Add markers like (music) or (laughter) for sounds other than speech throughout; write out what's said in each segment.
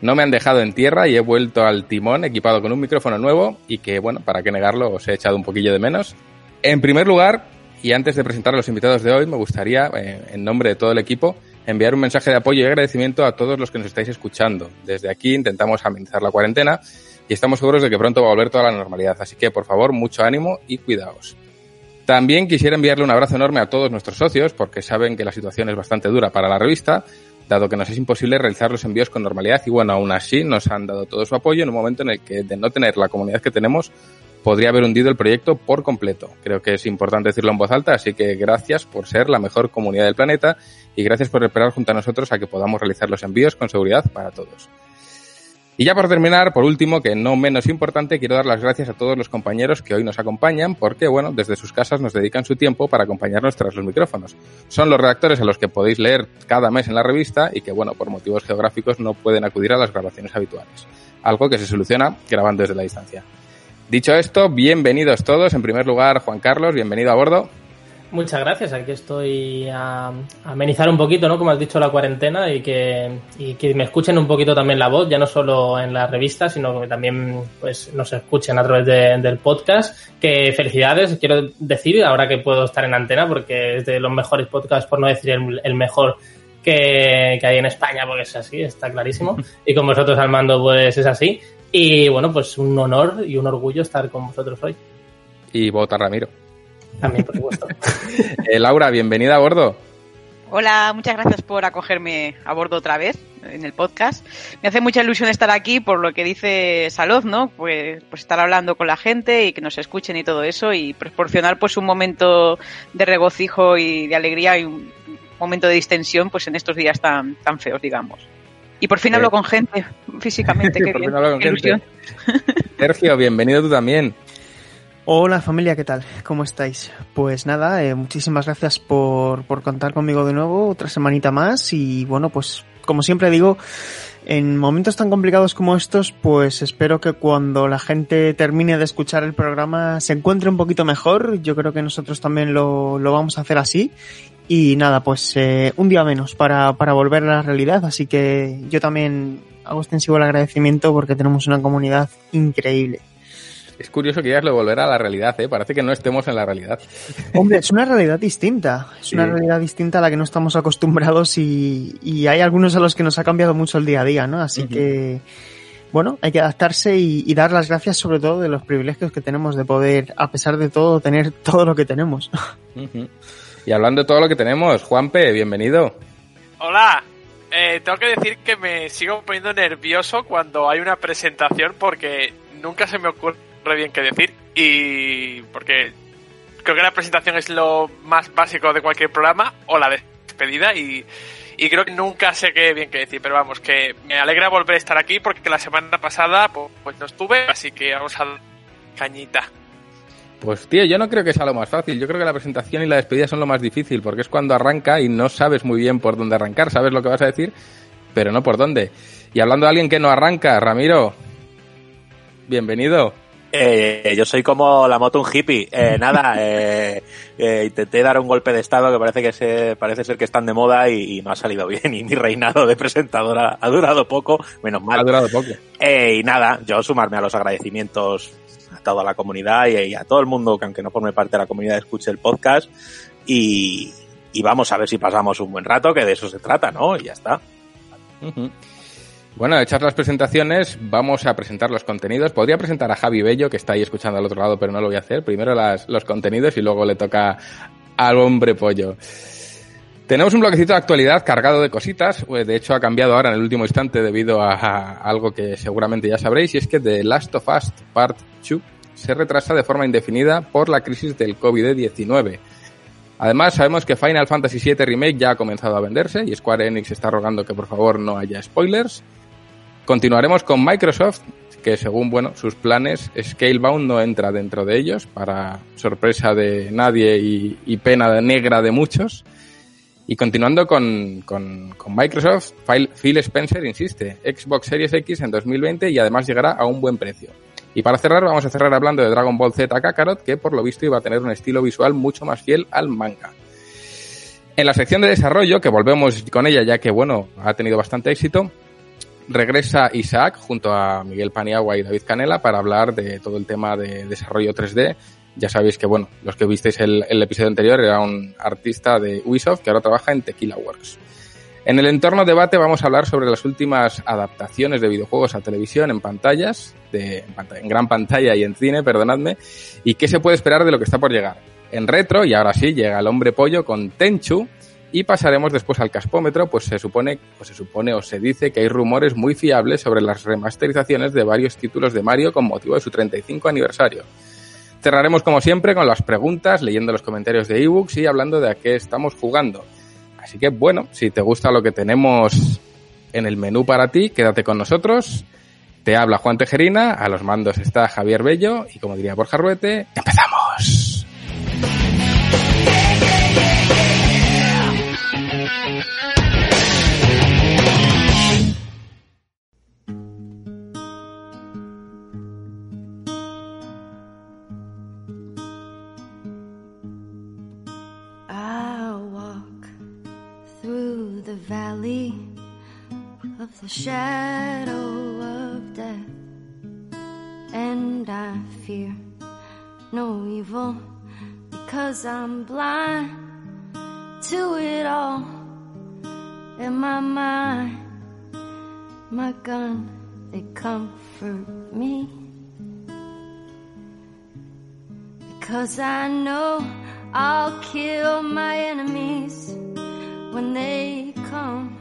no me han dejado en tierra y he vuelto al timón equipado con un micrófono nuevo y que, bueno, para qué negarlo, os he echado un poquillo de menos. En primer lugar, y antes de presentar a los invitados de hoy, me gustaría, eh, en nombre de todo el equipo, enviar un mensaje de apoyo y agradecimiento a todos los que nos estáis escuchando. Desde aquí intentamos amenizar la cuarentena y estamos seguros de que pronto va a volver toda la normalidad. Así que, por favor, mucho ánimo y cuidaos. También quisiera enviarle un abrazo enorme a todos nuestros socios, porque saben que la situación es bastante dura para la revista, dado que nos es imposible realizar los envíos con normalidad y bueno, aún así nos han dado todo su apoyo en un momento en el que de no tener la comunidad que tenemos podría haber hundido el proyecto por completo. Creo que es importante decirlo en voz alta, así que gracias por ser la mejor comunidad del planeta y gracias por esperar junto a nosotros a que podamos realizar los envíos con seguridad para todos. Y ya por terminar, por último, que no menos importante, quiero dar las gracias a todos los compañeros que hoy nos acompañan, porque, bueno, desde sus casas nos dedican su tiempo para acompañarnos tras los micrófonos. Son los redactores a los que podéis leer cada mes en la revista y que, bueno, por motivos geográficos no pueden acudir a las grabaciones habituales. Algo que se soluciona grabando desde la distancia. Dicho esto, bienvenidos todos. En primer lugar, Juan Carlos, bienvenido a bordo. Muchas gracias, aquí estoy a, amenizar un poquito, ¿no? Como has dicho, la cuarentena y que, y que me escuchen un poquito también la voz, ya no solo en la revista, sino que también pues nos escuchen a través del podcast. Que felicidades, quiero decir, ahora que puedo estar en antena, porque es de los mejores podcasts, por no decir el, mejor que, que, hay en España, porque es así, está clarísimo. (laughs) Y con vosotros al mando, pues es así. Y bueno, pues un honor y un orgullo estar con vosotros hoy. Y vota Ramiro. También, por supuesto. (laughs) eh, Laura, bienvenida a bordo. Hola, muchas gracias por acogerme a bordo otra vez en el podcast. Me hace mucha ilusión estar aquí por lo que dice Salud, ¿no? Pues, pues estar hablando con la gente y que nos escuchen y todo eso y proporcionar pues un momento de regocijo y de alegría y un momento de distensión pues en estos días tan, tan feos, digamos. Y por fin hablo con gente físicamente. (laughs) Qué bien. Qué ilusión. Sergio, bienvenido tú también. Hola familia, ¿qué tal? ¿Cómo estáis? Pues nada, eh, muchísimas gracias por, por contar conmigo de nuevo, otra semanita más y bueno, pues como siempre digo, en momentos tan complicados como estos, pues espero que cuando la gente termine de escuchar el programa se encuentre un poquito mejor. Yo creo que nosotros también lo, lo vamos a hacer así. Y nada, pues eh, un día menos para, para volver a la realidad. Así que yo también hago extensivo el agradecimiento porque tenemos una comunidad increíble. Es curioso que ya lo volverá a la realidad, ¿eh? Parece que no estemos en la realidad. (laughs) Hombre, es una realidad distinta. Es sí. una realidad distinta a la que no estamos acostumbrados y, y, hay algunos a los que nos ha cambiado mucho el día a día, ¿no? Así uh -huh. que, bueno, hay que adaptarse y, y, dar las gracias sobre todo de los privilegios que tenemos de poder, a pesar de todo, tener todo lo que tenemos. (laughs) Uh -huh. Y hablando de todo lo que tenemos, Juanpe, bienvenido. Hola, eh, tengo que decir que me sigo poniendo nervioso cuando hay una presentación porque nunca se me ocurre bien qué decir y porque creo que la presentación es lo más básico de cualquier programa o la despedida y, y creo que nunca sé qué bien qué decir, pero vamos, que me alegra volver a estar aquí porque la semana pasada pues, pues no estuve, así que vamos a cañita. Pues tío, yo no creo que sea lo más fácil. Yo creo que la presentación y la despedida son lo más difícil, porque es cuando arranca y no sabes muy bien por dónde arrancar. Sabes lo que vas a decir, pero no por dónde. Y hablando de alguien que no arranca, Ramiro, bienvenido. Eh, yo soy como la moto un hippie. Eh, (laughs) nada, eh, eh, intenté dar un golpe de estado que parece que se, parece ser que están de moda y, y, no ha salido bien. (laughs) Y mi reinado de presentadora ha durado poco, menos mal. Ha durado poco. Eh, y nada, yo sumarme a los agradecimientos a toda la comunidad y, y, a todo el mundo que aunque no forme parte de la comunidad escuche el podcast y, y, vamos a ver si pasamos un buen rato, que de eso se trata, ¿no? Y ya está. Uh -huh. Bueno, hechas las presentaciones, vamos a presentar los contenidos. Podría presentar a Javi Bello, que está ahí escuchando al otro lado, pero no lo voy a hacer. Primero los contenidos y luego le toca al hombre pollo. Tenemos un bloquecito de actualidad cargado de cositas. Pues de hecho, ha cambiado ahora en el último instante debido a, a algo que seguramente ya sabréis, y es que The Last of Us Part 2 se retrasa de forma indefinida por la crisis del COVID-19. Además, sabemos que Final Fantasy VII Remake ya ha comenzado a venderse y Square Enix está rogando que por favor no haya spoilers. Continuaremos con Microsoft, que según bueno sus planes, Scalebound no entra dentro de ellos, para sorpresa de nadie y, pena negra de muchos. Y continuando con, con, con, Microsoft, Phil Spencer insiste, Xbox Series X en 2020 y además llegará a un buen precio. Y para cerrar, vamos a cerrar hablando de Dragon Ball Z Kakarot, que por lo visto iba a tener un estilo visual mucho más fiel al manga. En la sección de desarrollo, que volvemos con ella ya que, bueno, ha tenido bastante éxito, regresa Isaac junto a Miguel Paniagua y David Canela para hablar de todo el tema de desarrollo 3D. Ya sabéis que, bueno, los que visteis el, el episodio anterior era un artista de Ubisoft que ahora trabaja en Tequila Works. En el entorno debate vamos a hablar sobre las últimas adaptaciones de videojuegos a televisión en pantallas, de, en, gran pantalla y en cine, perdonadme, y qué se puede esperar de lo que está por llegar. En retro, y ahora sí, llega el hombre pollo con Tenchu, y pasaremos después al caspómetro, pues se supone, pues se supone o se dice que hay rumores muy fiables sobre las remasterizaciones de varios títulos de Mario con motivo de su 35 aniversario. Cerraremos como siempre con las preguntas, leyendo los comentarios de ebooks y hablando de a qué estamos jugando. Así que bueno, si te gusta lo que tenemos en el menú para ti, quédate con nosotros. Te habla Juan Tejerina, a los mandos está Javier Bello y como diría Borja Ruete, ¡empezamos! I'm blind to it all. In my mind, my gun, they comfort me because I know I'll kill my enemies when they come.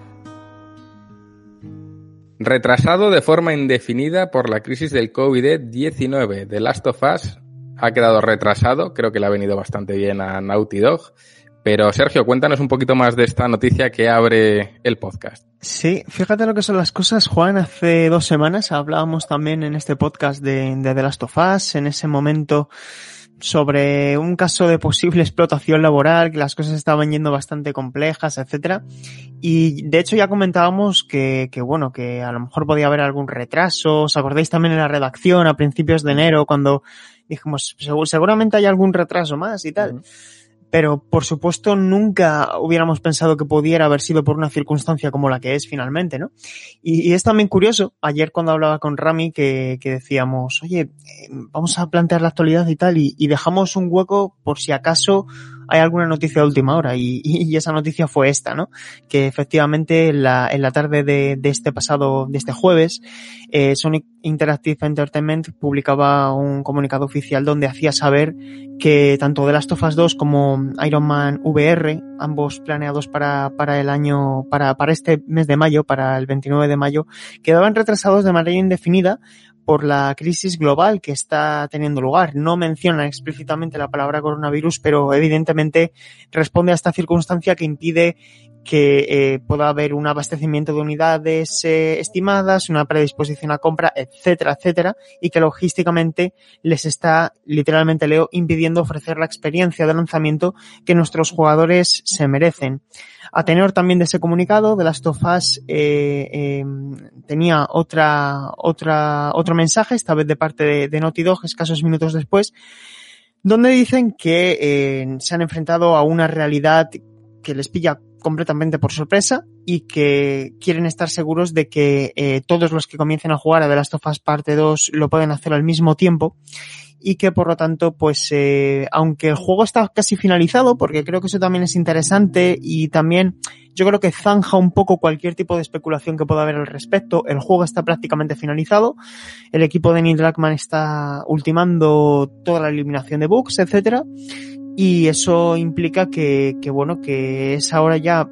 Retrasado de forma indefinida por la crisis del COVID-19, The Last of Us ha quedado retrasado, creo que le ha venido bastante bien a Naughty Dog. Pero Sergio, cuéntanos un poquito más de esta noticia que abre el podcast. Sí, fíjate lo que son las cosas, Juan. Hace dos semanas hablábamos también en este podcast de, de The Last of Us. En ese momento sobre un caso de posible (laughs) explotación laboral, que las cosas estaban yendo bastante complejas, etcétera. Y de hecho ya comentábamos que, que, bueno, que a lo mejor podía haber algún retraso. ¿Os acordáis también en la redacción a principios de enero cuando dijimos, seguramente hay algún retraso más y tal? Pero por supuesto nunca hubiéramos pensado que pudiera haber sido por una circunstancia como la que es finalmente, ¿no? Y, es también curioso, ayer cuando hablaba con Rami que, decíamos, oye, eh, vamos a plantear la actualidad y tal, y, dejamos un hueco por si acaso hay alguna noticia de última hora y, y, esa noticia fue esta, ¿no? Que efectivamente en la, en la tarde de, de, este pasado, de este jueves, eh, Sonic Interactive Entertainment publicaba un comunicado oficial donde hacía saber que tanto The Last of Us 2 como Iron Man VR, ambos planeados para, para el año, para, para este mes de mayo, para el 29 de mayo, quedaban retrasados de manera indefinida por la crisis global que está teniendo lugar. No menciona explícitamente la palabra coronavirus, pero evidentemente responde a esta circunstancia que impide que eh, pueda haber un abastecimiento de unidades eh, estimadas, una predisposición a compra, etcétera, etcétera, y que logísticamente les está, literalmente leo, impidiendo ofrecer la experiencia de lanzamiento que nuestros jugadores se merecen. A tenor también de ese comunicado, de Last of Us eh, em, tenía otra, otra, otro mensaje, esta vez de parte de, de Naughty Dog, escasos minutos después, donde dicen que eh, se han enfrentado a una realidad que les pilla completamente por sorpresa y que quieren estar seguros de que eh, todos los que comiencen a jugar a The Last of Us Parte 2 lo pueden hacer al mismo tiempo y que por lo tanto pues eh, aunque el juego está casi finalizado porque creo que eso también es interesante y también yo creo que zanja un poco cualquier tipo de especulación que pueda haber al respecto el juego está prácticamente finalizado el equipo de Neil Druckmann está ultimando toda la eliminación de bugs etcétera y eso implica que, que, bueno, que es ahora ya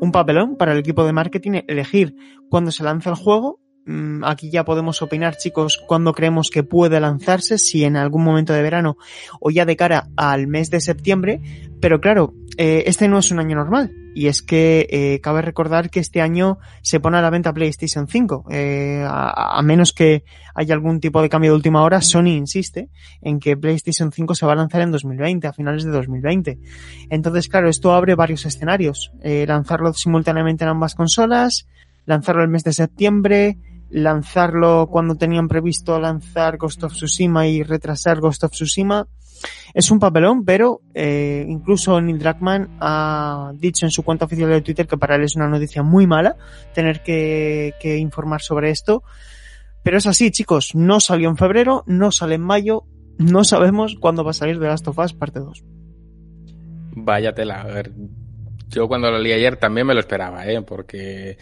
un papelón para el equipo de marketing elegir cuándo se lanza el juego. Mm, aquí ya podemos opinar, chicos, cuándo creemos que puede lanzarse, si en algún momento de verano o ya de cara al mes de septiembre. Pero claro, eh, este no es un año normal. y es que eh, cabe recordar que este año se pone a la venta PlayStation 5. Eh, a, a, menos que haya algún tipo de cambio de última hora, Sony insiste en que PlayStation 5 se va a lanzar en 2020, a finales de 2020. Entonces, claro, esto abre varios escenarios. Eh, lanzarlo simultáneamente en ambas consolas, lanzarlo el mes de septiembre, lanzarlo cuando tenían previsto lanzar Ghost of Tsushima y retrasar Ghost of Tsushima. Es un papelón, pero eh, incluso Neil Druckmann ha dicho en su cuenta oficial de Twitter que para él es una noticia muy mala tener que, que informar sobre esto. Pero es así, chicos, no salió en febrero, no sale en mayo, no sabemos cuándo va a salir The Last of Us parte 2. Vaya tela, a ver, yo cuando lo leí ayer también me lo esperaba, ¿eh? porque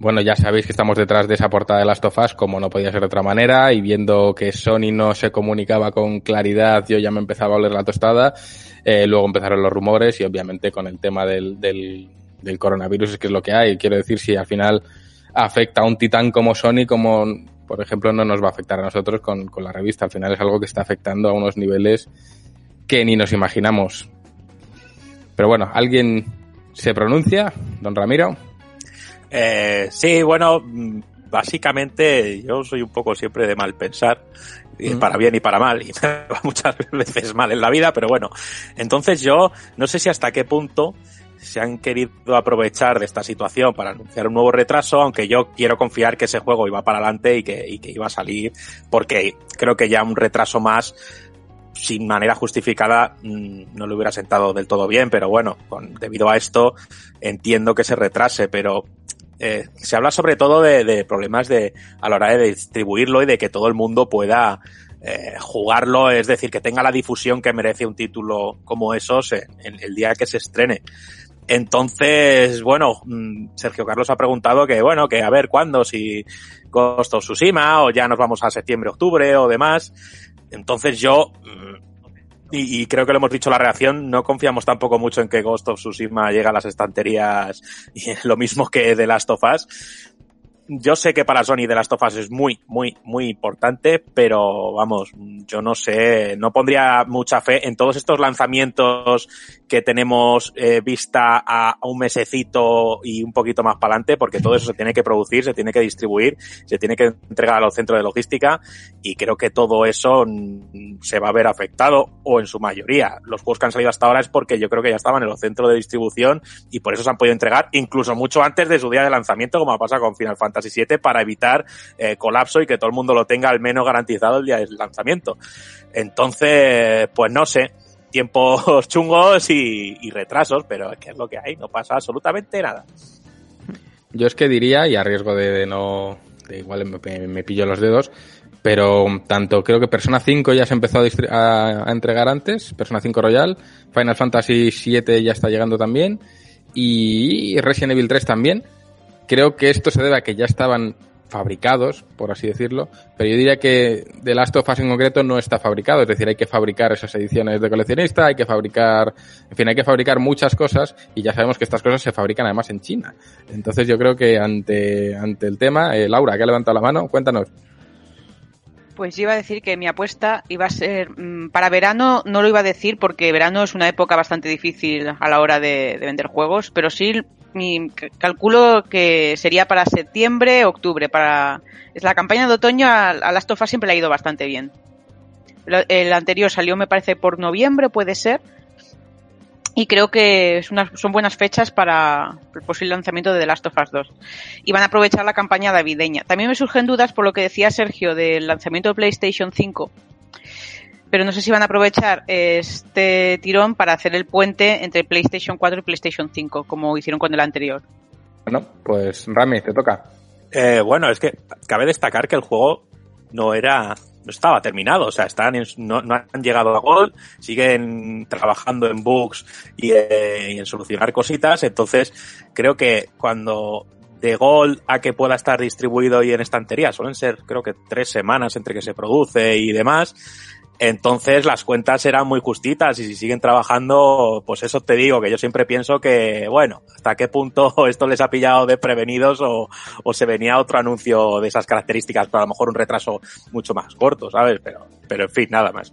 bueno, ya sabéis que estamos detrás de esa portada de Last of Us, como no podía ser de otra manera, y viendo que Sony no se comunicaba con claridad, yo ya me empezaba a oler la tostada. Eh, luego empezaron los rumores y obviamente con el tema del, del, del, coronavirus es que es lo que hay. Quiero decir, si al final afecta a un titán como Sony, como por ejemplo no nos va a afectar a nosotros con, con la revista. Al final es algo que está afectando a unos niveles que ni nos imaginamos. Pero bueno, ¿alguien se pronuncia? Don Ramiro. Eh, sí, bueno, básicamente yo soy un poco siempre de mal pensar, mm. para bien y para mal, (laughs) y me va muchas veces mal en la vida, pero bueno. Entonces yo no sé si hasta qué punto se han querido aprovechar de esta situación para anunciar un nuevo retraso, aunque yo quiero confiar que ese juego iba para adelante y que, y que iba a salir, porque creo que ya un retraso más sin manera justificada no le hubiera sentado del todo bien, pero bueno, con, debido a esto entiendo que se retrase, pero eh, se habla sobre todo de, problemas de a la hora de distribuirlo y de que todo el mundo pueda eh, jugarlo, es decir, que tenga la difusión que merece un título como esos en, el día que se estrene. Entonces, bueno, Sergio Carlos ha preguntado que, bueno, que a ver cuándo, si Ghost of Tsushima o ya nos vamos a septiembre, octubre o demás. Entonces yo, y, creo que lo hemos dicho la reacción, no confiamos tampoco mucho en que Ghost of Tsushima llegue a las estanterías y (laughs) lo mismo que The Last of Us. Yo sé que para Sony The Last of Us es muy, muy, muy importante, pero vamos, yo no sé, no pondría mucha fe en todos estos lanzamientos que tenemos eh, vista a, un mesecito y un poquito más para adelante, porque todo eso se tiene que producir, se tiene que distribuir, se tiene que entregar a los centros de logística y creo que todo eso se va a ver afectado o en su mayoría. Los juegos que han salido hasta ahora es porque yo creo que ya estaban en los centros de distribución y por eso se han podido entregar incluso mucho antes de su día de lanzamiento, como pasa con Final Fantasy VII, para evitar eh, colapso y que todo el mundo lo tenga al menos garantizado el día del lanzamiento. Entonces, pues no sé, tiempos (laughs) chungos y, retrasos, pero es que es lo que hay, no pasa absolutamente nada. Yo es que diría, y a riesgo de, no, igual me, pillo los dedos, pero tanto creo que Persona 5 ya se empezó a, a, entregar antes, Persona 5 Royal, Final Fantasy 7 ya está llegando también, y Resident Evil 3 también. Creo que esto se debe a que ya estaban fabricados, por así decirlo, pero yo diría que The Last of Us en concreto no está fabricado, es decir, hay que fabricar esas ediciones de coleccionista, hay que fabricar, en fin, hay que fabricar muchas cosas y ya sabemos que estas cosas se fabrican además en China. Entonces yo creo que ante, ante el tema, eh, Laura, que ha levantado la mano, cuéntanos. Pues yo iba a decir que mi apuesta iba a ser mmm, para verano, no lo iba a decir porque verano es una época bastante difícil a la hora de, de vender juegos, pero sí mi, calculo que sería para septiembre, octubre. Para es la campaña de otoño a, a Last of Us siempre le ha ido bastante bien. El anterior salió, me parece, por noviembre, puede ser. Y creo que es una, son buenas fechas para el posible lanzamiento de The Last of Us 2. Y van a aprovechar la campaña navideña. También me surgen dudas por lo que decía Sergio del lanzamiento de PlayStation 5 pero no sé si van a aprovechar este tirón para hacer el puente entre PlayStation 4 y PlayStation 5, como hicieron con el anterior. Bueno, pues Rami, te toca. Eh, bueno, es que cabe destacar que el juego no era estaba terminado, o sea, están en, no, no, han llegado a gol, siguen trabajando en bugs y, eh, y, en solucionar cositas, entonces creo que cuando de gol a que pueda estar distribuido y en estantería suelen ser creo que tres semanas entre que se produce y demás, entonces las cuentas eran muy justitas y si siguen trabajando, pues eso te digo, que yo siempre pienso que, bueno, hasta qué punto (laughs) esto les ha pillado desprevenidos o, o se venía otro anuncio de esas características, pero a lo mejor un retraso mucho más corto, ¿sabes? Pero, pero en fin, nada más.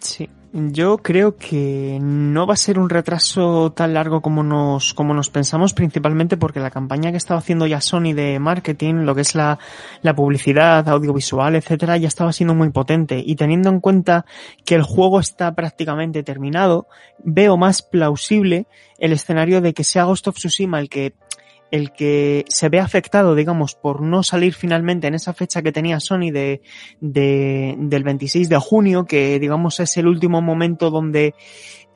Sí. Yo creo que no va a ser un retraso tan largo como nos, como nos pensamos, principalmente porque la campaña que estaba haciendo ya Sony de marketing, lo que es la, la publicidad, audiovisual, etcétera, ya estaba siendo muy potente. Y teniendo en cuenta que el juego está prácticamente terminado, veo más plausible el escenario de que sea Ghost of Tsushima el que el que se ve afectado, digamos, por no salir finalmente en esa fecha que tenía Sony de, de, del 26 de junio, que digamos es el último momento donde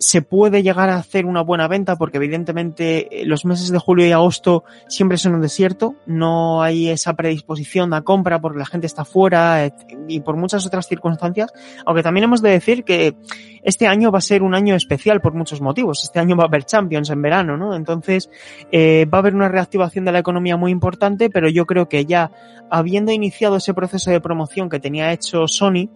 se puede llegar a hacer una buena venta porque evidentemente eh, los meses de julio y agosto siempre son un desierto, no hay esa predisposición a compra porque la gente está fuera y por muchas otras circunstancias, aunque también hemos de decir que este año va a ser un año especial por muchos motivos, este año va a haber Champions en verano, ¿no? Entonces eh, va a haber una reactivación de la economía muy importante, pero yo creo que ya habiendo iniciado ese proceso de promoción que tenía hecho Sony,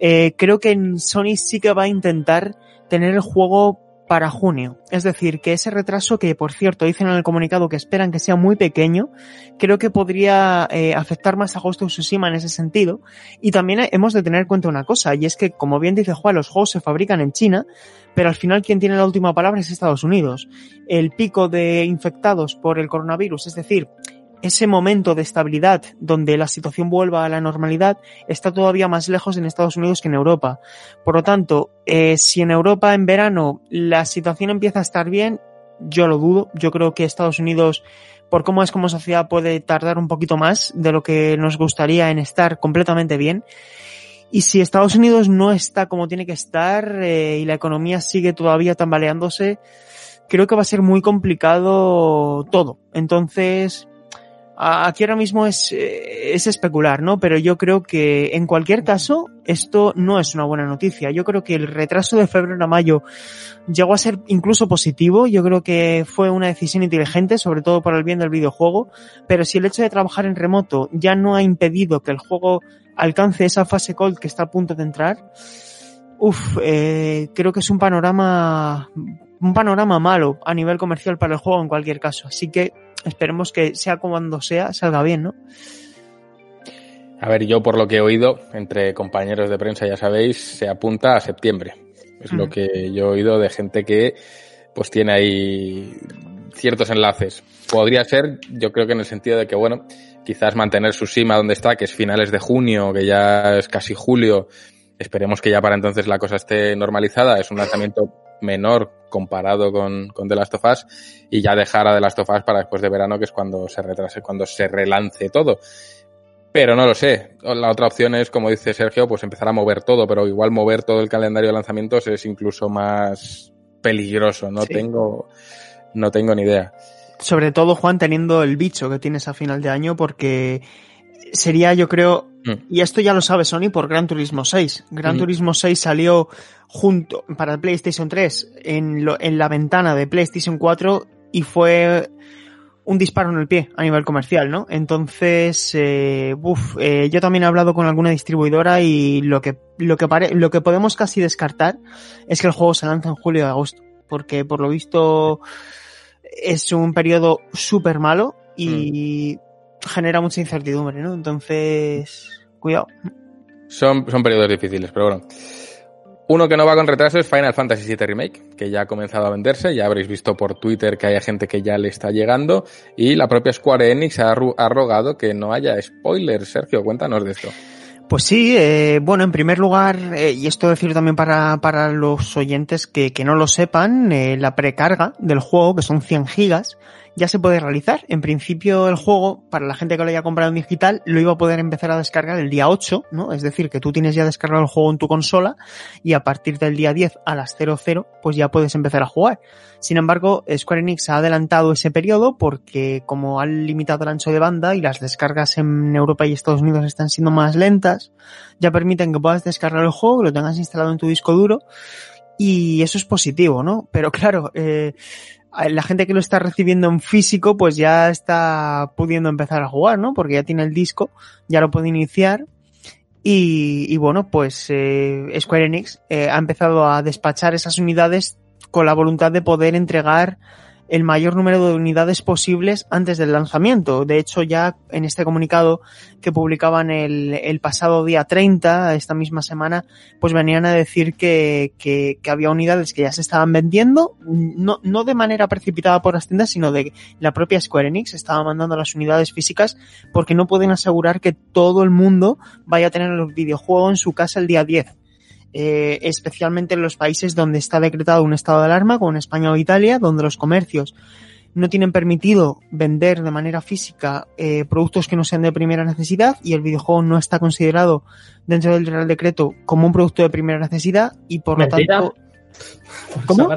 eh, creo que Sony sí que va a intentar tener el juego para junio. Es decir, que ese retraso, que por cierto dicen en el comunicado que esperan que sea muy pequeño, creo que podría eh, afectar más a Ghost of Tsushima en ese sentido. Y también hemos de tener en cuenta una cosa, y es que, como bien dice Juan, los juegos se fabrican en China, pero al final quien tiene la última palabra es Estados Unidos. El pico de infectados por el coronavirus, es decir, ese momento de estabilidad donde la situación vuelva a la normalidad está todavía más lejos en Estados Unidos que en Europa. Por lo tanto, eh, si en Europa en verano la situación empieza a estar bien, yo lo dudo. Yo creo que Estados Unidos, por cómo es como sociedad, puede tardar un poquito más de lo que nos gustaría en estar completamente bien. Y si Estados Unidos no está como tiene que estar eh, y la economía sigue todavía tambaleándose, creo que va a ser muy complicado todo. Entonces, aquí ahora mismo es, eh, es especular, ¿no? Pero yo creo que en cualquier caso esto no es una buena noticia. Yo creo que el retraso de febrero a mayo llegó a ser incluso positivo. Yo creo que fue una decisión inteligente, sobre todo por el bien del videojuego. Pero si el hecho de trabajar en remoto ya no ha impedido que el juego alcance esa fase cold que está a punto de entrar, uff, eh, creo que es un panorama un panorama malo a nivel comercial para el juego en cualquier caso. Así que esperemos que sea cuando sea, salga bien, ¿no? A ver, yo por lo que he oído entre compañeros de prensa, ya sabéis, se apunta a septiembre. Es lo que yo he oído de gente que pues tiene ahí ciertos enlaces. Podría ser, yo creo que en el sentido de que, bueno, quizás mantener su sima donde está, que es finales de junio, que ya es casi julio. Esperemos que ya para entonces la cosa esté normalizada. Es un lanzamiento menor comparado con, con The Last of Us y ya dejar a The Last of Us para después de verano, que es cuando se retrase, cuando se relance todo. Pero no lo sé. La otra opción es, como dice Sergio, pues empezar a mover todo, pero igual mover todo el calendario de lanzamientos es incluso más peligroso. No tengo, no tengo ni idea. Sobre todo, Juan, teniendo el bicho que tienes a final de año, porque sería, yo creo, mm. y esto ya lo sabe Sony por Gran Turismo 6. Gran mm. Turismo 6 salió junto para el PlayStation 3 en, lo, en la ventana de PlayStation 4 y fue un disparo en el pie a nivel comercial, ¿no? Entonces, eh, uf, eh, yo también he hablado con alguna distribuidora y lo que, lo que pare, lo que podemos casi descartar es que el juego se lanza en julio y agosto, porque por lo visto es un periodo súper malo y mm. Genera mucha incertidumbre, ¿no? Entonces, cuidado. Son, son periodos difíciles, pero bueno. Uno que no va con retraso es Final Fantasy VII Remake, que ya ha comenzado a venderse, ya habréis visto por Twitter que hay gente que ya le está llegando, y la propia Square Enix ha, rogado que no haya spoilers. Sergio, cuéntanos de esto. Pues sí, eh, bueno, en primer lugar, eh, y esto decir también para, para los oyentes que, que no lo sepan, eh, la precarga del juego, que son 100 gigas, ya se puede realizar. En principio el juego, para la gente que lo haya comprado en digital, lo iba a poder empezar a descargar el día 8, ¿no? Es decir, que tú tienes ya descargado el juego en tu consola y a partir del día 10 a las 00, pues ya puedes empezar a jugar. Sin embargo, Square Enix ha adelantado ese periodo porque como han limitado el ancho de banda y las descargas en Europa y Estados Unidos están siendo más lentas, ya permiten que puedas descargar el juego, lo tengas instalado en tu disco duro y eso es positivo, ¿no? Pero claro, eh, la gente que lo está recibiendo en físico, pues ya está pudiendo empezar a jugar, ¿no? Porque ya tiene el disco, ya lo puede iniciar. Y, y bueno, pues eh, Square Enix eh, ha empezado a despachar esas unidades con la voluntad de poder entregar el mayor número de unidades posibles antes del lanzamiento. De hecho, ya en este comunicado que publicaban el, el pasado día 30, esta misma semana, pues venían a decir que, que, que, había unidades que ya se estaban vendiendo, no, no de manera precipitada por las tiendas, sino de la propia Square Enix estaba mandando las unidades físicas porque no pueden asegurar que todo el mundo vaya a tener el videojuego en su casa el día 10 eh, especialmente en los países donde está decretado un estado de alarma, como en España o Italia, donde los comercios no tienen permitido vender de manera física eh, productos que no sean de primera necesidad y el videojuego no está considerado dentro del Real Decreto como un producto de primera necesidad y por ¿Mentira? lo tanto... ¿Cómo?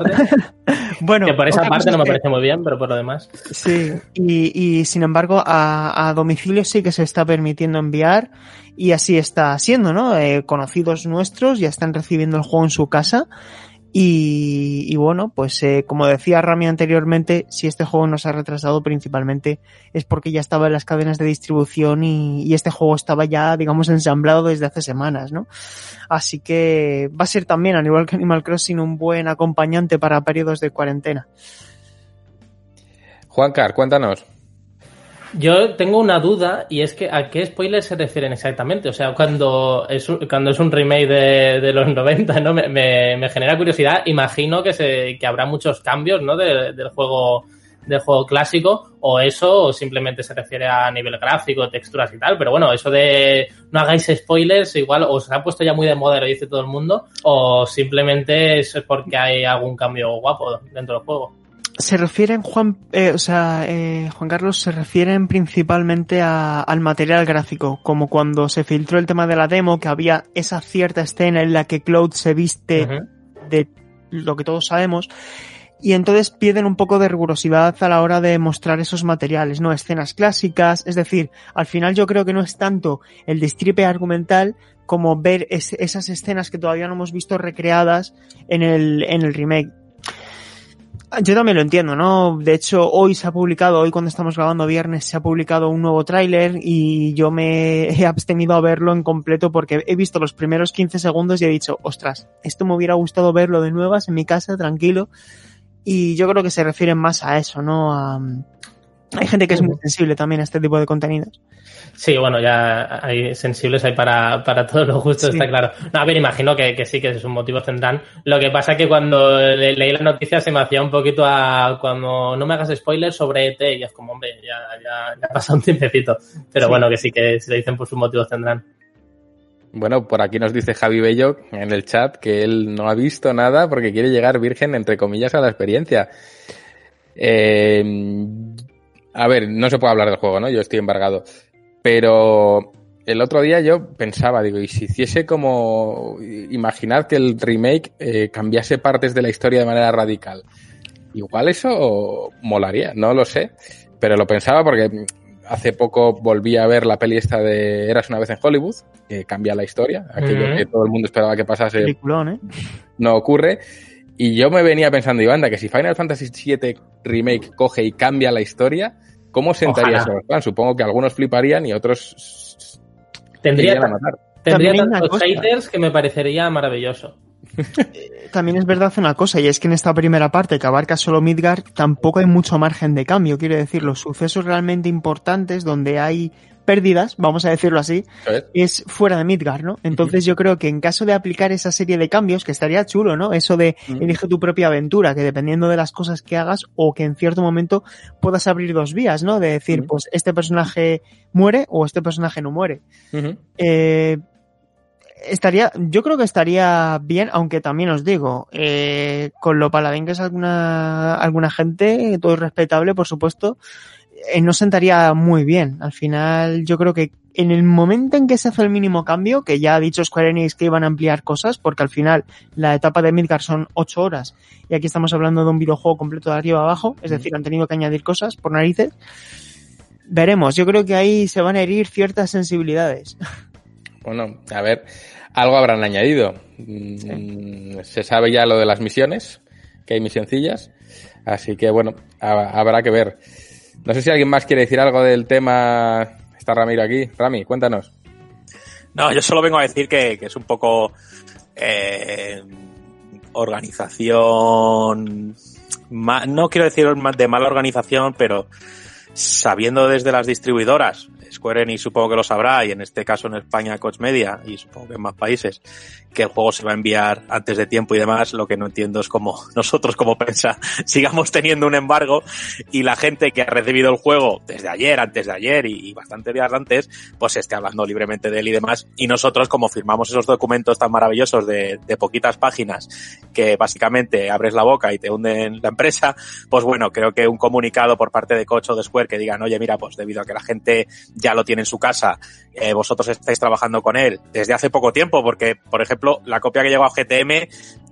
(laughs) bueno, que por esa parte no me que- parece muy bien, pero por lo demás. Sí, y, y sin embargo a, a domicilio sí que se está permitiendo enviar y así está siendo, ¿no? Eh, conocidos nuestros ya están recibiendo el juego en su casa y, bueno, pues eh, como decía Rami anteriormente, si este juego nos ha retrasado principalmente es porque ya estaba en las cadenas de distribución y, y este juego estaba ya, digamos, ensamblado desde hace semanas, ¿no? Así que va a ser también, al igual que Animal Crossing, un buen acompañante para periodos de cuarentena. Juan Car, cuéntanos. Yo tengo una duda y es que a qué spoilers se refieren exactamente. O sea, cuando es un, cuando es un remake de, de los (laughs) 90, ¿no? Me, me- me genera curiosidad. Imagino que se, que habrá muchos cambios, ¿no? De- del juego del juego clásico o eso o simplemente se refiere a nivel gráfico, texturas y tal, pero bueno, eso de no hagáis spoilers, igual o se ha puesto ya muy de moda, lo dice todo el mundo, o simplemente es porque hay algún cambio guapo dentro del juego. Se refieren, Juan, eh, o sea, eh, Juan Carlos, se refieren principalmente a- al material gráfico, como cuando se filtró el tema de la demo, que había esa cierta escena en la que Cloud se viste de lo que todos sabemos, y entonces piden un poco de rigurosidad a la hora de mostrar esos materiales, ¿no? Escenas clásicas, es decir, al final yo creo que no es tanto el destripe argumental como ver es- esas escenas que todavía no hemos visto recreadas en el, en el remake. Yo también lo entiendo, ¿no? De hecho, hoy se ha publicado, hoy cuando estamos grabando viernes, se ha publicado un nuevo tráiler y yo me (laughs) he abstenido a verlo en completo porque he visto los primeros 15 segundos y he dicho, ostras, esto me hubiera gustado verlo de nuevas en mi casa, tranquilo. Y yo creo que se refieren más a eso, ¿no? A- hay gente que es muy sensible también a este tipo de contenidos. Sí, bueno, ya hay sensibles hay para, para todos los gustos, Sí. está claro. No, a ver, imagino que, que sí, que sus motivos tendrán. Lo que pasa que cuando le- leí la noticia se me hacía un poquito a cuando no me hagas spoilers sobre ET y es como, hombre, ya, ya, ya ha pasado un tiempecito. Pero Sí. bueno, que sí, que si le dicen por sus motivos tendrán. Bueno, por aquí nos dice Javi Bello en el chat que él no ha visto nada porque quiere llegar virgen, entre comillas, a la experiencia. Eh, a ver, no se puede hablar del juego, ¿no? Yo estoy embargado. Pero el otro día yo pensaba, digo, y si hiciese como imaginar que el remake eh, cambiase partes de la historia de manera radical. Igual eso molaría, no lo sé. Pero lo pensaba porque hace poco volví a ver la peli esta de Eras una vez en Hollywood, que cambia la historia, aquello que todo el mundo esperaba que pasase Peliculón, ¿eh? no ocurre. Y yo me venía pensando, Ivanda, que si Final Fantasy VII Remake coge y cambia la historia, ¿cómo sentaría Ojalá. eso a los fans? Supongo que algunos fliparían y otros Tendría, a matar. tendría tantos haters que me parecería maravilloso. También es verdad una cosa, y es que en esta primera parte que abarca solo Midgard, tampoco hay mucho margen de cambio. Quiero decir, los sucesos realmente importantes donde hay pérdidas, vamos a decirlo así, es fuera de Midgard, ¿no? Entonces yo creo que en caso de aplicar esa serie de cambios, que estaría chulo, ¿no? Eso de Ujú. elige tu propia aventura, que dependiendo de las cosas que hagas o que en cierto momento puedas abrir dos vías, ¿no? De decir, Ujú. pues este personaje muere o este personaje no muere. Eh, estaría, yo creo que estaría bien, aunque también os digo, eh, con lo paladín que es alguna, alguna gente, todo es respetable, por supuesto, eh, no sentaría muy bien. Al final, yo creo que en el momento en que se hace el mínimo cambio, que ya ha dicho Square Enix que iban a ampliar cosas, porque al final la etapa de Midgar son 8 horas, y aquí estamos hablando de un videojuego completo de arriba a abajo, es decir, han tenido que añadir cosas por narices. Veremos, yo creo que ahí se van a herir ciertas sensibilidades. (laughs) Bueno, a ver, algo habrán añadido. Mm, Se sabe ya lo de las misiones, que hay misioncillas. Así que bueno, ha- habrá que ver. No sé si alguien más quiere decir algo del tema. Está Ramiro aquí. Rami, cuéntanos. No, yo solo vengo a decir que, es un poco eh, organización no quiero decir de mala organización, pero sabiendo desde las distribuidoras, Square Enix supongo que lo sabrá, y en este caso en España Coach Media, y supongo que en más países, que el juego se va a enviar antes de tiempo y demás, lo que no entiendo es cómo (laughs) nosotros como prensa (laughs) sigamos teniendo un embargo y la gente que ha recibido el juego desde ayer, antes de ayer y, bastante días antes, pues esté hablando libremente de él y demás. Y nosotros como firmamos esos documentos tan maravillosos de, de poquitas páginas que básicamente abres la boca y te hunden la empresa, pues bueno, creo que un comunicado por parte de Coach o de que digan, oye, mira, pues debido a que la gente ya lo tiene en su casa, eh, vosotros estáis trabajando con él desde hace poco tiempo, porque, por ejemplo, la copia que llegó a GTM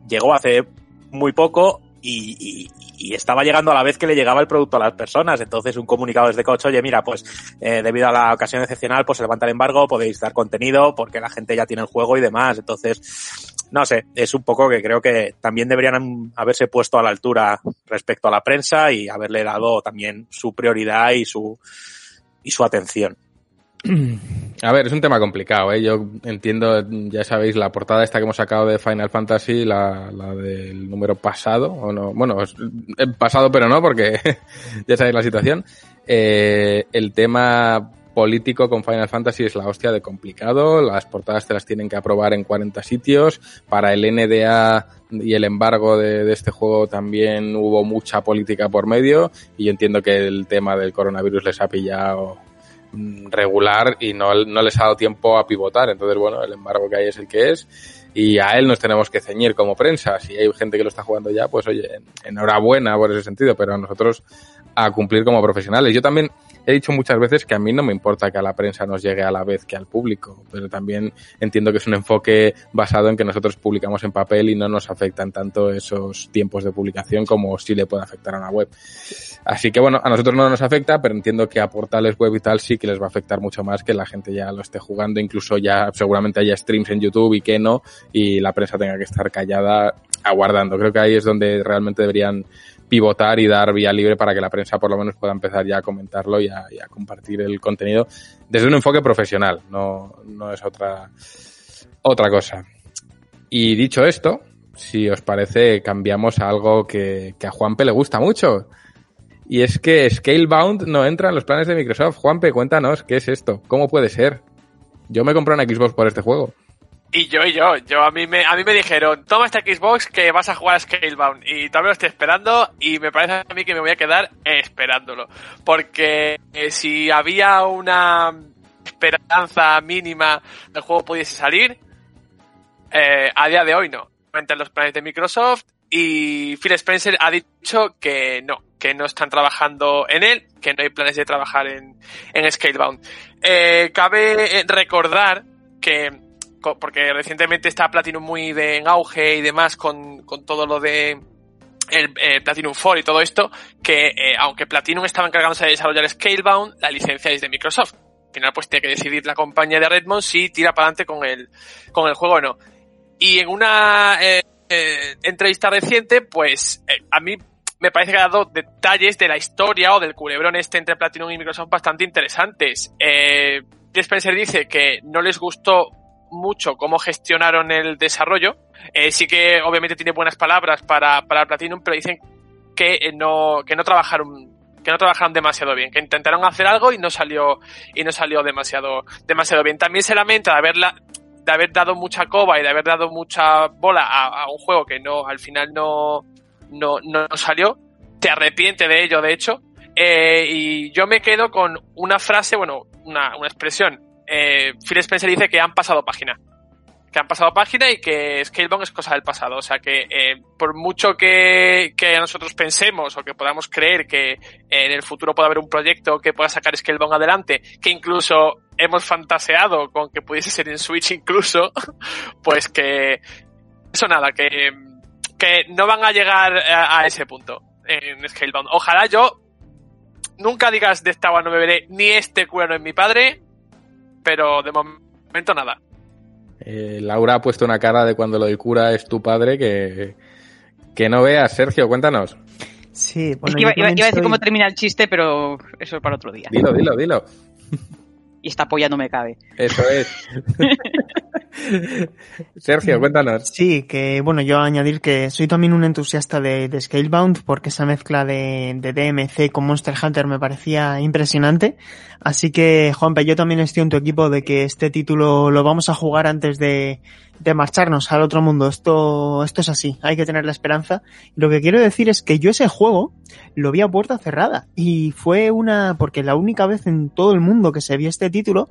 llegó hace muy poco y, estaba llegando a la vez que le llegaba el producto a las personas. Entonces, un comunicado desde Coach, oye, mira, pues eh, debido a la ocasión excepcional, pues se levanta el embargo, podéis dar contenido porque la gente ya tiene el juego y demás. Entonces, no sé, es un poco que creo que también deberían haberse puesto a la altura respecto a la prensa y haberle dado también su prioridad y su, y su atención. (clears throat) A ver, es un tema complicado, ¿eh? Yo entiendo, ya sabéis, la portada esta que hemos sacado de Final Fantasy, la, la del número pasado, o no, bueno, eh, pasado pero no, porque (laughs) ya sabéis la situación. Eh, el tema político con Final Fantasy es la hostia de complicado, las portadas te las tienen que aprobar en 40 sitios, para el NDA y el embargo de, este juego también hubo mucha política por medio, y yo entiendo que el tema del coronavirus les ha pillado mm, regular y no, no les ha dado tiempo a pivotar. Entonces, bueno, el embargo que hay es el que es y a él nos tenemos que ceñir como prensa. Si hay gente que lo está jugando ya, pues oye, enhorabuena por ese sentido, pero a nosotros a cumplir como profesionales. Yo también he dicho muchas veces que a mí no me importa que a la prensa nos llegue a la vez que al público, pero también entiendo que es un enfoque basado en que nosotros publicamos en papel y no nos afectan tanto esos tiempos de publicación como si le puede afectar a una web. Así que bueno, a nosotros no nos afecta, pero entiendo que a portales web y tal sí que les va a afectar mucho más que la gente ya lo esté jugando, incluso ya seguramente haya streams en YouTube y que no, y la prensa tenga que estar callada aguardando. Creo que ahí es donde realmente deberían pivotar y dar vía libre para que la prensa por lo menos pueda empezar ya a comentarlo y a, compartir el contenido desde un enfoque profesional, no, no es otra, otra cosa. Y dicho esto, si os parece, cambiamos a algo que, que a Juanpe le gusta mucho. Y es que Scalebound no entra en los planes de Microsoft. Juanpe, cuéntanos, ¿qué es esto? ¿Cómo puede ser? Yo me compré una Xbox por este juego. Y yo, y yo, yo a mí me, a mí me dijeron, toma esta Xbox que vas a jugar a Scalebound. Y todavía lo estoy esperando y me parece a mí que me voy a quedar esperándolo. Porque eh, si había una esperanza mínima del juego pudiese salir, eh, a día de hoy no. Entra en los planes de Microsoft y Phil Spencer ha dicho que no, que no están trabajando en él, que no hay planes de trabajar en, en Scalebound. Eh, cabe eh, recordar que porque recientemente está Platinum muy de, en auge y demás con, con todo lo de el eh, Platinum 4 y todo esto, que eh, aunque Platinum estaba encargándose de desarrollar Scalebound, la licencia es de Microsoft. Al final pues tiene que decidir la compañía de Redmond si tira para adelante con el, con el juego o no. Y en una eh, entrevista reciente, pues a mí me parece que ha dado detalles de la historia o del culebrón este entre Platinum y Microsoft bastante interesantes. Eh, Spencer dice que no les gustó mucho cómo gestionaron el desarrollo. Eh, sí que obviamente tiene buenas palabras para, para Platinum, pero dicen que eh, no, que no trabajaron que no trabajaron demasiado bien, que intentaron hacer algo y no salió y no salió demasiado demasiado bien. También se lamenta de haberla de haber dado mucha coba y de haber dado mucha bola a, un juego que no al final no no, no salió. Se arrepiente de ello, de hecho. Eh, y yo me quedo con una frase, bueno, una, una expresión. Eh, Phil Spencer dice que han pasado página. Que han pasado página y que Scalebound es cosa del pasado. O sea que eh, por mucho que, que nosotros pensemos o que podamos creer que en el futuro pueda haber un proyecto que pueda sacar Scalebound adelante, que incluso hemos fantaseado con que pudiese ser en Switch incluso, (laughs) pues que eso nada, que, que no van a llegar a, ese punto en Scalebound. Ojalá yo nunca digas de esta agua no beberé ni este cuerno en mi padre, pero de momento nada. Eh, Laura ha puesto una cara de cuando lo del cura es tu padre que, que no veas. Sergio, cuéntanos. Sí, Es bueno, que iba, a decir cómo termina el chiste, pero eso es para otro día. Dilo, dilo, dilo. Y esta polla no me cabe. Eso es. (laughs) (laughs) Sergio, cuéntanos. Sí, que bueno, yo añadir que soy también un entusiasta de, de Scalebound porque esa mezcla de, de, DMC con Monster Hunter me parecía impresionante. Así que, Juanpe, yo también estoy en tu equipo de que este título lo vamos a jugar antes de, de marcharnos al otro mundo. Esto, esto es así, hay que tener la esperanza. Lo que quiero decir es que yo ese juego lo vi a puerta cerrada y fue una, porque la única vez en todo el mundo que se vio este título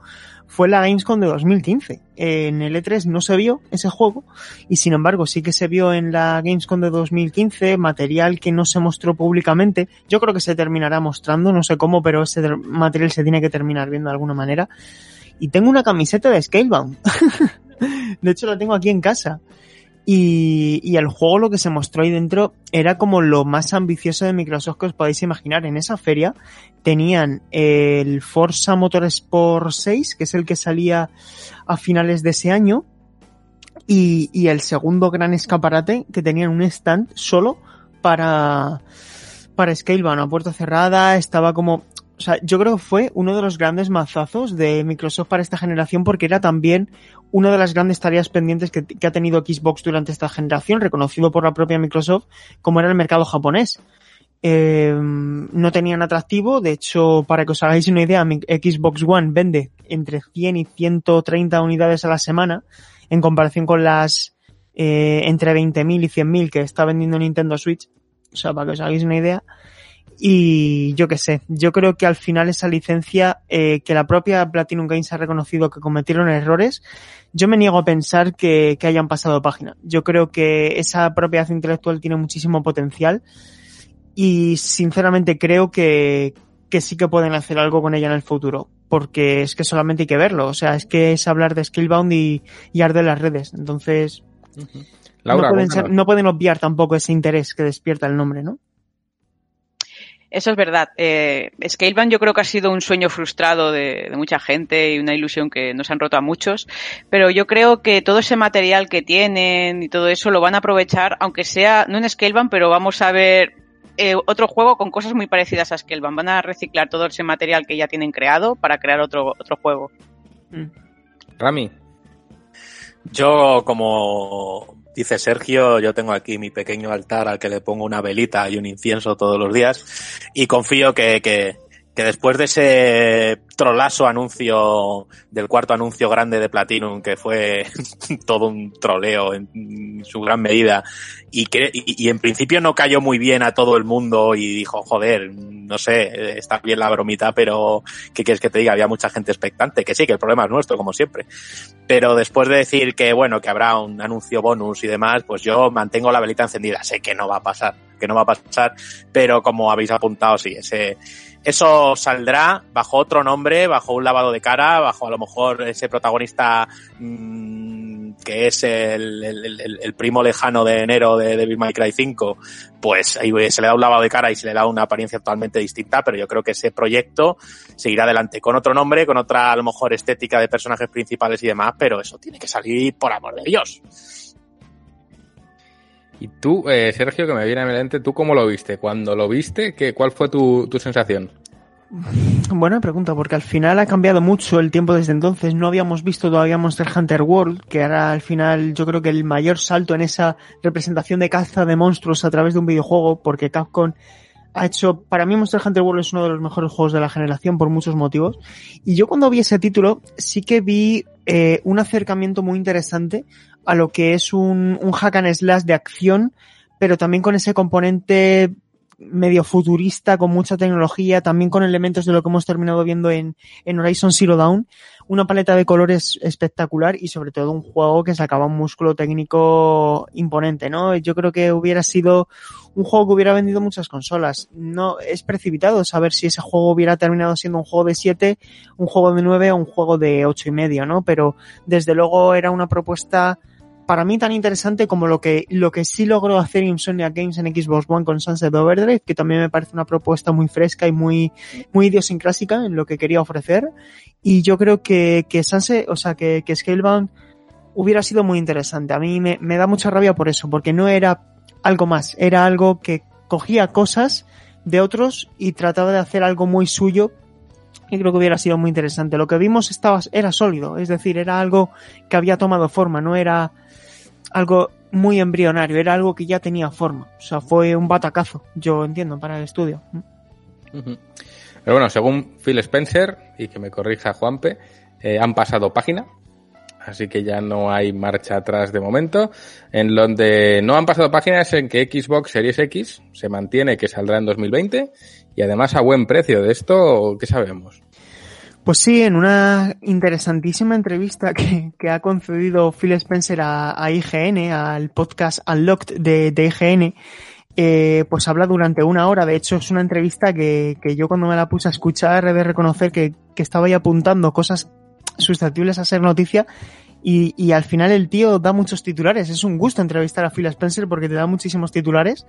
fue la Gamescom de 2015. En el E3 no se vio ese juego y sin embargo sí que se vio en la Gamescom de 2015 material que no se mostró públicamente. Yo creo que se terminará mostrando, no sé cómo, pero ese material se tiene que terminar viendo de alguna manera. Y tengo una camiseta de Scalebound. (laughs) de hecho la tengo aquí en casa. Y, y, el juego lo que se mostró ahí dentro era como lo más ambicioso de Microsoft que os podéis imaginar. En esa feria tenían el Forza Motorsport 6, que es el que salía a finales de ese año, y, el segundo gran escaparate que tenían un stand solo para, para Scalebound, a puerta cerrada, estaba como o sea, yo creo que fue uno de los grandes mazazos de Microsoft para esta generación porque era también una de las grandes tareas pendientes que, ha tenido Xbox durante esta generación, reconocido por la propia Microsoft, como era el mercado japonés. Eh, no tenían atractivo, de hecho, para que os hagáis una idea, Xbox One vende entre 100 y 130 unidades a la semana, en comparación con las eh, entre 20.000 y 100.000 que está vendiendo Nintendo Switch. O sea, para que os hagáis una idea. Y yo qué sé, yo creo que al final esa licencia eh, que la propia Platinum Games ha reconocido que cometieron errores, yo me niego a pensar que, que hayan pasado página. Yo creo que esa propiedad intelectual tiene muchísimo potencial y sinceramente creo que, que sí que pueden hacer algo con ella en el futuro. Porque es que solamente hay que verlo. O sea, es que es hablar de Skillbound y, y arde las redes. Entonces, uh -huh. Laura, no, pueden ser, no pueden obviar tampoco ese interés que despierta el nombre, ¿no? Eso es verdad. Eh, Scalebound yo creo que ha sido un sueño frustrado de, de, mucha gente y una ilusión que nos han roto a muchos, pero yo creo que todo ese material que tienen y todo eso lo van a aprovechar, aunque sea, no en Scalebound, pero vamos a ver eh, otro juego con cosas muy parecidas a Scalebound. Van a reciclar todo ese material que ya tienen creado para crear otro, otro juego. Mm. Rami. Yo, como dice Sergio, yo tengo aquí mi pequeño altar al que le pongo una velita y un incienso todos los días y confío que, que, que después de ese trolazo anuncio del cuarto anuncio grande de Platinum que fue (laughs) todo un troleo en su gran medida y que y, y, en principio no cayó muy bien a todo el mundo y dijo joder no sé está bien la bromita pero qué quieres que te diga había mucha gente expectante que sí que el problema es nuestro como siempre. Pero después de decir que bueno que habrá un anuncio bonus y demás pues yo mantengo la velita encendida. Sé que no va a pasar que no va a pasar pero como habéis apuntado sí ese eso saldrá bajo otro nombre, bajo un lavado de cara, bajo a lo mejor ese protagonista mmm, que es el, el, el, el, primo lejano de enero de Devil May Cry 5, pues ahí se le da un lavado de cara y se le da una apariencia totalmente distinta, pero yo creo que ese proyecto seguirá adelante con otro nombre, con otra a lo mejor estética de personajes principales y demás, pero eso tiene que salir por amor de Dios. Y tú, eh, Sergio, que me viene a mi mente, ¿tú cómo lo viste? Cuando lo viste, ¿qué, ¿cuál fue tu, tu sensación? Buena pregunta, porque al final ha cambiado mucho el tiempo desde entonces. No habíamos visto todavía Monster Hunter World, que era al final yo creo que el mayor salto en esa representación de caza de monstruos a través de un videojuego, porque Capcom ha hecho, para mí Monster Hunter World es uno de los mejores juegos de la generación por muchos motivos. Y yo cuando vi ese título sí que vi eh, un acercamiento muy interesante a lo que es un, un hack and slash de acción, pero también con ese componente medio futurista, con mucha tecnología, también con elementos de lo que hemos terminado viendo en, en Horizon Zero Dawn, una paleta de colores espectacular y sobre todo un juego que sacaba un músculo técnico imponente, ¿no? Yo creo que hubiera sido un juego que hubiera vendido muchas consolas. No es precipitado saber si ese juego hubiera terminado siendo un juego de 7, un juego de 9 o un juego de ocho y medio, ¿no? Pero desde luego era una propuesta para mí tan interesante como lo que, lo que sí logró hacer Insomnia Games en Xbox One con Sunset Overdrive, que también me parece una propuesta muy fresca y muy, muy idiosincrásica en lo que quería ofrecer. Y yo creo que, que Sunset, o sea, que, que Scalebound hubiera sido muy interesante. A mí me, me da mucha rabia por eso, porque no era algo más, era algo que cogía cosas de otros y trataba de hacer algo muy suyo y creo que hubiera sido muy interesante. Lo que vimos estaba, era sólido, es decir, era algo que había tomado forma, no era algo muy embrionario, era algo que ya tenía forma. O sea, fue un batacazo, yo entiendo, para el estudio. Pero bueno, según Phil Spencer, y que me corrija Juanpe, eh, han pasado página, así que ya no hay marcha atrás de momento. En donde no han pasado páginas en que Xbox Series X se mantiene que saldrá en 2020 y además a buen precio. De esto, ¿qué sabemos? Pues sí, en una interesantísima entrevista que, que ha concedido Phil Spencer a, IGN, al podcast Unlocked de, de IGN, eh, pues habla durante una hora. De hecho, es una entrevista que, que yo cuando me la puse a escuchar he de reconocer que, que estaba ahí apuntando cosas susceptibles a ser noticia y, y, al final el tío da muchos titulares. Es un gusto entrevistar a Phil Spencer porque te da muchísimos titulares.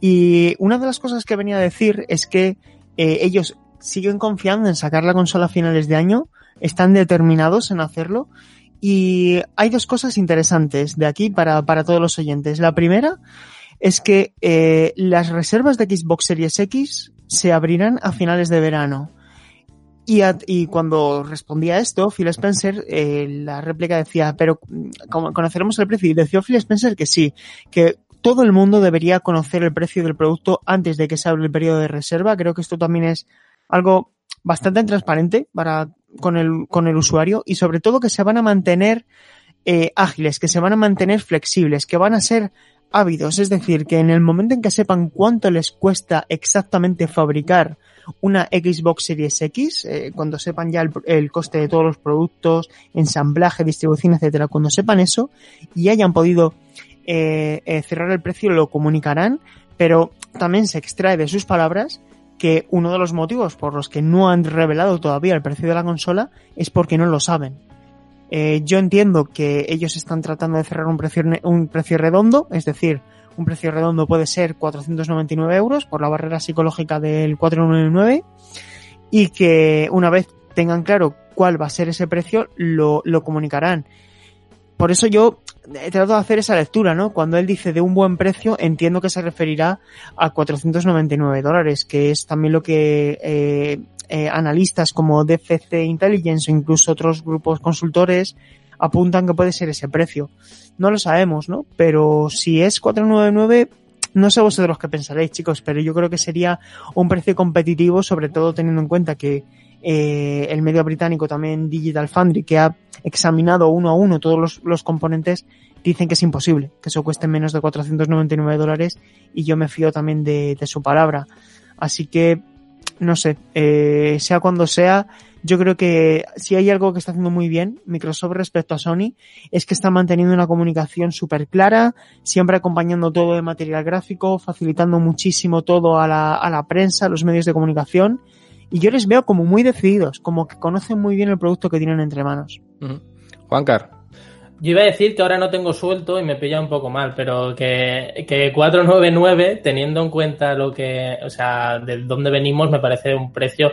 Y una de las cosas que venía a decir es que eh, ellos siguen confiando en sacar la consola a finales de año, están determinados en hacerlo. Y hay dos cosas interesantes de aquí para, para todos los oyentes. La primera es que eh, las reservas de Xbox Series X se abrirán a finales de verano. Y, y, cuando respondía a esto, Phil Spencer, eh, la réplica decía, pero conoceremos el precio. Y decía Phil Spencer que sí, que todo el mundo debería conocer el precio del producto antes de que se abra el periodo de reserva. Creo que esto también es algo bastante transparente para, con el, con el usuario y sobre todo que se van a mantener eh, ágiles, que se van a mantener flexibles, que van a ser ávidos. Es decir, que en el momento en que sepan cuánto les cuesta exactamente fabricar una Xbox Series X, eh, cuando sepan ya el, coste de todos los productos, ensamblaje, distribución, etcétera, cuando sepan eso y hayan podido eh, eh, cerrar el precio, lo comunicarán, pero también se extrae de sus palabras que uno de los motivos por los que no han revelado todavía el precio de la consola es porque no lo saben. Eh, yo entiendo que ellos están tratando de cerrar un precio, un precio redondo, es decir, un precio redondo puede ser 499 euros por la barrera psicológica del 499 y que una vez tengan claro cuál va a ser ese precio, lo, lo comunicarán. Por eso yo he tratado de hacer esa lectura, ¿no? Cuando él dice de un buen precio, entiendo que se referirá a 499 dólares, que es también lo que eh, eh, analistas como DCC Intelligence o incluso otros grupos consultores apuntan que puede ser ese precio. No lo sabemos, ¿no? Pero si es 499, no sé vosotros qué pensaréis, chicos, pero yo creo que sería un precio competitivo, sobre todo teniendo en cuenta que eh, el medio británico también Digital Foundry, que ha examinado uno a uno todos los, los, componentes, dicen que es imposible, que eso cueste menos de 499 dólares y yo me fío también de, su palabra. Así que, no sé, eh, sea cuando sea, yo creo que si hay algo que está haciendo muy bien Microsoft respecto a Sony es que está manteniendo una comunicación súper clara, siempre acompañando todo de material gráfico, facilitando muchísimo todo a la, a la prensa, a los medios de comunicación y yo les veo como muy decididos, como que conocen muy bien el producto que tienen entre manos. Uh -huh. Juancar. Yo iba a decir que ahora no tengo suelto y me pilla un poco mal, pero que, que 499, teniendo en cuenta lo que, o sea, de dónde venimos, me parece un precio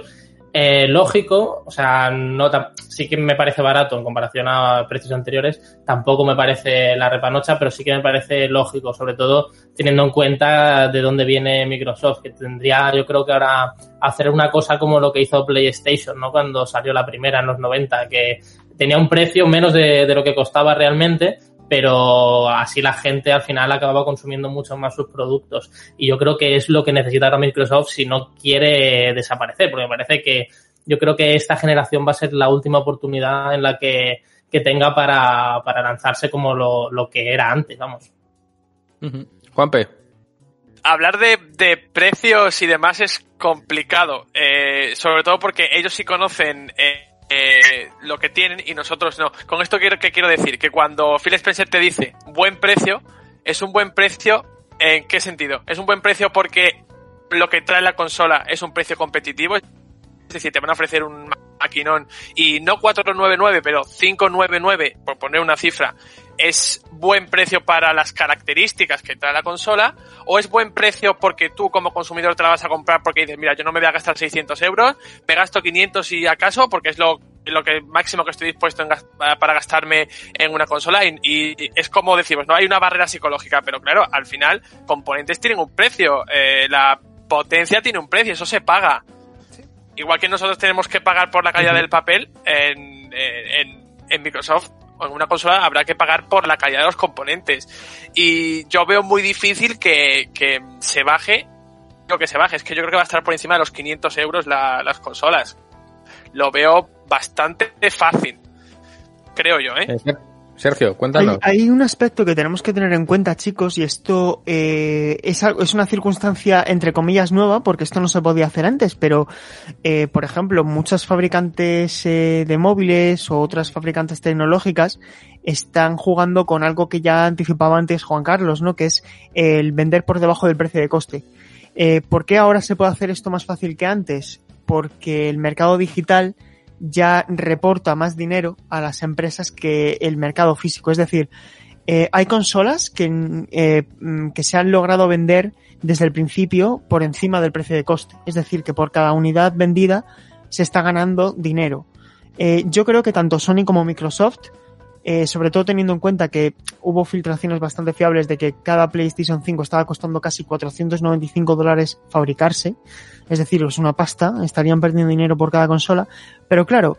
eh, lógico, o sea, no sí que me parece barato en comparación a precios anteriores, tampoco me parece la repanocha, pero sí que me parece lógico, sobre todo teniendo en cuenta de dónde viene Microsoft, que tendría yo creo que ahora hacer una cosa como lo que hizo PlayStation, ¿no? Cuando salió la primera en los 90, que tenía un precio menos de, de lo que costaba realmente, pero así la gente al final acababa consumiendo mucho más sus productos. Y yo creo que es lo que necesita ahora Microsoft si no quiere desaparecer, porque me parece que yo creo que esta generación va a ser la última oportunidad en la que, que tenga para, para lanzarse como lo, lo, que era antes, vamos. Uh -huh. Juanpe. Hablar de, de, precios y demás es complicado, eh, sobre todo porque ellos sí conocen eh, eh, lo que tienen y nosotros no. Con esto quiero, que quiero decir que cuando Phil Spencer te dice buen precio, es un buen precio ¿en qué sentido? Es un buen precio porque lo que trae la consola es un precio competitivo, es decir, te van a ofrecer un maquinón y no 499, pero 599, por poner una cifra, es buen precio para las características que trae la consola o es buen precio porque tú como consumidor te la vas a comprar porque dices, mira, yo no me voy a gastar 600 euros, me gasto 500 y acaso porque es lo, lo que máximo que estoy dispuesto en, para gastarme en una consola y, y, es como decimos, no hay una barrera psicológica, pero claro, al final componentes tienen un precio, eh, la potencia tiene un precio, eso se paga. igual que nosotros tenemos que pagar por la calidad del papel, en, en, en Microsoft una consola habrá que pagar por la calidad de los componentes. Y yo veo muy difícil que, que se baje, lo que se baje, es que yo creo que va a estar por encima de los 500 euros la- las consolas. Lo veo bastante fácil, creo yo, ¿eh? Sergio, cuéntanos. hay un aspecto que tenemos que tener en cuenta, chicos, y esto eh, es, es una circunstancia entre comillas nueva, porque esto no se podía hacer antes, pero, eh, por ejemplo, muchos fabricantes eh, de móviles o otras fabricantes tecnológicas están jugando con algo que ya anticipaba antes Juan Carlos, ¿no? Que es el vender por debajo del precio de coste. Eh, ¿Por qué ahora se puede hacer esto más fácil que antes? Porque el mercado digital ya reporta más dinero a las empresas que el mercado físico. Es decir, eh, hay consolas que, eh, mm, que se han logrado vender desde el principio por encima del precio de coste. Es decir, que por cada unidad vendida se está ganando dinero. Eh, yo creo que tanto Sony como Microsoft, eh, sobre todo teniendo en cuenta que hubo filtraciones bastante fiables de que cada PlayStation 5 estaba costando casi 495 dólares fabricarse, es decir, es una pasta, estarían perdiendo dinero por cada consola, pero claro,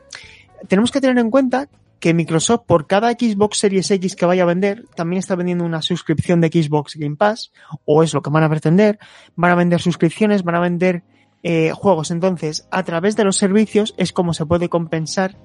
tenemos que tener en cuenta que Microsoft por cada Xbox Series X que vaya a vender, también está vendiendo una suscripción de Xbox Game Pass, o es lo que van a pretender, van a vender suscripciones, van a vender eh, juegos. Entonces, a través de los servicios es como se puede compensar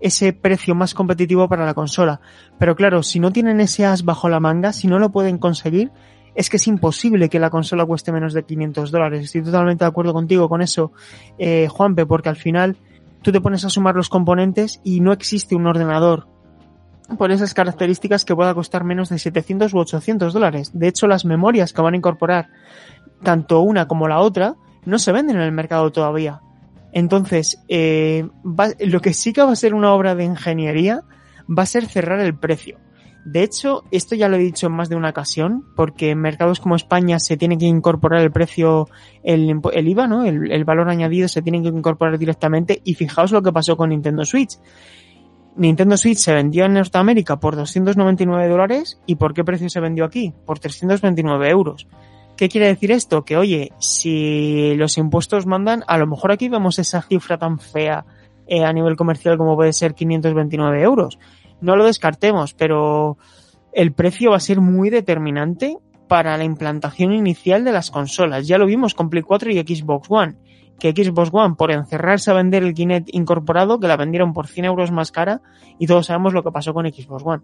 ese precio más competitivo para la consola. Pero claro, si no tienen ese as bajo la manga, si no lo pueden conseguir, es que es imposible que la consola cueste menos de 500 dólares. Estoy totalmente de acuerdo contigo con eso, eh, Juanpe, porque al final tú te pones a sumar los componentes y no existe un ordenador por esas características que pueda costar menos de 700 u 800 dólares. De hecho, las memorias que van a incorporar, tanto una como la otra, no se venden en el mercado todavía. Entonces, eh, va- lo que sí que va a ser una obra de ingeniería va a ser cerrar el precio. De hecho, esto ya lo he dicho en más de una ocasión, porque en mercados como España se tiene que incorporar el precio, el, el IVA, ¿no? El, el valor añadido se tiene que incorporar directamente y fijaos lo que pasó con Nintendo Switch. Nintendo Switch se vendió en Norteamérica por 299 dólares y ¿por qué precio se vendió aquí? Por 329 euros. ¿Qué quiere decir esto? Que oye, si los impuestos mandan, a lo mejor aquí vemos esa cifra tan fea eh, a nivel comercial como puede ser 529 euros. No lo descartemos, pero el precio va a ser muy determinante para la implantación inicial de las consolas. Ya lo vimos con Play 4 y Xbox One. Que Xbox One, por encerrarse a vender el Kinect incorporado, que la vendieron por 100 euros más cara, y todos sabemos lo que pasó con Xbox One.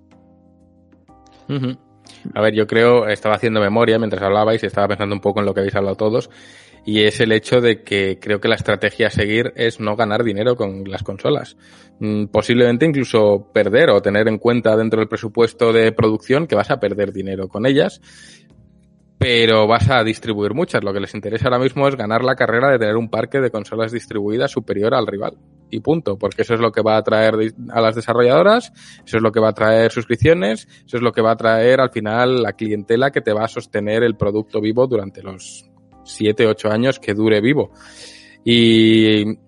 A ver, yo creo, estaba haciendo memoria mientras hablabais y estaba pensando un poco en lo que habéis hablado todos, y es el hecho de que creo que la estrategia a seguir es no ganar dinero con las consolas. Mm, Posiblemente incluso perder o tener en cuenta dentro del presupuesto de producción que vas a perder dinero con ellas, pero vas a distribuir muchas. Lo que les interesa ahora mismo es ganar la carrera de tener un parque de consolas distribuidas superior al rival. Y punto, porque eso es lo que va a atraer a las desarrolladoras, eso es lo que va a traer suscripciones, eso es lo que va a traer al final la clientela que te va a sostener el producto vivo durante los 7, 8 años que dure vivo. Y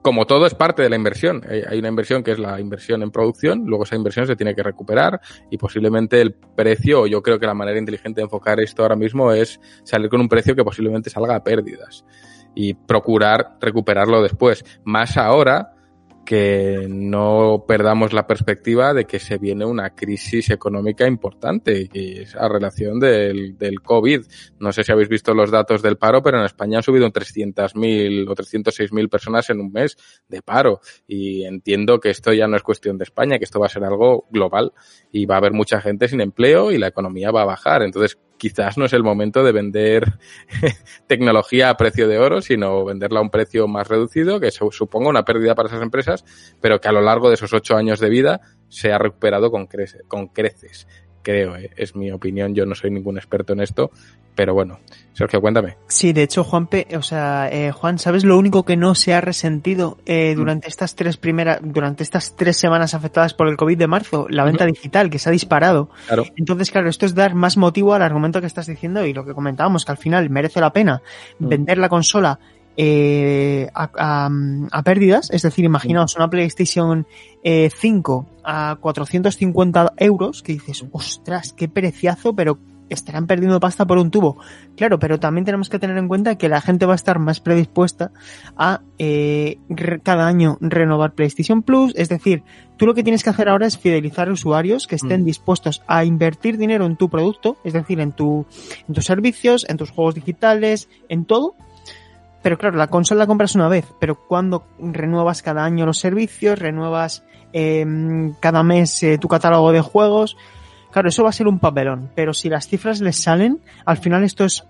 como todo es parte de la inversión. Hay una inversión que es la inversión en producción, luego esa inversión se tiene que recuperar y posiblemente el precio, yo creo que la manera inteligente de enfocar esto ahora mismo es salir con un precio que posiblemente salga a pérdidas y procurar recuperarlo después. Más ahora que no perdamos la perspectiva de que se viene una crisis económica importante, que es a relación del, del COVID. No sé si habéis visto los datos del paro, pero en España han subido un 300.000 o 306.000 personas en un mes de paro. Y entiendo que esto ya no es cuestión de España, que esto va a ser algo global y va a haber mucha gente sin empleo y la economía va a bajar. Entonces, quizás no es el momento de vender (laughs) tecnología a precio de oro, sino venderla a un precio más reducido, que su- suponga una pérdida para esas empresas, pero que a lo largo de esos ocho años de vida se ha recuperado con, con creces. Creo, eh, es mi opinión, yo no soy ningún experto en esto, pero bueno, Sergio, cuéntame. Sí, de hecho, Juanpe, o sea, eh, Juan, ¿sabes lo único que no se ha resentido eh, durante estas tres primeras, durante estas tres semanas afectadas por el COVID de marzo? La venta digital, que se ha disparado. Claro. Entonces, claro, esto es dar más motivo al argumento que estás diciendo y lo que comentábamos, que al final merece la pena Mm. vender la consola eh, a, a- a pérdidas, es decir, imaginaos una PlayStation eh, 5 a 450 euros, que dices, ostras, qué preciazo, pero estarán perdiendo pasta por un tubo. Claro, pero también tenemos que tener en cuenta que la gente va a estar más predispuesta a eh, cada año renovar PlayStation Plus. Es decir, tú lo que tienes que hacer ahora es fidelizar usuarios que estén Mm. dispuestos a invertir dinero en tu producto, es decir, en, tu, en tus servicios, en tus juegos digitales, en todo. Pero claro, la consola la compras una vez, pero cuando renuevas cada año los servicios, renuevas eh, cada mes eh, tu catálogo de juegos, claro, eso va a ser un papelón. Pero si las cifras les salen, al final esto es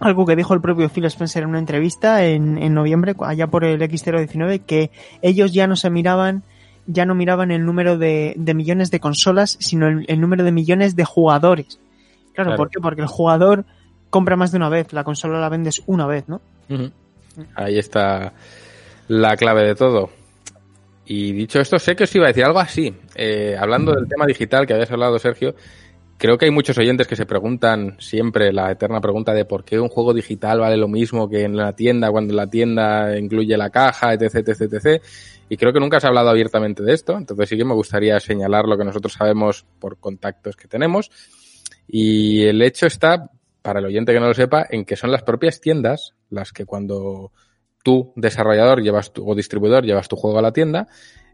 algo que dijo el propio Phil Spencer en una entrevista en, en noviembre, allá por el X019, que ellos ya no se miraban, ya no miraban el número de, de millones de consolas, sino el, el número de millones de jugadores. Claro, Claro. ¿por qué? Porque el jugador compra más de una vez, la consola la vendes una vez, ¿no? Ahí está la clave de todo. Y dicho esto, sé que os iba a decir algo así. Eh, hablando del tema digital que habías hablado, Sergio, creo que hay muchos oyentes que se preguntan siempre la eterna pregunta de por qué un juego digital vale lo mismo que en la tienda cuando la tienda incluye la caja, etc, etc, etc. Y creo que nunca se ha hablado abiertamente de esto. Entonces sí que me gustaría señalar lo que nosotros sabemos por contactos que tenemos. Y el hecho está, para el oyente que no lo sepa, en que son las propias tiendas las que cuando tú, desarrollador, llevas tu, o distribuidor, llevas tu juego a la tienda,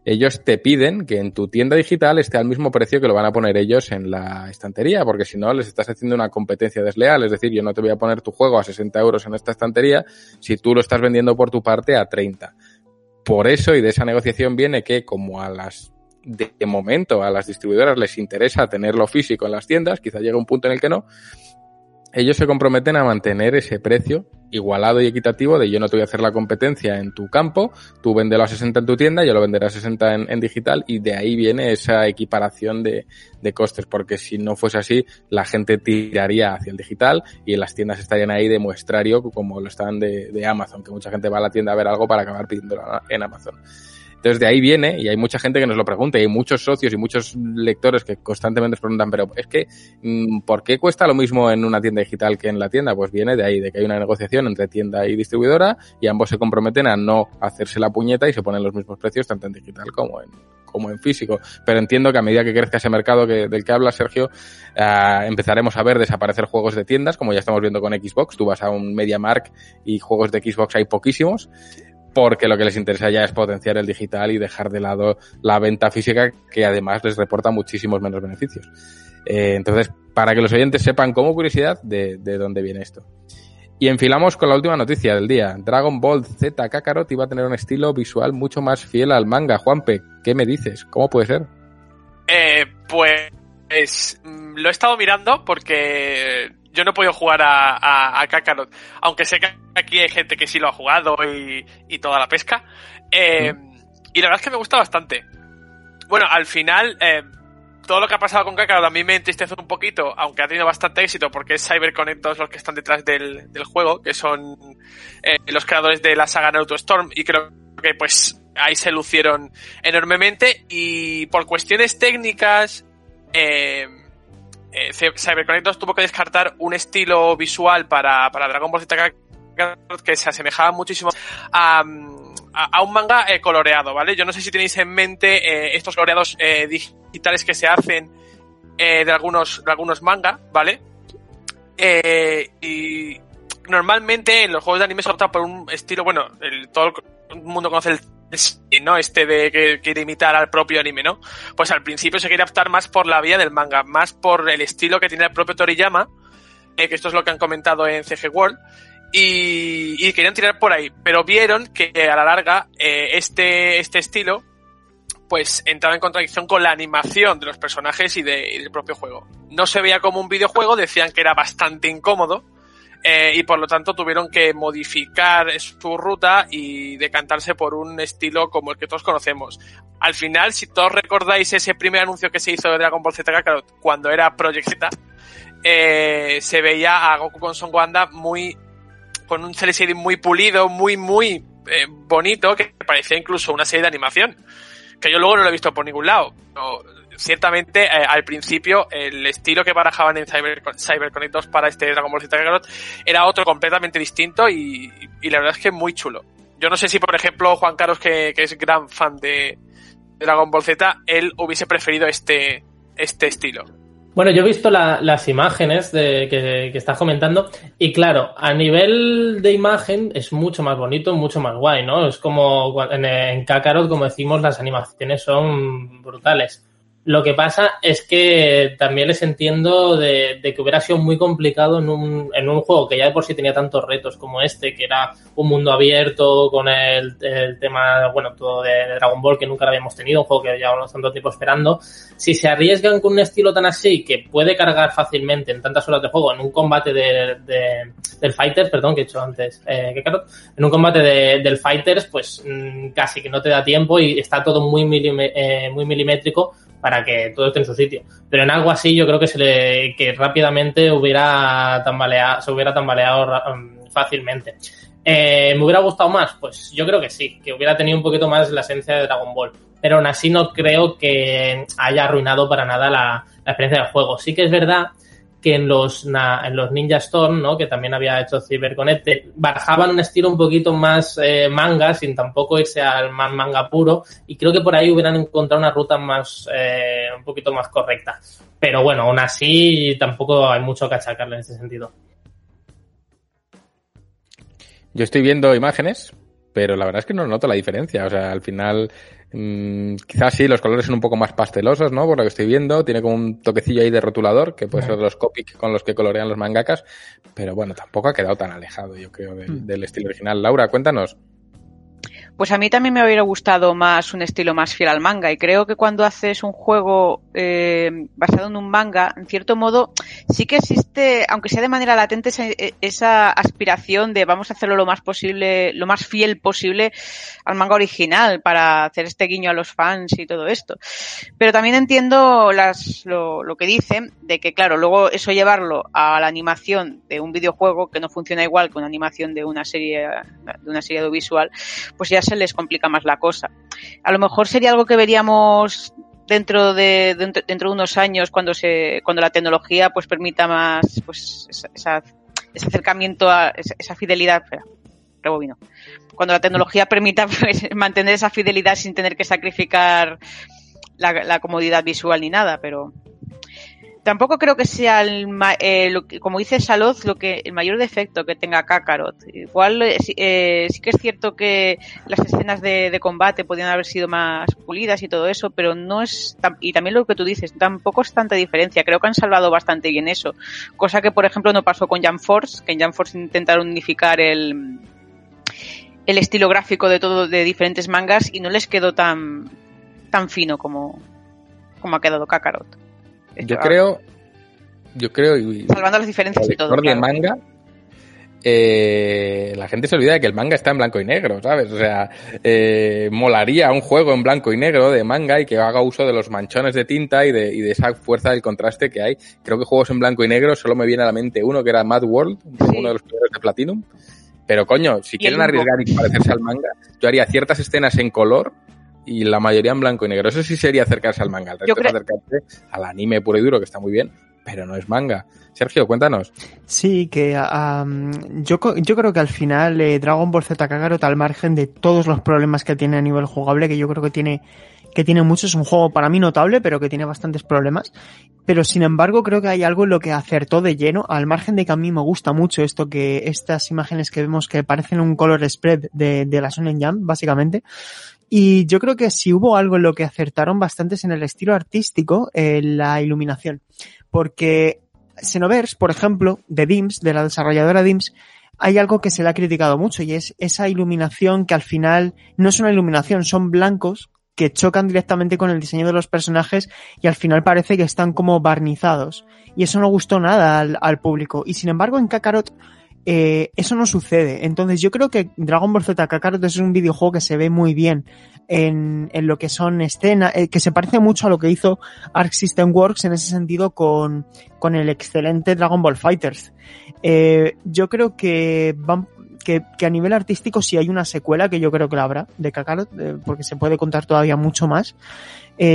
ellos te piden que en tu tienda digital esté al mismo precio que lo van a poner ellos en la estantería, porque si no les estás haciendo una competencia desleal. Es decir, yo no te voy a poner tu juego a 60 euros en esta estantería si tú lo estás vendiendo por tu parte a 30. Por eso y de esa negociación viene que como a las de momento a las distribuidoras les interesa tenerlo físico en las tiendas, quizá llega un punto en el que no, ellos se comprometen a mantener ese precio igualado y equitativo de yo no te voy a hacer la competencia en tu campo, tú véndelo a 60 en tu tienda, yo lo venderé a 60 en, digital y de ahí viene esa equiparación de, de, costes, porque si no fuese así, la gente tiraría hacia el digital y las tiendas estarían ahí de muestrario como lo están de, de Amazon, que mucha gente va a la tienda a ver algo para acabar pidiéndolo en Amazon. Entonces de ahí viene, y hay mucha gente que nos lo pregunta, y hay muchos socios y muchos lectores que constantemente nos preguntan, pero es que, ¿por qué cuesta lo mismo en una tienda digital que en la tienda? Pues viene de ahí, de que hay una negociación entre tienda y distribuidora, y ambos se comprometen a no hacerse la puñeta y se ponen los mismos precios tanto en digital como en, como en físico. Pero entiendo que a medida que crezca ese mercado del que habla Sergio, uh, empezaremos a ver desaparecer juegos de tiendas, como ya estamos viendo con Xbox. Tú vas a un MediaMark y juegos de Xbox hay poquísimos porque lo que les interesa ya es potenciar el digital y dejar de lado la venta física, que además les reporta muchísimos menos beneficios. Eh, entonces, para que los oyentes sepan como curiosidad de, de, dónde viene esto. Y enfilamos con la última noticia del día. Dragon Ball Z Kakarot iba a tener un estilo visual mucho más fiel al manga. Juanpe, ¿qué me dices? ¿Cómo puede ser? Eh, pues lo he estado mirando porque yo no he podido jugar a, a, a, Kakarot, aunque sé que aquí hay gente que sí lo ha jugado y, y toda la pesca. Eh. Y la verdad es que me gusta bastante. Bueno, al final, eh, todo lo que ha pasado con Kakarot a mí me entristece un poquito, aunque ha tenido bastante éxito, porque es CyberConnect 2 los que están detrás del, del juego, que son eh, los creadores de la saga Naruto Storm, y creo que pues ahí se lucieron enormemente. Y por cuestiones técnicas, eh, eh, CyberConnect 2 tuvo que descartar un estilo visual para, para Dragon Ball Z que se asemejaba muchísimo a, a, un manga eh, coloreado, ¿vale? Yo no sé si tenéis en mente eh, estos coloreados eh, digitales que se hacen de algunos de algunos manga, ¿vale? Y normalmente en los juegos de anime se opta por un estilo, bueno, el, todo el mundo conoce el ¿no? Este de que quiere imitar al propio anime, ¿no? Pues al principio se quiere optar más por la vía del manga, más por el estilo que tiene el propio Toriyama, eh, que esto es lo que han comentado en CG World, y, y querían tirar por ahí, pero vieron que a la larga eh, este, este estilo pues entraba en contradicción con la animación de los personajes y, y del propio juego. No se veía como un videojuego, decían que era bastante incómodo, eh, y por lo tanto tuvieron que modificar su ruta y decantarse por un estilo como el que todos conocemos. Al final, si todos recordáis ese primer anuncio que se hizo de Dragon Ball Z cuando era Project Z, eh, se veía a Goku con Son Wanda muy con un cel muy pulido, muy muy eh, bonito, que parecía incluso una serie de animación, que yo luego no lo he visto por ningún lado. Ciertamente, eh, al principio, el estilo que barajaban en Cyber, CyberConnect 2 para este Dragon Ball Z Kakarot era otro completamente distinto y, y, la verdad es que muy chulo. Yo no sé si, por ejemplo, Juan Carlos, que, que es gran fan de, Dragon Ball Z, él hubiese preferido este, este estilo. Bueno, yo he visto la, las imágenes de, que, que, estás comentando y claro, a nivel de imagen es mucho más bonito, mucho más guay, ¿no? Es como en, en Kakarot, como decimos, las animaciones son brutales. Lo que pasa es que también les entiendo de, de, que hubiera sido muy complicado en un, en un juego que ya de por sí tenía tantos retos como este, que era un mundo abierto con el, el tema, bueno, todo de Dragon Ball que nunca lo habíamos tenido, un juego que llevamos tanto tiempo esperando. Si se arriesgan con un estilo tan así que puede cargar fácilmente en tantas horas de juego, en un combate de, de del Fighters, perdón, que he hecho antes, eh, que claro, en un combate de, del Fighters, pues mmm, casi que no te da tiempo y está todo muy, milime, eh, muy milimétrico para que todo esté en su sitio. Pero en algo así yo creo que se le, que rápidamente hubiera tambaleado, se hubiera tambaleado um, fácilmente. Eh, ¿Me hubiera gustado más? Pues yo creo que sí, que hubiera tenido un poquito más la esencia de Dragon Ball. Pero aún así no creo que haya arruinado para nada la, la experiencia del juego. Sí que es verdad que en los, na, en los Ninja Storm, ¿no? que también había hecho CyberConnect, barajaban un estilo un poquito más eh, manga, sin tampoco irse al más manga puro, y creo que por ahí hubieran encontrado una ruta más, eh, un poquito más correcta. Pero bueno, aún así tampoco hay mucho que achacarle en ese sentido. Yo estoy viendo imágenes, pero la verdad es que no noto la diferencia. O sea, al final, mmm, quizás sí, los colores son un poco más pastelosos, ¿no? Por lo que estoy viendo, tiene como un toquecillo ahí de rotulador, que puede ser los copic con los que colorean los mangakas, pero bueno, tampoco ha quedado tan alejado, yo creo, del, mm. del estilo original. Laura, cuéntanos. Pues a mí también me hubiera gustado más un estilo más fiel al manga y creo que cuando haces un juego eh, basado en un manga, en cierto modo sí que existe, aunque sea de manera latente, esa, esa, aspiración de vamos a hacerlo lo más posible, lo más fiel posible al manga original para hacer este guiño a los fans y todo esto. Pero también entiendo las, lo, lo que dicen de que claro, luego eso llevarlo a la animación de un videojuego que no funciona igual que una animación de una serie de una serie audiovisual, pues ya se les complica más la cosa. A lo mejor sería algo que veríamos dentro de, de dentro de unos años cuando se cuando la tecnología pues permita más pues esa, ese acercamiento a esa, esa fidelidad espera, rebobino cuando la tecnología permita (laughs) pues, mantener esa fidelidad sin tener que sacrificar la, la comodidad visual ni nada pero tampoco creo que sea el, eh, lo que, como dice Saloz lo que el mayor defecto que tenga Kakarot. Igual eh, eh, sí que es cierto que las escenas de, combate podrían haber sido más pulidas y todo eso pero no es y también lo que tú dices tampoco es tanta diferencia. Creo que han salvado bastante bien eso. Cosa que por ejemplo no pasó con Jam Force que en Jam Force intentaron unificar el el estilo gráfico de todo de diferentes mangas y no les quedó tan tan fino como como ha quedado Kakarot yo creo, yo creo, y, salvando las diferencias y todo. Claro. manga, eh, la gente se olvida de que el manga está en blanco y negro, ¿sabes? O sea, eh, molaría un juego en blanco y negro de manga y que haga uso de los manchones de tinta y de, y de esa fuerza del contraste que hay. Creo que juegos en blanco y negro solo me viene a la mente uno que era Mad World, sí. uno de los primeros de Platinum. Pero coño, si quieren arriesgar y parecerse al manga, yo haría ciertas escenas en color y la mayoría en blanco y negro. Eso sí sería acercarse al manga. El resto creo... es acercarse al anime puro y duro, que está muy bien, pero no es manga. Sergio, cuéntanos. Sí, que um, yo, yo creo que al final eh, Dragon Ball Z Kakarot, al margen de todos los problemas que tiene a nivel jugable, que yo creo que tiene que tiene muchos, es un juego para mí notable, pero que tiene bastantes problemas. Pero sin embargo, creo que hay algo en lo que acertó de lleno, al margen de que a mí me gusta mucho esto, que estas imágenes que vemos que parecen un color spread de, de la Shonen Jam, básicamente. Y yo creo que si hubo algo en lo que acertaron bastantes en el estilo artístico, eh, la iluminación. Porque Xenoverse, por ejemplo, de DIMS, de la desarrolladora DIMS, hay algo que se le ha criticado mucho y es esa iluminación que al final no es una iluminación, son blancos que chocan directamente con el diseño de los personajes y al final parece que están como barnizados. Y eso no gustó nada al público. Y sin embargo en Kakarot eh, eso no sucede. Entonces yo creo que Dragon Ball Z Kakarot es un videojuego que se ve muy bien en, en lo que son escenas, eh, que se parece mucho a lo que hizo Arc System Works en ese sentido con, con el excelente Dragon Ball Fighters. Eh, yo creo que van, que, que, a nivel artístico si hay una secuela, que yo creo que la habrá, de Kakarot, porque se puede contar todavía mucho más.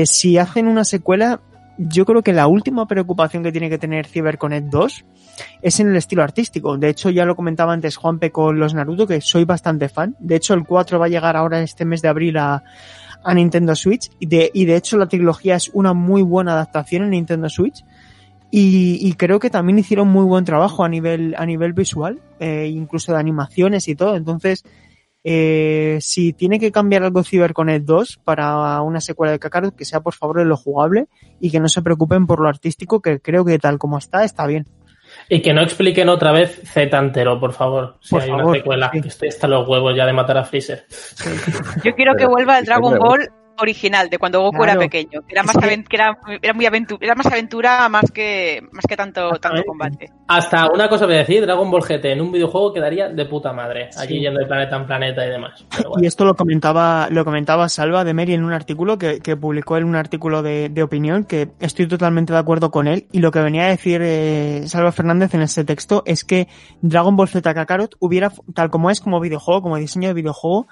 Si hacen una secuela, yo creo que la última preocupación que tiene que tener CyberConnect 2 es en el estilo artístico. De hecho, ya lo comentaba antes Juanpe con los Naruto, que soy bastante fan. De hecho, el 4 va a llegar ahora este mes de abril a, a Nintendo Switch. Y de, y de hecho, la trilogía es una muy buena adaptación en Nintendo Switch. Y, y creo que también hicieron muy buen trabajo a nivel, a nivel visual, eh, incluso de animaciones y todo. Entonces, eh, si tiene que cambiar algo CyberConnect 2 para una secuela de Kakarot, que sea por favor en lo jugable y que no se preocupen por lo artístico, que creo que tal como está, está bien. Y que no expliquen otra vez Z entero, por favor. Si Por hay favor, una secuela, sí. que estoy hasta los huevos ya de matar a Freezer. Yo quiero que vuelva el Dragon Ball original, de cuando Goku era Claro. pequeño. que Era más, que- era, era muy aventura, era más aventura más que, más que tanto, tanto combate. Hasta una cosa voy a decir, Dragon Ball GT en un videojuego quedaría de puta madre. Allí Sí. yendo de planeta en planeta y demás. Pero Y bueno. esto lo comentaba, lo comentaba Salva de Meri en un artículo que, que publicó en un artículo de, de opinión, que estoy totalmente de acuerdo con él. Y lo que venía a decir eh, Salva Fernández en ese texto es que Dragon Ball Z Kakarot hubiera, tal como es como videojuego, como diseño de videojuego,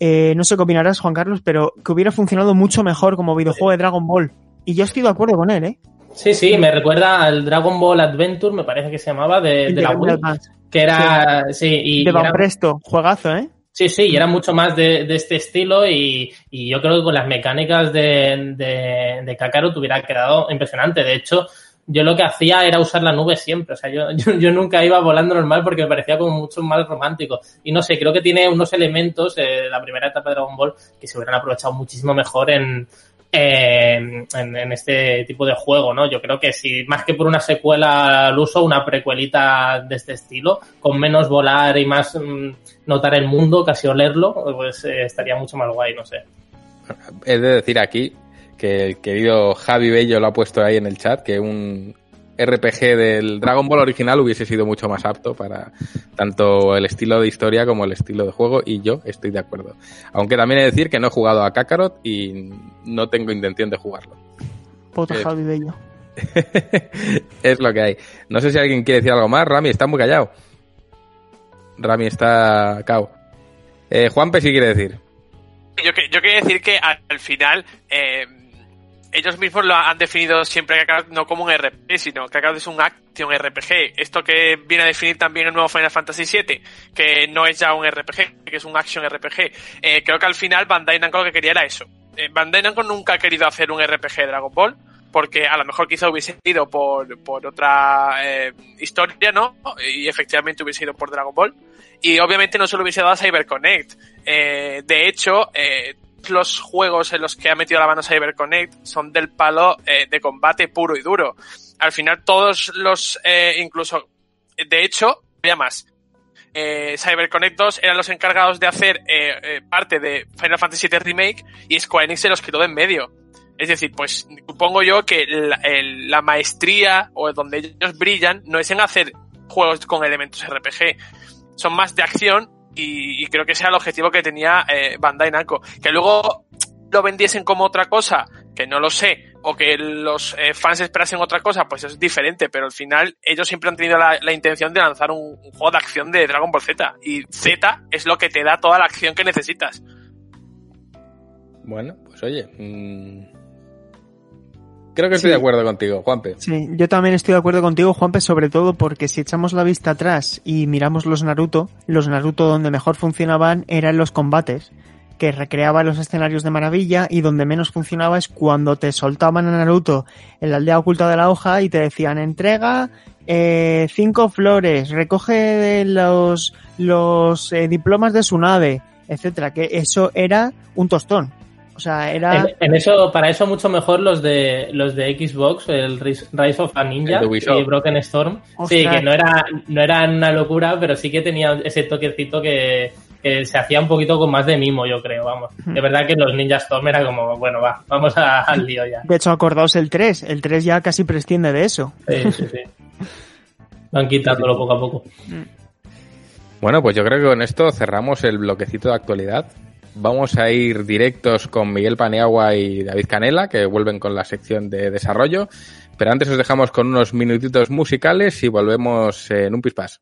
eh, no sé qué opinarás, Juan Carlos, pero que hubiera funcionado mucho mejor como videojuego de Dragon Ball. Y yo estoy de acuerdo con él, ¿eh? Sí, sí, me recuerda al Dragon Ball Adventure, me parece que se llamaba, de, de la Wii. Que era, sí, y, de y era- Van Presto, juegazo, ¿eh? Sí, sí, y era mucho más de, de este estilo y, y yo creo que con las mecánicas de, de, de Kakarot hubiera quedado impresionante. De hecho, yo lo que hacía era usar la nube siempre. O sea, (laughs) yo, yo, nunca iba volando normal porque me parecía como mucho más romántico. Y no sé, creo que tiene unos elementos, eh, la primera etapa de Dragon Ball, que se hubieran aprovechado muchísimo mejor en, en, en, este tipo de juego, ¿no? Yo creo que si más que por una secuela al uso, una precuelita de este estilo, con menos volar y más mm, notar el mundo, casi olerlo, pues eh, estaría mucho más guay, no sé. He de decir aquí que el querido Javi Bello lo ha puesto ahí en el chat, que un RPG del Dragon Ball original hubiese sido mucho más apto para tanto el estilo de historia como el estilo de juego, y yo estoy de acuerdo. Aunque también he de decir que no he jugado a Kakarot y no tengo intención de jugarlo. Puto Eh, Javi Bello. (laughs) es lo que hay. No sé si alguien quiere decir algo más. Rami está muy callado. Rami está cao. Eh, Juanpe sí quiere decir. Yo, que- yo quería decir que al, al final eh, ellos mismos lo han definido siempre Kakarot no como un RPG, sino que Kakarot es un action RPG. Esto que viene a definir también el nuevo Final Fantasy VII, que no es ya un RPG, que es un action RPG. Eh, creo que al final Bandai Namco lo que quería era eso. Eh, Bandai Namco nunca ha querido hacer un RPG de Dragon Ball, porque a lo mejor quizá hubiese ido por, por otra eh, historia, ¿no? Y efectivamente hubiese ido por Dragon Ball. Y obviamente no se lo hubiese dado a CyberConnect. Eh, de hecho, eh, los juegos en los que ha metido la mano CyberConnect son del palo eh, de combate puro y duro. Al final todos los, eh, incluso, de hecho, había más. Eh, CyberConnect 2 eran los encargados de hacer parte de Final Fantasy VII Remake y Square Enix se los quitó de en medio. Es decir, pues supongo yo que la, la maestría o donde ellos brillan no es en hacer juegos con elementos RPG, son más de acción y, y creo que ese era el objetivo que tenía eh, Bandai Namco. Que luego lo vendiesen como otra cosa, que no lo sé, o que los eh, fans esperasen otra cosa, pues es diferente, pero al final ellos siempre han tenido la, la intención de lanzar un, un juego de acción de Dragon Ball Z y Z es lo que te da toda la acción que necesitas. Bueno, pues oye. mm, Creo que estoy Sí. de acuerdo contigo, Juanpe. Sí, yo también estoy de acuerdo contigo, Juanpe, sobre todo porque si echamos la vista atrás y miramos los Naruto, los Naruto donde mejor funcionaban eran los combates, que recreaban los escenarios de maravilla y donde menos funcionaba es cuando te soltaban a Naruto en la aldea oculta de la hoja y te decían entrega eh, cinco flores, recoge los, los eh, diplomas de su nave, etcétera, que eso era un tostón. O sea, era... En, en eso, para eso mucho mejor los de los de Xbox, el Rise of a Ninja y Broken Storm. Sí, que no era, no era una locura, pero sí que tenía ese toquecito que, que se hacía un poquito con más de mimo, yo creo, vamos. De verdad que los Ninja Storm era como, bueno, va, vamos a- al lío ya. De hecho, acordaos el 3, el 3 ya casi prescinde de eso. Sí, sí, sí. Van quitándolo poco a poco. Bueno, pues yo creo que con esto cerramos el bloquecito de actualidad. Vamos a ir directos con Miguel Paniagua y David Canela, que vuelven con la sección de desarrollo. Pero antes os dejamos con unos minutitos musicales y volvemos en un pispás.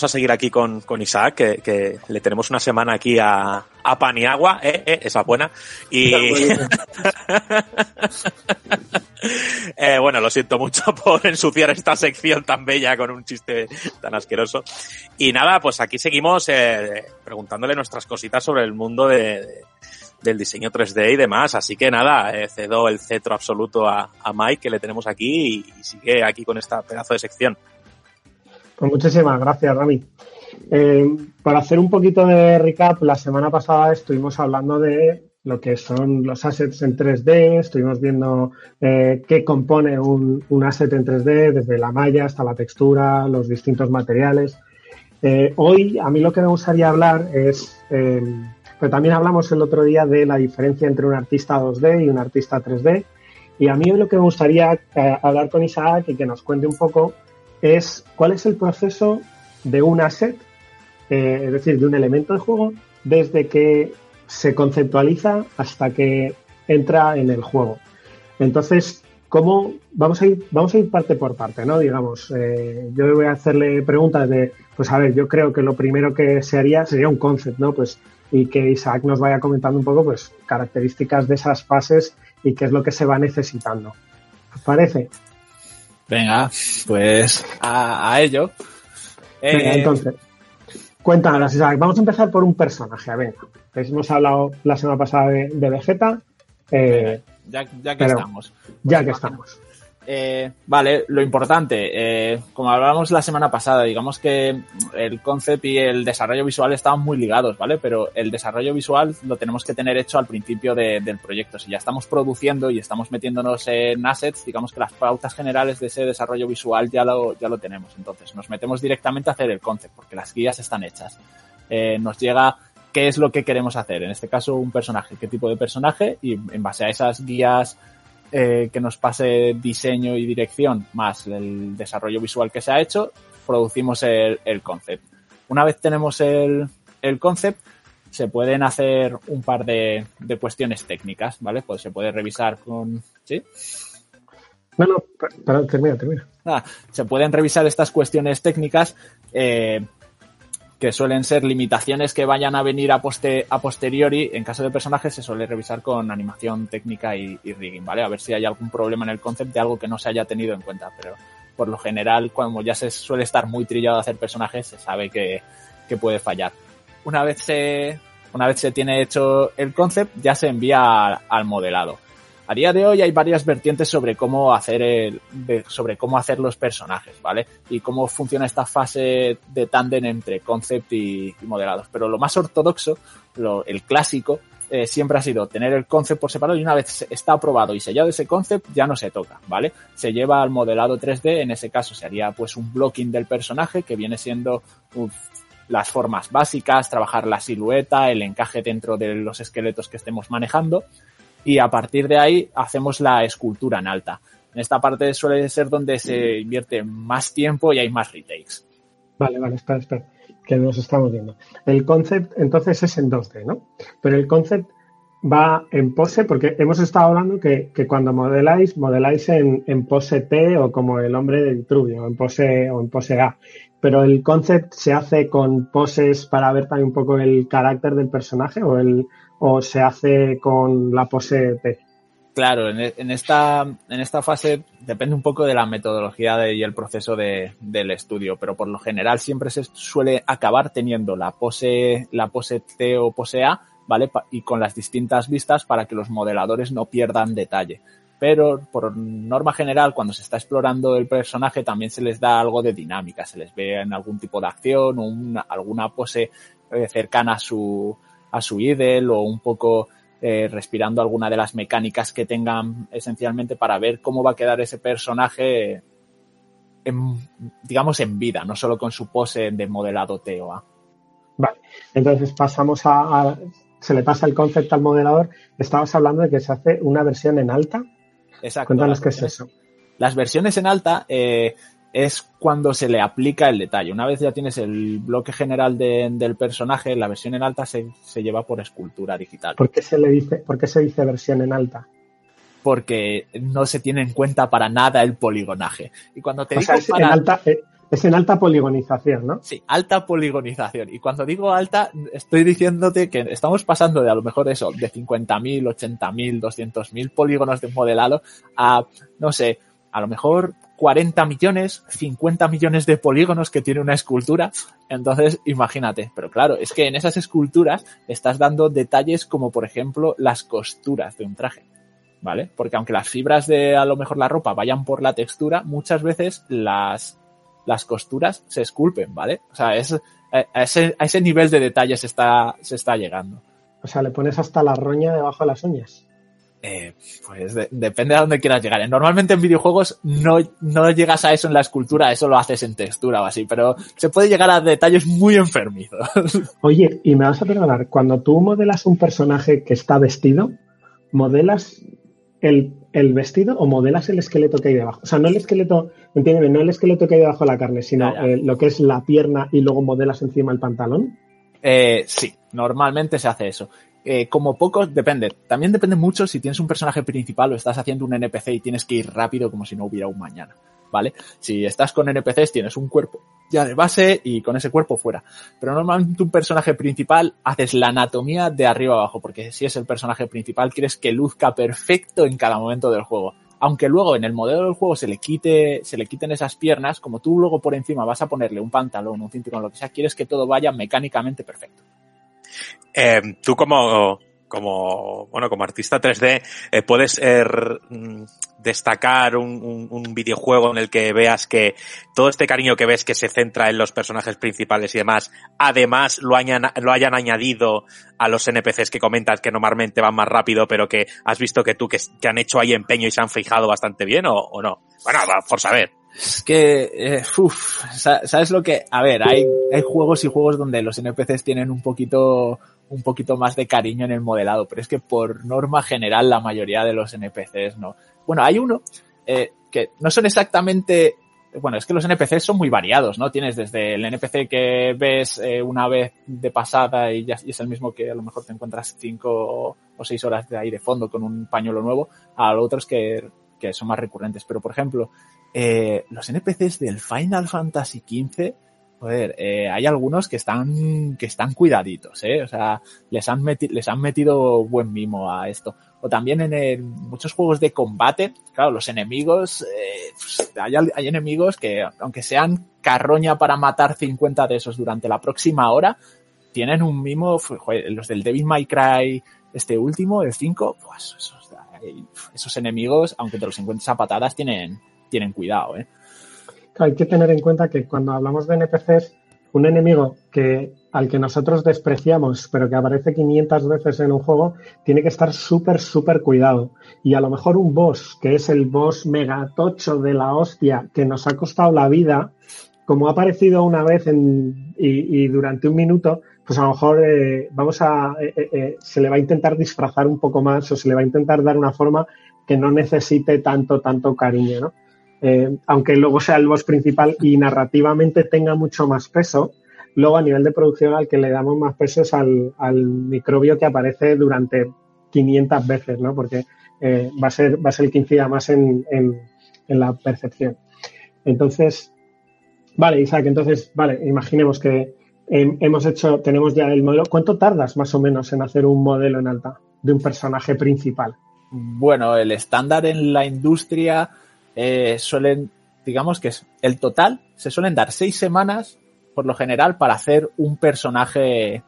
Vamos a seguir aquí con, con Isaac, que, que le tenemos una semana aquí a, a Paniagua, eh, eh, esa buena. Y (laughs) Eh, bueno, lo siento mucho (laughs) por ensuciar esta sección tan bella con un chiste tan asqueroso. Y nada, pues aquí seguimos eh, preguntándole nuestras cositas sobre el mundo de, de- del diseño 3D y demás. Así que nada, eh, cedo el cetro absoluto a, a Mike, que le tenemos aquí, y, y sigue aquí con esta pedazo de sección. Pues muchísimas gracias, Rami. Eh, para hacer un poquito de recap, la semana pasada estuvimos hablando de lo que son los assets en 3D, estuvimos viendo eh, qué compone un, un asset en 3D, desde la malla hasta la textura, los distintos materiales. Eh, hoy a mí lo que me gustaría hablar es, pero también hablamos el otro día de la diferencia entre un artista 2D y un artista 3D. Y a mí lo que me gustaría hablar con Isaac y que nos cuente un poco es cuál es el proceso de un asset, eh, es decir, de un elemento de juego, desde que se conceptualiza hasta que entra en el juego. Entonces, ¿cómo vamos a ir, vamos a ir parte por parte, ¿no? Digamos, eh, yo voy a hacerle preguntas de, pues a ver, yo creo que lo primero que se haría sería un concept, ¿no? Pues y que Isaac nos vaya comentando un poco, pues, características de esas fases y qué es lo que se va necesitando. ¿Os parece? Venga, pues a, a ello. Venga, Eh, entonces, cuéntanos, Isaac. Vamos a empezar por un personaje. Venga, hemos hablado la semana pasada de, de Vegeta. eh, ya, ya que pero- estamos. ya que imagina- estamos. Eh, vale, lo importante, eh, como hablábamos la semana pasada, digamos que el concept y el desarrollo visual estaban muy ligados, ¿vale? Pero el desarrollo visual lo tenemos que tener hecho al principio de- del proyecto. Si ya estamos produciendo y estamos metiéndonos en assets, digamos que las pautas generales de ese desarrollo visual ya lo, ya lo tenemos. Entonces, nos metemos directamente a hacer el concept, porque las guías están hechas. Eh, nos llega qué es lo que queremos hacer. En este caso, un personaje, qué tipo de personaje, y en base a esas guías eh, que nos pase diseño y dirección más el desarrollo visual que se ha hecho, producimos el, el concept. Una vez tenemos el, el concept, se pueden hacer un par de, de cuestiones técnicas, ¿vale? Pues se puede revisar con... ¿Sí? No, perdón, termina, termina. Nada, se pueden revisar estas cuestiones técnicas eh, que suelen ser limitaciones que vayan a venir a, poste- a posteriori. En caso de personajes se suele revisar con animación técnica y, rigging, ¿vale? A ver si hay algún problema en el concept de algo que no se haya tenido en cuenta. Pero por lo general, cuando ya se suele estar muy trillado hacer personajes, se sabe que, que puede fallar. Una vez se, una vez se tiene hecho el concept, ya se envía al modelado. A día de hoy hay varias vertientes sobre cómo hacer el, sobre cómo hacer los personajes, ¿vale? Y cómo funciona esta fase de tándem entre concept y, y modelados. Pero lo más ortodoxo, lo- el clásico, eh, siempre ha sido tener el concept por separado y una vez está aprobado y sellado ese concept ya no se toca, ¿vale? Se lleva al modelado 3D, en ese caso se haría pues un blocking del personaje que viene siendo las formas básicas, trabajar la silueta, el encaje dentro de los esqueletos que estemos manejando y a partir de ahí hacemos la escultura en alta. En esta parte suele ser donde se invierte más tiempo y hay más retakes. Vale, vale, espera, espera, que nos estamos viendo. El concept entonces es en 2D, ¿no? Pero el concept va en pose, porque hemos estado hablando que, que cuando modeláis, modeláis en, en pose T o como el hombre de Vitruvio, en pose, o en pose A. Pero el concept se hace con poses para ver también un poco el carácter del personaje o el o se hace con la pose T. Claro, en, esta, en esta fase depende un poco de la metodología y el proceso de- del estudio, pero por lo general siempre se suele acabar teniendo la pose, la pose T o pose A, ¿vale? Y con las distintas vistas para que los modeladores no pierdan detalle. Pero por norma general, cuando se está explorando el personaje, también se les da algo de dinámica, se les ve en algún tipo de acción o una- alguna pose eh, cercana a su, a su idel o un poco eh, respirando alguna de las mecánicas que tengan esencialmente para ver cómo va a quedar ese personaje en, digamos en vida, no solo con su pose de modelado T o A. Vale, entonces pasamos a, a- se le pasa el concepto al modelador. Estabas hablando de que se hace una versión en alta. Exacto. Cuéntanos qué es eso. Las versiones en alta eh, es cuando se le aplica el detalle. Una vez ya tienes el bloque general de- del personaje, la versión en alta se, se lleva por escultura digital. ¿Por qué se le dice, por qué se dice versión en alta? Porque no se tiene en cuenta para nada el poligonaje. Y cuando te O digo sea, es en alta, eh, es en alta poligonización, ¿no? Sí, alta poligonización. Y cuando digo alta, estoy diciéndote que estamos pasando de a lo mejor eso, de 50.000, 80.000, 200.000 polígonos de modelado a, no sé, a lo mejor 40 millones, 50 millones de polígonos que tiene una escultura. Entonces, imagínate. Pero claro, es que en esas esculturas estás dando detalles como, por ejemplo, las costuras de un traje. ¿Vale? Porque aunque las fibras de a lo mejor la ropa vayan por la textura, muchas veces las, las costuras se esculpen, ¿vale? O sea, es, a, ese nivel de detalle se está, se está llegando. O sea, le pones hasta la roña debajo de las uñas. Eh, pues de- depende a dónde quieras llegar. ¿eh? Normalmente en videojuegos no, no llegas a eso en la escultura, eso lo haces en textura o así, pero se puede llegar a detalles muy enfermizos. (laughs) Oye, y me vas a perdonar, cuando tú modelas un personaje que está vestido, ¿modelas el, el vestido o modelas el esqueleto que hay debajo? O sea, no el esqueleto, entiéndeme, no el esqueleto que hay debajo de la carne, sino Ya, ya. eh, lo que es la pierna y luego modelas encima el pantalón. Eh, sí, normalmente se hace eso. Eh, como pocos, depende. También depende mucho si tienes un personaje principal o estás haciendo un NPC y tienes que ir rápido como si no hubiera un mañana. ¿Vale? Si estás con NPCs tienes un cuerpo ya de base y con ese cuerpo fuera. Pero normalmente un personaje principal haces la anatomía de arriba abajo, porque si es el personaje principal quieres que luzca perfecto en cada momento del juego. Aunque luego en el modelo del juego se le quite, se le quiten esas piernas, como tú luego por encima vas a ponerle un pantalón, un cinturón, lo que sea, quieres que todo vaya mecánicamente perfecto. Eh, tú como, como, bueno, como artista 3D, eh, puedes mm, destacar un, un- un videojuego en el que veas que todo este cariño que ves que se centra en los personajes principales y demás, además lo hayan, lo hayan añadido a los NPCs que comentas que normalmente van más rápido, pero que has visto que tú que, que han hecho ahí empeño y se han fijado bastante bien o, no. Bueno, por saber. Es que, eh, uf, sa- ¿sabes lo que? A ver, hay, hay juegos y juegos donde los NPCs tienen un poquito, un poquito más de cariño en el modelado, pero es que por norma general la mayoría de los NPCs no. Bueno, hay uno eh, que no son exactamente, bueno, es que los NPCs son muy variados, ¿no? Tienes desde el NPC que ves eh, una vez de pasada y, ya, es el mismo que a lo mejor te encuentras cinco o, o seis horas de ahí de fondo con un pañuelo nuevo, a otros que, que son más recurrentes. Pero, por ejemplo, eh, los NPCs del Final Fantasy XV, joder, eh, hay algunos que están, que están cuidaditos, eh, o sea, les han, meti- les han metido buen mimo a esto. O también en muchos juegos de combate, claro, los enemigos, eh, pues, hay, hay enemigos que, aunque sean carroña para matar 50 de esos durante la próxima hora, tienen un mimo, joder, los del Devil May Cry, este último, el 5, pues esos, esos enemigos, aunque te los encuentres a patadas, tienen, tienen cuidado, eh. Hay que tener en cuenta que cuando hablamos de NPCs, un enemigo que al que nosotros despreciamos, pero que aparece 500 veces en un juego, tiene que estar súper, súper cuidado. Y a lo mejor un boss, que es el boss megatocho de la hostia, que nos ha costado la vida, como ha aparecido una vez en- y, durante un minuto, pues a lo mejor eh, vamos a, eh, eh, se le va a intentar disfrazar un poco más o se le va a intentar dar una forma que no necesite tanto, tanto cariño, ¿no? Eh, aunque luego sea el boss principal y narrativamente tenga mucho más peso, luego a nivel de producción al que le damos más peso es al, al microbio que aparece durante 500 veces, ¿no? Porque eh, va, a ser, va a ser el que incida más en, en- la percepción. Entonces, vale, Isaac, entonces, vale, imaginemos que eh, hemos hecho, tenemos ya el modelo. ¿Cuánto tardas más o menos en hacer un modelo en alta de un personaje principal? Bueno, el estándar en la industria eh, suelen, digamos que es el total, se suelen dar seis semanas por lo general para hacer un personaje,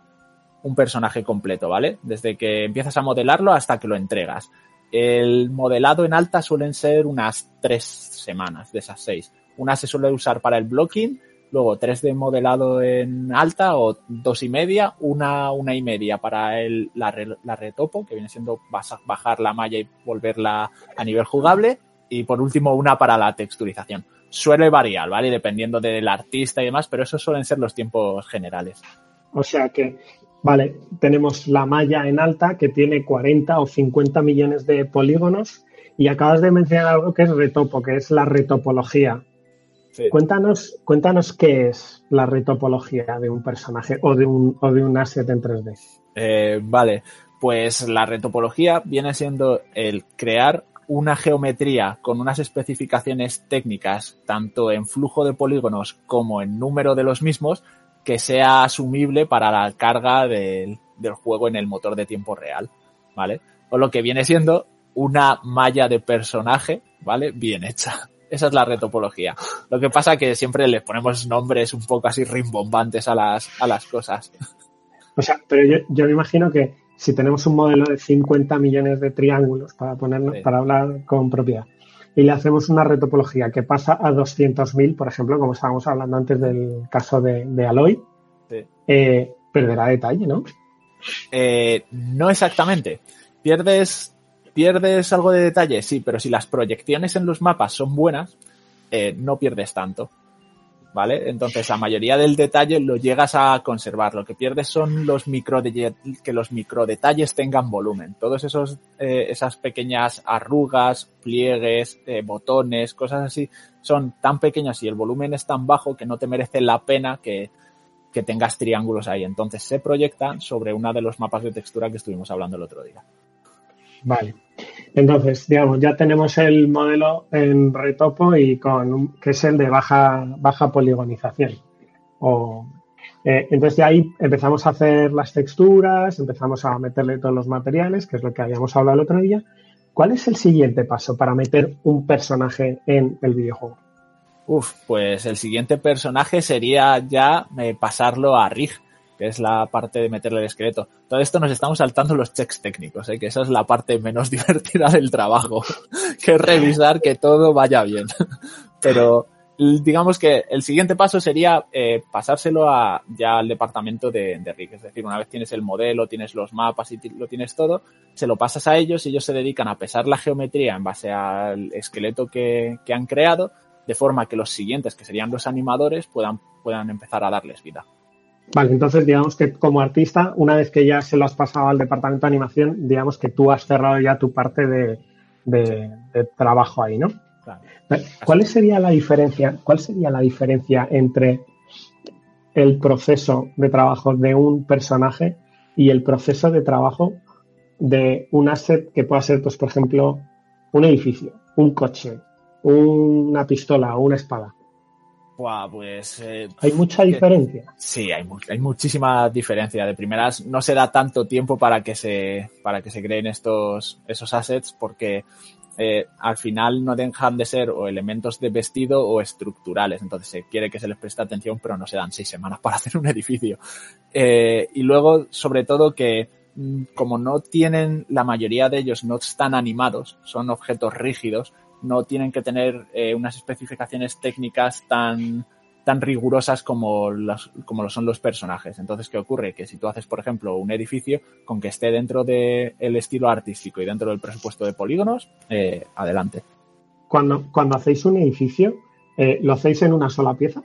un personaje completo, ¿vale? Desde que empiezas a modelarlo hasta que lo entregas. El modelado en alta suelen ser unas tres semanas de esas seis. Una se suele usar para el blocking, luego tres de modelado en alta o dos y media, una, una y media para el, la, la retopo, que viene siendo bajar la malla y volverla a nivel jugable, y por último una para la texturización. Suele variar, ¿vale? Dependiendo del artista y demás, pero esos suelen ser los tiempos generales. O sea que, vale, tenemos la malla en alta que tiene 40 o 50 millones de polígonos y acabas de mencionar algo que es retopo, que es la retopología. Sí. Cuéntanos, cuéntanos qué es la retopología de un personaje o de un, o de un asset en 3D. Eh, vale, pues la retopología viene siendo el crear una geometría con unas especificaciones técnicas, tanto en flujo de polígonos como en número de los mismos, que sea asumible para la carga del, del juego en el motor de tiempo real, ¿vale? O lo que viene siendo una malla de personaje, ¿vale? Bien hecha. (laughs) Esa es la retopología. Lo que pasa que siempre les ponemos nombres un poco así rimbombantes a las, a las cosas. O sea, pero yo, yo me imagino que si tenemos un modelo de 50 millones de triángulos, para ponernos, Sí. para hablar con propiedad, y le hacemos una retopología que pasa a 200.000, por ejemplo, como estábamos hablando antes del caso de, de Aloy, Sí. eh, perderá detalle, ¿no? Eh, no exactamente. Pierdes, pierdes algo de detalle, sí, pero si las proyecciones en los mapas son buenas, eh, no pierdes tanto. ¿Vale? Entonces, la mayoría del detalle lo llegas a conservar. Lo que pierdes son los micro que los microdetalles tengan volumen. Todos esos, eh, esas pequeñas arrugas, pliegues, eh, botones, cosas así, son tan pequeñas y el volumen es tan bajo que no te merece la pena que, que tengas triángulos ahí. Entonces se proyectan sobre uno de los mapas de textura que estuvimos hablando el otro día. Vale. Entonces, digamos, ya tenemos el modelo en retopo y con que es el de baja, baja poligonización. O, eh, entonces de ahí empezamos a hacer las texturas, empezamos a meterle todos los materiales, que es lo que habíamos hablado el otro día. ¿Cuál es el siguiente paso para meter un personaje en el videojuego? Uf, pues el siguiente personaje sería ya eh, pasarlo a Rig, que es la parte de meterle el esqueleto. Todo esto nos estamos saltando los checks técnicos, ¿eh? que esa es la parte menos (laughs) divertida del trabajo, que es revisar que todo vaya bien. Pero digamos que el siguiente paso sería eh, pasárselo a, ya al departamento de, de Rick. Es decir, una vez tienes el modelo, tienes los mapas y lo tienes todo, se lo pasas a ellos y ellos se dedican a pesar la geometría en base al esqueleto que, que han creado, de forma que los siguientes, que serían los animadores, puedan, puedan empezar a darles vida. Vale, entonces digamos que como artista, una vez que ya se lo has pasado al departamento de animación, digamos que tú has cerrado ya tu parte de, de, de trabajo ahí, ¿no? Claro. ¿Cuál sería la diferencia? ¿Cuál sería la diferencia entre el proceso de trabajo de un personaje y el proceso de trabajo de un asset que pueda ser, pues, por ejemplo, un edificio, un coche, una pistola o una espada? Buah, pues. Eh, ¿Hay mucha diferencia? Sí, hay, hay muchísima diferencia. De primeras, no se da tanto tiempo para que se, para que se creen estos, esos assets porque eh, al final no dejan de ser o elementos de vestido o estructurales. Entonces se quiere que se les preste atención, pero no se dan seis semanas para (laughs) hacer un edificio. Eh, y luego, sobre todo, que mm, como no tienen, la mayoría de ellos no están animados, son objetos rígidos, no tienen que tener eh, unas especificaciones técnicas tan, tan rigurosas como, los, como lo son los personajes. Entonces, ¿qué ocurre? Que si tú haces, por ejemplo, un edificio con que esté dentro del el estilo artístico y dentro del presupuesto de polígonos, eh, adelante. Cuando, cuando hacéis un edificio, eh, ¿lo hacéis en una sola pieza?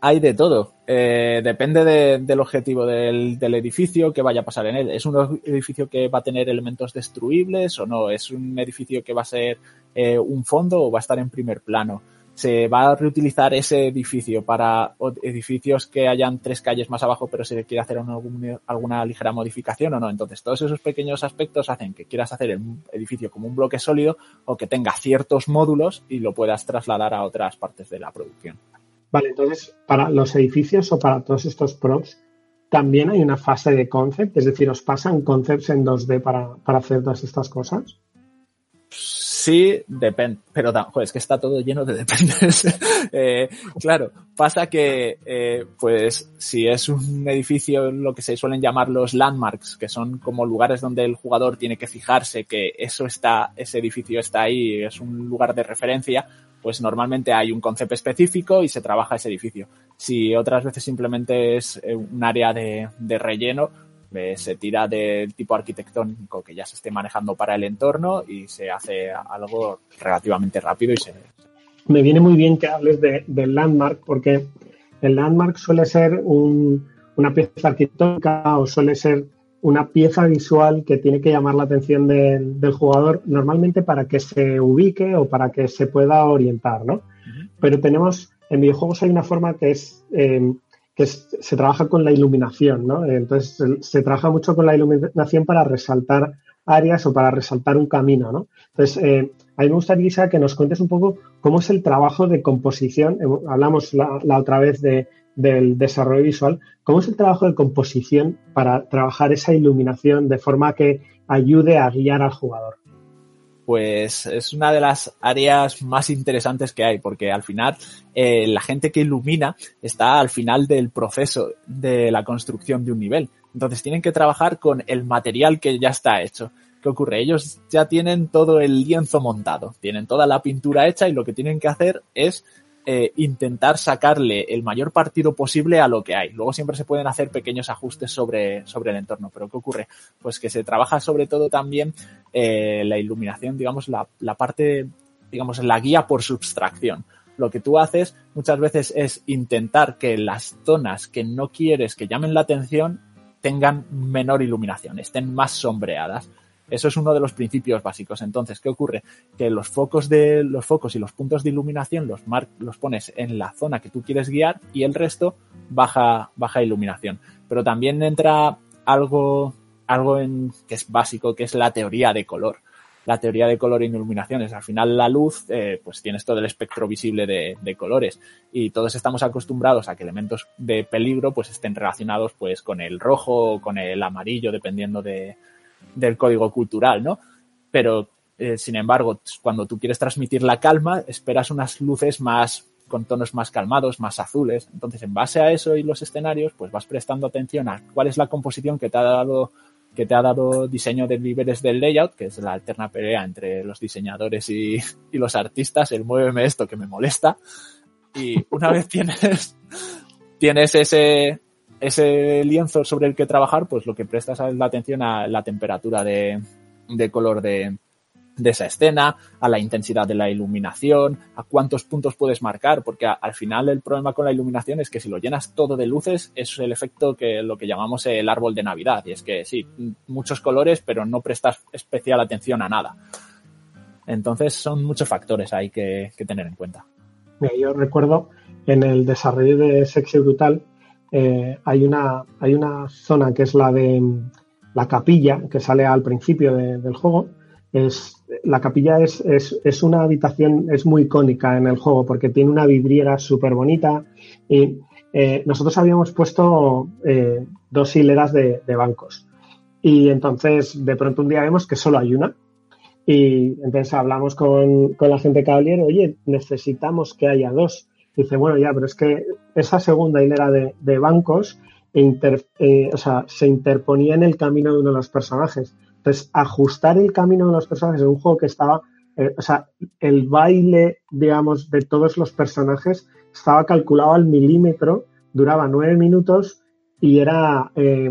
Hay de todo. Eh, depende de, del objetivo del, edificio que vaya a pasar en él. ¿Es un edificio que va a tener elementos destruibles o no? ¿Es un edificio que va a ser eh, un fondo o va a estar en primer plano? ¿Se va a reutilizar ese edificio para edificios que hayan tres calles más abajo pero se quiere hacer alguna ligera modificación o no? Entonces, todos esos pequeños aspectos hacen que quieras hacer el edificio como un bloque sólido o que tenga ciertos módulos y lo puedas trasladar a otras partes de la producción. Vale, entonces, para los edificios o para todos estos props, también hay una fase de concept, es decir, os pasan concepts en 2D para, para hacer todas estas cosas. Sí, depende, pero es que está todo lleno de dependes. (laughs) eh, claro, pasa que, eh, pues, si es un edificio, lo que se suelen llamar los landmarks, que son como lugares donde el jugador tiene que fijarse que eso está, ese edificio está ahí, es un lugar de referencia, pues normalmente hay un concepto específico y se trabaja ese edificio. Si otras veces simplemente es un área de relleno, eh, se tira del tipo arquitectónico que ya se esté manejando para el entorno y se hace algo relativamente rápido y se... Me viene muy bien que hables de, del landmark porque el landmark suele ser un, una pieza arquitectónica o suele ser una pieza visual que tiene que llamar la atención de, del jugador normalmente para que se ubique o para que se pueda orientar, ¿no? Uh -huh. Pero tenemos, en videojuegos hay una forma que es, eh, que se trabaja con la iluminación, ¿no? Entonces se, trabaja mucho con la iluminación para resaltar áreas o para resaltar un camino, ¿no? Entonces, eh, a mí me gustaría, Isa, que nos cuentes un poco cómo es el trabajo de composición. Hablamos la, la otra vez de, del desarrollo visual. ¿Cómo es el trabajo de composición para trabajar esa iluminación de forma que ayude a guiar al jugador? Pues es una de las áreas más interesantes que hay, porque al final eh, la gente que ilumina está al final del proceso de la construcción de un nivel. Entonces tienen que trabajar con el material que ya está hecho. ¿Qué ocurre? Ellos ya tienen todo el lienzo montado, tienen toda la pintura hecha y lo que tienen que hacer es eh, intentar sacarle el mayor partido posible a lo que hay. Luego siempre se pueden hacer pequeños ajustes sobre, sobre el entorno. Pero ¿qué ocurre? Pues que se trabaja sobre todo también eh, la iluminación, digamos, la, la parte, digamos, la guía por subtracción. Lo que tú haces muchas veces es intentar que las zonas que no quieres que llamen la atención tengan menor iluminación, estén más sombreadas. Eso es uno de los principios básicos. Entonces, ¿qué ocurre? Que los focos de los focos y los puntos de iluminación los mar los pones en la zona que tú quieres guiar y el resto baja baja iluminación. Pero también entra algo algo en, que es básico, que es la teoría de color. La teoría de color en iluminaciones. Al final la luz, eh, pues tienes todo el espectro visible de, de, colores y todos estamos acostumbrados a que elementos de peligro pues estén relacionados pues con el rojo o con el amarillo dependiendo de, del código cultural, ¿no? Pero, eh, sin embargo, cuando tú quieres transmitir la calma, esperas unas luces más, con tonos más calmados, más azules. Entonces, en base a eso y los escenarios, pues vas prestando atención a cuál es la composición que te ha dado que te ha dado diseño de niveles del layout, que es la alterna pelea entre los diseñadores y, y los artistas, el muéveme esto que me molesta. Y una vez tienes, tienes ese, ese lienzo sobre el que trabajar, pues lo que prestas es la atención a la temperatura de, color de, esa escena, a la intensidad de la iluminación, a cuántos puntos puedes marcar, porque al final el problema con la iluminación es que si lo llenas todo de luces es el efecto que lo que llamamos el árbol de Navidad, y es que sí, muchos colores, pero no prestas especial atención a nada. Entonces son muchos factores ahí que, que tener en cuenta. Yo recuerdo en el desarrollo de Sexy Brutal eh, hay, una, hay una zona que es la de la capilla que sale al principio de- del juego. Es, la capilla es, es, es una habitación, es muy icónica en el juego porque tiene una vidriera súper bonita y eh, nosotros habíamos puesto eh, dos hileras de, de bancos y entonces de pronto un día vemos que solo hay una y entonces hablamos con, con la gente caballero, oye, necesitamos que haya dos. Dice, bueno, ya, pero es que esa segunda hilera de, bancos eh, o sea, se interponía en el camino de uno de los personajes. Entonces, ajustar el camino de los personajes en un juego que estaba, eh, o sea, el baile, digamos, de todos los personajes estaba calculado al milímetro, duraba nueve minutos y era, eh,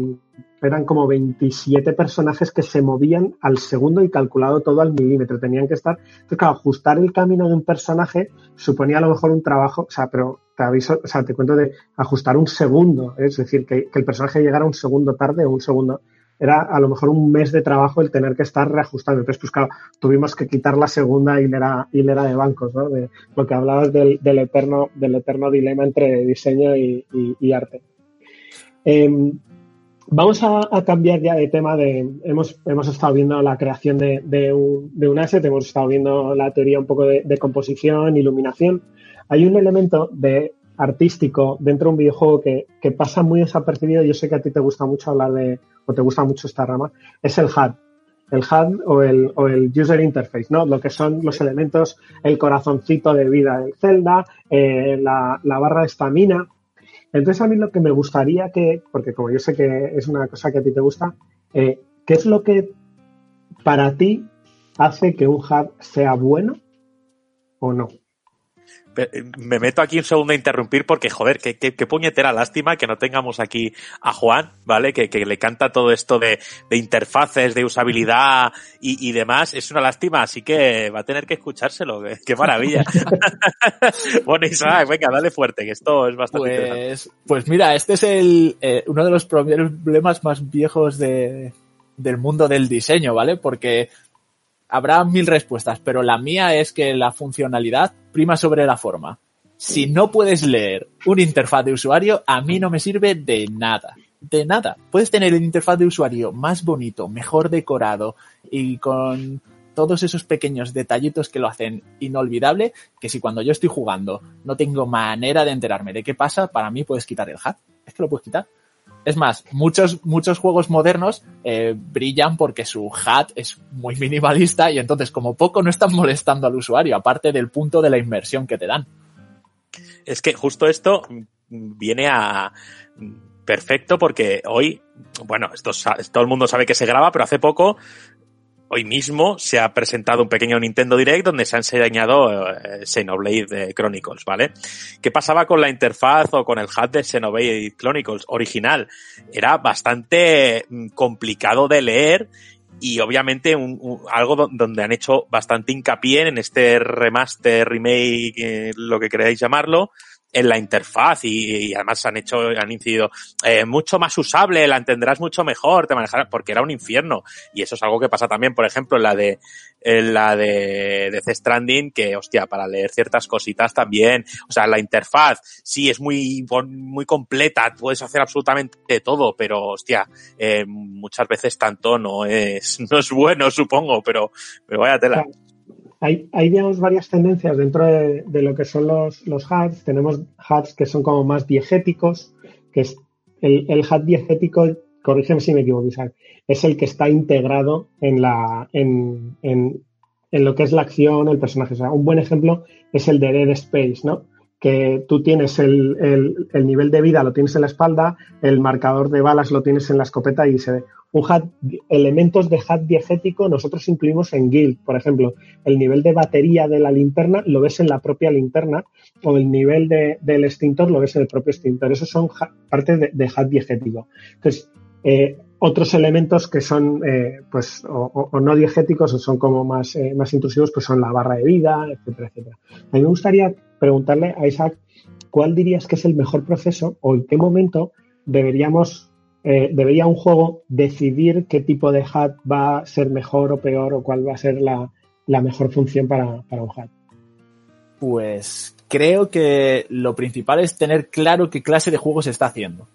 eran como 27 personajes que se movían al segundo y calculado todo al milímetro. Tenían que estar. Entonces, claro, ajustar el camino de un personaje suponía a lo mejor un trabajo, o sea, pero te aviso, o sea, te cuento de ajustar un segundo, ¿eh? es decir, que, el personaje llegara un segundo tarde o un segundo. Era a lo mejor un mes de trabajo el tener que estar reajustando. Entonces, pues claro, tuvimos que quitar la segunda hilera, hilera de bancos, ¿no? De lo que hablabas del, eterno, del eterno dilema entre diseño y, y- arte. Em, Vamos a, cambiar ya de tema. De, hemos, hemos estado viendo la creación de, de un, de un asset, hemos estado viendo la teoría un poco de, de composición, iluminación. Hay un elemento de artístico dentro de un videojuego que, que pasa muy desapercibido. Yo sé que a ti te gusta mucho hablar de, o te gusta mucho esta rama, es el HUD. El HUD o el, o el User Interface, ¿no? Lo que son los elementos, el corazoncito de vida del Zelda, eh, la, la barra de estamina, entonces a mí lo que me gustaría que, porque como yo sé que es una cosa que a ti te gusta, eh, ¿qué es lo que para ti hace que un hub sea bueno o no? Me meto aquí un segundo a interrumpir porque, joder, qué, qué, qué puñetera lástima que no tengamos aquí a Juan, ¿vale? Que, que le canta todo esto de, de interfaces, de usabilidad y, y demás. Es una lástima, así que va a tener que escuchárselo. Qué, qué maravilla. (laughs) bueno, Isaac, venga, dale fuerte, que esto es bastante interesante. Pues, pues mira, este es el, eh, uno de los problemas más viejos de, del mundo del diseño, ¿vale? Porque habrá mil respuestas, pero la mía es que la funcionalidad prima sobre la forma. Si no puedes leer una interfaz de usuario, a mí no me sirve de nada. De nada. Puedes tener el interfaz de usuario más bonito, mejor decorado y con todos esos pequeños detallitos que lo hacen inolvidable, que si cuando yo estoy jugando no tengo manera de enterarme de qué pasa, para mí puedes quitar el hat. Es que lo puedes quitar. Es más, muchos, muchos juegos modernos eh, brillan porque su hat es muy minimalista y entonces como poco no están molestando al usuario, aparte del punto de la inmersión que te dan. Es que justo esto viene a perfecto porque hoy, bueno, esto todo el mundo sabe que se graba, pero hace poco, hoy mismo, se ha presentado un pequeño Nintendo Direct donde se ha enseñado eh, Xenoblade eh, Chronicles, ¿vale? ¿Qué pasaba con la interfaz o con el HUD de Xenoblade Chronicles original? Era bastante mm, complicado de leer y obviamente un, algo do- donde han hecho bastante hincapié en este remaster, remake, eh, lo que queráis llamarlo, en la interfaz y, y además han hecho, han incidido eh, mucho más usable, la entenderás mucho mejor, te manejarás, porque era un infierno. Y eso es algo que pasa también, por ejemplo, en la de, en la de, de Death Stranding, que hostia, para leer ciertas cositas también, o sea, la interfaz sí es muy, muy completa, puedes hacer absolutamente todo, pero hostia, eh, muchas veces tanto no es, (laughs) no es bueno, supongo, pero, pero vaya tela. Hay, hay digamos, varias tendencias dentro de, lo que son los, los HUDs. Tenemos HUDs que son como más diegéticos, que es el, el HUD diegético, corrígeme si me equivoco, es el que está integrado en, la, en, en, en lo que es la acción, el personaje. O sea, un buen ejemplo es el de Dead Space, ¿no? que tú tienes el, el- el nivel de vida, lo tienes en la espalda, el marcador de balas lo tienes en la escopeta y se ve. Un HUD, elementos de HUD diegético nosotros incluimos en Guild, por ejemplo, el nivel de batería de la linterna lo ves en la propia linterna o el nivel de- del extintor lo ves en el propio extintor. Esos son ha- parte de, de HUD diegético. Entonces, eh, otros elementos que son eh, pues o- o no diegéticos o son como más, eh, más intrusivos, pues son la barra de vida, etcétera, etcétera. A mí me gustaría preguntarle a Isaac cuál dirías que es el mejor proceso o en qué momento deberíamos, eh, debería un juego decidir qué tipo de HUD va a ser mejor o peor o cuál va a ser la, mejor función para, un HUD. Pues creo que lo principal es tener claro qué clase de juego se está haciendo.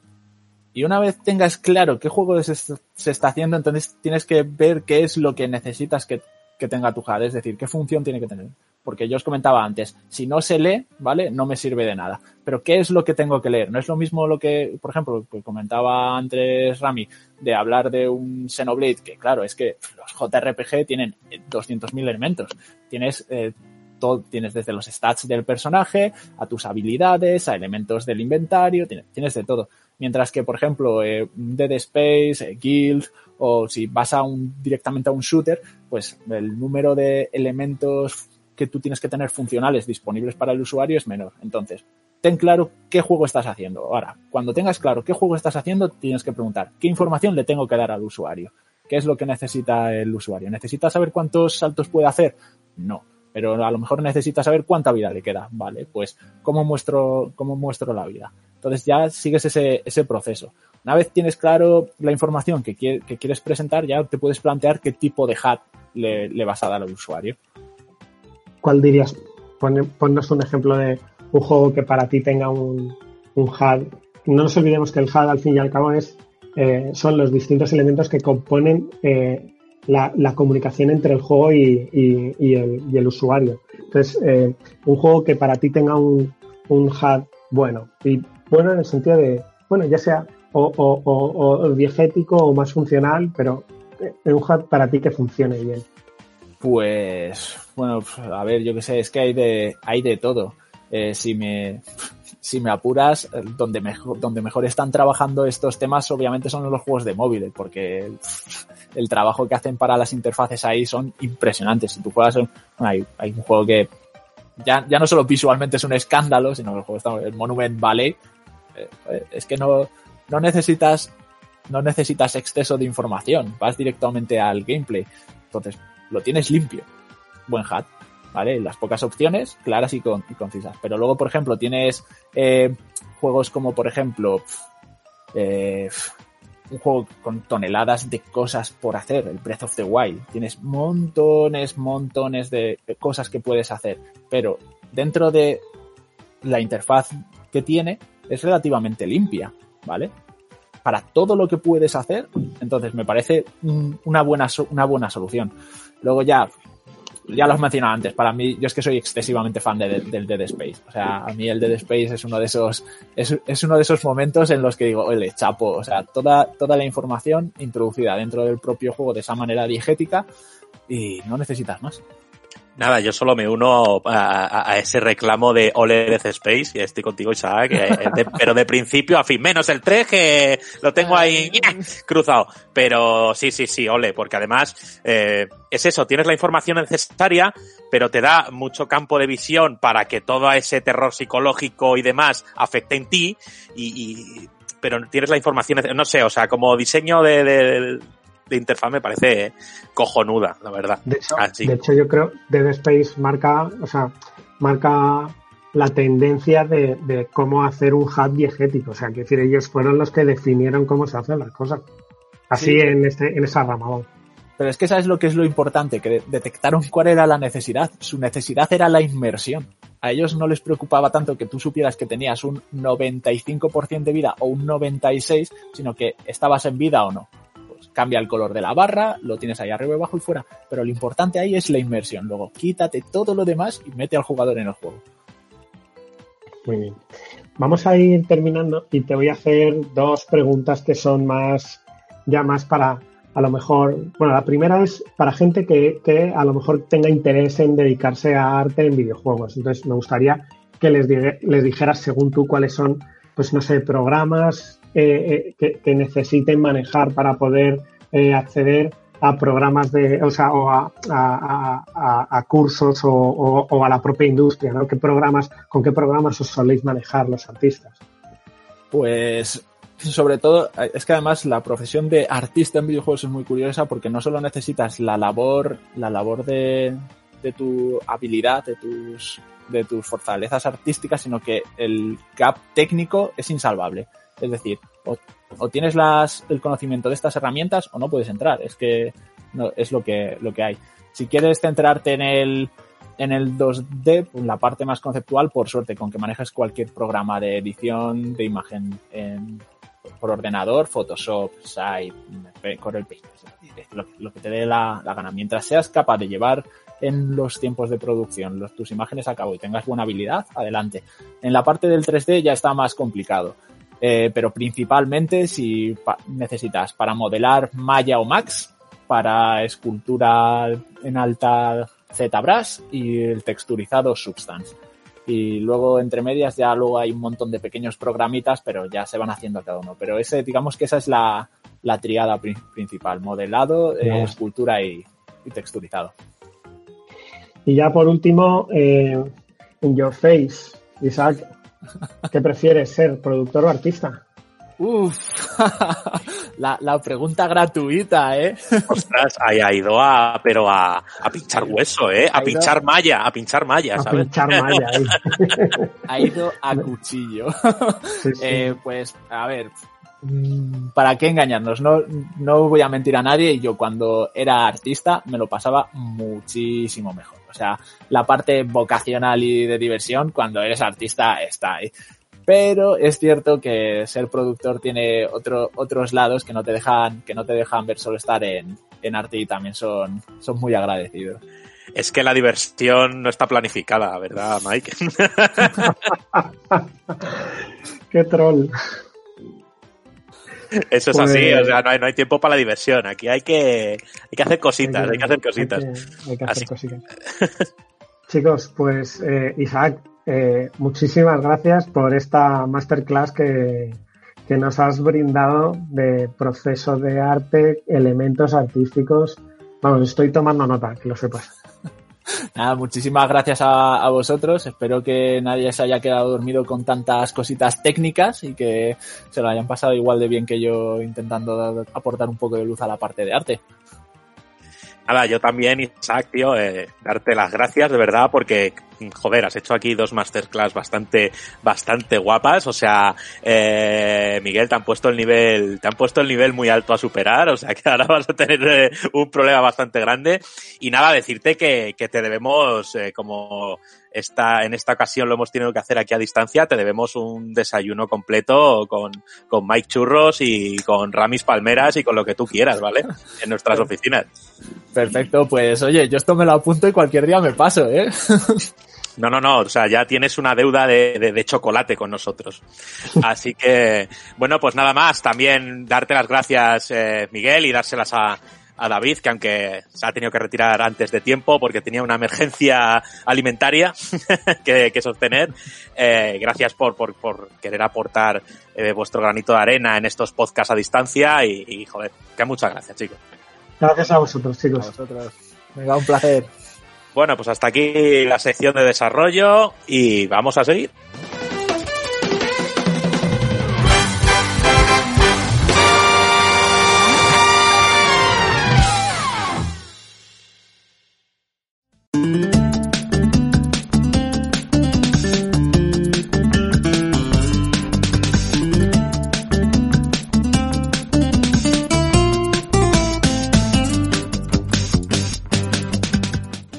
Y una vez tengas claro qué juego se, se está haciendo, entonces tienes que ver qué es lo que necesitas que, que tenga tu HUD, es decir, qué función tiene que tener. Porque yo os comentaba antes, si no se lee, ¿vale? No me sirve de nada. Pero ¿qué es lo que tengo que leer? No es lo mismo lo que, por ejemplo, que comentaba antes Rami, de hablar de un Xenoblade, que claro, es que los JRPG tienen 200.000 elementos. Tienes eh, todo, tienes desde los stats del personaje, a tus habilidades, a elementos del inventario, tienes, tienes de todo. Mientras que, por ejemplo, eh, Dead Space, eh, Guild, o si vas a un, directamente a un shooter, pues el número de elementos que tú tienes que tener funcionales disponibles para el usuario es menor. Entonces, ten claro qué juego estás haciendo. Ahora, cuando tengas claro qué juego estás haciendo, tienes que preguntar qué información le tengo que dar al usuario. ¿Qué es lo que necesita el usuario? ¿Necesita saber cuántos saltos puede hacer? No pero a lo mejor necesita saber cuánta vida le queda, ¿vale? Pues cómo muestro, cómo muestro la vida. Entonces ya sigues ese, proceso. Una vez tienes claro la información que, quiere, que quieres presentar, ya te puedes plantear qué tipo de le, le vas a dar al usuario. ¿Cuál dirías? Pon, ponnos un ejemplo de un juego que para ti tenga un, un HUD. No nos olvidemos que el HUD al fin y al cabo es, eh, son los distintos elementos que componen eh, la, comunicación entre el juego y, y, el, y el, usuario. Entonces, eh, un juego que para ti tenga un, un HUD bueno, y bueno en el sentido de, bueno, ya sea o, o, o, o o más funcional, pero un HUD para ti que funcione bien. Pues, bueno, a ver, yo qué sé, es que hay de, hay de todo. Eh, si me, si me apuras, donde mejor, donde mejor están trabajando estos temas obviamente son los juegos de móviles, porque el trabajo que hacen para las interfaces ahí son impresionantes. Si tú juegas, un, hay, un juego que ya, ya no solo visualmente es un escándalo, sino el juego está, el Monument Valley, eh, es que no, no necesitas, no necesitas exceso de información, vas directamente al gameplay. Entonces, lo tienes limpio. Buen hat. ¿vale? Las pocas opciones, claras y, con, y concisas. Pero luego, por ejemplo, tienes eh, juegos como, por ejemplo, eh, un juego con toneladas de cosas por hacer, el Breath of the Wild. Tienes montones, montones de cosas que puedes hacer, pero dentro de la interfaz que tiene es relativamente limpia, ¿vale? Para todo lo que puedes hacer, entonces me parece una buena, una buena solución. Luego ya, ya lo has mencionado antes, para mí, yo es que soy excesivamente fan de, de, del Dead Space. O sea, a mí el Dead Space es uno de esos, es, es uno de esos momentos en los que digo, oye, chapo, o sea, toda, toda la información introducida dentro del propio juego de esa manera diegética y no necesitas más. Nada, yo solo me uno a, ese reclamo de Ole Death Space, y estoy contigo, Isaac, de, (laughs) pero de principio a fin, menos el 3 que lo tengo ahí cruzado. Pero sí, sí, sí, Ole, porque además eh, es eso, tienes la información necesaria, pero te da mucho campo de visión para que todo ese terror psicológico y demás afecte en ti, y, y pero tienes la información, no sé, o sea, como diseño de, de de interfaz me parece cojonuda, la verdad. De hecho, Así. de hecho yo creo Dead Space marca, o sea, marca la tendencia de, de cómo hacer un HUD diegético. O sea, que decir, ellos fueron los que definieron cómo se hacen las cosas. Así sí. en, este, en esa rama. ¿no? Pero es que sabes lo que es lo importante, que detectaron cuál era la necesidad. Su necesidad era la inmersión. A ellos no les preocupaba tanto que tú supieras que tenías un 95% de vida o un 96%, sino que estabas en vida o no cambia el color de la barra, lo tienes ahí arriba, abajo y fuera. Pero lo importante ahí es la inmersión. Luego quítate todo lo demás y mete al jugador en el juego. Muy bien. Vamos a ir terminando y te voy a hacer dos preguntas que son más, ya más para, a lo mejor, bueno, la primera es para gente que, que a lo mejor tenga interés en dedicarse a arte en videojuegos. Entonces me gustaría que les, dijeras según tú cuáles son, pues no sé, programas eh, eh, que, que necesiten manejar para poder eh, acceder a programas de, o sea, o a, a- a- cursos o, o- o a la propia industria, ¿no? ¿Qué programas, con qué programas os soléis manejar los artistas? Pues sobre todo, es que además la profesión de artista en videojuegos es muy curiosa porque no solo necesitas la labor, la labor de, de tu habilidad, de tus, de tus fortalezas artísticas, sino que el gap técnico es insalvable. Es decir, o, tienes las, el conocimiento de estas herramientas o no puedes entrar. Es que es lo que, hay. Si quieres centrarte en el, en el 2D, pues la parte más conceptual, por suerte, con que manejes cualquier programa de edición de imagen en- por ordenador, Photoshop, Site, Corel Paint, lo, lo que te dé la, gana. Mientras seas capaz de llevar en los tiempos de producción tus imágenes a cabo y tengas buena habilidad, adelante. En la parte del 3D ya está más complicado. Eh, pero principalmente si pa- necesitas para modelar Maya o Max, para escultura en alta ZBrush y el texturizado Substance. Y luego entre medias ya luego hay un montón de pequeños programitas, pero ya se van haciendo cada uno. Pero ese, digamos que esa es la, la triada pri- principal, modelado, eh, escultura y, y texturizado. Y ya por último, eh, in your face, Isaac, ¿qué prefieres ser, productor o artista? Uf, (laughs) la, la pregunta gratuita, ¿eh? Ostras, ahí ha ido a, pero a, a pinchar hueso, ¿eh? A pinchar malla, a pinchar malla, A ¿sabes? pinchar malla ahí. (laughs) ha ido a cuchillo. Sí, sí. Eh, pues, a ver, mm, ¿para qué engañarnos? No, no voy a mentir a nadie. Yo cuando era artista me lo pasaba muchísimo mejor. O sea, la parte vocacional y de diversión, cuando eres artista, está ahí. Pero es cierto que ser productor tiene otro, otros lados que no te dejan, que no te dejan ver solo estar en, en arte y también son, son muy agradecidos. Es que la diversión no está planificada, ¿verdad, Mike? (laughs) Qué troll. Eso es Pues- así, o sea, no hay, no hay tiempo para la diversión. Aquí hay que, hay que hacer cositas, hay que hacer cositas. Hay que, hay que hacer cositas. (laughs) Chicos, pues eh, Isaac, eh, muchísimas gracias por esta masterclass que, que nos has brindado de proceso de arte, elementos artísticos. Vamos, estoy tomando nota, que lo sepas. (laughs) Nada, muchísimas gracias a, a vosotros. Espero que nadie se haya quedado dormido con tantas cositas técnicas y que se lo hayan pasado igual de bien que yo intentando aportar un poco de luz a la parte de arte. Nada, yo también, Isaac, tío, eh, darte las gracias de verdad porque, joder, has hecho aquí dos masterclass bastante, bastante guapas. O sea, eh, Miguel, te han puesto el nivel, te han puesto el nivel muy alto a superar. O sea, que ahora vas a tener eh, un problema bastante grande. Y nada, decirte que, que te debemos, eh, como esta, en esta ocasión lo hemos tenido que hacer aquí a distancia, te debemos un desayuno completo con, con Mike Churros y con Ramis Palmeras y con lo que tú quieras, ¿vale? En nuestras oficinas. Perfecto, pues oye, yo esto me lo apunto y cualquier día me paso, ¿eh? (laughs) No, no, no, o sea, ya tienes una deuda de, de- de chocolate con nosotros. (laughs) Así que, bueno, pues nada más, también darte las gracias, eh, Miguel, y dárselas a, a David, que aunque se ha tenido que retirar antes de tiempo porque tenía una emergencia alimentaria (laughs) que, que sostener, eh, gracias por, por, por querer aportar eh, vuestro granito de arena en estos podcasts a distancia y, y, joder, que muchas gracias, chicos. Gracias a vosotros, A chicos. vosotros. Venga, un placer. Bueno, pues hasta aquí la sección de desarrollo y vamos a seguir.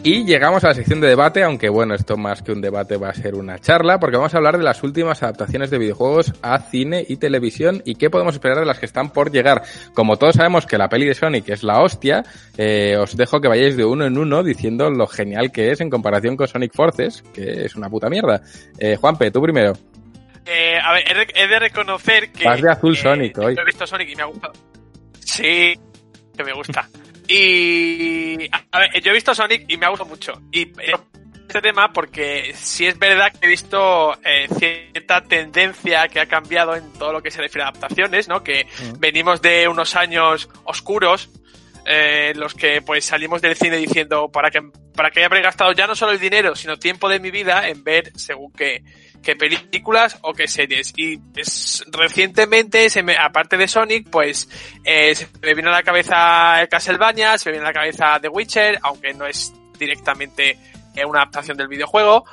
Y llegamos a la sección de debate, aunque bueno, esto más que un debate va a ser una charla, porque vamos a hablar de las últimas adaptaciones de videojuegos a cine y televisión y qué podemos esperar de las que están por llegar. Como todos sabemos que la peli de Sonic es la hostia, eh, os dejo que vayáis de uno en uno diciendo lo genial que es en comparación con Sonic Forces, que es una puta mierda. Eh, Juanpe, tú primero. Eh, a ver, he de, reconocer que. Vas de azul Sonic hoy. He visto Sonic y me ha gustado. Sí, que me gusta. Y. A ver, yo he visto Sonic y me ha gustado mucho. Y eh, este tema porque sí es verdad que he visto eh, cierta tendencia que ha cambiado en todo lo que se refiere a adaptaciones, ¿no? Que venimos de unos años oscuros, eh, en los que pues salimos del cine diciendo para que para que habré gastado ya no solo el dinero, sino tiempo de mi vida en ver según qué, qué películas o qué series. Y es, recientemente, se me, aparte de Sonic, pues eh, se me vino a la cabeza Castlevania, se me viene a la cabeza The Witcher, aunque no es directamente eh, una adaptación del videojuego.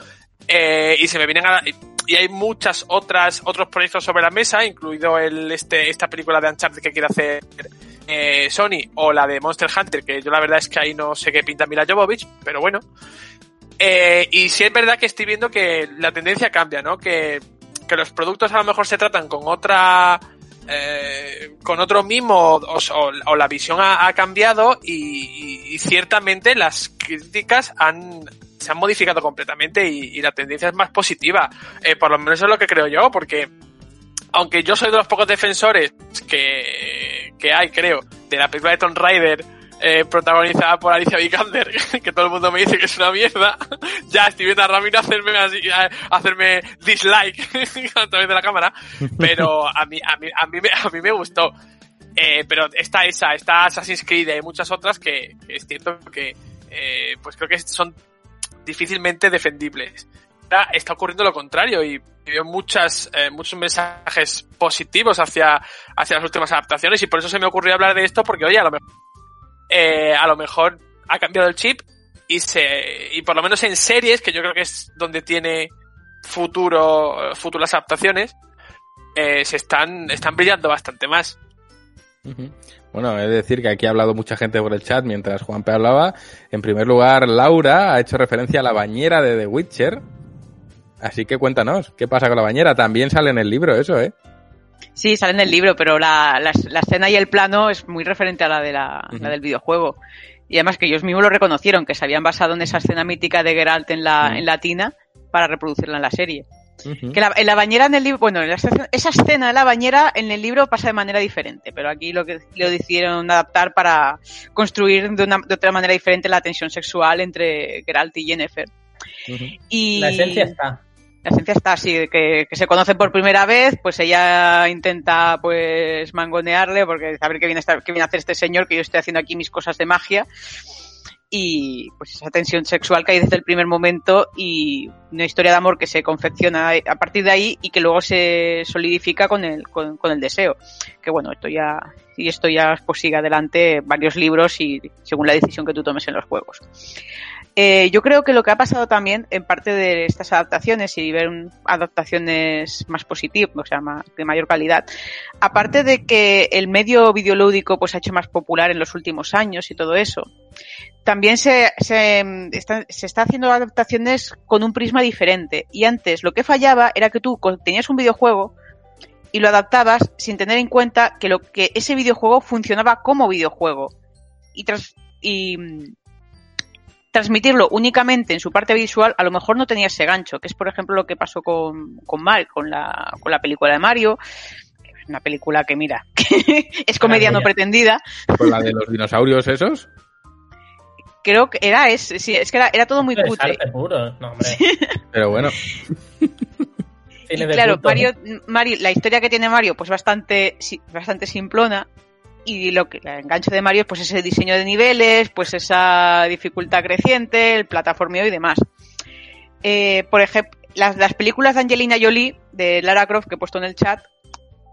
Eh, y se me vienen a, y hay muchas otras otros proyectos sobre la mesa, incluido el este esta película de Uncharted que quiere hacer eh, Sony o la de Monster Hunter, que yo la verdad es que ahí no sé qué pinta Mila Jovovich, pero bueno. Eh, y sí es verdad que estoy viendo que la tendencia cambia, ¿no? Que, que los productos a lo mejor se tratan con otra eh, con otro mimo o, o- la visión ha, cambiado y, ciertamente las críticas han se han modificado completamente y, la tendencia es más positiva. Eh, por lo menos es lo que creo yo, porque aunque yo soy de los pocos defensores que, que hay, creo, de la película de Tomb Raider eh, protagonizada por Alicia Vikander, (laughs) que todo el mundo me dice que es una mierda, (laughs) ya estoy viendo a Ramiro hacerme así, a- hacerme dislike (laughs) a través de la cámara, pero a mí, a mí, a mí, me, a mí me gustó. Eh, pero está esa, está Assassin's Creed y muchas otras que, que es cierto que eh, pues creo que son difícilmente defendibles. Ahora está ocurriendo lo contrario y veo muchas, eh, muchos mensajes positivos hacia, hacia las últimas adaptaciones y por eso se me ocurrió hablar de esto porque oye, a lo mejor, eh, a lo mejor ha cambiado el chip y se, y por lo menos en series, que yo creo que es donde tiene futuro, futuras adaptaciones, eh, se están, están brillando bastante más. Bueno, de decir que aquí ha hablado mucha gente por el chat mientras Juanpe hablaba. En primer lugar, Laura ha hecho referencia a la bañera de The Witcher. Así que cuéntanos, ¿qué pasa con la bañera? También sale en el libro eso, ¿eh? Sí, sale en el libro, pero la, la, la escena y el plano es muy referente a la, de la, la del videojuego. Y además que ellos mismos lo reconocieron, que se habían basado en esa escena mítica de Geralt en la, en la tina para reproducirla en la serie. Ujú. Que la, en la bañera en el libro, bueno, en la escena- esa escena de la bañera en el libro pasa de manera diferente, pero aquí lo que lo decidieron adaptar para construir de, una, de otra manera diferente la tensión sexual entre Geralt y Yennefer. Ujú. Y La esencia está. La esencia está así, que, que se conocen por primera vez, pues ella intenta pues mangonearle porque a ver qué viene, a estar- qué viene a hacer este señor, que yo estoy haciendo aquí mis cosas de magia. Y pues esa tensión sexual que hay desde el primer momento y una historia de amor que se confecciona a partir de ahí y que luego se solidifica con el, con, con el deseo. Que bueno, esto ya, y esto ya pues sigue adelante varios libros y según la decisión que tú tomes en los juegos. Eh, yo creo que lo que ha pasado también, en parte de estas adaptaciones y ver un- adaptaciones más positivas, o sea, más, de mayor calidad, aparte de que el medio videolúdico pues, ha hecho más popular en los últimos años y todo eso, también se, se, está, se está haciendo adaptaciones con un prisma diferente. Y antes lo que fallaba era que tú tenías un videojuego y lo adaptabas sin tener en cuenta que lo que ese videojuego funcionaba como videojuego. Y tras, y transmitirlo únicamente en su parte visual, a lo mejor no tenía ese gancho, que es por ejemplo lo que pasó con, con Mal, con la, con la película de Mario. que es Una película que, mira, (laughs) es comedia no pretendida. Con la de los dinosaurios esos. Creo que era, es, sí, es que era, era todo muy Esto es cutre. arte puro. No, hombre. Pero bueno, Y claro. Mario, Mario, la historia que tiene Mario, pues bastante, si- bastante simplona. Y lo que el enganche de Mario, pues ese diseño de niveles, pues esa dificultad creciente, el plataformeo y demás. Eh, por ejemplo, las, las películas de Angelina Jolie, de Lara Croft, que he puesto en el chat,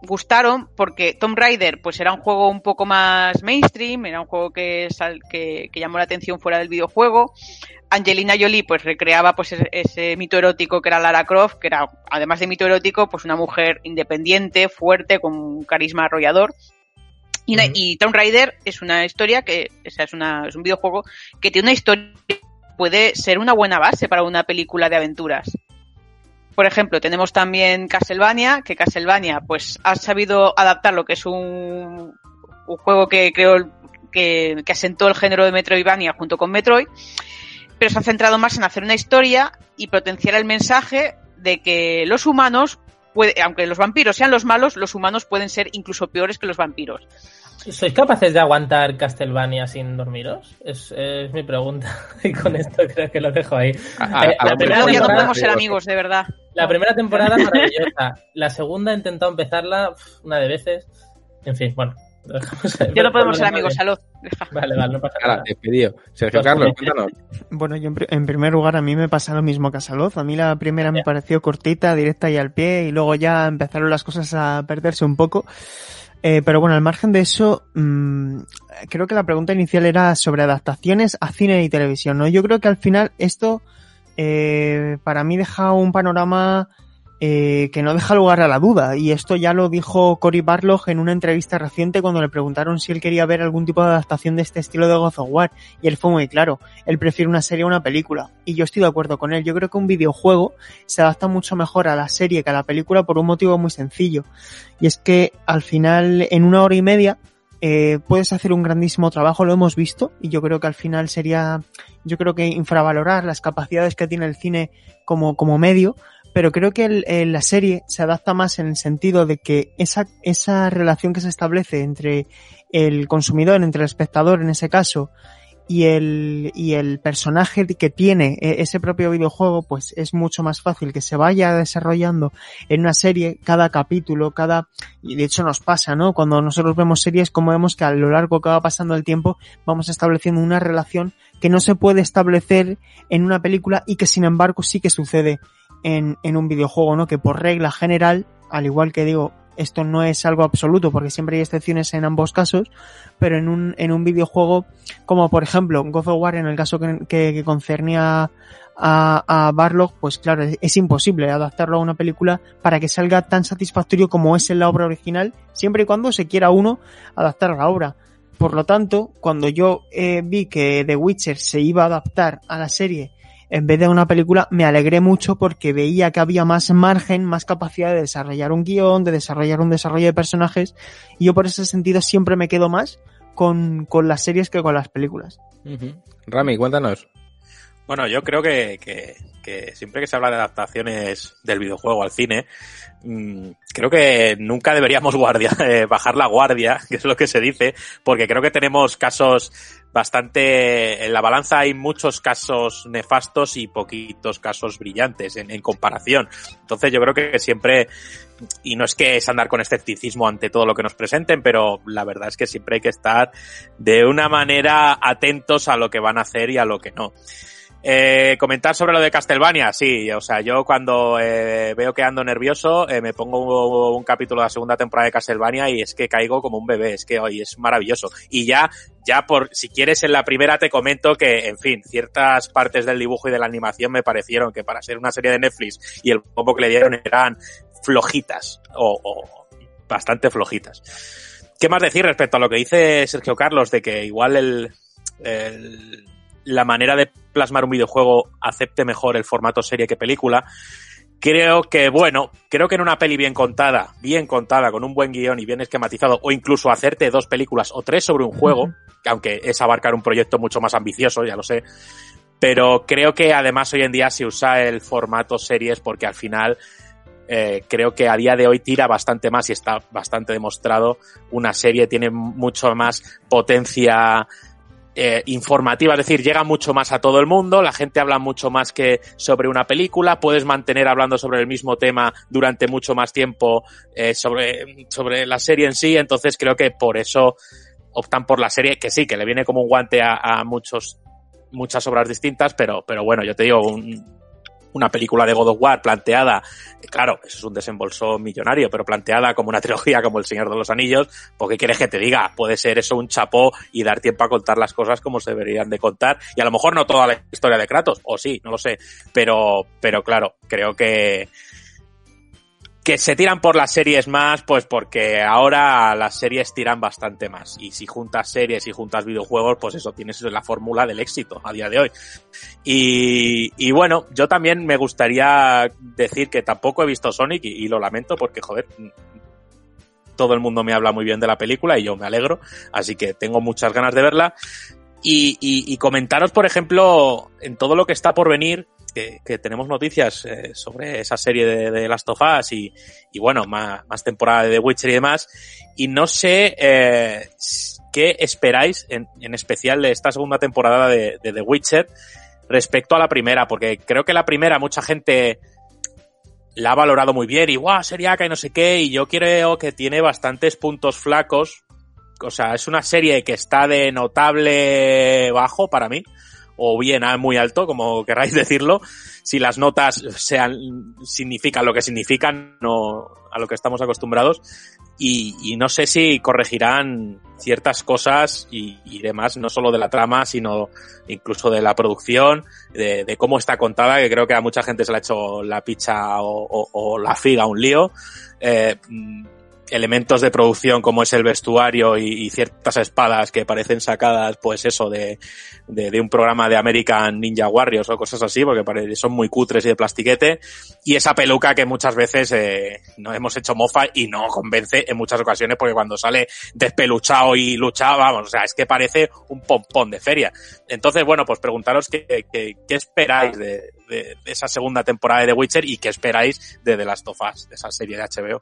gustaron porque Tomb Raider, pues era un juego un poco más mainstream, era un juego que, sal- que, llamó la atención fuera del videojuego. Angelina Jolie pues recreaba pues ese mito erótico que era Lara Croft, que era además de mito erótico pues una mujer independiente, fuerte, con un carisma arrollador. Y, una- y Tomb Raider es una historia que o sea, es, una, es un videojuego que tiene una historia que puede ser una buena base para una película de aventuras. Por ejemplo, tenemos también Castlevania, que Castlevania pues ha sabido adaptar lo que es un, un juego que creó que, que asentó el género de Metroidvania junto con Metroid, pero se ha centrado más en hacer una historia y potenciar el mensaje de que los humanos, puede, aunque los vampiros sean los malos, los humanos pueden ser incluso peores que los vampiros. ¿Sois capaces de aguantar Castlevania sin dormiros? Es, es mi pregunta. (laughs) Y con esto creo que lo dejo ahí. A- a- Eh, a la primera Claro que no temporada- podemos ser (laughs) amigos, de verdad. La primera temporada maravillosa. La segunda he intentado empezarla una de veces. En fin, bueno. lo. Ya no podemos ser amigos, salud. Vale, vale, no pasa Ahora, nada. despedido. Sergio Los Carlos, cuéntanos. Bueno, yo en, pri- en primer lugar a mí me pasa lo mismo que a Saloz. A mí la primera me pareció cortita, directa y al pie y luego ya empezaron las cosas a perderse un poco. Eh, pero bueno, al margen de eso, mm, creo que la pregunta inicial era sobre adaptaciones a cine y televisión, ¿no? Yo creo que al final esto eh, para mí deja un panorama eh, que no deja lugar a la duda. Y esto ya lo dijo Cory Barlog en una entrevista reciente cuando le preguntaron si él quería ver algún tipo de adaptación de este estilo de God of War. Y él fue muy claro, él prefiere una serie a una película. Y yo estoy de acuerdo con él. Yo creo que un videojuego se adapta mucho mejor a la serie que a la película por un motivo muy sencillo. Y es que al final, en una hora y media, eh, puedes hacer un grandísimo trabajo, lo hemos visto, y yo creo que al final sería, yo creo que infravalorar las capacidades que tiene el cine como, como medio, pero creo que el- la serie se adapta más en el sentido de que esa, esa relación que se establece entre el consumidor, entre el espectador en ese caso, y el, y el personaje que tiene eh, ese propio videojuego, pues es mucho más fácil que se vaya desarrollando en una serie, cada capítulo, cada, y de hecho nos pasa, ¿no? Cuando nosotros vemos series, como vemos que a lo largo que va pasando el tiempo, vamos estableciendo una relación que no se puede establecer en una película y que sin embargo sí que sucede en, en un videojuego, ¿no? Que por regla general, al igual que digo, esto no es algo absoluto porque siempre hay excepciones en ambos casos, pero en un, en un videojuego como por ejemplo God of War en el caso que, que, que concernía a, a Barlog, pues claro, es, es imposible adaptarlo a una película para que salga tan satisfactorio como es en la obra original, siempre y cuando se quiera uno adaptar a la obra. Por lo tanto, cuando yo eh, vi que The Witcher se iba a adaptar a la serie en vez de una película, me alegré mucho porque veía que había más margen, más capacidad de desarrollar un guion, de desarrollar un desarrollo de personajes, y yo por ese sentido siempre me quedo más con, con las series que con las películas. Rami, cuéntanos. Bueno, yo creo que, que, que siempre que se habla de adaptaciones del videojuego al cine, mmm, creo que nunca deberíamos (laughs) guardia, eh, bajar la guardia, que es lo que se dice, porque creo que tenemos casos bastante, en la balanza hay muchos casos nefastos y poquitos casos brillantes en, en comparación. Entonces yo creo que siempre, y no es que es andar con escepticismo ante todo lo que nos presenten, pero la verdad es que siempre hay que estar de una manera atentos a lo que van a hacer y a lo que no. Eh, comentar sobre lo de Castlevania, sí, o sea, yo cuando eh, veo que ando nervioso, eh, me pongo un, capítulo de la segunda temporada de Castlevania y es que caigo como un bebé, es que hoy es maravilloso. Y ya, ya por, si quieres en la primera te comento que, en fin, ciertas partes del dibujo y de la animación me parecieron que para ser una serie de Netflix y el poco que le dieron eran flojitas o, o bastante flojitas. ¿Qué más decir respecto a lo que dice Sergio Carlos de que igual el, el la manera de plasmar un videojuego acepte mejor el formato serie que película. Creo que, bueno, creo que en una peli bien contada, bien contada, con un buen guion y bien esquematizado, o incluso hacerte dos películas o tres sobre un juego, que aunque es abarcar un proyecto mucho más ambicioso, ya lo sé, pero creo que además hoy en día se usa el formato series porque al final eh, creo que a día de hoy tira bastante más y está bastante demostrado. Una serie tiene mucho más potencia eh, informativa, es decir, llega mucho más a todo el mundo, la gente habla mucho más que sobre una película, puedes mantener hablando sobre el mismo tema durante mucho más tiempo eh, sobre, sobre la serie en sí, entonces creo que por eso optan por la serie, que sí, que le viene como un guante a, a muchos, muchas obras distintas, pero, pero bueno, yo te digo, un, una película de God of War planteada, claro, eso es un desembolso millonario, pero planteada como una (laughs) trilogía como El Señor de los Anillos, ¿por qué quieres que te diga? Puede ser eso un chapó y dar tiempo a contar las cosas como se deberían de contar. Y a lo mejor no toda la historia de Kratos, o sí, no lo sé. Pero, pero claro, creo que, que se tiran por las series más, pues porque ahora las series tiran bastante más. Y si juntas series y juntas videojuegos, pues eso tienes la fórmula del éxito a día de hoy. Y, y bueno, yo también me gustaría decir que tampoco he visto Sonic y, y lo lamento porque, joder, todo el mundo me habla muy bien de la película y yo me alegro, así que tengo muchas ganas de verla. Y, y, y comentaros, por ejemplo, en todo lo que está por venir, que, tenemos noticias eh, sobre esa serie de, Last of Us y, y bueno, más, más temporada de The Witcher y demás. Y no sé eh, qué esperáis en, en especial de esta segunda temporada de, The Witcher respecto a la primera, porque creo que la primera mucha gente la ha valorado muy bien y guau, seriaca y no sé qué, y yo creo que tiene bastantes puntos flacos. O sea, es una serie que está de notable bajo para mí, o bien a muy alto, como queráis (laughs) decirlo. Si las notas sean, significan lo que significan, no a lo que estamos acostumbrados. Y, y no sé si corregirán ciertas cosas y, demás, no solo de la trama, sino incluso de la producción, de, de, cómo está contada, que creo que a mucha gente se le ha hecho la picha o, o, o la figa un lío. Eh, elementos de producción como es el vestuario y, y, ciertas espadas que parecen sacadas, pues eso, de, de, de, un programa de American Ninja Warriors o cosas así, porque son muy cutres y de plastiquete. Y esa peluca que muchas veces eh, nos hemos hecho mofa y no convence en muchas ocasiones, porque cuando sale despeluchado y luchado, vamos, o sea, es que parece un pompón de feria. Entonces, bueno, pues preguntaros qué, qué, qué esperáis de, de, esa segunda temporada de The Witcher y qué esperáis de The Last of de esa serie de HBO.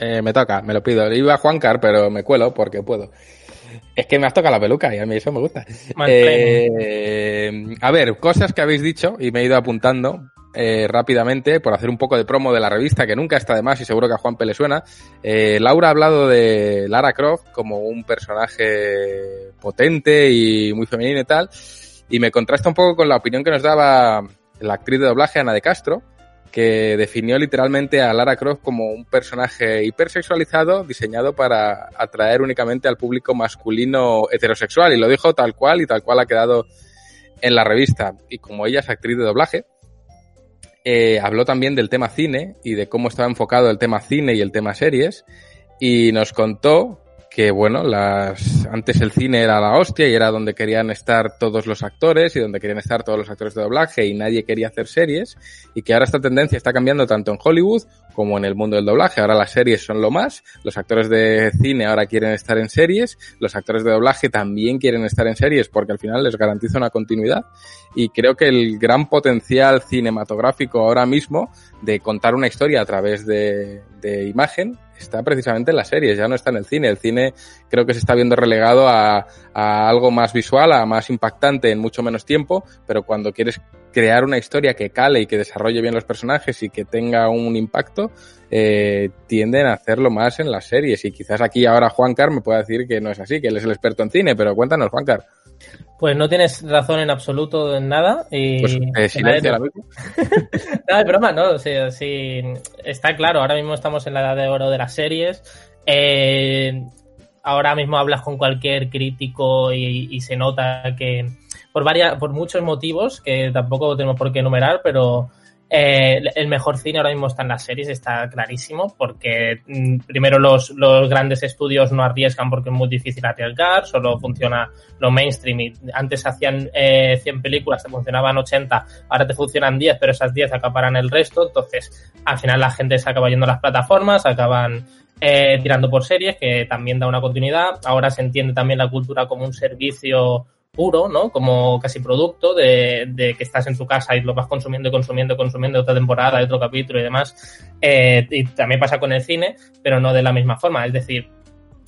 Eh, me toca, me lo pido. Iba a Juancar, pero me cuelo porque puedo. Es que me has tocado la peluca y a mí eso me gusta. Eh, a ver, cosas que habéis dicho y me he ido apuntando eh, rápidamente por hacer un poco de promo de la revista, que nunca está de más y seguro que a Juanpe le suena. Eh, Laura ha hablado de Lara Croft como un personaje potente y muy femenino y tal, y me contrasta un poco con la opinión que nos daba la actriz de doblaje Ana de Castro, que definió literalmente a Lara Croft como un personaje hipersexualizado diseñado para atraer únicamente al público masculino heterosexual y lo dijo tal cual y tal cual ha quedado en la revista. Y como ella es actriz de doblaje eh, habló también del tema cine y de cómo estaba enfocado el tema cine y el tema series y nos contó que bueno, las antes el cine era la hostia y era donde querían estar todos los actores y donde querían estar todos los actores de doblaje y nadie quería hacer series y que ahora esta tendencia está cambiando tanto en Hollywood como en el mundo del doblaje. Ahora las series son lo más, los actores de cine ahora quieren estar en series, los actores de doblaje también quieren estar en series porque al final les garantiza una continuidad y creo que el gran potencial cinematográfico ahora mismo de contar una historia a través de, de imagen está precisamente en las series, ya no está en el cine. El cine creo que se está viendo relegado a, algo más visual, a más impactante en mucho menos tiempo, pero cuando quieres crear una historia que cale y que desarrolle bien los personajes y que tenga un impacto, eh, tienden a hacerlo más en las series. Y quizás aquí ahora Juan Car me pueda decir que no es así, que él es el experto en cine, pero cuéntanos, Juan Car. Pues no tienes razón en absoluto en nada. Y pues, eh, silencio ahora mismo. (laughs) no, es broma, no. O sea, sí, está claro, ahora mismo estamos en la edad de oro de las series. Eh, ahora mismo hablas con cualquier crítico y, y, se nota que por varias, por muchos motivos que tampoco tenemos por qué enumerar, pero eh, el mejor cine ahora mismo está en las series, está clarísimo, porque mm, primero los, los, grandes estudios no arriesgan porque es muy difícil arriesgar, solo funciona lo mainstream y antes hacían eh, 100 películas, te funcionaban 80, ahora te funcionan 10, pero esas 10 acaparan el resto, entonces al final la gente se acaba yendo a las plataformas, acaban eh, tirando por series, que también da una continuidad, ahora se entiende también la cultura como un servicio puro, ¿no? Como casi producto de, de, que estás en tu casa y lo vas consumiendo y consumiendo consumiendo otra temporada, otro capítulo y demás. Eh, y también pasa con el cine, pero no de la misma forma. Es decir,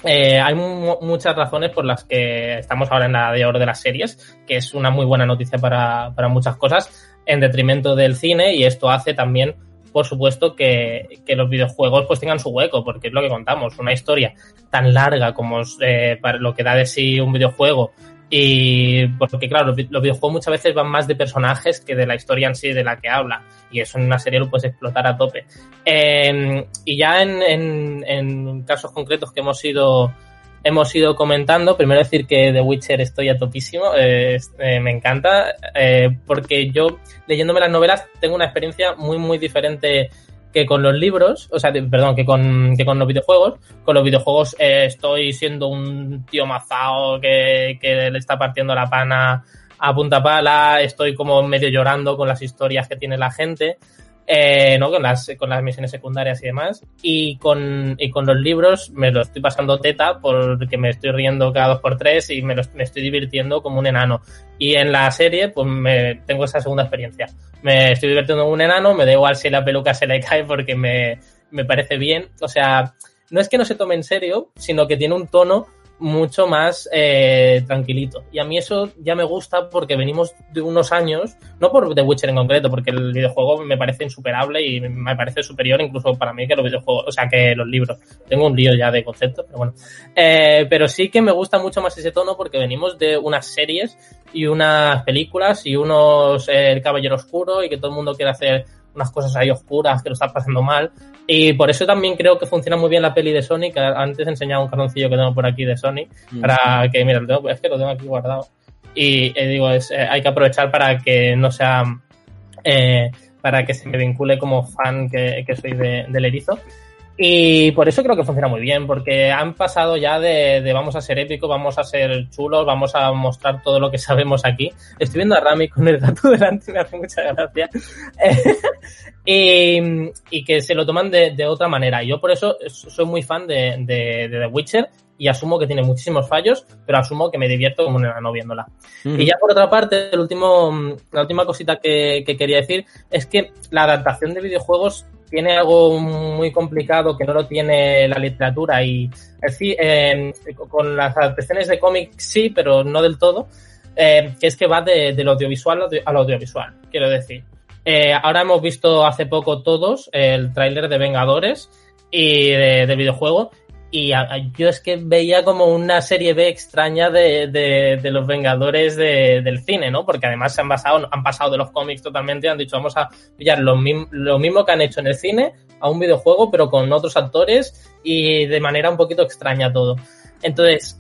eh, hay muchas razones por las que estamos ahora en la de oro de las series, que es una muy buena noticia para, para muchas cosas, en detrimento del cine, y esto hace también por supuesto que, que, los videojuegos pues tengan su hueco, porque es lo que contamos, una historia tan larga como eh, para lo que da de sí un videojuego, y porque claro, los videojuegos muchas veces van más de personajes que de la historia en sí de la que habla. Y eso en una serie lo puedes explotar a tope. Eh, y ya en, en, casos concretos que hemos ido, hemos ido comentando, primero decir que The Witcher estoy a topísimo, eh, eh, me encanta, porque yo leyéndome las novelas tengo una experiencia muy, muy diferente que con los libros, o sea, perdón, que con, que con los videojuegos, con los videojuegos eh, estoy siendo un tío mazao que, que le está partiendo la pana a punta pala, estoy como medio llorando con las historias que tiene la gente. Eh, ¿no? Con las, con las misiones secundarias y demás. Y con, y con los libros me lo estoy pasando teta porque me estoy riendo cada dos por tres y me, lo- me estoy divirtiendo como un enano. Y en la serie, pues me, tengo esa segunda experiencia. Me estoy divirtiendo como un enano, me da igual si la peluca se le cae porque me, me parece bien. O sea, no es que no se tome en serio, sino que tiene un tono mucho más eh, tranquilito. Y a mí eso ya me gusta porque venimos de unos años, no por The Witcher en concreto, porque el videojuego me parece insuperable y me parece superior incluso para mí que los videojuegos, o sea, que los libros. Tengo un lío ya de conceptos, pero bueno. Eh, pero sí que me gusta mucho más ese tono porque venimos de unas series y unas películas y unos eh, El Caballero Oscuro y que todo el mundo quiere hacer unas cosas ahí oscuras que lo está pasando mal. Y por eso también creo que funciona muy bien la peli de Sonic. Antes he enseñado un cartoncillo que tengo por aquí de Sonic para que, mira, lo tengo- es que lo tengo aquí guardado. Y eh, digo, es, eh, hay que aprovechar para que no sea, eh, para que se me vincule como fan que, que soy de- del erizo. Y por eso creo que funciona muy bien, porque han pasado ya de, de vamos a ser épicos, vamos a ser chulos, vamos a mostrar todo lo que sabemos aquí. Estoy viendo a Rami con el gato (laughs) delante me hace mucha gracia. (laughs) y, y que se lo toman de, de otra manera. Yo por eso soy muy fan de, de, de The Witcher y asumo que tiene muchísimos fallos, pero asumo que me divierto como un enano viéndola. Y ya por otra parte, el último, la última cosita que, que quería decir es que la adaptación de videojuegos tiene algo muy complicado que no lo tiene la literatura y decir, eh, con las adaptaciones de cómics sí, pero no del todo, eh, que es que va de, del audiovisual al audiovisual, quiero decir. Eh, ahora hemos visto hace poco todos el tráiler de Vengadores y de- del videojuego y yo es que veía como una serie B extraña de, de, de los Vengadores de- del cine, ¿no? Porque además se han basado, han pasado de los cómics totalmente y han dicho vamos a pillar lo, mim- lo mismo que han hecho en el cine a un videojuego, pero con otros actores y de manera un poquito extraña todo. Entonces,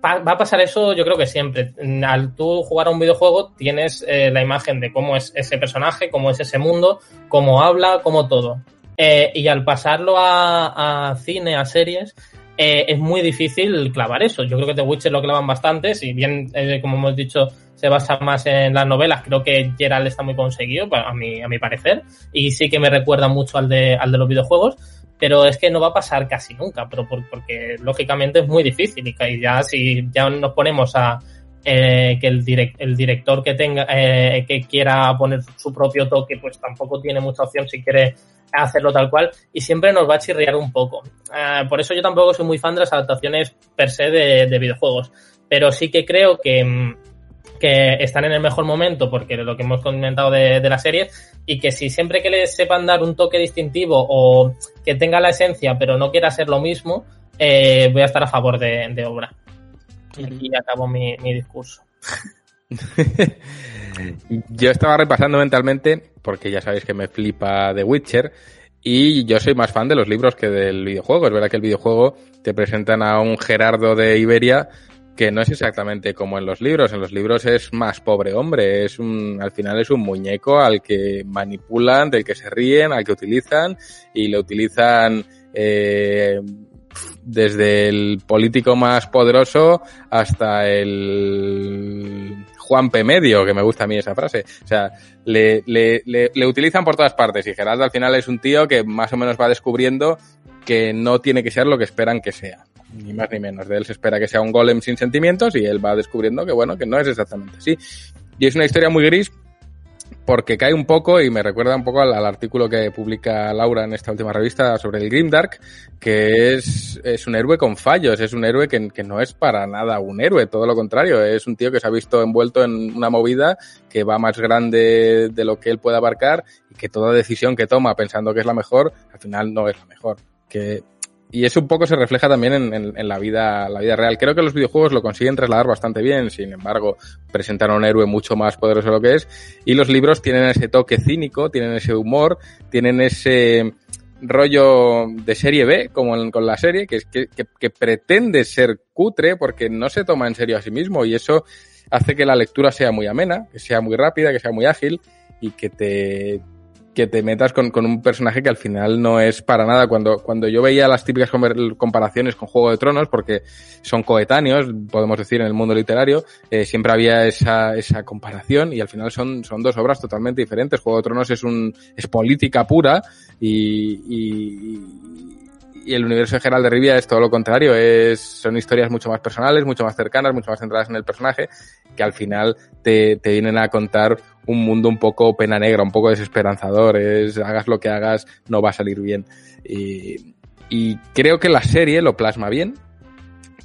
pa- va a pasar eso yo creo que siempre. Al tú jugar a un videojuego tienes eh, la imagen de cómo es ese personaje, cómo es ese mundo, cómo habla, cómo todo. Eh, y al pasarlo a, cine, a series, eh, es muy difícil clavar eso. Yo creo que The Witcher lo clavan bastante, si bien, eh, como hemos dicho, se basa más en las novelas, creo que Geralt está muy conseguido, a mi, a mi parecer, y sí que me recuerda mucho al de, al de los videojuegos, pero es que no va a pasar casi nunca, pero por- porque lógicamente es muy difícil. Y ya si ya nos ponemos a eh, que el, direc- el director que tenga eh, que quiera poner su propio toque, pues tampoco tiene mucha opción si quiere hacerlo tal cual y siempre nos va a chirriar un poco. Ah, por eso yo tampoco soy muy fan de las adaptaciones per se de, de videojuegos, pero sí que creo que, mm, que están en el mejor momento porque lo que hemos comentado de, de la serie y que si siempre que les sepan dar un toque distintivo o que tenga la esencia pero no quiera ser lo mismo, eh, voy a estar a favor de, de obra. Y aquí acabo mi, mi discurso. (laughs) (laughs) Yo estaba repasando mentalmente, porque ya sabéis que me flipa The Witcher, y yo soy más fan de los libros que del videojuego. Es verdad que el videojuego te presentan a un Gerardo de Iberia que no es exactamente como en los libros. En los libros es más pobre hombre, es un, al final es un muñeco al que manipulan, del que se ríen, al que utilizan, y lo utilizan eh, desde el político más poderoso hasta el Juan P. Medio, que me gusta a mí esa frase. O sea, le, le, le, utilizan por todas partes y Gerardo al final es un tío que más o menos va descubriendo que no tiene que ser lo que esperan que sea. Ni más ni menos. De él se espera que sea un golem sin sentimientos y él va descubriendo que bueno, que no es exactamente así. Y es una historia muy gris porque cae un poco y me recuerda un poco al, artículo que publica Laura en esta última revista sobre el Grimdark, que es, es un héroe con fallos, es un héroe que, no es para nada un héroe, todo lo contrario, es un tío que se ha visto envuelto en una movida que va más grande de lo que él puede abarcar y que toda decisión que toma pensando que es la mejor, al final no es la mejor. Y eso un poco se refleja también en, la vida la vida real. Creo que los videojuegos lo consiguen trasladar bastante bien, sin embargo, presentan a un héroe mucho más poderoso de lo que es. Y los libros tienen ese toque cínico, tienen ese humor, tienen ese rollo de serie B, como en, con la serie, que, que, que pretende ser cutre porque no se toma en serio a sí mismo y eso hace que la lectura sea muy amena, que sea muy rápida, que sea muy ágil y que te que te metas con, con, un personaje que al final no es para nada. Cuando, cuando yo veía las típicas comparaciones con Juego de Tronos, porque son coetáneos, podemos decir, en el mundo literario, eh, siempre había esa, esa comparación y al final son, son dos obras totalmente diferentes. Juego de Tronos es un, es política pura y, y, y el universo de Geralt de Rivia es todo lo contrario, es, son historias mucho más personales, mucho más cercanas, mucho más centradas en el personaje, que al final te, te vienen a contar un mundo un poco pena negra, un poco desesperanzador, es hagas lo que hagas, no va a salir bien. Y creo que la serie lo plasma bien,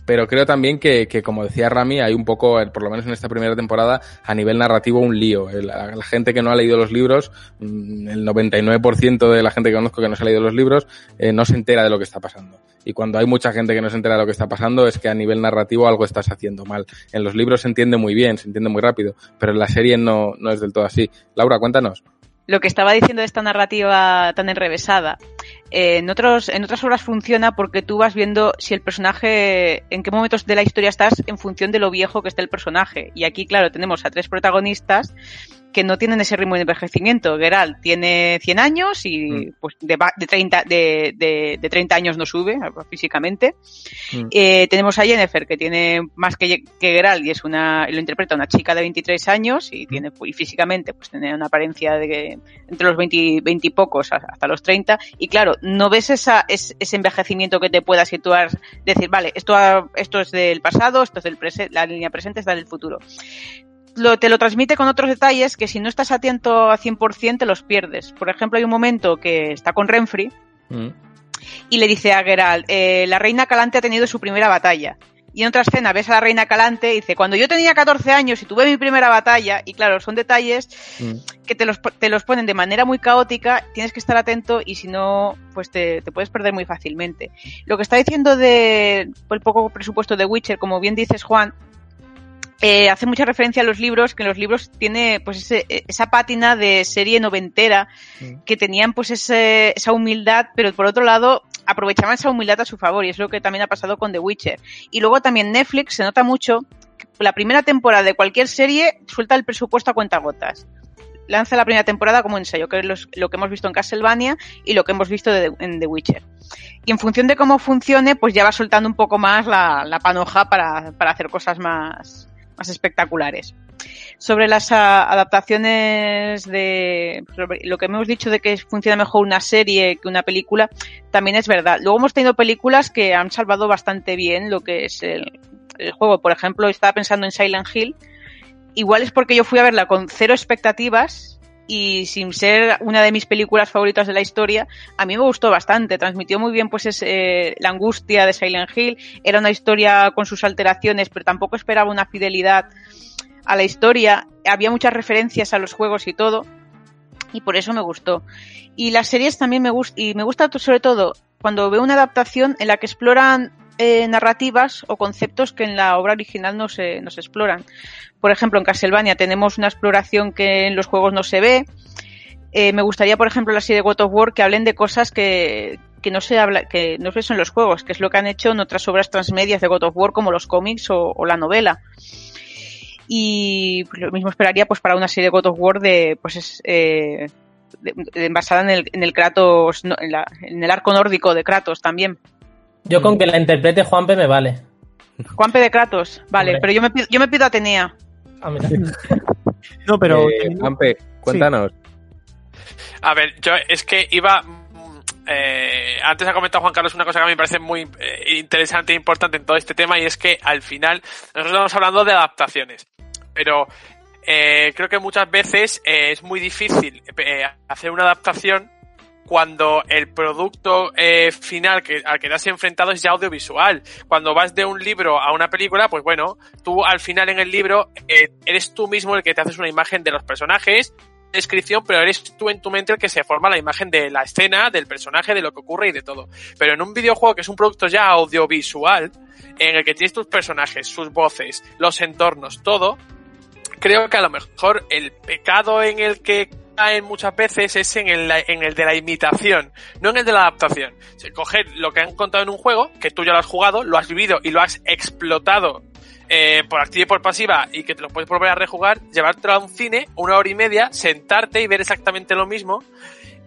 pero creo también que, que, como decía Rami, hay un poco, por lo menos en esta primera temporada, a nivel narrativo un lío. La, la gente que no ha leído los libros, mm, el 99% de la gente que conozco que no se ha leído los libros, eh, no se entera de lo que está pasando. Y cuando hay mucha gente que no se entera de lo que está pasando, es que a nivel narrativo algo estás haciendo mal. En los libros se entiende muy bien, se entiende muy rápido, pero en la serie no, no es del todo así. Laura, cuéntanos lo que estaba diciendo de esta narrativa tan enrevesada, en, otros, en otras obras funciona porque tú vas viendo si el personaje, en qué momentos de la historia estás en función de lo viejo que está el personaje. Y aquí, claro, tenemos a tres protagonistas que no tienen ese ritmo de envejecimiento. Geralt tiene 100 años y mm. pues de, de, 30, de, de, de, 30 años no sube físicamente. Mm. Eh, tenemos a Jennifer que tiene más que, que Geralt y es una, lo interpreta una chica de 23 años y tiene y físicamente pues tiene una apariencia de que entre los 20, 20 y pocos hasta los 30 y claro, no ves esa, ese, ese envejecimiento que te pueda situar, decir, vale, esto, esto es del pasado, esto es del presente, la línea presente está del futuro lo, te lo transmite con otros detalles que si no estás atento a 100% te los pierdes. Por ejemplo, hay un momento que está con Renfri mm. y le dice a Geralt, eh, la reina Calante ha tenido su primera batalla. Y en otra escena ves a la reina Calante y dice, cuando yo tenía 14 años y tuve mi primera batalla, y claro, son detalles mm. que te los, te los ponen de manera muy caótica, tienes que estar atento y si no, pues te, te puedes perder muy fácilmente. Lo que está diciendo de el poco presupuesto de Witcher, como bien dices Juan, eh, hace mucha referencia a los libros, que en los libros tiene pues ese, esa pátina de serie noventera, que tenían pues ese, esa humildad, pero por otro lado aprovechaban esa humildad a su favor, y es lo que también ha pasado con The Witcher. Y luego también Netflix se nota mucho, que la primera temporada de cualquier serie suelta el presupuesto a cuentagotas. Lanza la primera temporada como ensayo, que es los, lo que hemos visto en Castlevania y lo que hemos visto de, en The Witcher. Y en función de cómo funcione, pues ya va soltando un poco más la, la panoja para, para hacer cosas más, más espectaculares. Sobre las adaptaciones de lo que hemos dicho de que funciona mejor una serie que una película, también es verdad. Luego hemos tenido películas que han salvado bastante bien lo que es el, el juego. Por ejemplo, estaba pensando en Silent Hill. Igual es porque yo fui a verla con cero expectativas y sin ser una de mis películas favoritas de la historia, a mí me gustó bastante. Transmitió muy bien pues es, eh, la angustia de Silent Hill. Era una historia con sus alteraciones, pero tampoco esperaba una fidelidad a la historia. Había muchas referencias a los juegos y todo. Y por eso me gustó. Y las series también me gustan. Y me gusta sobre todo cuando veo una adaptación en la que exploran eh, narrativas o conceptos que en la obra original no se, no se exploran. Por ejemplo, en Castlevania tenemos una exploración que en los juegos no se ve. Eh, me gustaría, por ejemplo, la serie de God of War que hablen de cosas que, que no se habla, que no se en los juegos, que es lo que han hecho en otras obras transmedias de God of War como los cómics o, la novela. Y lo mismo esperaría pues para una serie de God of War de pues es, eh, basada en el, en el Kratos, en, la, en el arco nórdico de Kratos también. Yo con que la interprete Juanpe me vale. Juanpe de Kratos, vale, Hombre. pero yo me, pido, yo me pido Atenea. Ah, mira. (laughs) no, pero. Eh, Juanpe, cuéntanos. Sí. A ver, yo es que iba. Eh, antes ha comentado Juan Carlos una cosa que a mí me parece muy eh, interesante e importante en todo este tema y es que al final nosotros estamos hablando de adaptaciones, pero eh, creo que muchas veces eh, es muy difícil eh, hacer una adaptación cuando el producto eh, final que, al que te has enfrentado es ya audiovisual. Cuando vas de un libro a una película, pues bueno, tú al final en el libro eh, eres tú mismo el que te haces una imagen de los personajes, descripción, pero eres tú en tu mente el que se forma la imagen de la escena, del personaje, de lo que ocurre y de todo. Pero en un videojuego que es un producto ya audiovisual, en el que tienes tus personajes, sus voces, los entornos, todo, creo que a lo mejor el pecado en el que caen muchas veces es en el, de la imitación, no en el de la adaptación. O coger lo que han contado en un juego, que tú ya lo has jugado, lo has vivido y lo has explotado eh, por activa y por pasiva y que te lo puedes volver a rejugar, llevártelo a un cine, una hora y media, sentarte y ver exactamente lo mismo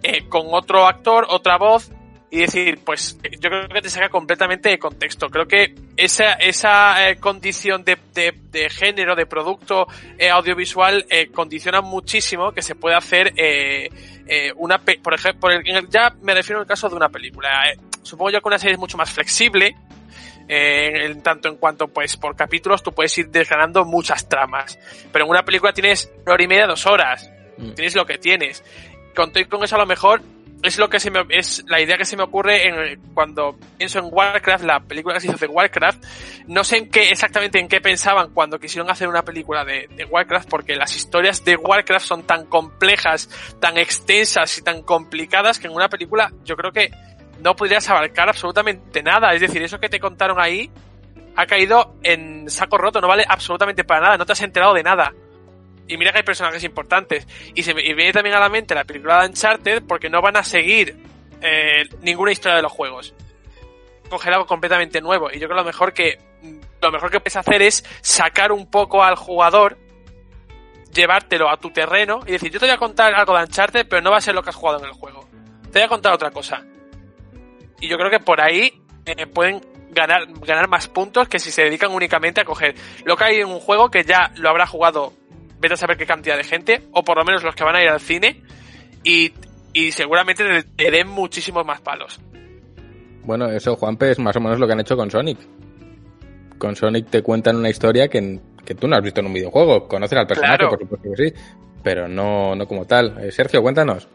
eh, con otro actor, otra voz, y decir, pues yo creo que te saca completamente de contexto. Creo que esa, esa eh, condición de, de, de, género, de producto eh, audiovisual, eh, condiciona muchísimo que se puede hacer eh, una, pe por ejemplo, ya me refiero al caso de una película. Supongo yo que una serie es mucho más flexible, eh, en tanto en cuanto pues por capítulos tú puedes ir desgranando muchas tramas. Pero en una película tienes una hora y media, dos horas. Mm. Tienes lo que tienes. Con, con eso a lo mejor es lo que se me, es la idea que se me ocurre en, cuando pienso en Warcraft, la película que se hizo de Warcraft. No sé en qué, exactamente en qué pensaban cuando quisieron hacer una película de, de Warcraft, porque las historias de Warcraft son tan complejas, tan extensas y tan complicadas que en una película yo creo que no podrías abarcar absolutamente nada. Es decir, eso que te contaron ahí ha caído en saco roto, no vale absolutamente para nada, no te has enterado de nada. Y mira que hay personajes importantes. Y se viene también a la mente la película de Uncharted porque no van a seguir eh, ninguna historia de los juegos. Coger algo completamente nuevo. Y yo creo que lo mejor que lo mejor que puedes hacer es sacar un poco al jugador, llevártelo a tu terreno y decir, yo te voy a contar algo de Uncharted, pero no va a ser lo que has jugado en el juego. Te voy a contar otra cosa. Y yo creo que por ahí eh, pueden ganar, ganar más puntos que si se dedican únicamente a coger lo que hay en un juego que ya lo habrá jugado vete a saber qué cantidad de gente, o por lo menos los que van a ir al cine, y, y seguramente te den muchísimos más palos. Bueno, eso, Juanpe, es más o menos lo que han hecho con Sonic. Con Sonic te cuentan una historia que, que tú no has visto en un videojuego. Conoces al personaje, Claro. por supuesto que sí, pero no, no como tal. Eh, Sergio, cuéntanos.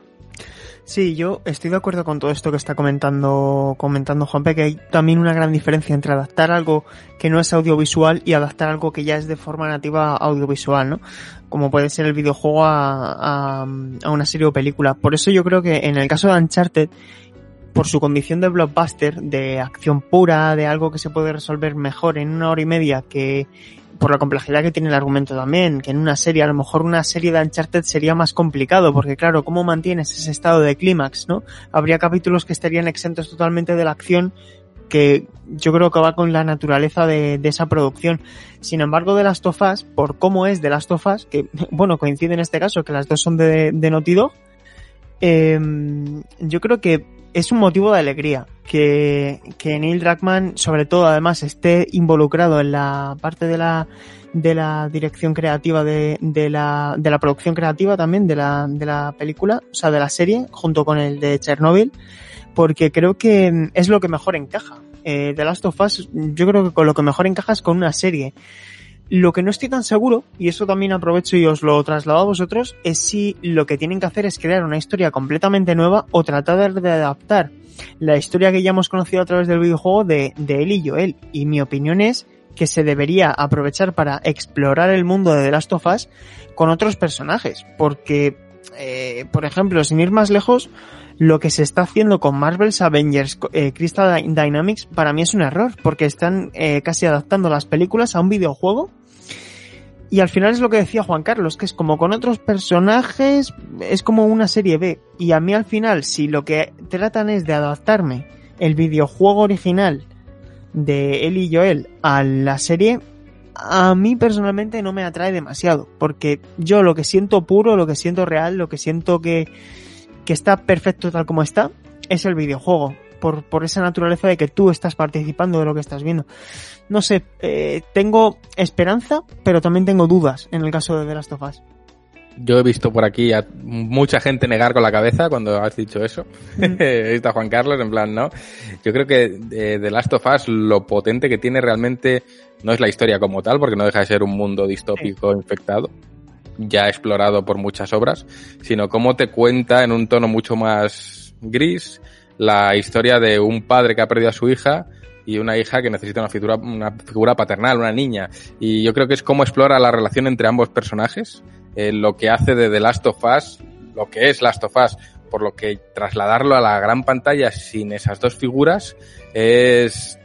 Sí, yo estoy de acuerdo con todo esto que está comentando, comentando Juanpe, que hay también una gran diferencia entre adaptar algo que no es audiovisual y adaptar algo que ya es de forma nativa audiovisual, ¿no? Como puede ser el videojuego a, una serie o película. Por eso yo creo que en el caso de Uncharted, por su condición de blockbuster, de acción pura, de algo que se puede resolver mejor en una hora y media que por la complejidad que tiene el argumento también, que en una serie, a lo mejor una serie de Uncharted sería más complicado, porque claro, ¿cómo mantienes ese estado de clímax, no? Habría capítulos que estarían exentos totalmente de la acción, que yo creo que va con la naturaleza de, esa producción. Sin embargo, de Last of Us, por cómo es de Last of Us, que (laughs) bueno, coincide en este caso que las dos son de, de eh, yo creo que es un motivo de alegría que, que Neil Druckmann, sobre todo además, esté involucrado en la parte de la, de la dirección creativa de, de la, de la producción creativa también de la, de la película, o sea, de la serie, junto con el de Chernobyl, porque creo que es lo que mejor encaja. Eh, The Last of Us, yo creo que con lo que mejor encaja es con una serie. Lo que no estoy tan seguro, y eso también aprovecho y os lo traslado a vosotros, es si lo que tienen que hacer es crear una historia completamente nueva o tratar de adaptar la historia que ya hemos conocido a través del videojuego de, él y Joel. Y mi opinión es que se debería aprovechar para explorar el mundo de The Last of Us con otros personajes. Porque, eh, por ejemplo, sin ir más lejos, lo que se está haciendo con Marvel's Avengers eh, Crystal Dynamics para mí es un error, porque están eh, casi adaptando las películas a un videojuego. Y al final es lo que decía Juan Carlos, que es como con otros personajes, es como una serie B. Y a mí al final, si lo que tratan es de adaptarme el videojuego original de él y Joel a la serie, a mí personalmente no me atrae demasiado, porque yo lo que siento puro, lo que siento real, lo que siento que, que está perfecto tal como está, es el videojuego. Por, por esa naturaleza de que tú estás participando de lo que estás viendo. No sé, eh, tengo esperanza, pero también tengo dudas en el caso de The Last of Us. Yo he visto por aquí a mucha gente negar con la cabeza cuando has dicho eso. (laughs) he visto a Juan Carlos en plan, no. Yo creo que eh, The Last of Us lo potente que tiene realmente no es la historia como tal, porque no deja de ser un mundo distópico sí. infectado, ya explorado por muchas obras, sino cómo te cuenta en un tono mucho más gris la historia de un padre que ha perdido a su hija y una hija que necesita una figura, una figura paternal, una niña. Y yo creo que es cómo explora la relación entre ambos personajes, eh, lo que hace de The Last of Us, lo que es Last of Us, por lo que trasladarlo a la gran pantalla sin esas dos figuras es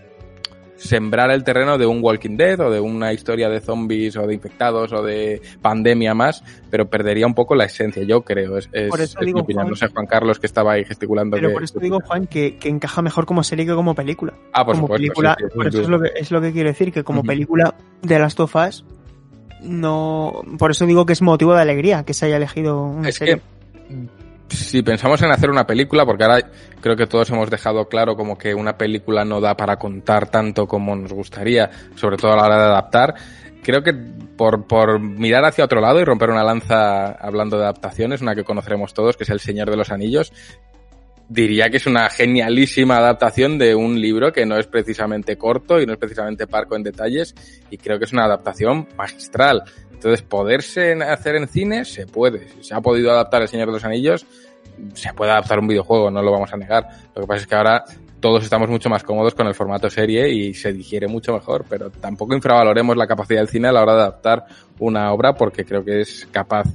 sembrar el terreno de un Walking Dead o de una historia de zombies o de infectados o de pandemia más, pero perdería un poco la esencia, yo creo. Es, es, por eso es digo, mi opinión. Juan, no sé, Juan Carlos, que estaba ahí gesticulando. Pero que, por eso digo, Juan, que, que, encaja mejor como serie que como película. Ah, por como supuesto. Película, sí, sí, por eso es lo, que, es lo que quiero decir, que como uh -huh. película de Last of Us, no. Por eso digo que es motivo de alegría que se haya elegido una es serie. Que si pensamos en hacer una película, porque ahora creo que todos hemos dejado claro como que una película no da para contar tanto como nos gustaría, sobre todo a la hora de adaptar, creo que por, por mirar hacia otro lado y romper una lanza hablando de adaptaciones, una que conoceremos todos, que es El Señor de los Anillos, diría que es una genialísima adaptación de un libro que no es precisamente corto y no es precisamente parco en detalles y creo que es una adaptación magistral. Entonces, poderse hacer en cine, se puede. Si se ha podido adaptar El Señor de los Anillos, se puede adaptar un videojuego, no lo vamos a negar. Lo que pasa es que ahora todos estamos mucho más cómodos con el formato serie y se digiere mucho mejor, pero tampoco infravaloremos la capacidad del cine a la hora de adaptar una obra porque creo que es capaz.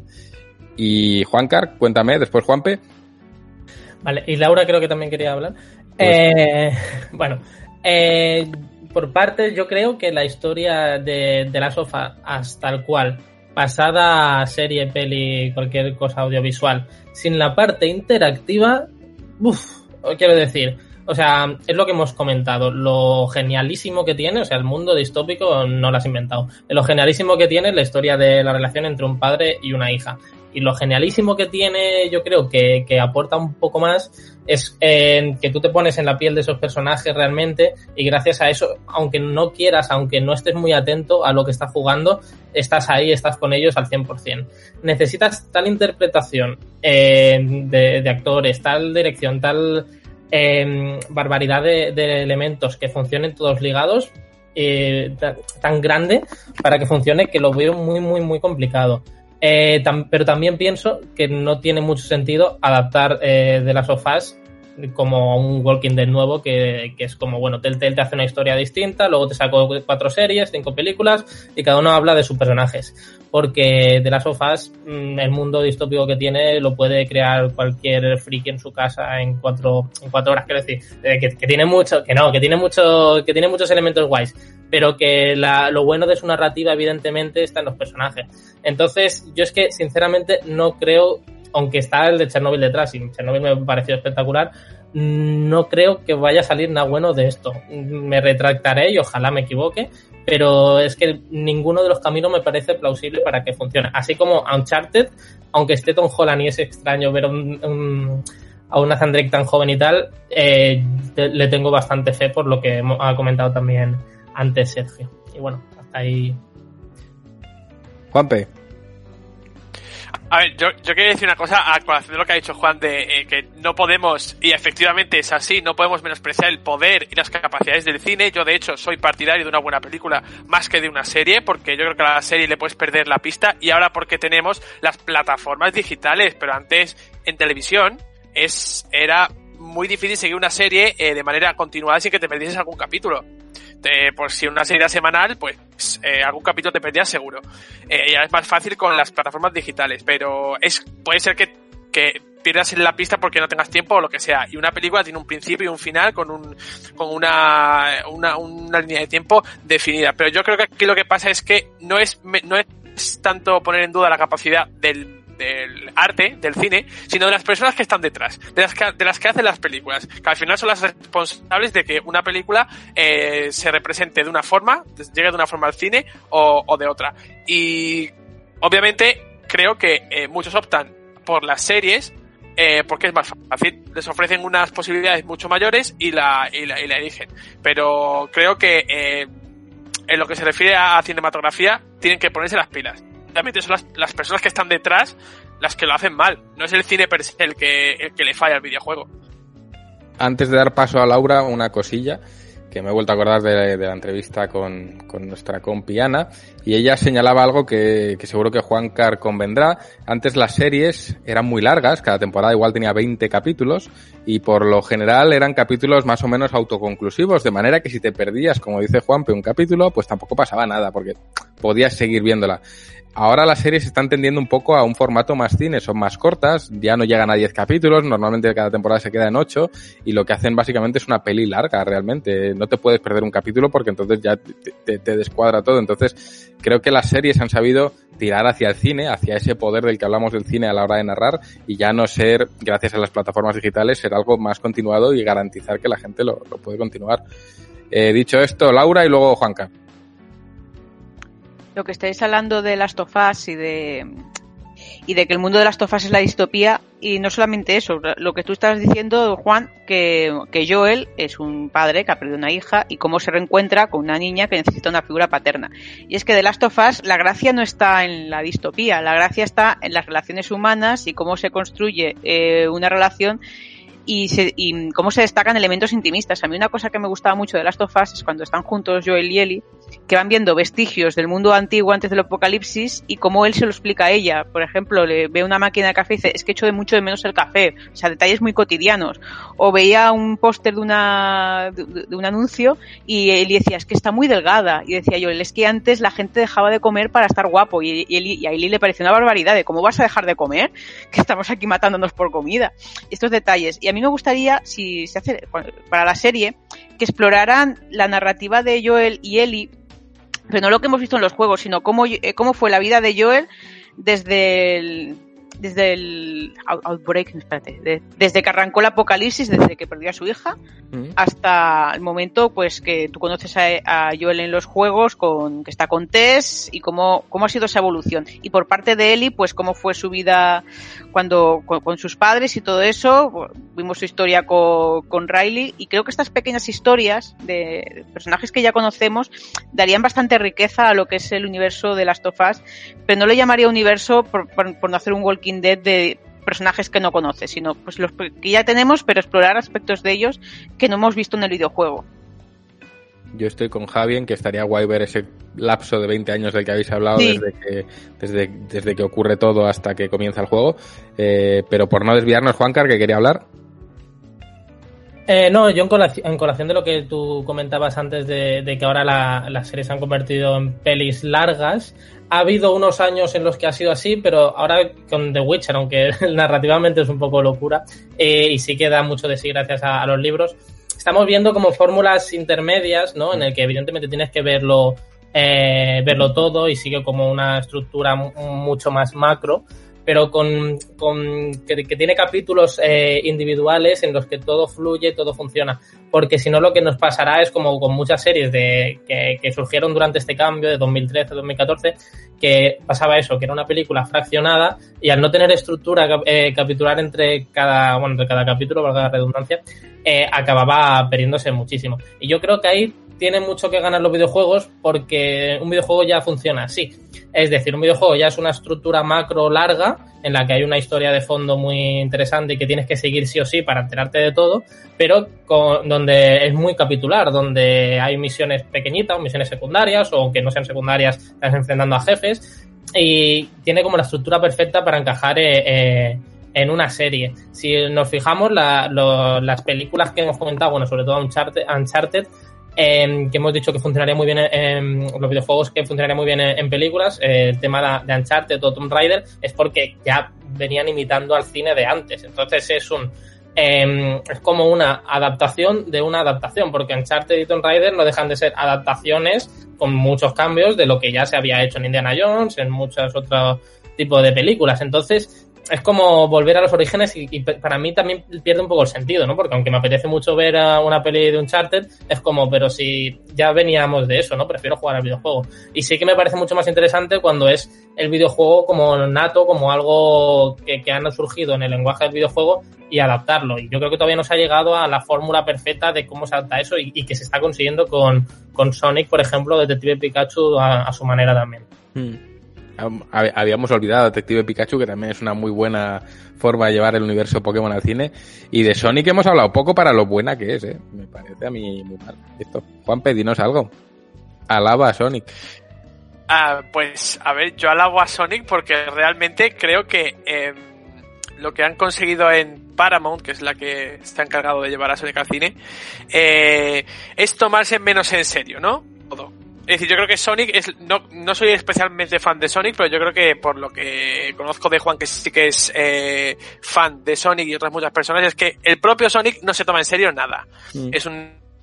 Y Juancar, cuéntame, después Juanpe. Vale, y Laura creo que también quería hablar. Eh, (laughs) bueno, eh, por parte, yo creo que la historia de, de la sofá, hasta el cual, pasada serie, peli, cualquier cosa audiovisual, sin la parte interactiva, uff, quiero decir, o sea, es lo que hemos comentado, lo genialísimo que tiene, o sea, el mundo distópico no lo has inventado, lo genialísimo que tiene la historia de la relación entre un padre y una hija. Y lo genialísimo que tiene, yo creo que, que aporta un poco más, es eh, que tú te pones en la piel de esos personajes realmente y gracias a eso, aunque no quieras, aunque no estés muy atento a lo que estás jugando, estás ahí, estás con ellos al 100%. Necesitas tal interpretación eh, de, de actores, tal dirección, tal eh, barbaridad de, elementos que funcionen todos ligados eh, tan grande para que funcione que lo veo muy, muy, muy complicado. Eh, pero también pienso que no tiene mucho sentido adaptar eh, de las sofás como un Walking Dead nuevo que, que, es como, bueno, Telltale te hace una historia distinta, luego te saco cuatro series, cinco películas y cada uno habla de sus personajes. Porque de las sofás, mm, el mundo distópico que tiene lo puede crear cualquier friki en su casa en cuatro, en cuatro horas, quiero decir, eh, que, que, tiene mucho, que no, que tiene mucho, que tiene muchos elementos guays, pero que la, lo bueno de su narrativa evidentemente está en los personajes. Entonces, yo es que sinceramente no creo aunque está el de Chernobyl detrás y Chernobyl me pareció espectacular, no creo que vaya a salir nada bueno de esto. Me retractaré y ojalá me equivoque, pero es que ninguno de los caminos me parece plausible para que funcione. Así como Uncharted, aunque esté Tom Holland y es extraño ver un, a una Drake tan joven y tal, eh, le tengo bastante fe por lo que ha comentado también antes Sergio. Y bueno, hasta ahí. Juanpe. A ver, yo, yo quería decir una cosa a colación de lo que ha dicho Juan de eh, que no podemos, y efectivamente es así, no podemos menospreciar el poder y las capacidades del cine. Yo de hecho soy partidario de una buena película más que de una serie, porque yo creo que a la serie le puedes perder la pista y ahora porque tenemos las plataformas digitales, pero antes en televisión es, era muy difícil seguir una serie eh, de manera continuada sin que te perdieses algún capítulo. Te, por si una serie era semanal, pues eh, algún capítulo te perdías seguro. Eh, ya es más fácil con las plataformas digitales, pero es puede ser que, que pierdas en la pista porque no tengas tiempo o lo que sea. Y una película tiene un principio y un final con un con una, una, una línea de tiempo definida. Pero yo creo que aquí lo que pasa es que no es no es tanto poner en duda la capacidad del del arte, del cine, sino de las personas que están detrás, de las que, las que hacen las películas, que al final son las responsables de que una película eh, se represente de una forma, llegue de una forma al cine o, o de otra. Y obviamente creo que eh, muchos optan por las series eh, porque es más fácil. Les ofrecen unas posibilidades mucho mayores y la, y la, y la eligen. Pero creo que en lo que se refiere a cinematografía, tienen que ponerse las pilas realmente son las, personas que están detrás las que lo hacen mal. No es el cine el que, el que le falla al videojuego. Antes de dar paso a Laura, una cosilla que me he vuelto a acordar de, la entrevista con, con, nuestra compi Ana, y ella señalaba algo que, que seguro que Juan Car convendrá. Antes las series eran muy largas, cada temporada igual tenía 20 capítulos, y por lo general eran capítulos más o menos autoconclusivos, de manera que si te perdías, como dice Juanpe, un capítulo, pues tampoco pasaba nada, porque podías seguir viéndola. Ahora las series están tendiendo un poco a un formato más cine, son más cortas, ya no llegan a 10 capítulos, normalmente cada temporada se queda en 8 y lo que hacen básicamente es una peli larga realmente. No te puedes perder un capítulo porque entonces ya te, te, descuadra todo. Entonces creo que las series han sabido tirar hacia el cine, hacia ese poder del que hablamos del cine a la hora de narrar y ya no ser, gracias a las plataformas digitales, ser algo más continuado y garantizar que la gente lo, lo puede continuar. Eh, dicho esto, Laura y luego Juanca lo que estáis hablando de las tofás y de y de que el mundo de las tofas es la distopía y no solamente eso, lo que tú estás diciendo, Juan, que, que Joel es un padre que ha perdido una hija y cómo se reencuentra con una niña que necesita una figura paterna. Y es que de Last of Us la gracia no está en la distopía, la gracia está en las relaciones humanas y cómo se construye eh, una relación y, se, y cómo se destacan elementos intimistas. A mí una cosa que me gustaba mucho de Last of Us es cuando están juntos Joel y Ellie, que van viendo vestigios del mundo antiguo antes del apocalipsis y cómo él se lo explica a ella. Por ejemplo, le ve una máquina de café y dice, es que echo de mucho de menos el café. O sea, detalles muy cotidianos. O veía un póster de, una, de, un anuncio y él decía, es que está muy delgada. Y decía yo, es que antes la gente dejaba de comer para estar guapo. Y, y, él, y a Eli le pareció una barbaridad de cómo vas a dejar de comer, (laughs) que estamos aquí matándonos por comida. Estos detalles. Y a mí me gustaría, si se hace para la serie, que exploraran la narrativa de Joel y Ellie pero no lo que hemos visto en los juegos, sino cómo, eh, cómo fue la vida de Joel desde el, desde el outbreak, espérate, de, desde que arrancó el apocalipsis, desde que perdió a su hija, mm. hasta el momento pues que tú conoces a, a, Joel en los juegos, con que está con Tess y cómo, cómo ha sido esa evolución. Y por parte de Ellie, pues cómo fue su vida cuando con, con sus padres y todo eso. Vimos su historia con, con, Riley y creo que estas pequeñas historias de personajes que ya conocemos darían bastante riqueza a lo que es el universo de Last of Us, pero no le llamaría universo por, por, por no hacer un Walking Dead de personajes que no conoces, sino pues los que ya tenemos, pero explorar aspectos de ellos que no hemos visto en el videojuego. Yo estoy con Javi en que estaría guay ver ese lapso de 20 años del que habéis hablado, sí. desde, que, desde, desde, que ocurre todo hasta que comienza el juego. Eh, pero por no desviarnos, Juancar, que quería hablar. Eh, no, yo en colación, de lo que tú comentabas antes de, que ahora la, las series se han convertido en pelis largas, ha habido unos años en los que ha sido así, pero ahora con The Witcher, aunque (laughs) narrativamente es un poco locura, eh, y sí que da mucho de sí gracias a, a los libros, estamos viendo como fórmulas intermedias, ¿no? En el que evidentemente tienes que verlo, eh, verlo todo y sigue como una estructura mucho más macro, pero con, con que, tiene capítulos eh, individuales en los que todo fluye, todo funciona. Porque si no, lo que nos pasará es como con muchas series de, que, que surgieron durante este cambio de 2013-2014, que pasaba eso, que era una película fraccionada y al no tener estructura eh, capitular entre cada, bueno, entre cada capítulo, valga la redundancia, eh, acababa perdiéndose muchísimo. Y yo creo que ahí tiene mucho que ganar los videojuegos porque un videojuego ya funciona así. Es decir, un videojuego ya es una estructura macro larga en la que hay una historia de fondo muy interesante y que tienes que seguir sí o sí para enterarte de todo, pero con, donde es muy capitular, donde hay misiones pequeñitas o misiones secundarias o aunque no sean secundarias, estás enfrentando a jefes y tiene como la estructura perfecta para encajar eh, eh, en una serie. Si nos fijamos, las películas que hemos comentado, bueno, sobre todo Uncharted, Uncharted eh, que hemos dicho que funcionaría muy bien en, los videojuegos, que funcionaría muy bien en, en películas. Eh, el tema de, de Uncharted o Tomb Raider es porque ya venían imitando al cine de antes. Entonces es un eh, es como una adaptación de una adaptación, porque Uncharted y Tomb Raider no dejan de ser adaptaciones con muchos cambios de lo que ya se había hecho en Indiana Jones, en muchos otros tipos de películas. Entonces, es como volver a los orígenes y, para mí también pierde un poco el sentido, ¿no? Porque aunque me apetece mucho ver a una peli de Uncharted, es como, pero si ya veníamos de eso, ¿no? Prefiero jugar al videojuego. Y sí que me parece mucho más interesante cuando es el videojuego como nato, como algo que, que han surgido en el lenguaje del videojuego y adaptarlo. Y yo creo que todavía no se ha llegado a la fórmula perfecta de cómo se adapta eso y, que se está consiguiendo con, con Sonic, por ejemplo, Detective Pikachu a, su manera también. Mm habíamos olvidado Detective Pikachu, que también es una muy buena forma de llevar el universo Pokémon al cine. Y de Sonic hemos hablado poco para lo buena que es, ¿eh? Me parece a mí muy mal. Esto. Juan, pedinos algo. Alaba a Sonic. Ah, pues, a ver, yo alabo a Sonic porque realmente creo que eh, lo que han conseguido en Paramount, que es la que está encargado de llevar a Sonic al cine, eh, es tomarse menos en serio, ¿no? Todo. Es decir, yo creo que Sonic es, no, no soy especialmente fan de Sonic, pero yo creo que por lo que conozco de Juan, que sí que es eh, fan de Sonic y otras muchas personas, es que el propio Sonic no se toma en serio nada. Mm. Es un,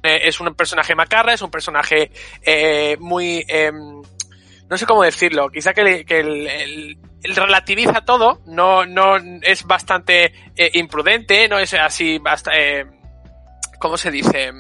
eh, es un personaje macarra, es un personaje eh, muy, eh, no sé cómo decirlo, quizá que, le, que el, el, el, relativiza todo, no, no, es bastante eh, imprudente, no es así, basta, eh, ¿cómo se dice?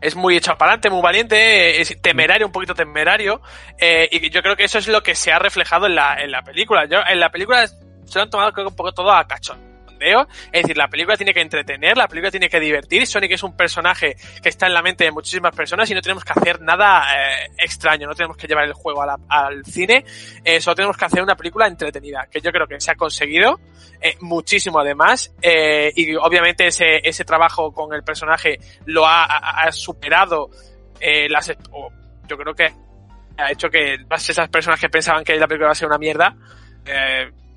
Es muy hecho para adelante, muy valiente, es temerario, un poquito temerario, eh, y yo creo que eso es lo que se ha reflejado en la, en la película. Yo, en la película se lo han tomado creo un poco todo a cachón. Es decir, la película tiene que entretener, la película tiene que divertir. Sonic es un personaje que está en la mente de muchísimas personas y no tenemos que hacer nada eh, extraño, no tenemos que llevar el juego al cine, eh, solo tenemos que hacer una película entretenida, que yo creo que se ha conseguido eh, muchísimo además. y obviamente ese, ese trabajo con el personaje lo ha, superado yo creo que ha hecho que esas personas que pensaban que la película iba a ser una mierda,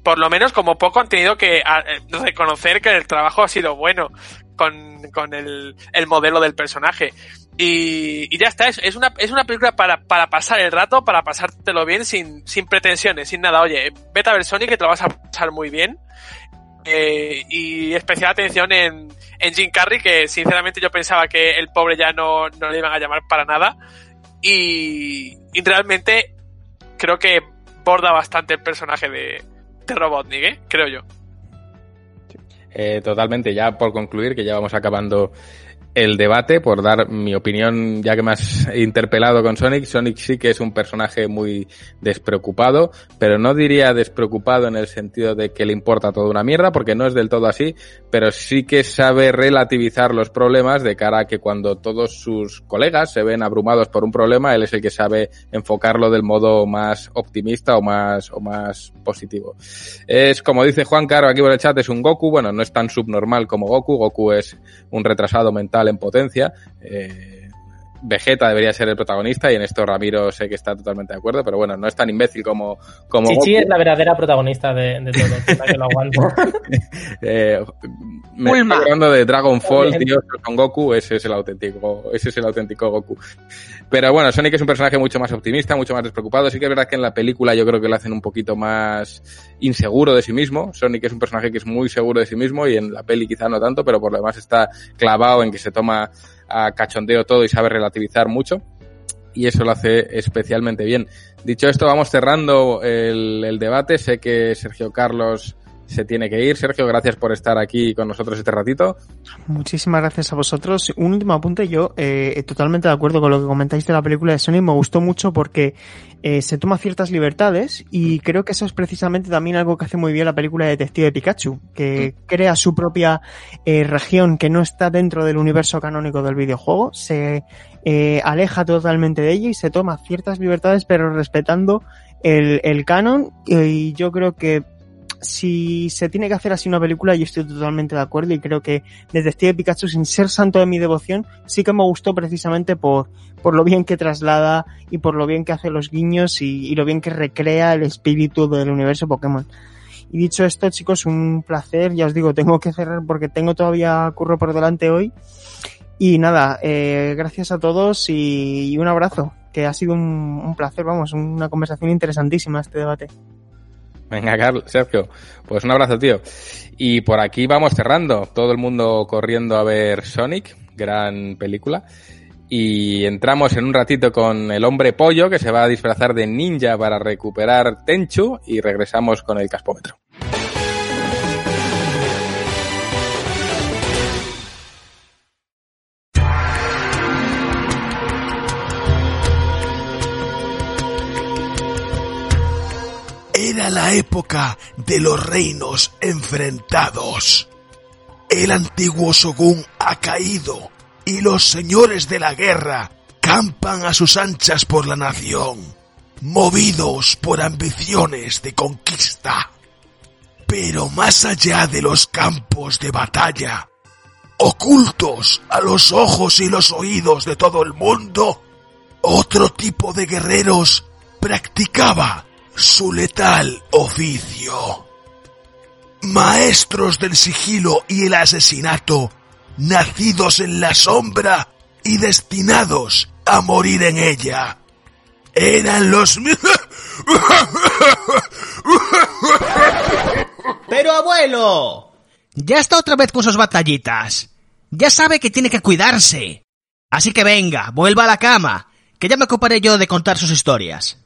por lo menos como poco han tenido que eh, reconocer que el trabajo ha sido bueno con, con el, el modelo del personaje. Y, ya está, es, una, es una película para, para pasar el rato, para pasártelo bien sin, sin pretensiones, sin nada. Oye, vete a ver Sonic que te lo vas a pasar muy bien. Eh, y especial atención en, en Jim Carrey, que sinceramente yo pensaba que el pobre ya no, no le iban a llamar para nada. Y realmente creo que borda bastante el personaje de, Robotnik, creo yo. Eh, totalmente, ya por concluir, que ya vamos acabando el debate, por dar mi opinión, ya que me has interpelado con Sonic. Sonic sí que es un personaje muy despreocupado, pero no diría despreocupado en el sentido de que le importa toda una mierda, porque no es del todo así, pero sí que sabe relativizar los problemas de cara a que cuando todos sus colegas se ven abrumados por un problema, él es el que sabe enfocarlo del modo más optimista o más, o más positivo. Es como dice Juan Caro aquí por el chat, es un Goku, bueno, no es tan subnormal como Goku, Goku es un retrasado mental en potencia. Eh, Vegeta debería ser el protagonista y en esto Ramiro sé que está totalmente de acuerdo, pero bueno, no es tan imbécil como... como Chichi es la verdadera protagonista de, de todo, que lo aguanto. (laughs) eh, me estoy hablando de Dragonfall, tío, con Goku, ese es el auténtico, ese es el auténtico Goku. Pero bueno, Sonic es un personaje mucho más optimista, mucho más despreocupado. Sí que es verdad que en la película yo creo que lo hacen un poquito más inseguro de sí mismo. Sonic es un personaje que es muy seguro de sí mismo y en la peli quizá no tanto, pero por lo demás está clavado en que se toma a cachondeo todo y sabe relativizar mucho. Y eso lo hace especialmente bien. Dicho esto, vamos cerrando el, debate. Sé que Sergio Carlos se tiene que ir. Sergio, gracias por estar aquí con nosotros este ratito. Muchísimas gracias a vosotros. Un último apunte, yo eh, totalmente de acuerdo con lo que comentáis de la película de Sony. Me gustó mucho porque eh, se toma ciertas libertades y creo que eso es precisamente también algo que hace muy bien la película de Detective Pikachu, que crea su propia eh, región que no está dentro del universo canónico del videojuego, se aleja totalmente de ella y se toma ciertas libertades pero respetando el, el canon y yo creo que si se tiene que hacer así una película, yo estoy totalmente de acuerdo y creo que Detective Pikachu, sin ser santo de mi devoción, sí que me gustó precisamente por, por lo bien que traslada y por lo bien que hace los guiños y, lo bien que recrea el espíritu del universo Pokémon. Y dicho esto, chicos, un placer. Ya os digo, tengo que cerrar porque tengo todavía curro por delante hoy. Y nada, eh, gracias a todos y, y un abrazo, que ha sido un, un placer, vamos, una conversación interesantísima este debate. Venga, Carlos, Sergio, pues un abrazo, tío. Y por aquí vamos cerrando. Todo el mundo corriendo a ver Sonic, gran película. Y entramos en un ratito con el hombre pollo que se va a disfrazar de ninja para recuperar Tenchu y regresamos con el caspómetro. La época de los reinos enfrentados. El antiguo Shogun ha caído y los señores de la guerra campan a sus anchas por la nación, movidos por ambiciones de conquista. Pero más allá de los campos de batalla, ocultos a los ojos y los oídos de todo el mundo, otro tipo de guerreros practicaba su letal oficio. Maestros del sigilo y el asesinato, nacidos en la sombra y destinados a morir en ella. Eran los... (laughs) Pero abuelo, ya está otra vez con sus batallitas. Ya sabe que tiene que cuidarse. Así que venga, vuelva a la cama, que ya me ocuparé yo de contar sus historias.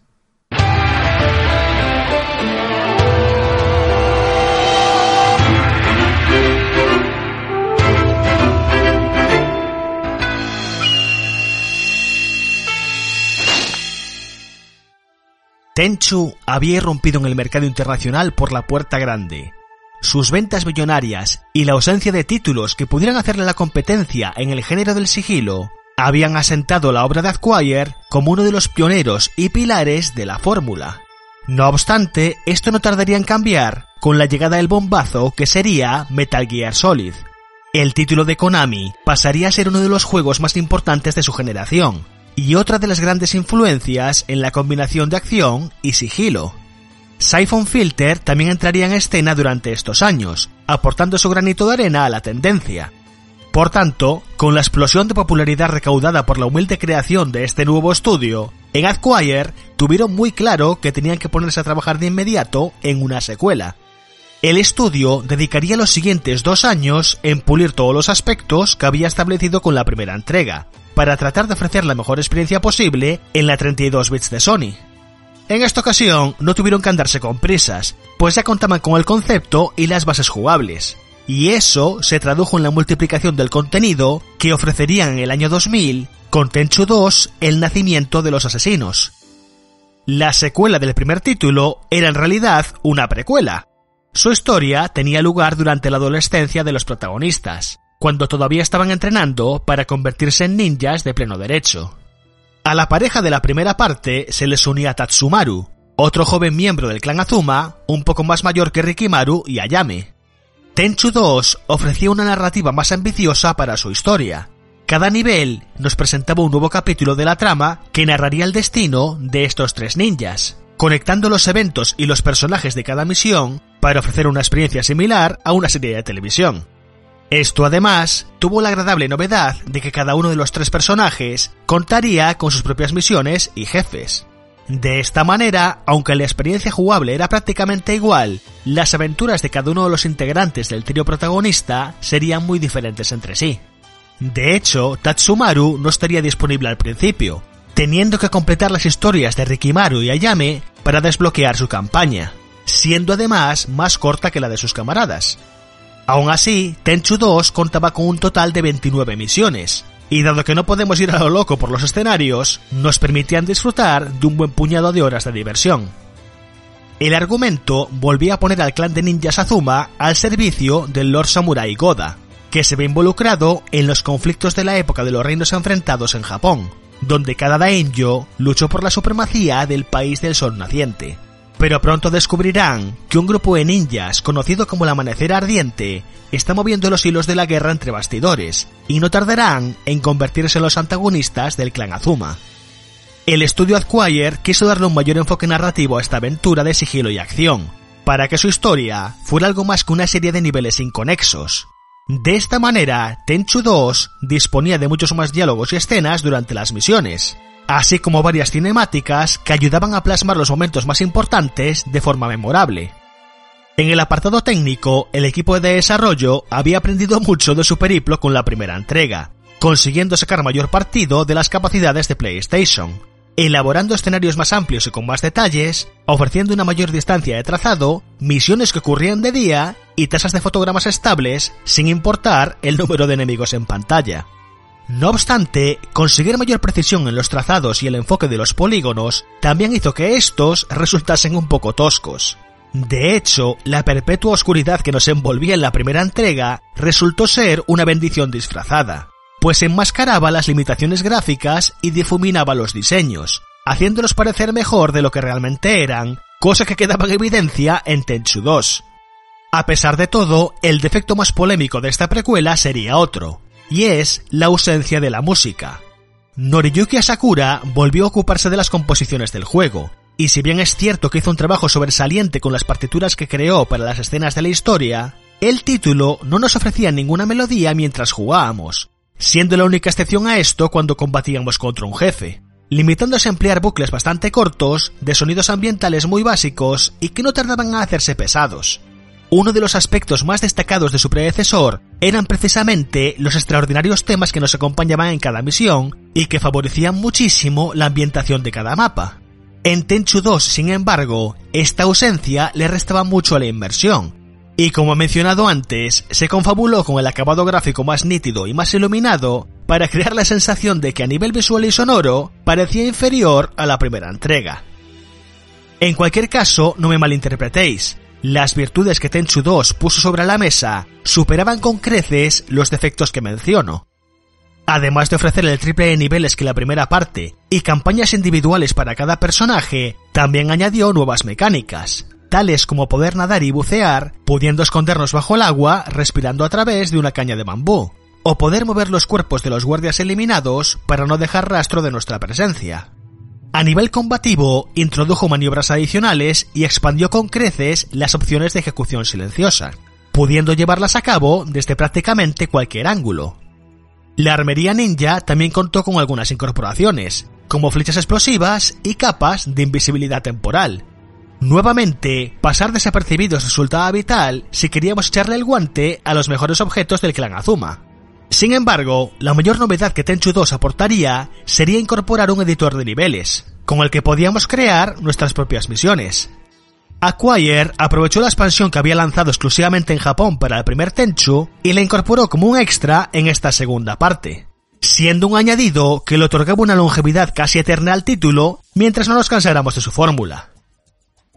Tenchu había irrumpido en el mercado internacional por la puerta grande. Sus ventas millonarias y la ausencia de títulos que pudieran hacerle la competencia en el género del sigilo habían asentado la obra de Acquire como uno de los pioneros y pilares de la fórmula. No obstante, esto no tardaría en cambiar con la llegada del bombazo que sería Metal Gear Solid. El título de Konami pasaría a ser uno de los juegos más importantes de su generación, y otra de las grandes influencias en la combinación de acción y sigilo. Siphon Filter también entraría en escena durante estos años, aportando su granito de arena a la tendencia. Por tanto, con la explosión de popularidad recaudada por la humilde creación de este nuevo estudio, en Acquire tuvieron muy claro que tenían que ponerse a trabajar de inmediato en una secuela. El estudio dedicaría los siguientes dos años en pulir todos los aspectos que había establecido con la primera entrega, para tratar de ofrecer la mejor experiencia posible en la 32 bits de Sony. En esta ocasión no tuvieron que andarse con prisas, pues ya contaban con el concepto y las bases jugables. Y eso se tradujo en la multiplicación del contenido que ofrecerían en el año 2000 con Tenchu 2, El nacimiento de los asesinos. La secuela del primer título era en realidad una precuela. Su historia tenía lugar durante la adolescencia de los protagonistas, cuando todavía estaban entrenando para convertirse en ninjas de pleno derecho. A la pareja de la primera parte se les unía Tatsumaru, otro joven miembro del clan Azuma, un poco más mayor que Rikimaru y Ayame. Tenchu 2 ofrecía una narrativa más ambiciosa para su historia. Cada nivel nos presentaba un nuevo capítulo de la trama que narraría el destino de estos tres ninjas, conectando los eventos y los personajes de cada misión para ofrecer una experiencia similar a una serie de televisión. Esto además tuvo la agradable novedad de que cada uno de los tres personajes contaría con sus propias misiones y jefes. De esta manera, aunque la experiencia jugable era prácticamente igual, las aventuras de cada uno de los integrantes del trío protagonista serían muy diferentes entre sí. De hecho, Tatsumaru no estaría disponible al principio, teniendo que completar las historias de Rikimaru y Ayame para desbloquear su campaña, siendo además más corta que la de sus camaradas. Aún así, Tenchu 2 contaba con un total de 29 misiones, y dado que no podemos ir a lo loco por los escenarios, nos permitían disfrutar de un buen puñado de horas de diversión. El argumento volvía a poner al clan de ninjas Azuma al servicio del Lord Samurai Goda, que se ve involucrado en los conflictos de la época de los reinos enfrentados en Japón, donde cada daimyo luchó por la supremacía del país del sol naciente. Pero pronto descubrirán que un grupo de ninjas conocido como el Amanecer Ardiente está moviendo los hilos de la guerra entre bastidores, y no tardarán en convertirse en los antagonistas del clan Azuma. El estudio Acquire quiso darle un mayor enfoque narrativo a esta aventura de sigilo y acción, para que su historia fuera algo más que una serie de niveles inconexos. De esta manera, Tenchu 2 disponía de muchos más diálogos y escenas durante las misiones, así como varias cinemáticas que ayudaban a plasmar los momentos más importantes de forma memorable. En el apartado técnico, el equipo de desarrollo había aprendido mucho de su periplo con la primera entrega, consiguiendo sacar mayor partido de las capacidades de PlayStation, elaborando escenarios más amplios y con más detalles, ofreciendo una mayor distancia de trazado, misiones que ocurrían de día y tasas de fotogramas estables sin importar el número de enemigos en pantalla. No obstante, conseguir mayor precisión en los trazados y el enfoque de los polígonos también hizo que estos resultasen un poco toscos. De hecho, la perpetua oscuridad que nos envolvía en la primera entrega resultó ser una bendición disfrazada, pues enmascaraba las limitaciones gráficas y difuminaba los diseños, haciéndolos parecer mejor de lo que realmente eran, cosa que quedaba en evidencia en Tenchu 2. A pesar de todo, el defecto más polémico de esta precuela sería otro, y es la ausencia de la música. Noriyuki Asakura volvió a ocuparse de las composiciones del juego, y si bien es cierto que hizo un trabajo sobresaliente con las partituras que creó para las escenas de la historia, el título no nos ofrecía ninguna melodía mientras jugábamos, siendo la única excepción a esto cuando combatíamos contra un jefe, limitándose a emplear bucles bastante cortos, de sonidos ambientales muy básicos y que no tardaban a hacerse pesados. Uno de los aspectos más destacados de su predecesor eran precisamente los extraordinarios temas que nos acompañaban en cada misión y que favorecían muchísimo la ambientación de cada mapa. En Tenchu 2, sin embargo, esta ausencia le restaba mucho a la inmersión, y como he mencionado antes, se confabuló con el acabado gráfico más nítido y más iluminado para crear la sensación de que a nivel visual y sonoro parecía inferior a la primera entrega. En cualquier caso, no me malinterpretéis. Las virtudes que Tenchu 2 puso sobre la mesa superaban con creces los defectos que menciono. Además de ofrecer el triple de niveles que la primera parte y campañas individuales para cada personaje, también añadió nuevas mecánicas, tales como poder nadar y bucear, pudiendo escondernos bajo el agua respirando a través de una caña de bambú, o poder mover los cuerpos de los guardias eliminados para no dejar rastro de nuestra presencia. A nivel combativo, introdujo maniobras adicionales y expandió con creces las opciones de ejecución silenciosa, pudiendo llevarlas a cabo desde prácticamente cualquier ángulo. La armería ninja también contó con algunas incorporaciones, como flechas explosivas y capas de invisibilidad temporal. Nuevamente, pasar desapercibidos resultaba vital si queríamos echarle el guante a los mejores objetos del clan Azuma. Sin embargo, la mayor novedad que Tenchu 2 aportaría sería incorporar un editor de niveles, con el que podíamos crear nuestras propias misiones. Acquire aprovechó la expansión que había lanzado exclusivamente en Japón para el primer Tenchu y la incorporó como un extra en esta segunda parte, siendo un añadido que le otorgaba una longevidad casi eterna al título mientras no nos cansáramos de su fórmula.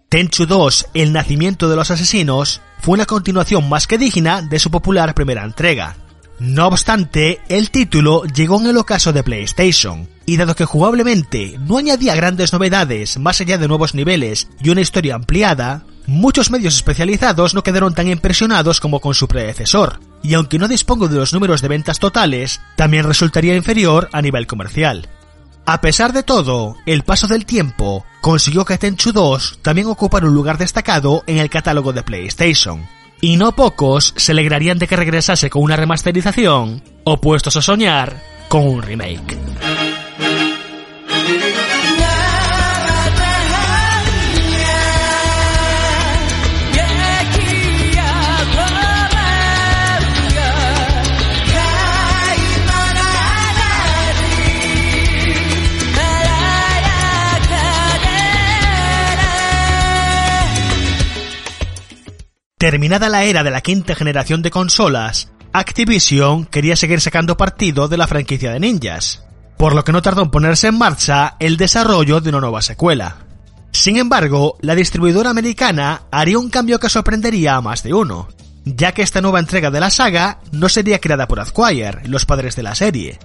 Tenchu 2, El nacimiento de los asesinos, fue una continuación más que digna de su popular primera entrega, no obstante, el título llegó en el ocaso de PlayStation, y dado que jugablemente no añadía grandes novedades más allá de nuevos niveles y una historia ampliada, muchos medios especializados no quedaron tan impresionados como con su predecesor, y aunque no dispongo de los números de ventas totales, también resultaría inferior a nivel comercial. A pesar de todo, el paso del tiempo consiguió que Tenchu 2 también ocupara un lugar destacado en el catálogo de PlayStation, y no pocos se alegrarían de que regresase con una remasterización, opuestos a soñar con un remake. Terminada la era de la quinta generación de consolas, Activision quería seguir sacando partido de la franquicia de ninjas, por lo que no tardó en ponerse en marcha el desarrollo de una nueva secuela. Sin embargo, la distribuidora americana haría un cambio que sorprendería a más de uno, ya que esta nueva entrega de la saga no sería creada por Acquire, los padres de la serie.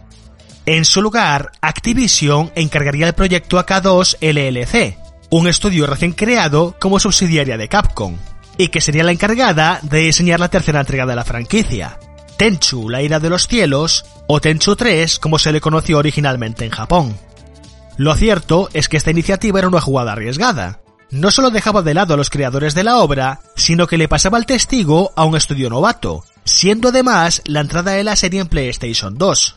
En su lugar, Activision encargaría el proyecto AK2 LLC, un estudio recién creado como subsidiaria de Capcom, y que sería la encargada de diseñar la tercera entrega de la franquicia, Tenchu, la ira de los cielos, o Tenchu 3, como se le conoció originalmente en Japón. Lo cierto es que esta iniciativa era una jugada arriesgada. No solo dejaba de lado a los creadores de la obra, sino que le pasaba el testigo a un estudio novato, siendo además la entrada de la serie en PlayStation 2.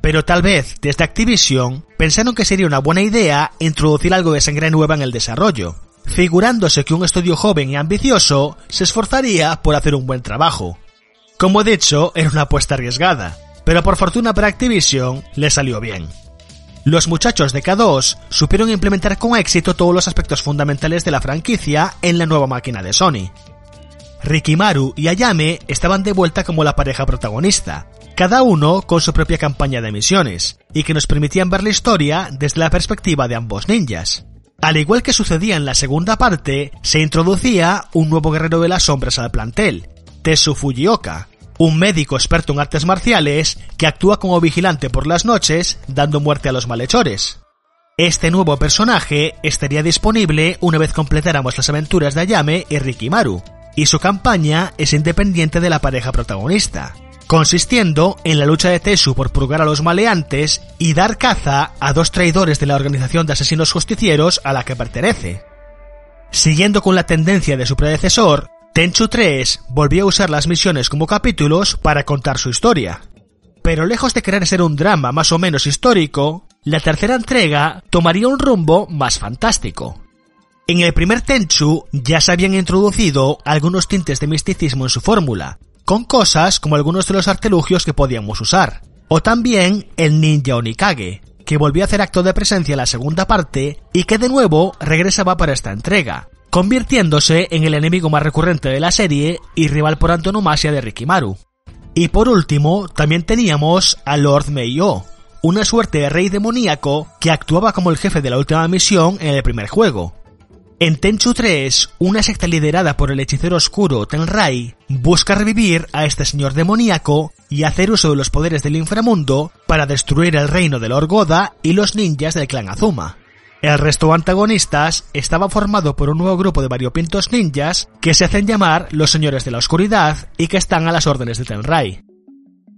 Pero tal vez desde Activision pensaron que sería una buena idea introducir algo de sangre nueva en el desarrollo, figurándose que un estudio joven y ambicioso se esforzaría por hacer un buen trabajo. Como he dicho, era una apuesta arriesgada, pero por fortuna para Activision le salió bien. Los muchachos de K2 supieron implementar con éxito todos los aspectos fundamentales de la franquicia en la nueva máquina de Sony. Rikimaru y Ayame estaban de vuelta como la pareja protagonista, cada uno con su propia campaña de misiones, y que nos permitían ver la historia desde la perspectiva de ambos ninjas. Al igual que sucedía en la segunda parte, se introducía un nuevo guerrero de las sombras al plantel, Tetsu Fujioka, un médico experto en artes marciales que actúa como vigilante por las noches, dando muerte a los malhechores. Este nuevo personaje estaría disponible una vez completáramos las aventuras de Ayame y Rikimaru, y su campaña es independiente de la pareja protagonista, consistiendo en la lucha de Tesu por purgar a los maleantes y dar caza a dos traidores de la organización de asesinos justicieros a la que pertenece. Siguiendo con la tendencia de su predecesor, Tenchu 3 volvió a usar las misiones como capítulos para contar su historia. Pero lejos de querer ser un drama más o menos histórico, la tercera entrega tomaría un rumbo más fantástico. En el primer Tenchu ya se habían introducido algunos tintes de misticismo en su fórmula, con cosas como algunos de los artilugios que podíamos usar, o también el ninja Onikage, que volvió a hacer acto de presencia en la segunda parte y que de nuevo regresaba para esta entrega, convirtiéndose en el enemigo más recurrente de la serie y rival por antonomasia de Rikimaru. Y por último, también teníamos a Lord Meiyo, una suerte de rey demoníaco que actuaba como el jefe de la última misión en el primer juego. En Tenchu 3, una secta liderada por el hechicero oscuro Tenrai busca revivir a este señor demoníaco y hacer uso de los poderes del inframundo para destruir el reino de Lord Goda y los ninjas del clan Azuma. El resto de antagonistas estaba formado por un nuevo grupo de variopintos ninjas que se hacen llamar los Señores de la Oscuridad y que están a las órdenes de Tenrai.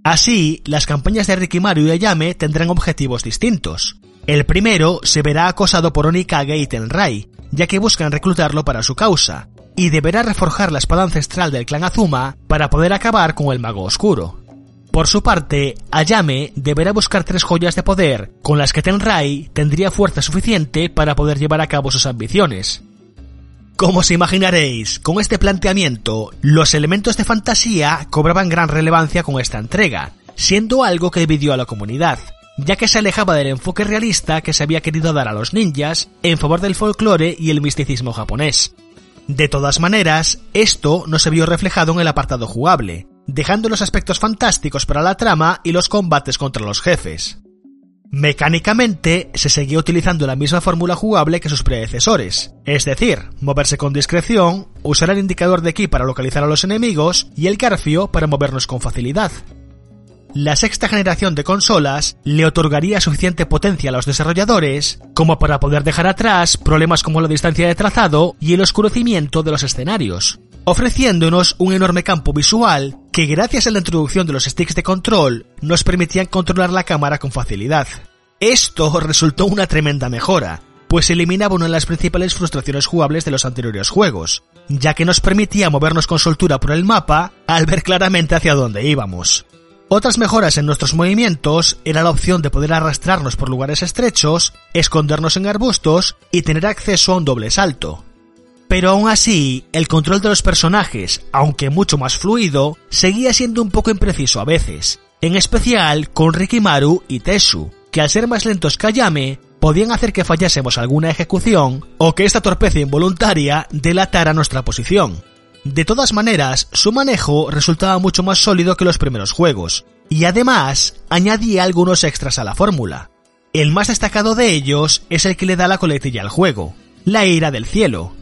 Así, las campañas de Rikimaru y Ayame tendrán objetivos distintos. El primero se verá acosado por Onikage y Tenrai, ya que buscan reclutarlo para su causa, y deberá reforjar la espada ancestral del clan Azuma para poder acabar con el mago oscuro. Por su parte, Ayame deberá buscar tres joyas de poder, con las que Tenrai tendría fuerza suficiente para poder llevar a cabo sus ambiciones. Como os imaginaréis, con este planteamiento, los elementos de fantasía cobraban gran relevancia con esta entrega, siendo algo que dividió a la comunidad, ya que se alejaba del enfoque realista que se había querido dar a los ninjas en favor del folclore y el misticismo japonés. De todas maneras, esto no se vio reflejado en el apartado jugable, dejando los aspectos fantásticos para la trama y los combates contra los jefes. Mecánicamente, se seguía utilizando la misma fórmula jugable que sus predecesores, es decir, moverse con discreción, usar el indicador de ki para localizar a los enemigos y el garfio para movernos con facilidad. La sexta generación de consolas le otorgaría suficiente potencia a los desarrolladores como para poder dejar atrás problemas como la distancia de trazado y el oscurecimiento de los escenarios, ofreciéndonos un enorme campo visual que gracias a la introducción de los sticks de control nos permitían controlar la cámara con facilidad. Esto resultó una tremenda mejora, pues eliminaba una de las principales frustraciones jugables de los anteriores juegos, ya que nos permitía movernos con soltura por el mapa al ver claramente hacia dónde íbamos. Otras mejoras en nuestros movimientos era la opción de poder arrastrarnos por lugares estrechos, escondernos en arbustos y tener acceso a un doble salto. Pero aún así, el control de los personajes, aunque mucho más fluido, seguía siendo un poco impreciso a veces, en especial con Rikimaru y Tesu, que al ser más lentos que Ayame, podían hacer que fallásemos alguna ejecución o que esta torpeza involuntaria delatara nuestra posición. De todas maneras, su manejo resultaba mucho más sólido que los primeros juegos, y además añadía algunos extras a la fórmula. El más destacado de ellos es el que le da la coletilla al juego, la ira del cielo.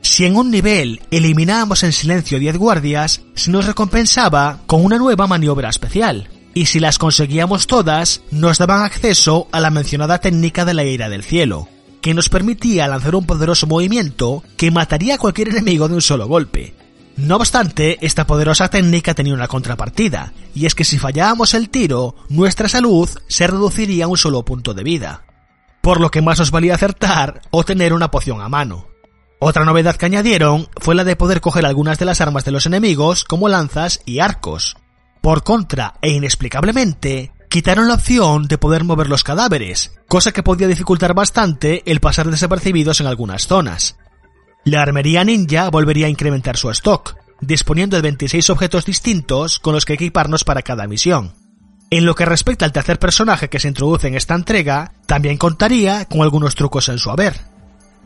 Si en un nivel eliminábamos en silencio 10 guardias, se nos recompensaba con una nueva maniobra especial, y si las conseguíamos todas, nos daban acceso a la mencionada técnica de la ira del cielo, que nos permitía lanzar un poderoso movimiento que mataría a cualquier enemigo de un solo golpe. No obstante, esta poderosa técnica tenía una contrapartida, y es que si fallábamos el tiro, nuestra salud se reduciría a un solo punto de vida. Por lo que más nos valía acertar o tener una poción a mano. Otra novedad que añadieron fue la de poder coger algunas de las armas de los enemigos como lanzas y arcos. Por contra, e inexplicablemente, quitaron la opción de poder mover los cadáveres, cosa que podía dificultar bastante el pasar desapercibidos en algunas zonas. La armería ninja volvería a incrementar su stock, disponiendo de 26 objetos distintos con los que equiparnos para cada misión. En lo que respecta al tercer personaje que se introduce en esta entrega, también contaría con algunos trucos en su haber.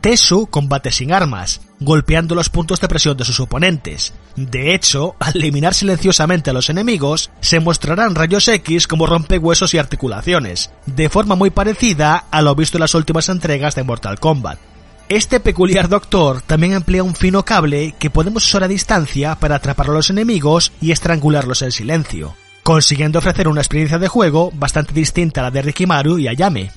Tesu combate sin armas, golpeando los puntos de presión de sus oponentes. De hecho, al eliminar silenciosamente a los enemigos, se mostrarán rayos X como rompehuesos y articulaciones, de forma muy parecida a lo visto en las últimas entregas de Mortal Kombat. Este peculiar doctor también emplea un fino cable que podemos usar a distancia para atrapar a los enemigos y estrangularlos en silencio, consiguiendo ofrecer una experiencia de juego bastante distinta a la de Rikimaru y Ayame,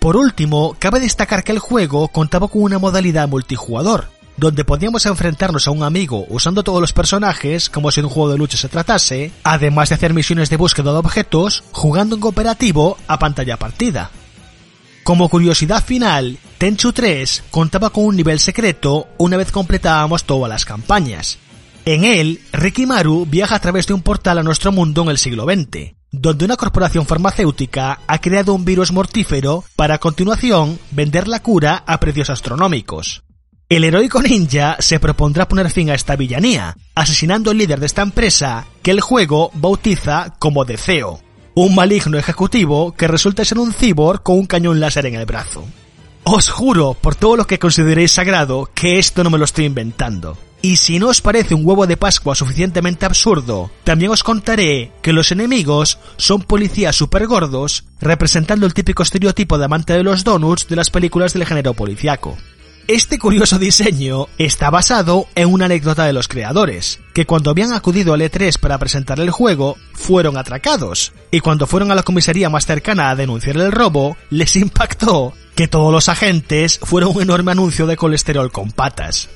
por último, cabe destacar que el juego contaba con una modalidad multijugador, donde podíamos enfrentarnos a un amigo usando todos los personajes como si un juego de lucha se tratase, además de hacer misiones de búsqueda de objetos, jugando en cooperativo a pantalla partida. Como curiosidad final, Tenchu 3 contaba con un nivel secreto una vez completábamos todas las campañas. En él, Rikimaru viaja a través de un portal a nuestro mundo en el siglo XX, donde una corporación farmacéutica ha creado un virus mortífero para a continuación vender la cura a precios astronómicos. El heroico ninja se propondrá poner fin a esta villanía, asesinando al líder de esta empresa, que el juego bautiza como Deseo, un maligno ejecutivo que resulta ser un cibor con un cañón láser en el brazo. Os juro, por todo lo que consideréis sagrado, que esto no me lo estoy inventando. Y si no os parece un huevo de Pascua suficientemente absurdo, también os contaré que los enemigos son policías super gordos, representando el típico estereotipo de amante de los donuts de las películas del género policiaco. Este curioso diseño está basado en una anécdota de los creadores, que cuando habían acudido al E3 para presentar el juego, fueron atracados, y cuando fueron a la comisaría más cercana a denunciar el robo, les impactó que todos los agentes fueron un enorme anuncio de colesterol con patas.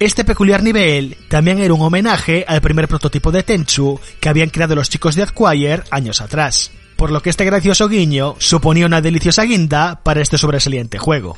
Este peculiar nivel también era un homenaje al primer prototipo de Tenchu que habían creado los chicos de Acquire años atrás, por lo que este gracioso guiño suponía una deliciosa guinda para este sobresaliente juego.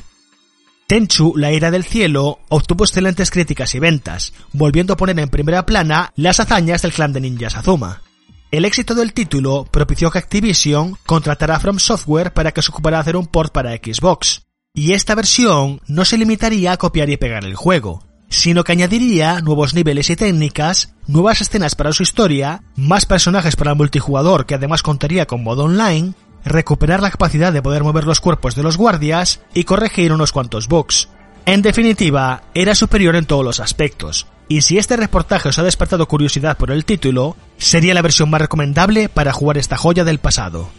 Tenchu, la ira del cielo, obtuvo excelentes críticas y ventas, volviendo a poner en primera plana las hazañas del clan de ninjas Azuma. El éxito del título propició que Activision contratara a From Software para que se ocupara de hacer un port para Xbox, y esta versión no se limitaría a copiar y pegar el juego, sino que añadiría nuevos niveles y técnicas, nuevas escenas para su historia, más personajes para el multijugador que además contaría con modo online, recuperar la capacidad de poder mover los cuerpos de los guardias y corregir unos cuantos bugs. En definitiva, era superior en todos los aspectos, y si este reportaje os ha despertado curiosidad por el título, sería la versión más recomendable para jugar esta joya del pasado.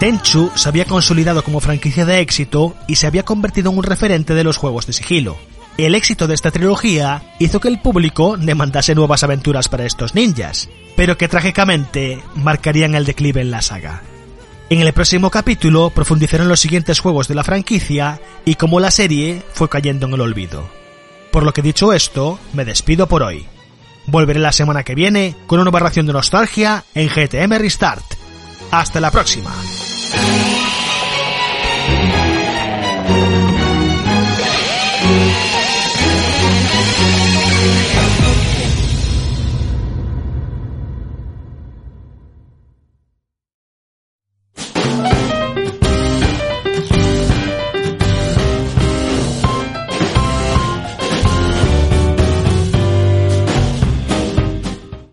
Tenchu se había consolidado como franquicia de éxito y se había convertido en un referente de los juegos de sigilo. El éxito de esta trilogía hizo que el público demandase nuevas aventuras para estos ninjas, pero que trágicamente marcarían el declive en la saga. En el próximo capítulo profundizarán los siguientes juegos de la franquicia y cómo la serie fue cayendo en el olvido. Por lo que dicho esto, me despido por hoy. Volveré la semana que viene con una nueva ración de nostalgia en GTM Restart. Hasta la próxima. Thank you.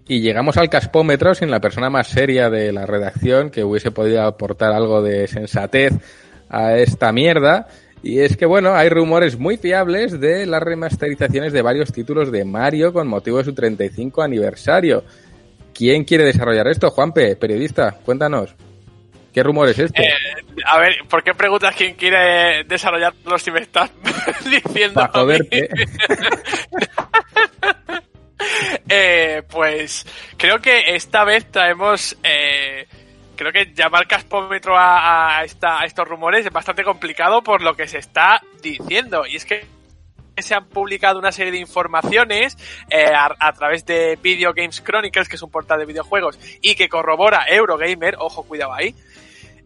Y llegamos al caspómetro sin la persona más seria de la redacción que hubiese podido aportar algo de sensatez a esta mierda. Y es que, bueno, hay rumores muy fiables de las remasterizaciones de varios títulos de Mario con motivo de su 35 aniversario. ¿Quién quiere desarrollar esto? Juanpe, periodista, cuéntanos. ¿Qué rumor es este? Eh, a ver, ¿por qué preguntas quién quiere desarrollarlo si me estás (laughs) diciendo Pa' a mí? (laughs) (laughs) Eh, pues creo que esta vez traemos. eh, creo que llamar caspómetro a, a estos rumores es bastante complicado por lo que se está diciendo. Y es que se han publicado una serie de informaciones eh, a, a través de Video Games Chronicles, que es un portal de videojuegos, y que corrobora Eurogamer, ojo, cuidado ahí,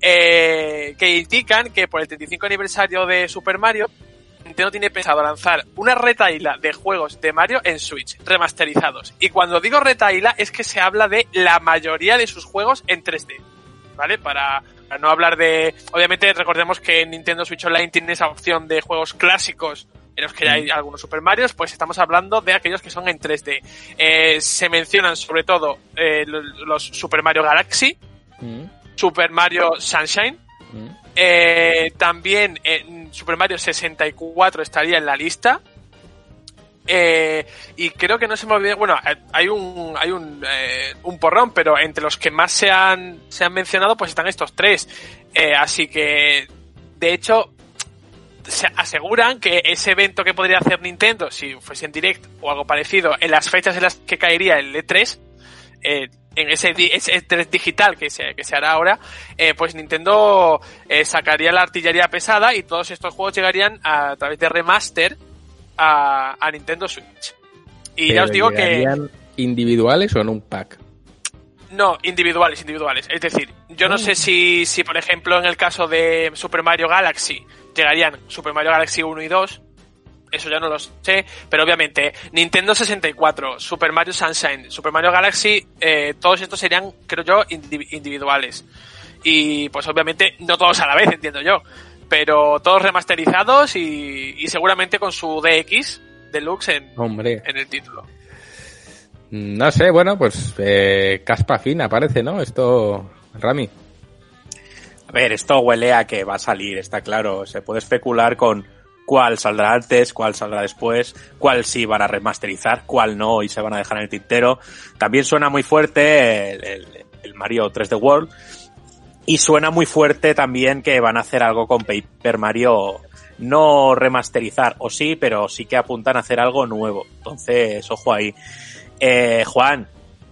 eh, que indican que por el 35 aniversario de Super Mario, Nintendo tiene pensado lanzar una retaila de juegos de Mario en Switch, remasterizados. Y cuando digo retaila es que se habla de la mayoría de sus juegos en 3D. ¿Vale? Para, para no hablar de... Obviamente recordemos que Nintendo Switch Online tiene esa opción de juegos clásicos en los que ya hay algunos Super Marios, pues estamos hablando de aquellos que son en 3D. Eh, se mencionan sobre todo eh, lo- los Super Mario Galaxy, Mm, Super Mario Sunshine, mm. eh, también Super Mario 64 estaría en la lista. Eh, y creo que no se me olvide, bueno, eh, hay un hay un, eh, un porrón, pero entre los que más se han, se han mencionado, pues están estos tres. Eh, así que, de hecho, se aseguran que ese evento que podría hacer Nintendo, si fuese en direct o algo parecido, en las fechas en las que caería el E3, eh, en ese, di- ese E3 digital que se, que se hará ahora, eh, pues Nintendo eh, sacaría la artillería pesada y todos estos juegos llegarían a, través de remaster a, a Nintendo Switch. Y ya os digo que... ¿llegarían individuales o en un pack? No, individuales, individuales. Es decir, yo no sé si, si, por ejemplo, en el caso de Super Mario Galaxy, llegarían Super Mario Galaxy 1 y 2. Eso ya no lo sé, pero obviamente Nintendo 64, Super Mario Sunshine, Super Mario Galaxy, eh, todos estos serían, creo yo, indivi- individuales. Y pues obviamente no todos a la vez, entiendo yo, pero todos remasterizados y, y seguramente con su DX Deluxe en, Hombre, en el título. no sé, bueno, pues eh, caspa fina parece, ¿no? Esto, Rami. A ver, esto huele a que va a salir, está claro. Se puede especular con cuál saldrá antes, cuál saldrá después, cuál sí van a remasterizar, cuál no y se van a dejar en el tintero. También suena muy fuerte el, el- el Mario 3D World. Y suena muy fuerte también que van a hacer algo con Paper Mario, no remasterizar, o sí, pero sí que apuntan a hacer algo nuevo. Entonces, ojo ahí. Eh, Juan,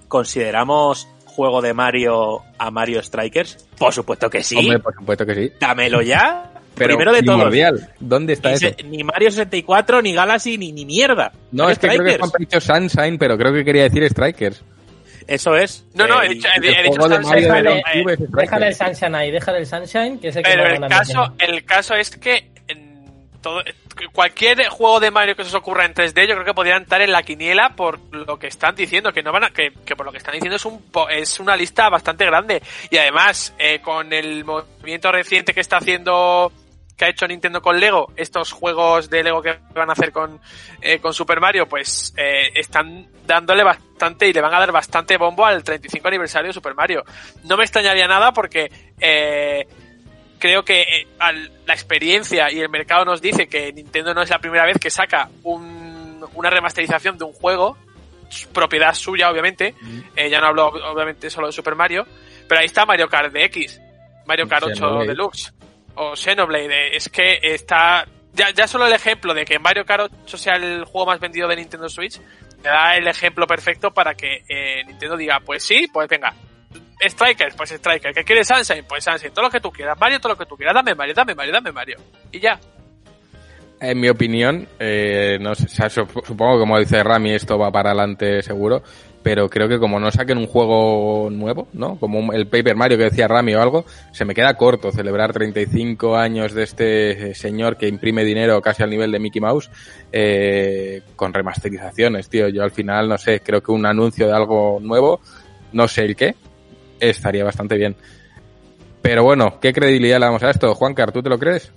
¿consideramos juego de Mario a Mario Strikers? Por supuesto que sí. Hombre, por supuesto que sí. Dámelo ya. Pero Primero de todos. ¿Dónde está Ni, eso? ni Mario 64, ni Galaxy, ni, ni mierda. No, Mario es que creo que. Juan dicho Sunshine, pero creo que quería decir Strikers. Eso es. No, no, he dicho, el Sunshine, de eh, es Déjale el. Sunshine ahí, déjale el Sunshine, que ese que pero más el caso, el caso es que en todo, cualquier juego de Mario que se os ocurra en 3D, yo creo que podrían estar en la quiniela por lo que están diciendo, que no van a, que, que por lo que están diciendo es un es una lista bastante grande. Y además, eh, con el movimiento reciente que está haciendo que ha hecho Nintendo con Lego, estos juegos de Lego que van a hacer con, eh, con Super Mario, pues eh, están dándole bastante y le van a dar bastante bombo al 35 aniversario de Super Mario. No me extrañaría nada porque eh, creo que eh, al- la experiencia y el mercado nos dice que Nintendo no es la primera vez que saca un- una remasterización de un juego, propiedad suya obviamente, eh, ya no hablo obviamente solo de Super Mario, pero ahí está Mario Kart DX, Mario Kart 8 Xenoblade. Deluxe o Xenoblade, es que está ya, ya solo el ejemplo de que Mario Kart 8 sea el juego más vendido de Nintendo Switch, me da el ejemplo perfecto para que eh, Nintendo diga, pues sí, pues venga, Strikers, pues Striker. ¿Qué quieres Sunshine? Pues Sunshine. Todo lo que tú quieras. Mario, todo lo que tú quieras. Dame Mario, dame Mario, dame Mario. Y ya. En mi opinión, eh, supongo que como dice Rami, esto va para adelante seguro, pero creo que como no saquen un juego nuevo, ¿no? Como el Paper Mario que decía Rami o algo, se me queda corto celebrar 35 años de este señor que imprime dinero casi al nivel de Mickey Mouse eh, con remasterizaciones, tío. Yo al final, no sé, creo que un anuncio de algo nuevo, no sé el qué, estaría bastante bien. Pero bueno, ¿qué credibilidad le damos a esto? Juancar, ¿tú te lo crees?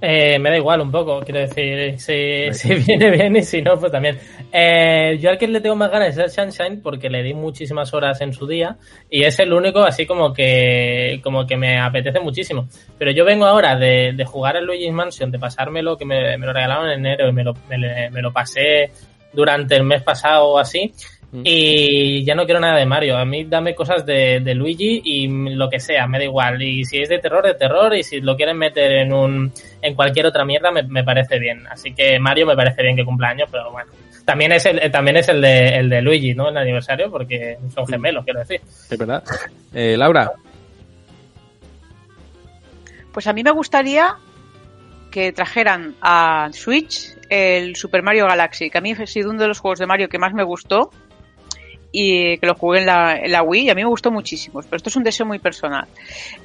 Eh, me da igual un poco, quiero decir, si, si (laughs) viene bien y si no, pues también. Eh, yo al que le tengo más ganas es al Sunshine porque le di muchísimas horas en su día y es el único así como que como que me apetece muchísimo. Pero yo vengo ahora de, de jugar al Luigi's Mansion, de pasármelo, que me, me lo regalaron en enero y me lo, me lo pasé durante el mes pasado o así. Y ya no quiero nada de Mario. A mí dame cosas de, de Luigi y lo que sea, me da igual. Y si es de terror, de terror. Y si lo quieren meter en un en cualquier otra mierda, me, me parece bien. Así que Mario me parece bien que cumpla años, pero bueno. También es el, eh, también es el de, el de Luigi, ¿no? El aniversario, porque son gemelos, quiero decir. Es verdad. Eh, Laura, Pues a mí me gustaría que trajeran a Switch el Super Mario Galaxy, que a mí ha sido uno de los juegos de Mario que más me gustó y que lo jugué en la, en la Wii y a mí me gustó muchísimo, pero esto es un deseo muy personal.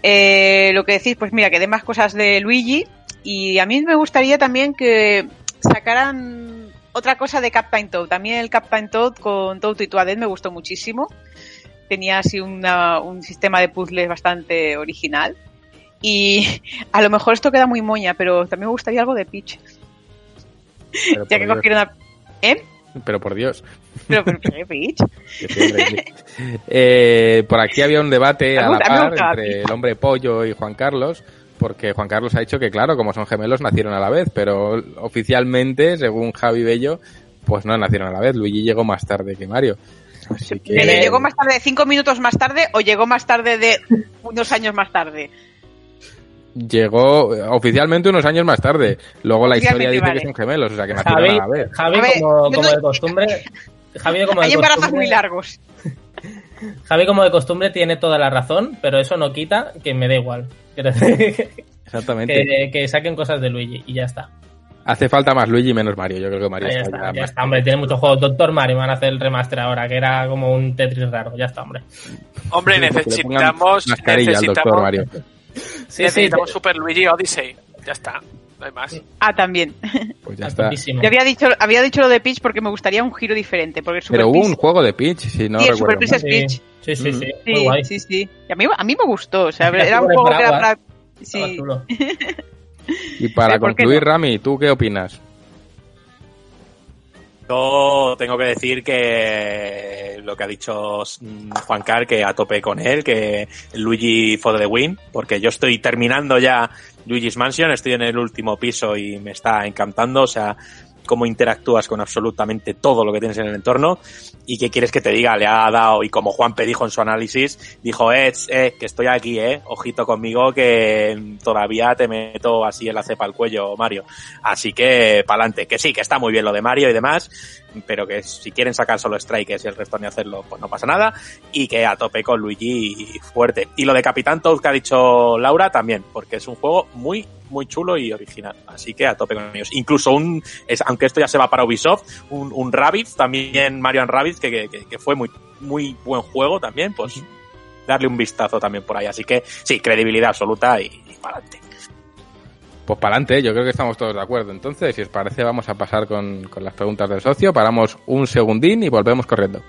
Eh, lo que decís, pues mira, que den más cosas de Luigi y a mí me gustaría también que sacaran otra cosa de Captain Toad. También el Captain Toad con Toad y Toadette me gustó muchísimo. Tenía así una- un sistema de puzzles bastante original. Y (laughs) a lo mejor esto queda muy moña, pero también me gustaría algo de Peach. (laughs) Ya que cogieron a... ¿Eh? Pero por Dios. Pero, pero ¿qué hombre, sí. Eh, por aquí había un debate A la par entre el hombre pollo y Juan Carlos, porque Juan Carlos ha dicho que, claro, como son gemelos, nacieron a la vez, pero oficialmente, según Javi Bello, pues no nacieron a la vez. Luigi llegó más tarde que Mario. Así que... ¿Pero ¿Llegó más tarde de cinco minutos más tarde o llegó más tarde de unos años más tarde? Llegó eh, oficialmente unos años más tarde. Luego la historia dice vale. que son gemelos, o sea que nacieron Javi, a la vez. Javi A ver, como, de costumbre. Javi como de Hay embarazos costumbre- muy largos. (laughs) Javi, como de costumbre, tiene toda la razón, pero eso no quita que me da igual. (laughs) Exactamente. que, que saquen cosas de Luigi y ya está. Hace falta más Luigi y menos Mario. Yo creo que Mario ya está está, ya está, hombre. Tiene muchos juegos. Doctor Mario van a hacer el remaster ahora, que era como un Tetris raro. Ya está, hombre. Hombre, necesitamos. mascarilla al doctor necesitamos, Mario. Sí, sí, necesitamos Super Luigi Odyssey. Ya está. No hay más. Ah, también. Pues ya está. Yo había dicho, había dicho lo de Peach porque me gustaría un giro diferente. Porque Super Pero hubo Peach- un juego de Peach, si no Sí, recuerdo Super. Princess Sí, Peach. sí, sí, sí. Sí, Muy guay. sí, sí. Y a mí, a mí me gustó. O sea, (laughs) Era un juego que era para... Sí. (laughs) Y para Eh, ¿por qué concluir, no? Rami, ¿tú qué opinas? Tengo que decir que lo que ha dicho mm, Juan Car, que a tope con él, que Luigi for the win, porque yo estoy terminando ya Luigi's Mansion, estoy en el último piso y me está encantando, o sea, cómo interactúas con absolutamente todo lo que tienes en el entorno y qué quieres que te diga, le ha dado, y como Juan P dijo en su análisis, dijo, eh, eh, que estoy aquí, eh, ojito conmigo que todavía te meto así en la al cuello, Mario. Así que, pa'lante, que sí, que está muy bien lo de Mario y demás, pero que si quieren sacar solo strikers y el resto ni hacerlo, pues no pasa nada, y que a tope con Luigi fuerte. Y lo de Capitán Toad que ha dicho Laura también, porque es un juego muy, muy chulo y original. Así que a tope con ellos. Incluso un, es, aunque esto ya se va para Ubisoft, un, un Rabbids, también Mario Rabbids, que, que, que, fue muy, muy buen juego también, pues darle un vistazo también por ahí. Así que sí, credibilidad absoluta y, y para adelante. Pues para adelante, yo creo que estamos todos de acuerdo. Entonces, si os parece, vamos a pasar con, con las preguntas del socio. Paramos un segundín y volvemos corriendo.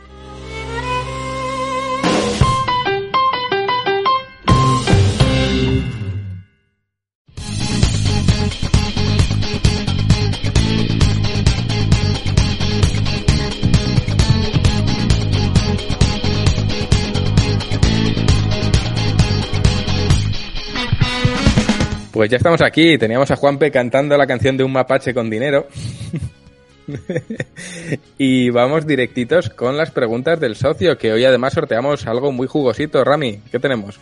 Pues ya estamos aquí, teníamos a Juanpe cantando la canción de un mapache con dinero. (laughs) y vamos directitos con las preguntas del socio, que hoy además sorteamos algo muy jugosito. Rami, ¿qué tenemos?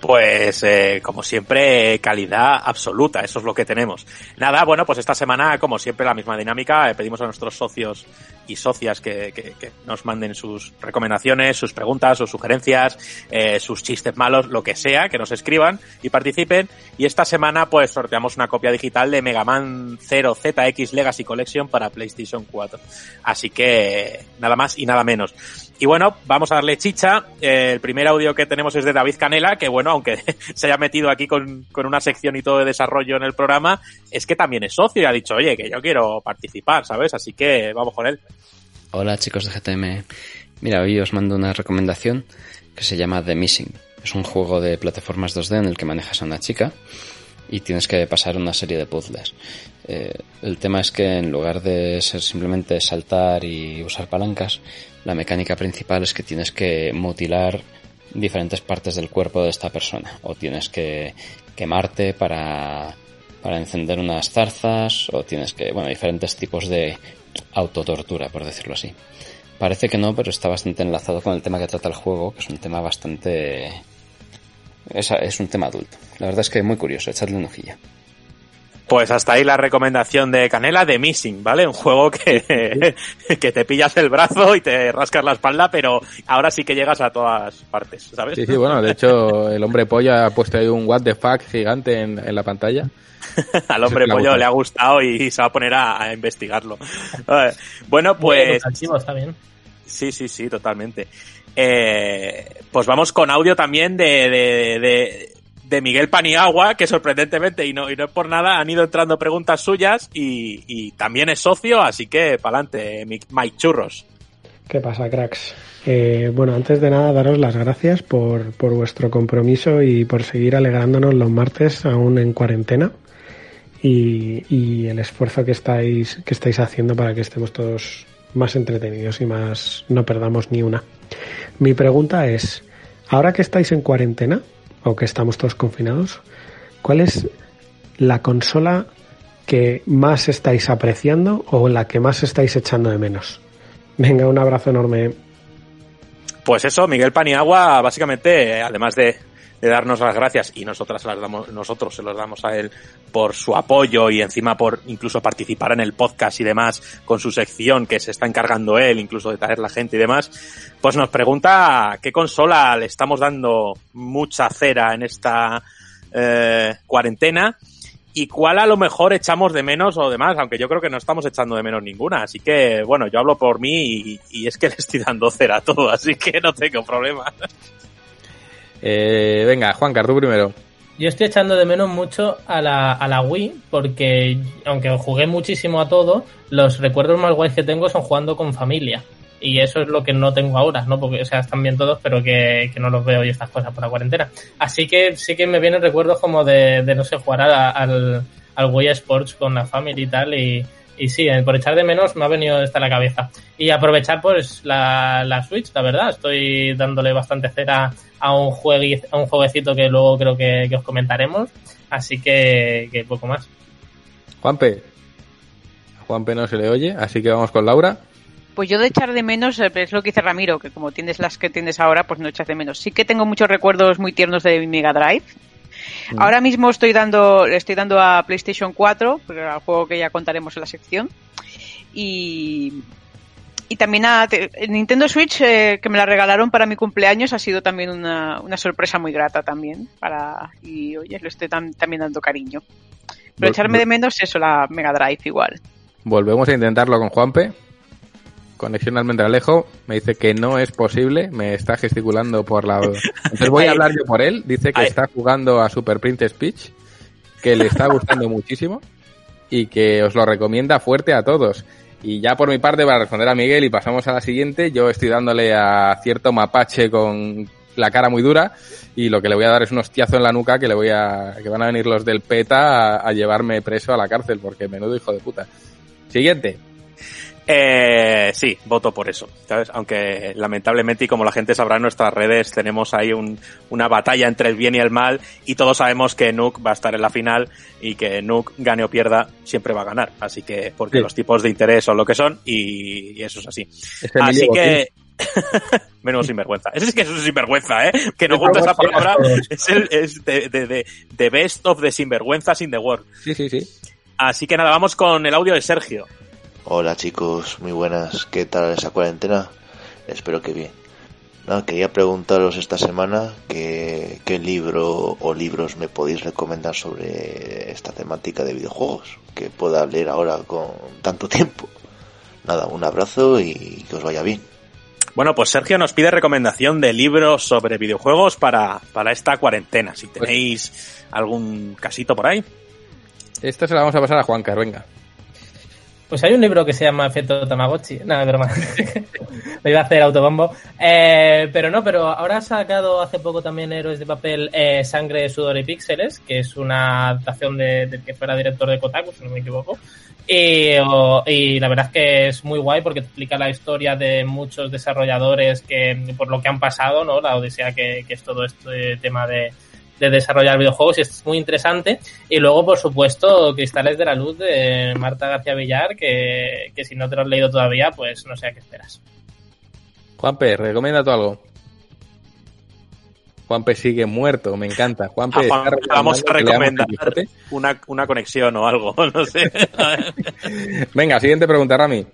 Pues, eh, como siempre, calidad absoluta, eso es lo que tenemos. Nada, bueno, pues esta semana, como siempre, la misma dinámica. Eh, pedimos a nuestros socios y socias que, nos manden sus recomendaciones, sus preguntas, sus sugerencias, eh, sus chistes malos, lo que sea, que nos escriban y participen. Y esta semana, pues, sorteamos una copia digital de Mega Man 0 ZX Legacy Collection para PlayStation 4. Así que, nada más y nada menos. Y bueno, vamos a darle chicha. Eh, el primer audio que tenemos es de David Canela, que bueno, aunque (laughs) se haya metido aquí con, con, una sección y todo de desarrollo en el programa, es que también es socio y ha dicho, oye, que yo quiero participar, ¿sabes? Así que vamos con él. Hola chicos de GTM. Mira, hoy os mando una recomendación que se llama The Missing. Es un juego de plataformas 2D en el que manejas a una chica y tienes que pasar una serie de puzzles. Eh, el tema es que en lugar de ser simplemente saltar y usar palancas, la mecánica principal es que tienes que mutilar diferentes partes del cuerpo de esta persona o tienes que quemarte para, para encender unas zarzas o tienes que, bueno, diferentes tipos de autotortura, por decirlo así. Parece que no, pero está bastante enlazado con el tema que trata el juego, que es un tema bastante... Es, es un tema adulto. La verdad es que muy curioso, echadle una hojilla. Pues hasta ahí la recomendación de Canela de Missing, ¿vale? Un juego que, (laughs) que te pillas el brazo y te rascas la espalda, pero ahora sí que llegas a todas partes, ¿sabes? Sí, sí, bueno, de hecho el hombre polla ha puesto ahí un what the fuck gigante en, en la pantalla. (laughs) Al hombre pollo le ha gustado y se va a poner a, a investigarlo. Bueno, pues... Bueno, está bien. Sí, sí, sí, totalmente. Eh, pues vamos con audio también de, de, de de Miguel Paniagua, que sorprendentemente, y no, y no es por nada, han ido entrando preguntas suyas y, y también es socio, así que pa'lante, Mike Churros. ¿Qué pasa, cracks? Eh, bueno, antes de nada, daros las gracias por, por vuestro compromiso y por seguir alegrándonos los martes aún en cuarentena y, y, el esfuerzo que estáis, que estáis haciendo para que estemos todos más entretenidos y más no perdamos ni una. Mi pregunta es, ahora que estáis en cuarentena, o que estamos todos confinados, ¿cuál es la consola que más estáis apreciando o la que más estáis echando de menos? Venga, un abrazo enorme. Pues eso, Miguel Paniagua, básicamente, además de, de darnos las gracias y nosotras las damos, nosotros se los damos a él por su apoyo y encima por incluso participar en el podcast y demás con su sección que se está encargando él, incluso de traer la gente y demás, pues nos pregunta qué consola le estamos dando mucha cera en esta eh, cuarentena y cuál a lo mejor echamos de menos o demás, aunque yo creo que no estamos echando de menos ninguna. Así que, bueno, yo hablo por mí y, y es que le estoy dando cera a todo, así que no tengo problema. Eh, venga, Juan tú primero. Yo estoy echando de menos mucho a la, a la Wii, porque aunque jugué muchísimo a todo, los recuerdos más guays que tengo son jugando con familia. Y eso es lo que no tengo ahora, ¿no? Porque, o sea, están bien todos, pero que, que no los veo y estas cosas por la cuarentena. Así que sí que me vienen recuerdos como de, de no sé, jugar a, al, al Wii Sports con la familia y tal, y, y sí, por echar de menos me ha venido esta a la cabeza. Y aprovechar pues la, la Switch, la verdad, estoy dándole bastante cera a un, juegue, a un jueguecito que luego creo que, que os comentaremos, así que, que, poco más. Juanpe. Juanpe no se le oye, así que vamos con Laura. Pues yo de echar de menos, eh, es lo que dice Ramiro, que como tienes las que tienes ahora, pues no echas de menos. Sí que tengo muchos recuerdos muy tiernos de mi Mega Drive. Mm. Ahora mismo estoy dando, le estoy dando a PlayStation 4, porque era el juego que ya contaremos en la sección. Y, y también a te- Nintendo Switch, eh, que me la regalaron para mi cumpleaños, ha sido también una, una sorpresa muy grata también. Para, y oye, le estoy tam- también dando cariño. Pero Vol- echarme de menos eso, la Mega Drive igual. Volvemos a intentarlo con Juanpe. Conexión al Mendralejo. Me dice que no es posible. Me está gesticulando por la. Entonces voy a hablar yo por él. Dice que está jugando a Super Princess Peach. Que le está gustando (laughs) muchísimo. Y que os lo recomienda fuerte a todos. Y ya por mi parte, para responder a Miguel y pasamos a la siguiente, yo estoy dándole a cierto mapache con la cara muy dura y lo que le voy a dar es un hostiazo en la nuca que le voy a que van a venir los del PETA a, a llevarme preso a la cárcel porque menudo hijo de puta. Siguiente. Eh, sí, voto por eso, ¿sabes? Aunque lamentablemente y como la gente sabrá en nuestras redes tenemos ahí un- una batalla entre el bien y el mal y todos sabemos que Nuke va a estar en la final y que Nuke gane o pierda siempre va a ganar, así que porque Sí. los tipos de interés son lo que son y, y eso es así. Es Así que (laughs) menos sinvergüenza. Ese es que es un sinvergüenza, ¿eh? Que no gusta esa palabra. Es el es de, de, de, de best of the sinvergüenzas in the world. Sí, sí, sí. Así que nada, vamos con el audio de Sergio. Hola chicos, muy buenas. ¿Qué tal esa cuarentena? Espero que bien. Nada, quería preguntaros esta semana qué, qué libro o libros me podéis recomendar sobre esta temática de videojuegos que pueda leer ahora con tanto tiempo. Nada, un abrazo y que os vaya bien. Bueno, pues Sergio nos pide recomendación de libros sobre videojuegos para, para esta cuarentena. Si tenéis algún casito por ahí. Esta se la vamos a pasar a Juancar, venga. Pues hay un libro que se llama Efecto Tamagotchi. Nada, broma. (laughs) Me iba a hacer autobombo. Eh, pero no, pero ahora ha sacado hace poco también Héroes de Papel eh, Sangre, Sudor y Píxeles, que es una adaptación de- del que fuera director de Kotaku, si no me equivoco. Y, o- y la verdad es que es muy guay porque te explica la historia de muchos desarrolladores que por lo que han pasado, ¿no? La odisea que, que es todo este tema de, de desarrollar videojuegos y es muy interesante. Y luego, por supuesto, Cristales de la Luz de Marta García Villar, que, que si no te lo has leído todavía, pues no sé a qué esperas. Juanpe, recomienda tú algo. Juanpe sigue muerto, me encanta. Juanpe, A Juan- vamos a recomendar una, una conexión o algo, (laughs) no sé. (laughs) Venga, siguiente pregunta, Rami.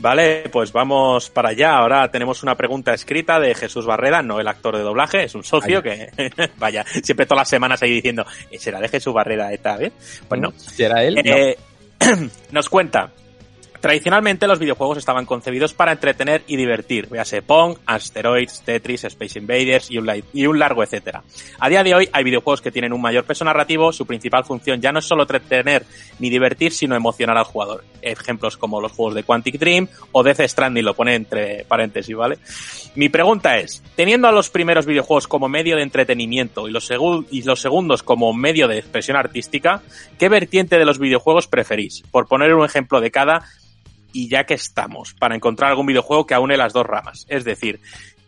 Vale, pues vamos para allá. Ahora tenemos una pregunta escrita de Jesús Barreda, no el actor de doblaje, es un socio que, (laughs) vaya, siempre todas las semanas ahí diciendo, "¿Eh, ¿será de Jesús Barreda esta vez? Pues no. ¿Será él? Eh, (clears throat) nos cuenta. Tradicionalmente los videojuegos estaban concebidos para entretener y divertir, véase Pong, Asteroids, Tetris, Space Invaders y un, largo etcétera. A día de hoy hay videojuegos que tienen un mayor peso narrativo, su principal función ya no es solo entretener ni divertir, sino emocionar al jugador. Ejemplos como los juegos de Quantic Dream o Death Stranding, lo pone entre paréntesis, ¿vale? Mi pregunta es, teniendo a los primeros videojuegos como medio de entretenimiento y los, y los segundos como medio de expresión artística, ¿qué vertiente de los videojuegos preferís? Por poner un ejemplo de cada, y ya que estamos, para encontrar algún videojuego que aúne las dos ramas. Es decir,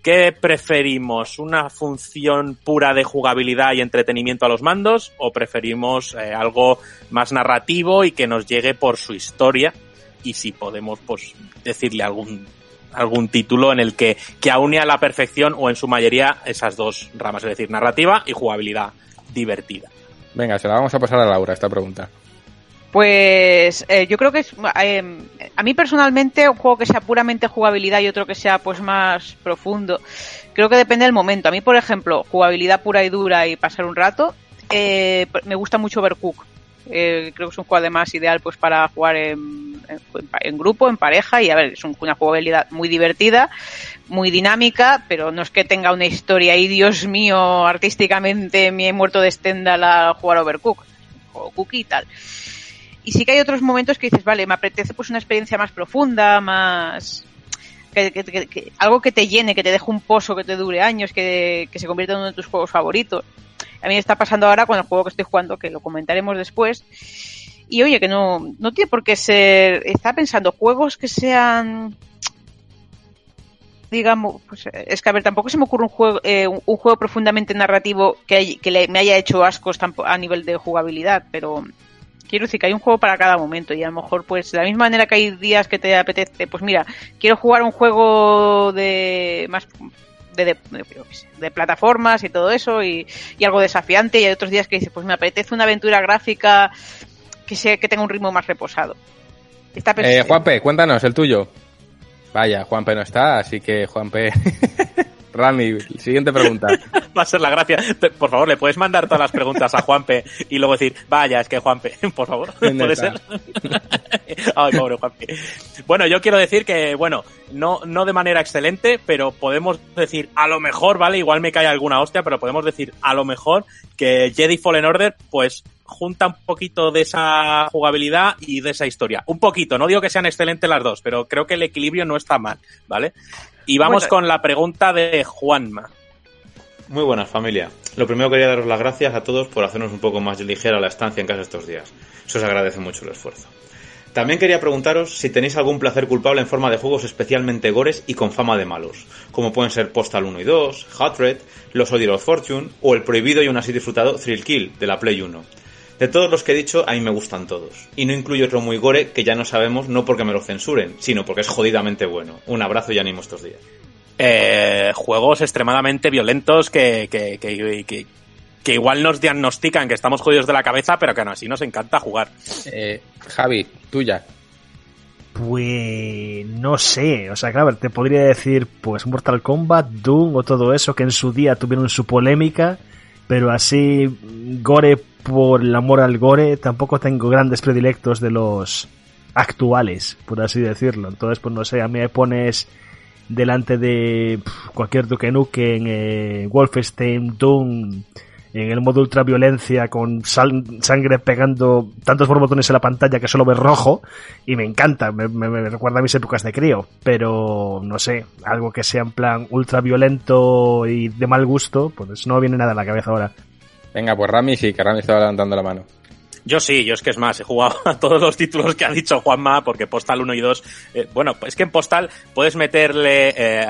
¿qué preferimos? ¿Una función pura de jugabilidad y entretenimiento a los mandos? ¿O preferimos eh, algo más narrativo y que nos llegue por su historia? Y si podemos, pues, decirle algún algún título en el que, que aúne a la perfección o en su mayoría esas dos ramas, es decir, narrativa y jugabilidad divertida. Venga, se la vamos a pasar a Laura esta pregunta. Pues eh, yo creo que es, eh, a mí personalmente un juego que sea puramente jugabilidad y otro que sea pues más profundo, creo que depende del momento. A mí, por ejemplo, jugabilidad pura y dura y pasar un rato, eh, me gusta mucho Overcook. Eh, creo que es un juego además ideal pues para jugar en, en- grupo, en pareja y a ver, es un- una jugabilidad muy divertida, muy dinámica, pero no es que tenga una historia y Dios mío, artísticamente me he muerto de Stendhal a jugar Overcook. Juego cookie y tal. Y sí que hay otros momentos que dices, vale, me apetece pues una experiencia más profunda, más... Que, que- que- algo que te llene, que te deje un pozo que te dure años, que, se convierta en uno de tus juegos favoritos. A mí me está pasando ahora con el juego que estoy jugando, que lo comentaremos después. Y oye, que no, no tiene por qué ser... Estaba pensando, juegos que sean... Digamos, pues, es que a ver, tampoco se me ocurre un juego, eh, un, juego profundamente narrativo que, que le- me haya hecho ascos a nivel de jugabilidad, pero quiero decir que hay un juego para cada momento y a lo mejor pues de la misma manera que hay días que te apetece, pues mira, quiero jugar un juego de más de, de, plataformas y todo eso y, y algo desafiante y hay otros días que dices, pues me apetece una aventura gráfica que sea que tenga un ritmo más reposado. Está Eh, Juanpe, cuéntanos, el tuyo. Vaya, Juanpe no está, así que Juanpe... (laughs) Rami, siguiente pregunta. (laughs) Va a ser la gracia. Por favor, ¿le puedes mandar todas las preguntas a Juanpe y luego decir, vaya, es que Juanpe, (laughs) por favor, ¿Dónde puede ser? (laughs) Ay, pobre Juanpe. Bueno, yo quiero decir que, bueno, no, no de manera excelente, pero podemos decir, a lo mejor, ¿vale? Igual me cae alguna hostia, pero podemos decir, a lo mejor, que Jedi Fallen Order, pues, junta un poquito de esa jugabilidad y de esa historia. Un poquito, no digo que sean excelentes las dos, pero creo que el equilibrio no está mal, ¿vale? Y vamos Bueno. con la pregunta de Juanma. Muy buenas, familia. Lo primero quería daros las gracias a todos por hacernos un poco más ligera la estancia en casa estos días. Se os agradece mucho el esfuerzo. También quería preguntaros si tenéis algún placer culpable en forma de juegos especialmente gores y con fama de malos, como pueden ser Postal 1 y 2, Hot Red, Los Odios of Fortune o el prohibido y aún así disfrutado Thrill Kill de la Play 1. De todos los que he dicho, a mí me gustan todos. Y no incluyo otro muy gore que ya no sabemos no porque me lo censuren, sino porque es jodidamente bueno. Un abrazo y ánimo estos días. eh, juegos extremadamente violentos que, que, que, que- que igual nos diagnostican que estamos jodidos de la cabeza, pero que aún así nos encanta jugar. Eh, Javi, tuya. Pues no sé, o sea, claro, te podría decir pues Mortal Kombat, Doom o todo eso que en su día tuvieron su polémica, pero así gore por el amor al gore, tampoco tengo grandes predilectos de los actuales, por así decirlo. Entonces, pues no sé, a mí me pones delante de cualquier Duke Nukem, eh, Wolfenstein, Doom, en el modo ultraviolencia con sangre pegando tantos borbotones en la pantalla que solo ves rojo y me encanta, me, me- recuerda a mis épocas de crío, pero no sé, algo que sea en plan ultraviolento y de mal gusto, pues no viene nada a la cabeza ahora. Venga, pues Rami sí, que Rami estaba levantando la mano. Yo sí, yo es que es más, he jugado (laughs) a todos los títulos que ha dicho Juanma, porque Postal 1 y 2, eh, bueno, es que en Postal puedes meterle, eh,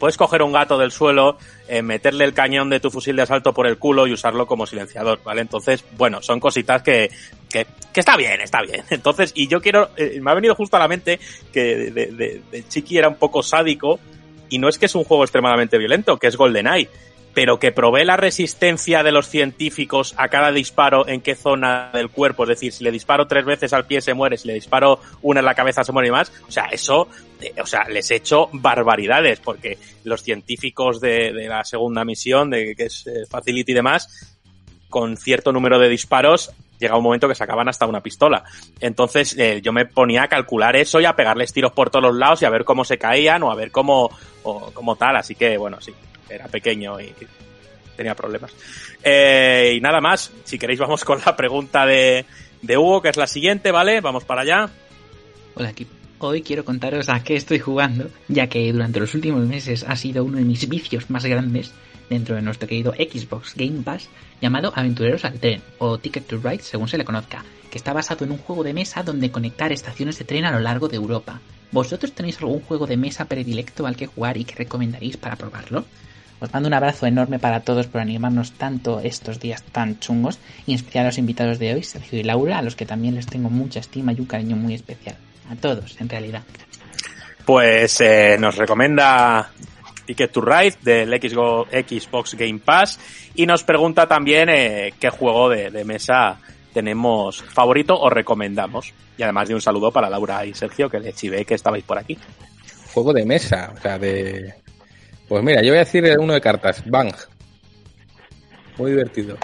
puedes coger un gato del suelo, eh, meterle el cañón de tu fusil de asalto por el culo y usarlo como silenciador, ¿vale? Entonces, bueno, son cositas que, que, que está bien, está bien. (laughs) Entonces, y yo quiero, eh, me ha venido justo a la mente que de, de- de Chiqui era un poco sádico, y no es que es un juego extremadamente violento, que es GoldenEye, pero que provee la resistencia de los científicos a cada disparo en qué zona del cuerpo. Es decir, si le disparo tres veces al pie se muere, si le disparo una en la cabeza se muere y más. O sea, eso, eh, o sea, les he hecho barbaridades porque los científicos de, la segunda misión, de que es eh, Facility y demás, con cierto número de disparos llega un momento que sacaban hasta una pistola. Entonces eh, yo me ponía a calcular eso y a pegarles tiros por todos los lados y a ver cómo se caían o a ver cómo, o, cómo tal. Así que bueno, sí, era pequeño y tenía problemas. Eh, y nada más, si queréis vamos (laughs) con la pregunta de, de Hugo, que es la siguiente, ¿vale? Vamos para allá. Hola equipo. Hoy quiero contaros a qué estoy jugando, ya que durante los últimos meses ha sido uno de mis vicios más grandes dentro de nuestro querido Xbox Game Pass, llamado Aventureros al Tren, o Ticket to Ride según se le conozca, que está basado en un juego de mesa donde conectar estaciones de tren a lo largo de Europa. ¿Vosotros tenéis algún juego de mesa predilecto al que jugar y que recomendaréis para probarlo? Os mando un abrazo enorme para todos por animarnos tanto estos días tan chungos, y en especial a los invitados de hoy, Sergio y Laura, a los que también les tengo mucha estima y un cariño muy especial. A todos, en realidad. Pues eh, nos recomienda Ticket to Ride del Xgo- Xbox Game Pass y nos pregunta también eh, qué juego de, de mesa tenemos favorito o recomendamos. Y además de un saludo para Laura y Sergio, que le chivé que estabais por aquí. Juego de mesa, o sea, de... Pues mira, yo voy a decir uno de cartas, Bang. Muy divertido.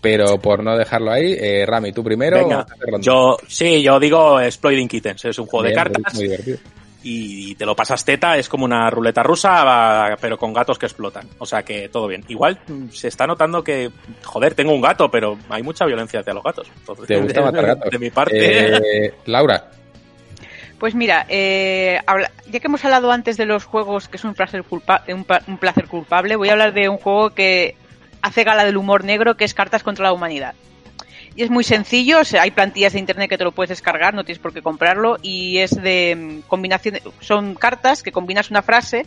Pero por no dejarlo ahí, eh, Rami, tú primero. Venga, yo sí, yo digo Exploiting Kittens, es un juego de cartas Muy divertido. y te lo pasas teta, es como una ruleta rusa, pero con gatos que explotan. O sea que todo bien. Igual se está notando que, joder, tengo un gato, pero hay mucha violencia hacia los gatos. Entonces, ¿Te gusta (laughs) matar gatos? De mi parte. Eh, Laura, Pues mira, eh, ya que hemos hablado antes de los juegos que es un placer, culpa- un, placer culpable, voy a hablar de un juego que hace gala del humor negro, que es Cartas contra la Humanidad. Y es muy sencillo, hay plantillas de internet que te lo puedes descargar, no tienes por qué comprarlo, y es de mm, combinación, son cartas que combinas una frase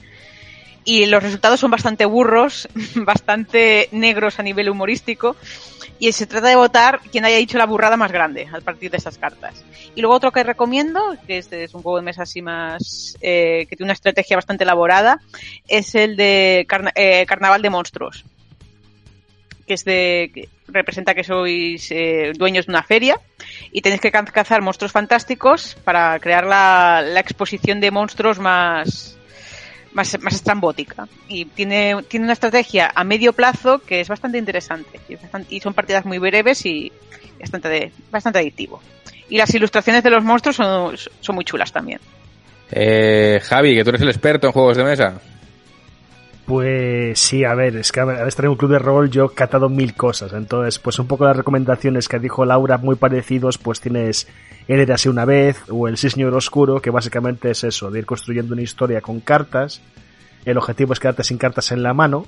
y los resultados son bastante burros, (laughs) bastante negros a nivel humorístico. Y se trata de votar quien haya dicho la burrada más grande a partir de esas cartas. Y luego otro que recomiendo, que este es un juego de mesa así más, eh, que tiene una estrategia bastante elaborada, es el de eh, Carnaval de Monstruos. Que es de, que representa que sois eh, dueños de una feria y tenéis que ca- cazar monstruos fantásticos para crear la, la exposición de monstruos más, más, más estrambótica. Y tiene, tiene una estrategia a medio plazo que es bastante interesante. Y, es bastante- y son partidas muy breves y bastante, de- bastante adictivo. Y las ilustraciones de los monstruos son, son muy chulas también. Eh, Javi, que tú eres el experto en juegos de mesa. Pues sí, a ver, es que a ver, estar en un club de rol yo he catado mil cosas, entonces pues un poco las recomendaciones que dijo Laura muy parecidos, pues tienes el Érase una vez o el Sí Señor Oscuro, que básicamente es eso, de ir construyendo una historia con cartas, el objetivo es quedarte sin cartas en la mano,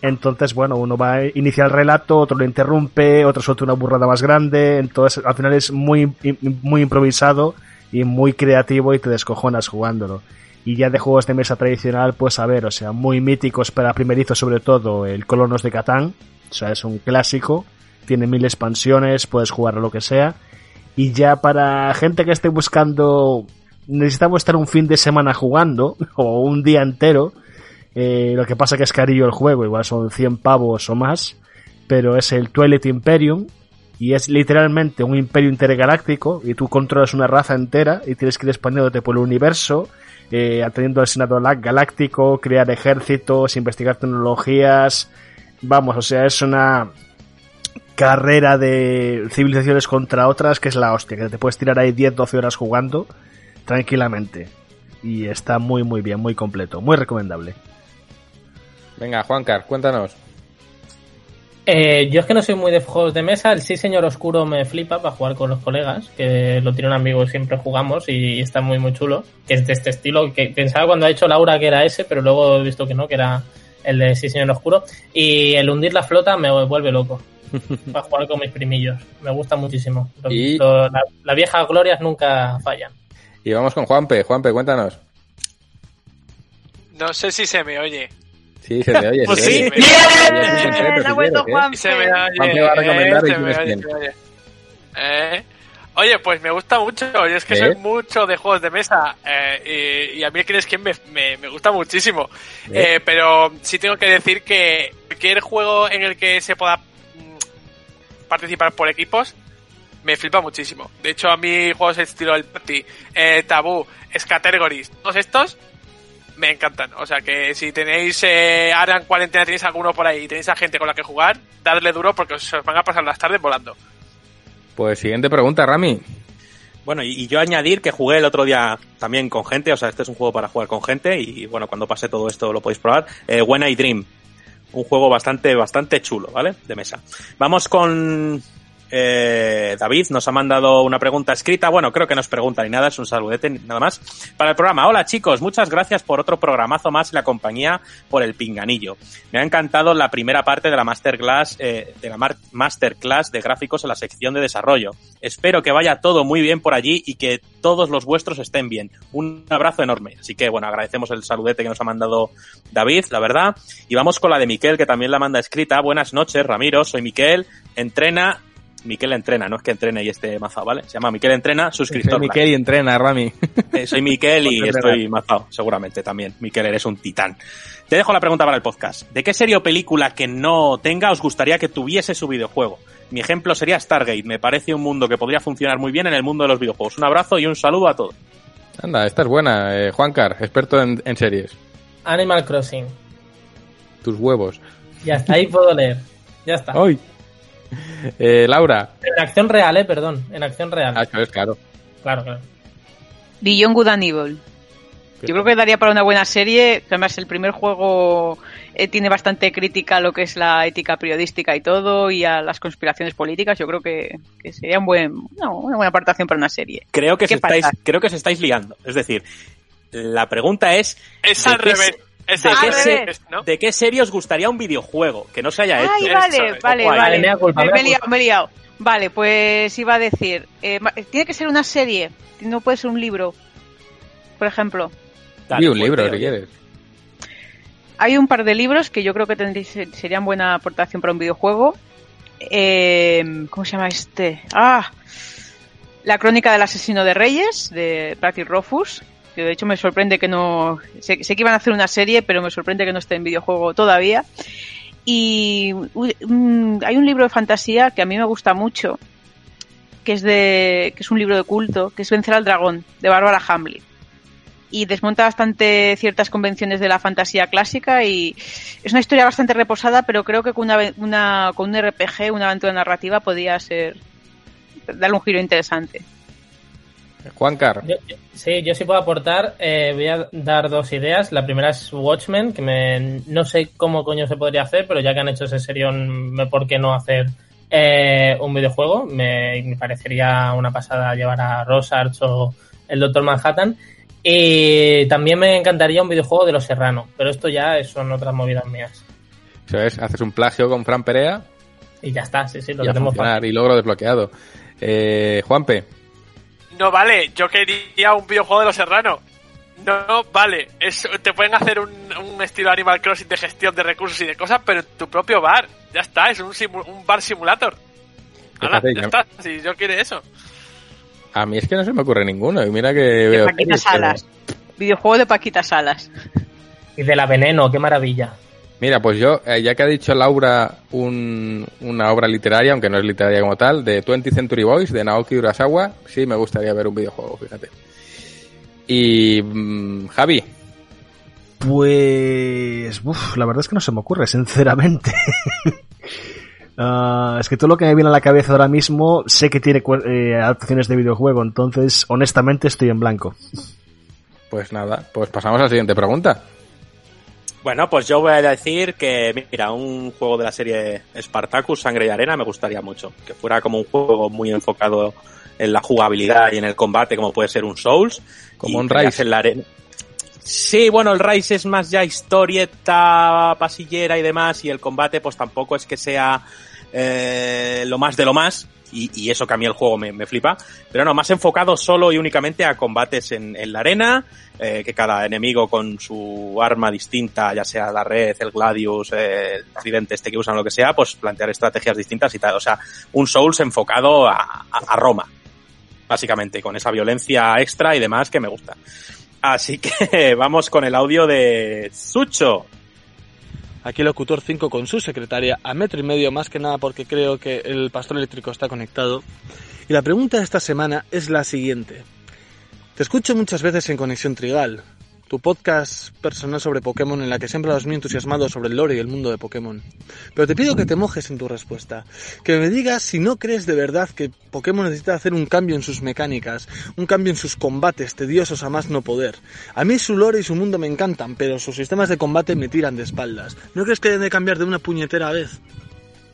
entonces bueno, uno va a iniciar el relato, otro lo interrumpe, otro suelta una burrada más grande, entonces al final es muy, muy improvisado y muy creativo y te descojonas jugándolo. Y ya de juegos de mesa tradicional, pues a ver, o sea, muy míticos para primerizo sobre todo, el Colonos de Catán, o sea, es un clásico, tiene mil expansiones, puedes jugar a lo que sea. Y ya para gente que esté buscando, necesitamos estar un fin de semana jugando, (laughs) o un día entero, eh, lo que pasa que es carillo el juego, igual son 100 pavos o más, pero es el Twilight Imperium, y es literalmente un imperio intergaláctico, y tú controlas una raza entera, y tienes que ir expandiéndote por el universo, eh, atendiendo al Senado Galáctico, crear ejércitos, investigar tecnologías. Vamos, o sea, es una carrera de civilizaciones contra otras que es la hostia, que te puedes tirar ahí 10-12 horas jugando tranquilamente. Y está muy, muy bien, muy completo, muy recomendable. Venga, Juancar, cuéntanos. Eh, yo es que no soy muy de juegos de mesa. El sí señor oscuro me flipa para jugar con los colegas, que lo tiene un amigo y siempre jugamos y está muy muy chulo. Que es de este estilo, que pensaba cuando ha hecho Laura que era ese, pero luego he visto que no, que era el de sí señor oscuro. Y el hundir la flota me vuelve loco para jugar con mis primillos. Me gusta muchísimo. Lo- Y- lo- la, la vieja glorias nunca fallan. Y vamos con Juanpe. Juanpe, cuéntanos. No sé si se me oye. Sí, se te oye. Pues se sí. oye. Bien, Oye, tú en secreto, ha si vuelto quieres, ¿eh? Juan. Se me oye. Juanpe va a recomendar y eh, se me oye, me oye. Eh, Oye, pues me gusta mucho. Yo es que ¿Eh? soy mucho de juegos de mesa. eh, y, y a mí, ¿quién es quién? Me, me, me gusta muchísimo. ¿Eh? Eh, pero sí tengo que decir que cualquier juego en el que se pueda participar por equipos me flipa muchísimo. De hecho, a mí juegos estilo El Party, eh, Tabú, Scategories, todos estos me encantan. O sea que si tenéis eh, ahora en cuarentena tenéis alguno por ahí y tenéis a gente con la que jugar, dadle duro porque os os van a pasar las tardes volando. Pues siguiente pregunta, Rami. Bueno, y, y yo añadir que jugué el otro día también con gente, o sea, este es un juego para jugar con gente y bueno, cuando pase todo esto lo podéis probar. Eh, When I Dream, un juego bastante, bastante chulo, ¿vale? De mesa. Vamos con eh, David, nos ha mandado una pregunta escrita. Bueno, creo que no es pregunta ni nada, es un saludete, nada más. Para el programa, hola chicos, muchas gracias por otro programazo más y la compañía por el pinganillo. Me ha encantado la primera parte de la masterclass, eh, de la masterclass de gráficos en la sección de desarrollo. Espero que vaya todo muy bien por allí y que todos los vuestros estén bien. Un abrazo enorme. Así que bueno, agradecemos el saludete que nos ha mandado David, la verdad. Y vamos con la de Miquel, que también la manda escrita. Buenas noches, Ramiro. Soy Miquel. Entrena. Miquel entrena, no es que entrene y esté mazado, ¿vale? Se llama Miquel Entrena, suscriptor. Soy Miquel y entrena, Rami. Eh, soy Miquel y (laughs) estoy mazado, seguramente también. Miquel, eres un titán. Te dejo la pregunta para el podcast. ¿De qué serie o película que no tenga os gustaría que tuviese su videojuego? Mi ejemplo sería Stargate. Me parece un mundo que podría funcionar muy bien en el mundo de los videojuegos. Un abrazo y un saludo a todos. Anda, esta es buena. Eh, Juancar, experto en, en series. Animal Crossing. Tus huevos. Ya está, ahí puedo leer. Ya está. ¡Ay! Eh, Laura. En acción real, eh, perdón. En acción real. Ah, claro. Claro, claro. Beyond Good and Evil. Yo creo que daría para una buena serie. Además, el primer juego eh, tiene bastante crítica a lo que es la ética periodística y todo, y a las conspiraciones políticas. Yo creo que, que sería un buen, no, una buena aportación para una serie. Creo que, ¿Qué se estáis, creo que os estáis liando. Es decir, la pregunta es... Es ¿de al revés. ¿De qué, se- revés, ¿no? ¿De qué serie os gustaría un videojuego que no se haya hecho? Ay, vale, Eso vale, vale. Culpa, me, he liado, me he liado. Vale, pues iba a decir, eh, tiene que ser una serie, no puede ser un libro, por ejemplo. Dale, y un pues, libro, si quieres. Hay un par de libros que yo creo que tendréis, serían buena aportación para un videojuego. eh, ¿cómo se llama este? Ah, la crónica del asesino de Reyes, de Practice Rofus, de hecho me sorprende que no, sé, sé que iban a hacer una serie, pero me sorprende que no esté en videojuego todavía. Y mm, hay un libro de fantasía que a mí me gusta mucho, que es de, que es un libro de culto, que es Vencer al dragón, de Bárbara Hamlin. Y desmonta bastante ciertas convenciones de la fantasía clásica y es una historia bastante reposada, pero creo que con una, una- con un RPG, una aventura narrativa, podía ser darle un giro interesante. Juan Car. Yo- sí, yo sí puedo aportar. eh, voy a dar dos ideas. La primera es Watchmen, que me, no sé cómo coño se podría hacer, pero ya que han hecho ese serión, ¿por qué no hacer eh, un videojuego? Me, me parecería una pasada llevar a Rosarch o el Doctor Manhattan. Y también me encantaría un videojuego de Los Serrano, pero esto ya son otras movidas mías. Eso es, haces un plagio con Fran Perea Y ya está, sí, sí, lo y tenemos y logro desbloqueado. Eh, Juanpe, No vale, yo quería un videojuego de los serranos. No, no, vale, es, te pueden hacer un, un estilo Animal Crossing de gestión de recursos y de cosas, pero en tu propio bar. Ya está, es un, simu- un bar simulator. Fíjate, ya está, si yo quiero eso. a mí es que no se me ocurre ninguno. Y mira que De veo. Paquita series, pero- Salas. Videojuego de Paquita Salas. Y de la Veneno, qué maravilla. Mira, pues yo, eh, ya que ha dicho Laura un- una obra literaria, aunque no es literaria como tal, de 20th Century Boys, de Naoki Urasawa, sí me gustaría ver un videojuego, fíjate. Y mm, Javi, Pues. uf, la verdad es que no se me ocurre, sinceramente. (laughs) Ah, es que todo lo que me viene a la cabeza ahora mismo sé que tiene eh, adaptaciones de videojuego, entonces honestamente estoy en blanco. pues nada, pues pasamos a la siguiente pregunta. Bueno, pues yo voy a decir que, mira, un juego de la serie Spartacus, Sangre y Arena, me gustaría mucho. Que fuera como un juego muy enfocado en la jugabilidad y en el combate, como puede ser un Souls. Como un Rise. En la arena. Sí, bueno, el Rise es más ya historieta, pasillera y demás, y el combate pues tampoco es que sea eh, lo más de lo más, y, eso que a mí el juego me, me flipa, pero no, más enfocado solo y únicamente a combates en, en la arena, eh, que cada enemigo con su arma distinta, ya sea la red, el gladius, eh, el tridente este que usan, lo que sea, pues plantear estrategias distintas y tal, o sea, un Souls enfocado a, a- a Roma, básicamente, con esa violencia extra y demás que me gusta. Así que (laughs) vamos con el audio de Sucho. Aquí Locutor 5 con su secretaria a metro y medio más que nada porque creo que el pastor eléctrico está conectado. Y la pregunta de esta semana es la siguiente. Te escucho muchas veces en Conexión Trigal, tu podcast personal sobre Pokémon en la que siempre hablas muy entusiasmado sobre el lore y el mundo de Pokémon. Pero te pido que te mojes en tu respuesta, que me digas si no crees de verdad que Pokémon necesita hacer un cambio en sus mecánicas, un cambio en sus combates tediosos a más no poder. A mí su lore y su mundo me encantan, pero sus sistemas de combate me tiran de espaldas. ¿No crees que deben de cambiar de una puñetera vez?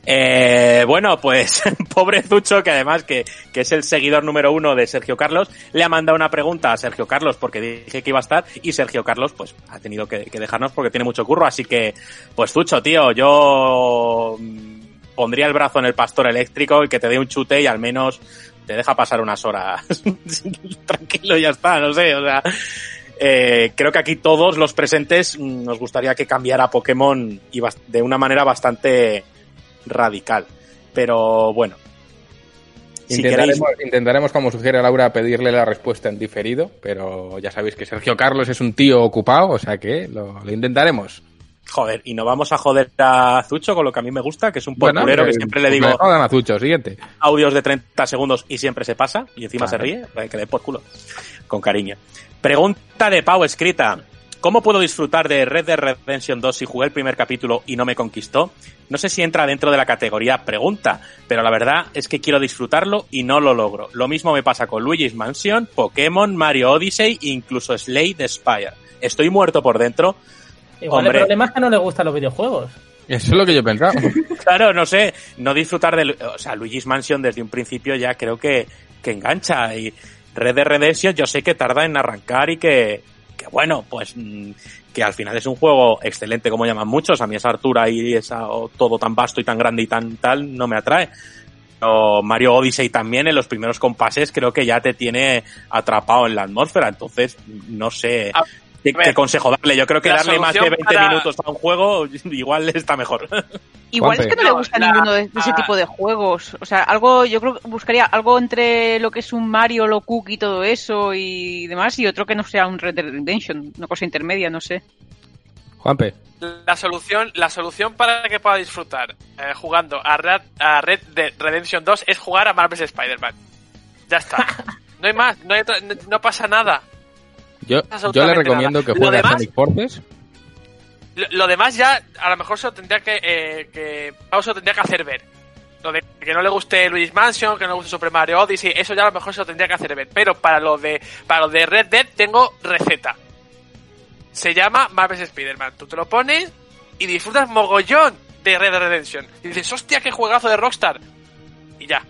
Eh, bueno, pues (laughs) pobre Zucho, que además que, que es el seguidor número uno de Sergio Carlos, le ha mandado una pregunta a Sergio Carlos porque dije que iba a estar y Sergio Carlos pues ha tenido que, dejarnos porque tiene mucho curro, así que pues Zucho, tío, yo mm, pondría el brazo en el pastor eléctrico y que te dé un chute y al menos te deja pasar unas horas. (laughs) Tranquilo ya está, no sé, o sea... Eh, creo que aquí todos los presentes mm, nos gustaría que cambiara Pokémon y de una manera bastante radical. Pero bueno. Si queréis, Intentaremos, intentaremos, como sugiere Laura, pedirle la respuesta en diferido, pero ya sabéis que Sergio Carlos es un tío ocupado, o sea que lo, lo intentaremos. joder, y no vamos a joder a Zucho con lo que a mí me gusta, que es un Bueno, porculero que, que- siempre le digo jodan a Zucho, siguiente. audios de 30 segundos y siempre se pasa y encima Claro. se ríe, que le por culo. Con cariño. Pregunta de Pau escrita. ¿Cómo puedo disfrutar de Red Dead Redemption 2 si jugué el primer capítulo y no me conquistó? No sé si entra dentro de la categoría pregunta, pero la verdad es que quiero disfrutarlo y no lo logro. Lo mismo me pasa con Luigi's Mansion, Pokémon, Mario Odyssey e incluso Slade Spire. Estoy muerto por dentro. Igual Hombre. el problema es que no le gustan los videojuegos. Eso es lo que yo pensaba. (laughs) Claro, no sé, no disfrutar del... O sea, Luigi's Mansion desde un principio ya creo que, que engancha y Red Dead Redemption yo sé que tarda en arrancar y que, bueno, pues mm, que al final es un juego excelente como llaman muchos, a mí esa altura y esa, todo tan vasto y tan grande y tan tal no me atrae. O Mario Odyssey también en los primeros compases creo que ya te tiene atrapado en la atmósfera, entonces no sé. ¿Qué, qué consejo darle? Yo creo que La darle más de solución 20 para- minutos a un juego (laughs) igual está mejor. Igual es que no le gusta la- ninguno de, de ese tipo de juegos. O sea, algo, yo creo que buscaría algo entre lo que es un Mario, lo Cook y todo eso y demás, y otro que no sea un Red Dead Redemption, una cosa intermedia, no sé. Juanpe. La solución, la solución para que pueda disfrutar eh, jugando a Red, a Red Dead Redemption 2 es jugar a Marvel's Spider-Man. Ya está. (laughs) No hay más, no, hay otra- no- no pasa nada. Yo, yo le recomiendo nada. que juegue a Sonic Forces. Lo, lo demás ya, a lo mejor se lo tendría que, eh, que Pau se lo tendría que hacer ver. Lo de que no le guste Luigi's Mansion, que no le guste Super Mario Odyssey, eso ya a lo mejor se lo tendría que hacer ver. Pero para lo de, para lo de Red Dead tengo receta. Se llama Marvel's Spider-Man. Tú te lo pones y disfrutas mogollón de Red Dead Redemption. Y dices, hostia, qué juegazo de Rockstar. Y ya.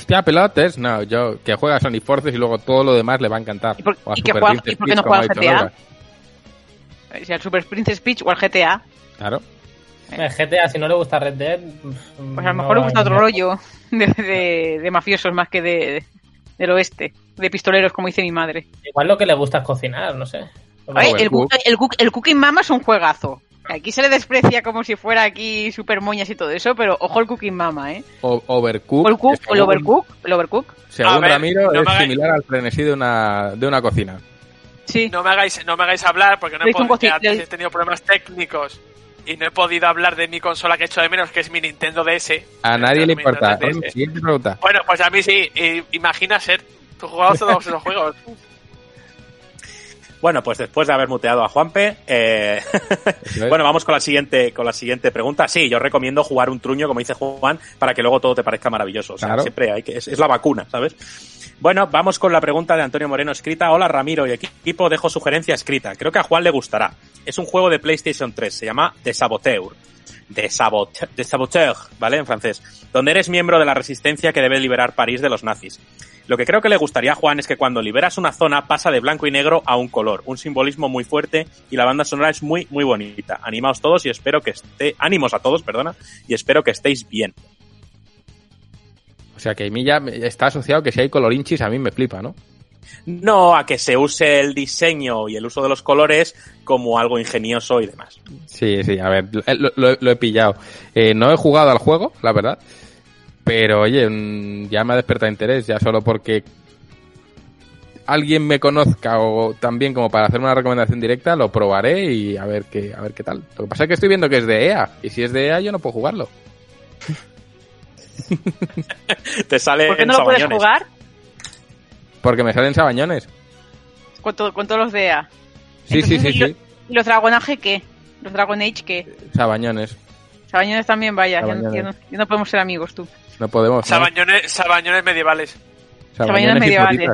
Hostia, pelotes. No, yo que juega a Sonic Forces y luego todo lo demás le va a encantar. ¿Y por, O a y que Super juega- Princess y por qué no juega al GTA? O sea, el Super Princess Peach o el GTA. Claro. El GTA, si no le gusta Red Dead. Pues a lo mejor le gusta otro rollo de, de- de mafiosos más que de, del oeste, de pistoleros, como dice mi madre. Igual lo que le gusta es cocinar, no sé. Ay, el, cook- el, cook- el Cooking Mama es un juegazo. Aquí se le desprecia como si fuera aquí super moñas y todo eso, pero ojo el Cooking Mama, ¿eh? O- Overcook. O el, Overcook, el Overcook. Según ver, Ramiro, no es me hagáis- similar al frenesí de una, de una cocina. Sí. No me hagáis, no me hagáis hablar porque no he, podido- he tenido problemas técnicos y no he podido hablar de mi consola que he hecho de menos, que es mi Nintendo DS. A nadie le importa. Bueno, pues a mí sí. eh, imagina ser. Tú jugabas todos esos juegos. (laughs) Bueno, pues después de haber muteado a Juanpe, eh, (laughs) bueno, vamos con la siguiente, con la siguiente pregunta. Sí, yo recomiendo jugar un truño, como dice Juan, para que luego todo te parezca maravilloso. O sea, Claro. siempre hay que, es, es la vacuna, ¿sabes? Bueno, vamos con la pregunta de Antonio Moreno escrita. Hola Ramiro y equipo, dejo sugerencia escrita. Creo que a Juan le gustará. Es un juego de PlayStation 3, se llama The Saboteur. De, sabot de Saboteur, ¿vale? En francés. Donde eres miembro de la resistencia que debe liberar París de los nazis. Lo que creo que le gustaría a Juan es que cuando liberas una zona pasa de blanco y negro a un color, un simbolismo muy fuerte y la banda sonora es muy, muy bonita. Animaos todos y espero que esté, ánimos a todos, perdona, y espero que estéis bien. O sea que a mí ya está asociado que si hay colorinchis a mí me flipa, ¿no? No a que se use el diseño y el uso de los colores como algo ingenioso y demás. Sí, sí, a ver, lo, lo- lo he pillado. Eh, no he jugado al juego, la verdad. Pero oye, mm, ya me ha despertado interés, ya solo porque alguien me conozca o también como para hacer una recomendación directa, lo probaré y a ver qué, a ver qué tal. Lo que pasa es que estoy viendo que es de EA, y si es de EA yo no puedo jugarlo. (laughs) Te sale ¿Por qué en no lo puedes jugar Porque me salen sabañones. con, to- con todos los de EA? Sí, sí, sí, ¿y, lo- sí. ¿Y los Dragon Age qué? ¿Los Dragon Age qué? Sabañones. Sabañones también, vaya. Ya no, Sabañones. ya no- ya no podemos ser amigos, tú. No podemos. ¿no? Sabañones, medievales. Sabañones medievales.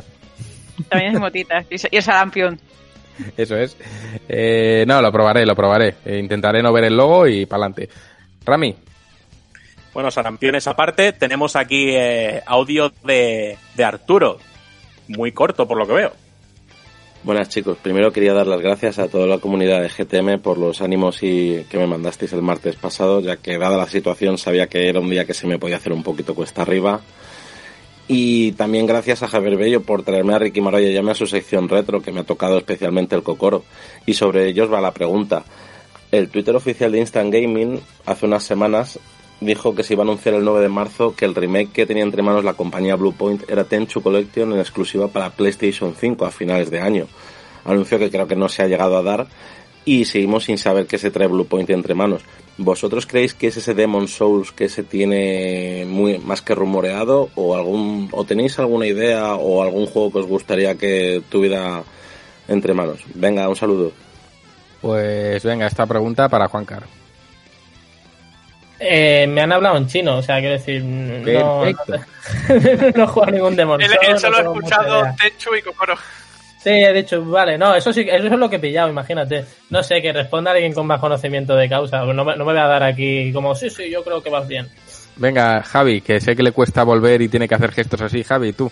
Sabañones y motitas. Y, el sarampión. (laughs) Eso es. Eh, no, lo probaré, lo probaré. Eh, intentaré no ver el logo y para adelante. Rami, Bueno, sarampiones aparte, tenemos aquí eh, audio de, de Arturo. Muy corto, por lo que veo. Buenas chicos, primero quería dar las gracias a toda la comunidad de GTM por los ánimos y que me mandasteis el martes pasado, ya que dada la situación sabía que era un día que se me podía hacer un poquito cuesta arriba. Y también gracias a Javier Bello por traerme a Ricky Maroya llame a su sección retro, que me ha tocado especialmente el Cocoro. Y sobre ellos va la pregunta. El Twitter oficial de Instant Gaming hace unas semanas dijo que se iba a anunciar el 9 de marzo que el remake que tenía entre manos la compañía Bluepoint era Tenchu Collection en exclusiva para PlayStation 5 a finales de año. Anuncio que creo que no se ha llegado a dar y seguimos sin saber qué se trae Bluepoint entre manos. ¿Vosotros creéis que es ese Demon Souls que se tiene muy más que rumoreado o algún o tenéis alguna idea o algún juego que os gustaría que tuviera entre manos? Venga, un saludo. pues venga, esta pregunta para Juan Car. Eh, me han hablado en chino, o sea, quiero decir, no, no he (laughs) jugado ningún Demon Él, él no solo ha escuchado. Tenchu y Kokoro. Sí, he dicho, vale, no, eso sí, eso es lo que he pillado, imagínate. No sé, que responda alguien con más conocimiento de causa. No me, no me voy a dar aquí como, sí, sí, yo creo que vas bien. Venga, Javi, que sé que le cuesta volver y tiene que hacer gestos así. Javi, tú.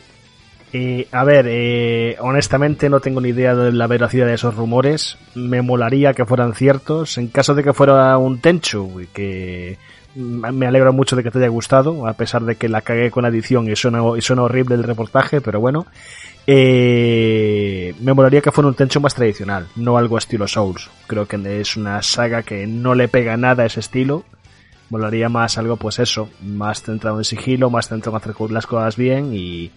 Eh, a ver, eh, honestamente no tengo ni idea de la veracidad de esos rumores. Me molaría que fueran ciertos. En caso de que fuera un Tenchu, que me alegro mucho de que te haya gustado, a pesar de que la cagué con la edición y suena, y suena horrible el reportaje, pero bueno. Eh, me molaría que fuera un Tenchu más tradicional, no algo estilo Souls. Creo que es una saga que no le pega nada a ese estilo. Molaría más algo, pues eso, más centrado en sigilo, más centrado en hacer las cosas bien y,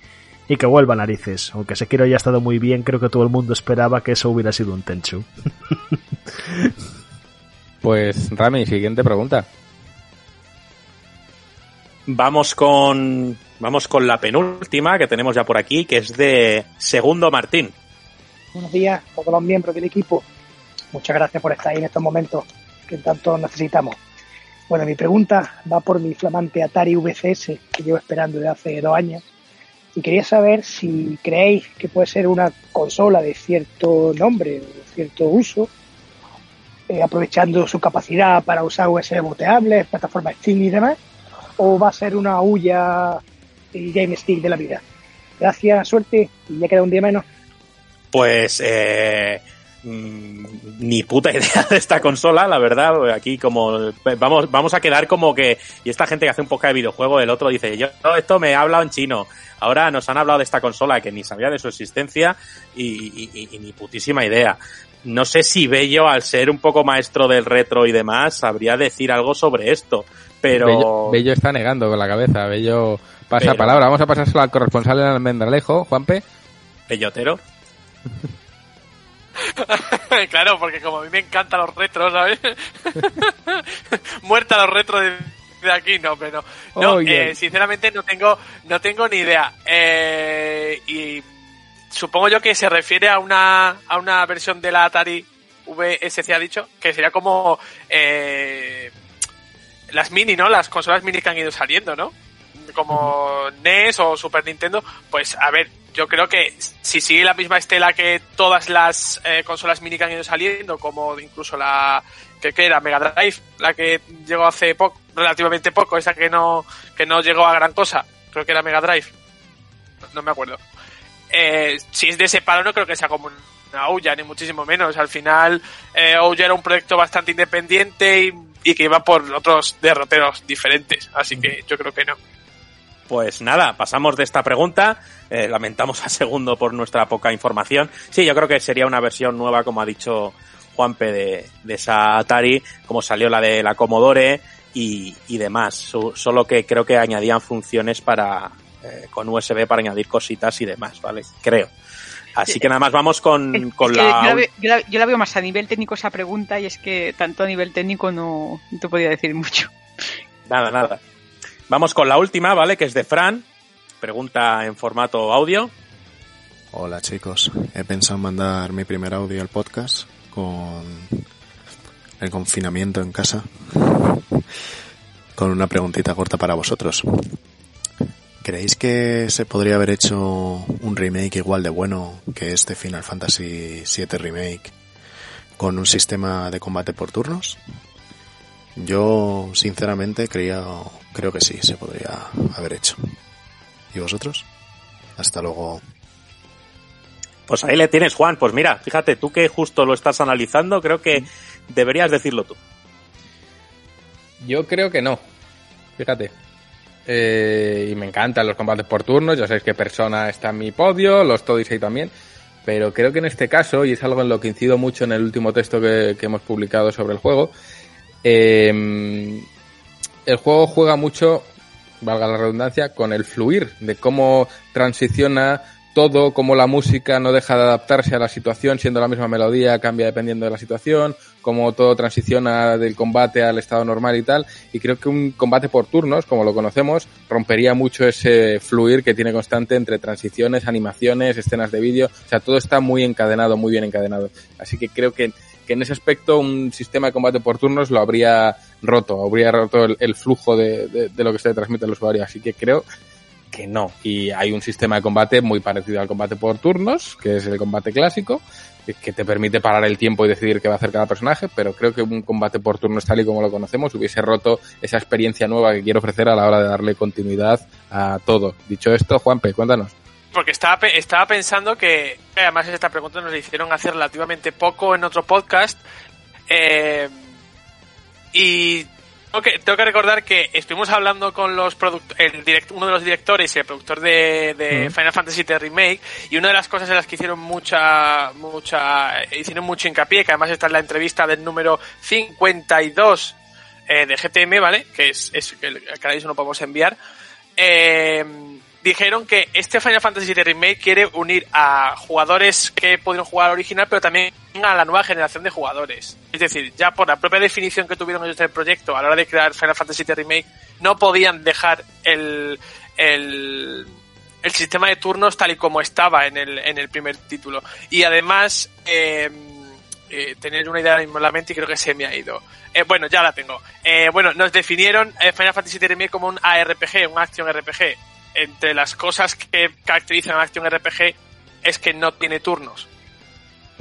y que vuelva a narices. Aunque Sekiro haya estado muy bien, creo que todo el mundo esperaba que eso hubiera sido un Tenchu. (laughs) Pues Rami, siguiente pregunta. Vamos con vamos con la penúltima que tenemos ya por aquí, que es de Segundo Martín. Buenos días a todos los miembros del equipo. Muchas gracias por estar ahí en estos momentos que tanto necesitamos. Bueno, mi pregunta va por mi flamante Atari VCS que llevo esperando desde hace dos años. Y quería saber si creéis que puede ser una consola de cierto nombre, de cierto uso, eh, aprovechando su capacidad para usar USB boteables, plataformas Steam y demás, o va a ser una huya y game stick de la vida. Gracias, suerte, y ya queda un día menos. Pues eh, mm, ni puta (laughs) idea de esta consola, la verdad. Aquí como vamos vamos a quedar como que y esta gente que hace un poco de videojuego, el otro dice yo no, esto me ha hablado en chino. Ahora nos han hablado de esta consola que ni sabía de su existencia y, y- y ni putísima idea. No sé si Bello, al ser un poco maestro del retro y demás, sabría decir algo sobre esto. Pero Bello, Bello está negando con la cabeza. Bello pasa Pero- palabra. Vamos a pasárselo al corresponsal en Almendralejo, Juanpe. Bellotero. (laughs) claro, porque como a mí me encantan los retros, ¿sabes? (laughs) Muerta los retros de, de aquí, no, pero no. No, eh, sinceramente no tengo, no tengo ni idea. Eh, y supongo yo que se refiere a una, a una versión de la Atari VSC, ha dicho, que sería como eh, las mini, ¿no? Las consolas mini que han ido saliendo, ¿no? Como NES o Super Nintendo, pues a ver, yo creo que si sigue la misma estela que todas las eh, consolas mini que han ido saliendo, como incluso la que, que era Mega Drive, la que llegó hace poco, relativamente poco, esa que no que no llegó a gran cosa, creo que era Mega Drive, no, no me acuerdo. Eh, si es de ese palo no creo que sea como una Ouya, ni muchísimo menos. Al final, eh, Ouya era un proyecto bastante independiente y, y que iba por otros derroteros diferentes, así que yo creo que no. Pues nada, pasamos de esta pregunta. Eh, lamentamos a segundo por nuestra poca información. Sí, yo creo que sería una versión nueva, como ha dicho Juanpe, de, de esa Atari, como salió la de la Commodore y, y demás. Solo que creo que añadían funciones para eh, con USB para añadir cositas y demás, ¿vale? Creo. Así que nada más vamos con, con Es que la... yo, la veo, yo la- yo la veo más a nivel técnico esa pregunta y es que tanto a nivel técnico no, no te podía decir mucho. Nada, nada. Vamos con la última, ¿vale? Que es de Fran. Pregunta en formato audio. Hola chicos, he pensado en mandar mi primer audio al podcast con el confinamiento en casa, con una preguntita corta para vosotros. ¿Creéis que se podría haber hecho un remake igual de bueno que este Final Fantasy VII Remake con un sistema de combate por turnos? Yo sinceramente creía, creo que sí, se podría haber hecho. ¿Y vosotros? Hasta luego. Pues ahí le tienes, Juan. Pues mira, fíjate, tú que justo lo estás analizando, creo que deberías decirlo tú. Yo creo que no. Fíjate. Eh, y me encantan los combates por turnos. Ya sabéis que Persona está en mi podio, los Todisei también. Pero creo que en este caso, y es algo en lo que incido mucho en el último texto que, hemos publicado sobre el juego, eh, el juego juega mucho, valga la redundancia, con el fluir, de cómo transiciona todo, cómo la música no deja de adaptarse a la situación, siendo la misma melodía, cambia dependiendo de la situación, cómo todo transiciona del combate al estado normal y tal. Y creo que un combate por turnos, como lo conocemos, rompería mucho ese fluir que tiene constante entre transiciones, animaciones, escenas de vídeo. O sea, todo está muy encadenado, muy bien encadenado. Así que creo que, que en ese aspecto un sistema de combate por turnos lo habría roto, habría roto el, flujo de, de, de lo que se transmite al usuario. Así que creo que no. Y hay un sistema de combate muy parecido al combate por turnos, que es el combate clásico, que- te permite parar el tiempo y decidir qué va a hacer cada personaje, pero creo que un combate por turnos tal y como lo conocemos hubiese roto esa experiencia nueva que quiero ofrecer a la hora de darle continuidad a todo. Dicho esto, Juanpe, cuéntanos. Porque estaba, estaba pensando que, que además esta pregunta nos la hicieron hace relativamente poco en otro podcast. eh, y Tengo que, tengo que recordar que estuvimos hablando con los product- el direct- uno de los directores y el productor de, de Mm. Final Fantasy VII Remake y una de las cosas en las que hicieron mucha mucha hicieron mucho hincapié que además está en la entrevista del número 52 eh, de GTM vale que es, es que ahora mismo no podemos enviar eh, dijeron que este Final Fantasy VII Remake quiere unir a jugadores que pudieron jugar al original, pero también a la nueva generación de jugadores. Es decir, ya por la propia definición que tuvieron ellos del proyecto a la hora de crear Final Fantasy VII Remake, no podían dejar el, el, el sistema de turnos tal y como estaba en el, en el primer título. Y además, eh, eh, tener una idea en la mente y creo que se me ha ido. Eh, bueno, ya la tengo. Eh, bueno, nos definieron eh, Final Fantasy VII Remake como un ARPG, un Action RPG. Entre las cosas que caracterizan a Action RPG es que no tiene turnos.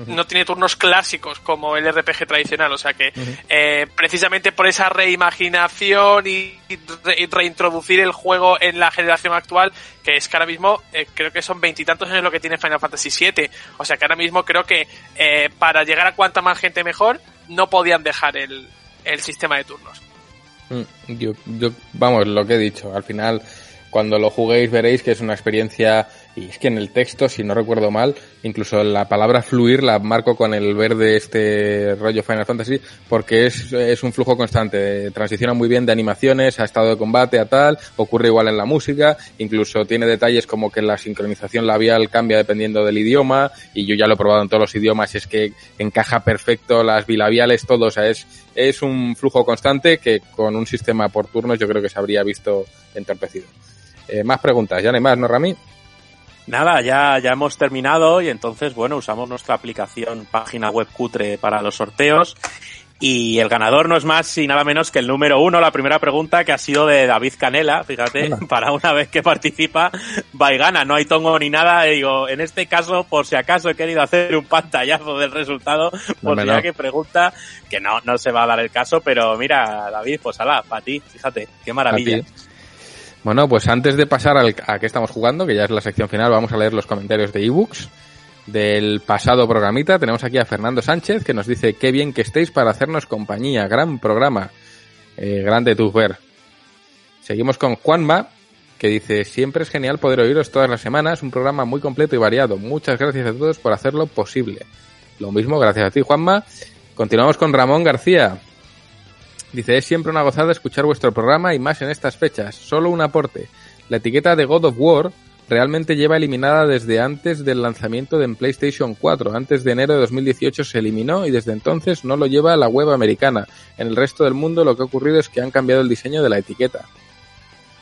No tiene turnos clásicos como el RPG tradicional, o sea que eh, precisamente por esa reimaginación y, y re- y reintroducir el juego en la generación actual, que es que ahora mismo eh, creo que son veintitantos años lo que tiene Final Fantasy VII, o sea que ahora mismo creo que eh, para llegar a cuanta más gente mejor, no podían dejar el, el sistema de turnos. Mm, Yo, yo, vamos, lo que he dicho, al final, cuando lo juguéis veréis que es una experiencia, y es que en el texto, si no recuerdo mal, incluso la palabra fluir la marco con el verde este rollo Final Fantasy, porque es, es un flujo constante, transiciona muy bien de animaciones a estado de combate a tal, ocurre igual en la música, incluso tiene detalles como que la sincronización labial cambia dependiendo del idioma, y yo ya lo he probado en todos los idiomas, es que encaja perfecto las bilabiales, todo, o sea, es, es un flujo constante que con un sistema por turnos yo creo que se habría visto entorpecido. Eh, más preguntas, ya no hay más, ¿no, Rami? Nada, ya, ya hemos terminado y entonces, bueno, usamos nuestra aplicación página web cutre para los sorteos. Y el ganador no es más y nada menos que el número uno, la primera pregunta que ha sido de David Canela, fíjate, (laughs) para una vez que participa, va y gana, no hay tongo ni nada, y digo, en este caso, por si acaso he querido hacer un pantallazo del resultado, por si no. alguien pregunta, que no, no se va a dar el caso, pero mira, David, pues ala, para ti, fíjate, qué maravilla. Bueno, pues antes de pasar al, a qué estamos jugando, que ya es la sección final, vamos a leer los comentarios de ebooks del pasado programita. Tenemos aquí a Fernando Sánchez que nos dice qué bien que estéis para hacernos compañía. Gran programa. Eh, grande tu ver. Seguimos con Juanma que dice siempre es genial poder oíros todas las semanas. Un programa muy completo y variado. Muchas gracias a todos por hacerlo posible. Lo mismo, gracias a ti Juanma. Continuamos con Ramón García. Dice, es siempre una gozada escuchar vuestro programa y más en estas fechas. Solo un aporte. La etiqueta de God of War realmente lleva eliminada desde antes del lanzamiento de PlayStation 4. Antes de enero de 2018 se eliminó y desde entonces no lo lleva la web americana. En el resto del mundo lo que ha ocurrido es que han cambiado el diseño de la etiqueta.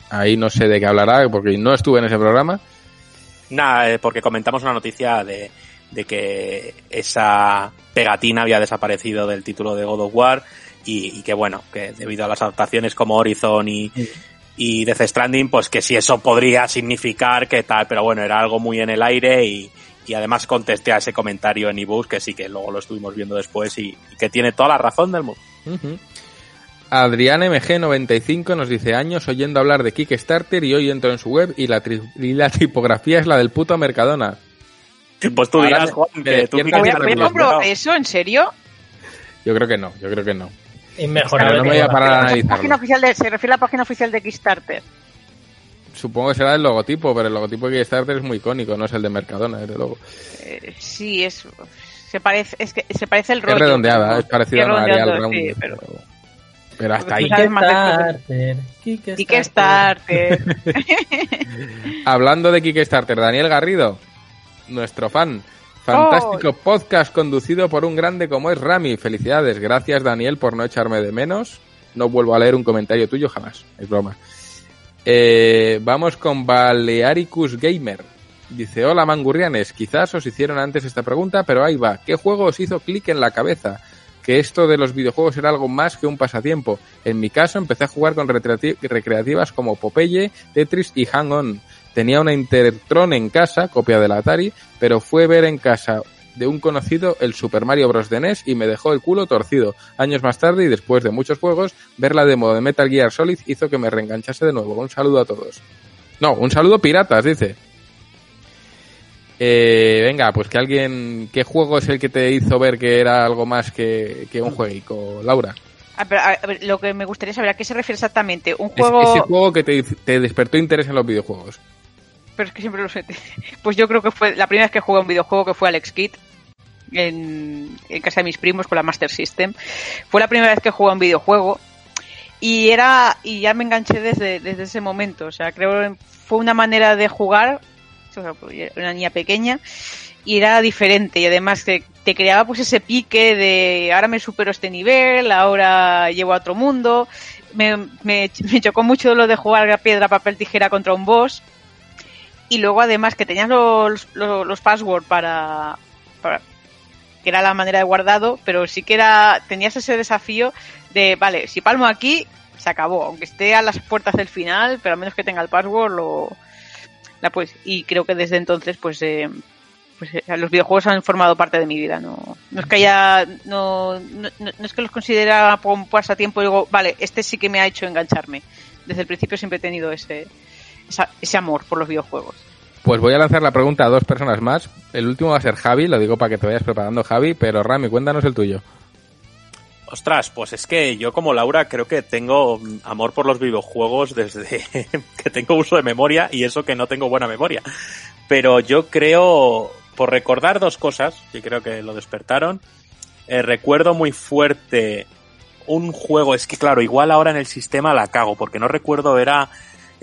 Ahí no sé de qué hablará porque no estuve en ese programa. Nada, eh, porque comentamos una noticia de, de que esa pegatina había desaparecido del título de God of War y, y que bueno, que debido a las adaptaciones como Horizon y, y Death Stranding, pues que si eso podría significar que tal, pero bueno, era algo muy en el aire y, y además contesté a ese comentario en ebooks que sí que luego lo estuvimos viendo después y, y que tiene toda la razón del mundo. Ujú. Adrián MG95 nos dice años oyendo hablar de Kickstarter y hoy entro en su web y la, tri- y la tipografía es la del puto Mercadona. Pues tú dirás, me- Juan, me que tú despiertas Voy a, y voy a terminas. comprobar eso, ¿en serio? Yo creo que no, yo creo que no. Inmejorable. Pero no me voy a parar a analizarlo. página oficial de, se refiere a la página oficial de Kickstarter. Supongo que será el logotipo, pero el logotipo de Kickstarter es muy icónico, no es el de Mercadona, desde luego. Eh, sí, es se parece es que se parece el Es rollo. redondeada, pero- es parecido sí, a una Arial sí, Round, pero- Pero hasta ahí. De Kickstarter, Kickstarter. (laughs) Hablando de Kickstarter, Daniel Garrido, nuestro fan. Fantástico podcast conducido por un grande como es Rami. Felicidades. Gracias, Daniel, por no echarme de menos. No vuelvo a leer un comentario tuyo jamás. Es broma. Eh, vamos con Balearicus Gamer. Dice, hola mangurrianes, quizás os hicieron antes esta pregunta, pero ahí va. ¿Qué juego os hizo clic en la cabeza? Que esto de los videojuegos era algo más que un pasatiempo. En mi caso empecé a jugar con recreati- recreativas como Popeye, Tetris y Hang On. Tenía una Intertron en casa, copia del Atari, pero fue ver en casa de un conocido el Super Mario Bros. de NES y me dejó el culo torcido. Años más tarde y después de muchos juegos, ver la demo de Metal Gear Solid hizo que me reenganchase de nuevo. Un saludo a todos. No, un saludo piratas, dice. Eh, venga, pues que alguien... ¿Qué juego es el que te hizo ver que era algo más que, que un jueguico, Laura? Ah, a ver, lo que me gustaría saber a qué se refiere exactamente. Un Es- juego. ese juego que te, te despertó interés en los videojuegos. Pero es que siempre lo sé. (laughs) Pues yo creo que fue la primera vez que jugué un videojuego que fue Alex Kidd en, casa de mis primos con la Master System. Fue la primera vez que jugué un videojuego y era y ya me enganché desde, desde ese momento. O sea, creo que fue una manera de jugar. una niña pequeña y era diferente y además que te creaba pues ese pique de ahora me supero este nivel, ahora llevo a otro mundo. Me, me, me chocó mucho lo de jugar piedra, papel, tijera contra un boss. Y luego además que tenías los, los, los passwords para, para- que era la manera de guardado, pero sí que era tenías ese desafío de, vale, si palmo aquí, se acabó, aunque esté a las puertas del final, pero a menos que tenga el password, lo, la pues, y creo que desde entonces, pues, eh, pues eh, los videojuegos han formado parte de mi vida, no, no es que haya, no, no, no- es que los considera como un pasatiempo y digo, vale, este sí que me ha hecho engancharme. Desde el principio siempre he tenido ese, esa- ese amor por los videojuegos. Pues voy a lanzar la pregunta a dos personas más. El último va a ser Javi, lo digo para que te vayas preparando, Javi, pero Rami, cuéntanos el tuyo. Ostras, pues es que yo como Laura creo que tengo amor por los videojuegos desde (laughs) que tengo uso de memoria y eso que no tengo buena memoria. Pero yo creo, por recordar dos cosas, que creo que lo despertaron, eh, recuerdo muy fuerte un juego, es que claro, igual ahora en el sistema la cago, porque no recuerdo, era,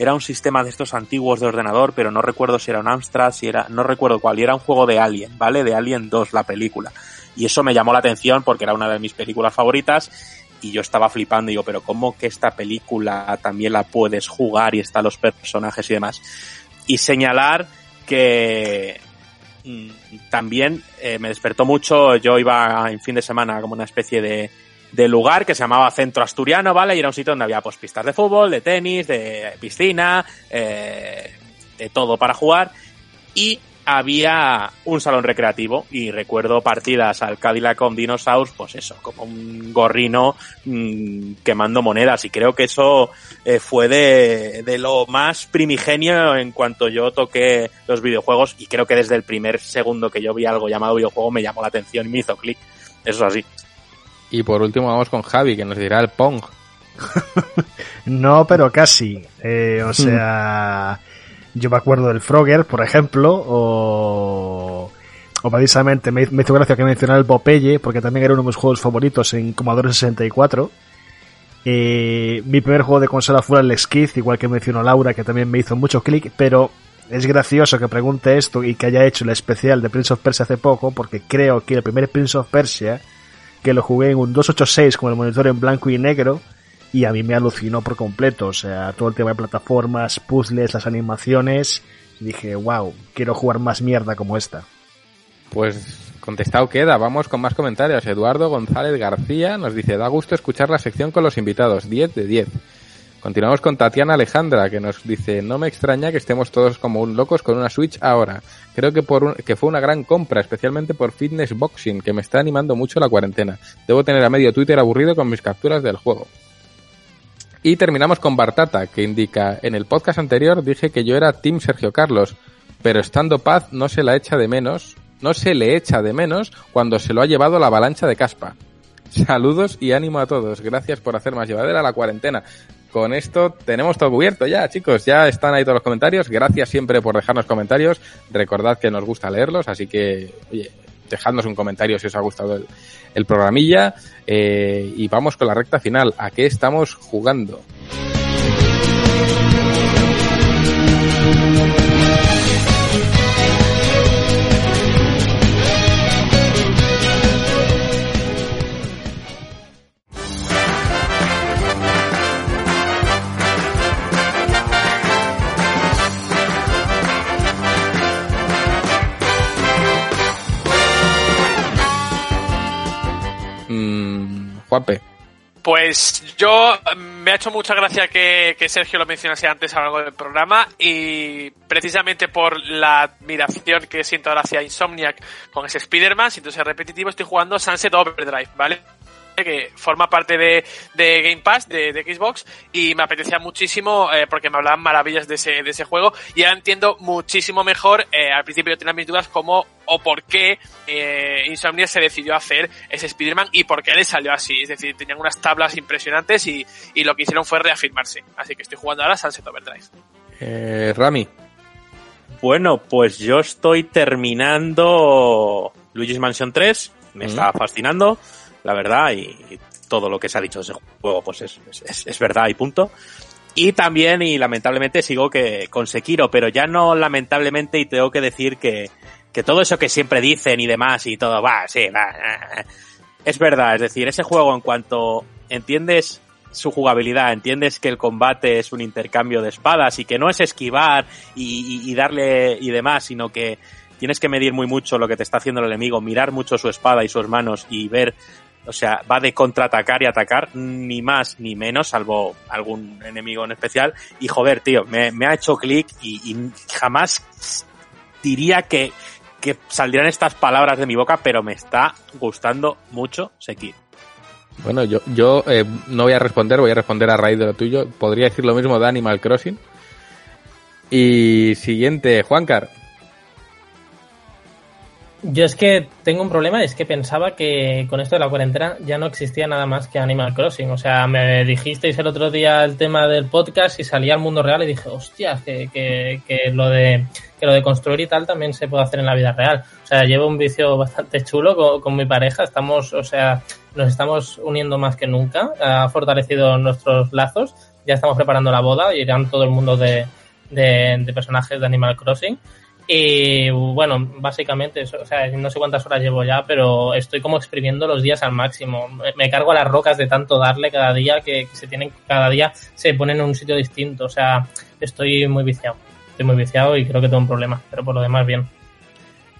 era un sistema de estos antiguos de ordenador, pero no recuerdo si era un Amstrad, si era, no recuerdo cuál, y era un juego de Alien, ¿vale? De Alien 2, la película. Y eso me llamó la atención porque era una de mis películas favoritas y yo estaba flipando, digo, pero ¿cómo que esta película también la puedes jugar y están los personajes y demás? Y señalar que mm, también eh, me despertó mucho, yo iba en fin de semana como una especie de, de lugar que se llamaba Centro Asturiano, ¿vale? Y era un sitio donde había pues pistas de fútbol, de tenis, de piscina, eh, de todo para jugar y había un salón recreativo y recuerdo partidas al Cadillac con Dinosaurs, pues eso, como un gorrino mmm, quemando monedas y creo que eso eh, fue de, de lo más primigenio en cuanto yo toqué los videojuegos y creo que desde el primer segundo que yo vi algo llamado videojuego me llamó la atención y me hizo clic. Eso es así. Y por último vamos con Javi, que nos dirá el Pong. (laughs) No, pero casi. Eh, o sea, yo me acuerdo del Frogger, por ejemplo, o, o precisamente me, me hizo gracia que mencionara el Popeye, porque también era uno de mis juegos favoritos en Commodore 64. Eh, mi primer juego de consola fue el Skiz, igual que mencionó Laura, que también me hizo mucho clic, pero es gracioso que pregunte esto y que haya hecho el especial de Prince of Persia hace poco, porque creo que el primer Prince of Persia, que lo jugué en un 286 con el monitor en blanco y negro, y a mí me alucinó por completo, o sea, todo el tema de plataformas, puzzles, las animaciones, dije, wow, quiero jugar más mierda como esta. Pues contestado queda, vamos con más comentarios. Eduardo González García nos dice, da gusto escuchar la sección con los invitados, 10 de 10. Continuamos con Tatiana Alejandra, que nos dice, no me extraña que estemos todos como un locos con una Switch ahora. Creo que, por que fue una gran compra, especialmente por Fitness Boxing, que me está animando mucho la cuarentena. Debo tener a medio Twitter aburrido con mis capturas del juego. Y terminamos con Bartata, que indica, en el podcast anterior dije que yo era Team Sergio Carlos, pero estando paz no se la echa de menos, no se le echa de menos cuando se lo ha llevado la avalancha de caspa. Saludos y ánimo a todos. Gracias por hacer más llevadera la cuarentena. Con esto tenemos todo cubierto ya, chicos. Ya están ahí todos los comentarios. Gracias siempre por dejarnos comentarios. Recordad que nos gusta leerlos, así que, oye, dejadnos un comentario si os ha gustado el, el programilla. Eh, y vamos con la recta final. ¿A qué estamos jugando? Juanpe. Pues yo me ha hecho mucha gracia que, que Sergio lo mencionase antes a lo largo del programa y precisamente por la admiración que siento ahora hacia Insomniac con ese Spider-Man, entonces repetitivo, estoy jugando Sunset Overdrive, ¿vale? Que forma parte de, de Game Pass, de, de Xbox, y me apetecía muchísimo eh, porque me hablaban maravillas de ese, de ese juego y ahora entiendo muchísimo mejor, eh, al principio yo tenía mis dudas cómo o por qué eh, Insomnia se decidió hacer ese Spider-Man y por qué le salió así. Es decir, tenían unas tablas impresionantes y, y lo que hicieron fue reafirmarse. Así que estoy jugando ahora Sunset Overdrive. Eh, Rami. Bueno, pues yo estoy terminando Luigi's Mansion 3. Me Mm. está fascinando, la verdad, y, todo lo que se ha dicho de ese juego, pues es, es, es verdad y punto. Y también, y lamentablemente, sigo que con Sekiro, pero ya no lamentablemente, y tengo que decir que, que todo eso que siempre dicen y demás y todo, va, sí, va, ah, es verdad. Es decir, ese juego, en cuanto entiendes su jugabilidad, entiendes que el combate es un intercambio de espadas y que no es esquivar y- y darle y demás, sino que tienes que medir muy mucho lo que te está haciendo el enemigo, mirar mucho su espada y sus manos y ver, o sea, va de contraatacar y atacar, ni más ni menos, salvo algún enemigo en especial. Y joder, tío, me, ha hecho clic y, jamás diría que, que saldrían estas palabras de mi boca, pero me está gustando mucho Sekiro. Bueno, yo, yo eh, no voy a responder, voy a responder a raíz de lo tuyo. Podría decir lo mismo de Animal Crossing. Y siguiente, Juancar. Yo es que tengo un problema, es que pensaba que con esto de la cuarentena ya no existía nada más que Animal Crossing. O sea, me dijisteis el otro día el tema del podcast y salía al mundo real y dije, hostia, que, que, que lo de que lo de construir y tal también se puede hacer en la vida real. O sea, llevo un vicio bastante chulo con, mi pareja, estamos, o sea, nos estamos uniendo más que nunca, ha fortalecido nuestros lazos, ya estamos preparando la boda, irán todo el mundo de, de, de personajes de Animal Crossing. Y bueno, básicamente, o sea, no sé cuántas horas llevo ya, pero estoy como exprimiendo los días al máximo. Me, me cargo a las rocas de tanto darle cada día que, que se tienen, cada día se ponen en un sitio distinto. O sea, estoy muy viciado. Estoy muy viciado y creo que tengo un problema, pero por lo demás bien.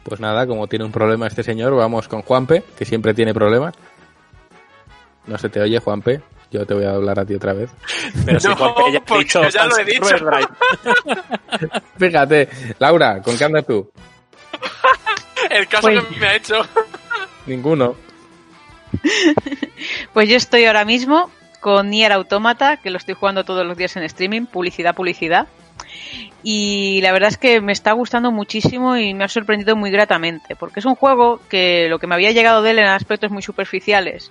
Pues nada, como tiene un problema este señor, vamos con Juanpe, que siempre tiene problemas. No se te oye, Juanpe. Yo te voy a hablar a ti otra vez. (laughs) Pero si Juanpe ya ha porque dicho ya lo he dicho. (laughs) Fíjate, Laura, ¿con qué andas tú? (laughs) El caso Pues- que me ha hecho. Ninguno. Pues yo estoy ahora mismo con Nier Automata, que lo estoy jugando todos los días en streaming, publicidad, publicidad. Y la verdad es que me está gustando muchísimo y me ha sorprendido muy gratamente, porque es un juego que lo que me había llegado de él en aspectos muy superficiales.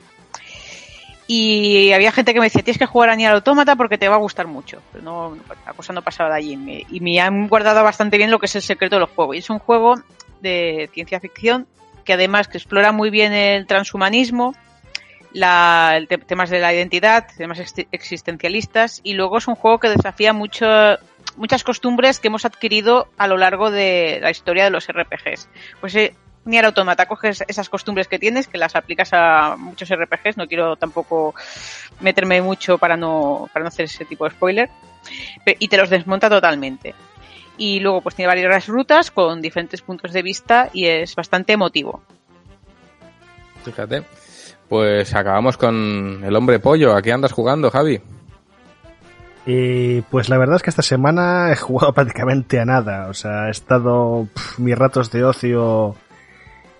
Y había gente que me decía, tienes que jugar a Nier Automata porque te va a gustar mucho. Pero no, la cosa no pasaba de allí. Y me han guardado bastante bien lo que es el secreto del juego. Y es un juego de ciencia ficción que además que explora muy bien el transhumanismo, la, temas de la identidad, temas ex- existencialistas, y luego es un juego que desafía mucho, muchas costumbres que hemos adquirido a lo largo de la historia de los RPGs. Pues eh, Nier Automata coges esas costumbres que tienes, que las aplicas a muchos RPGs, no quiero tampoco meterme mucho para no, para no hacer ese tipo de spoiler, y te los desmonta totalmente. Y luego pues tiene varias rutas con diferentes puntos de vista y es bastante emotivo. Fíjate. Pues acabamos con el hombre pollo. ¿A qué andas jugando, Javi? Y pues la verdad es que esta semana he jugado (laughs) prácticamente a nada. O sea, he estado mis ratos de ocio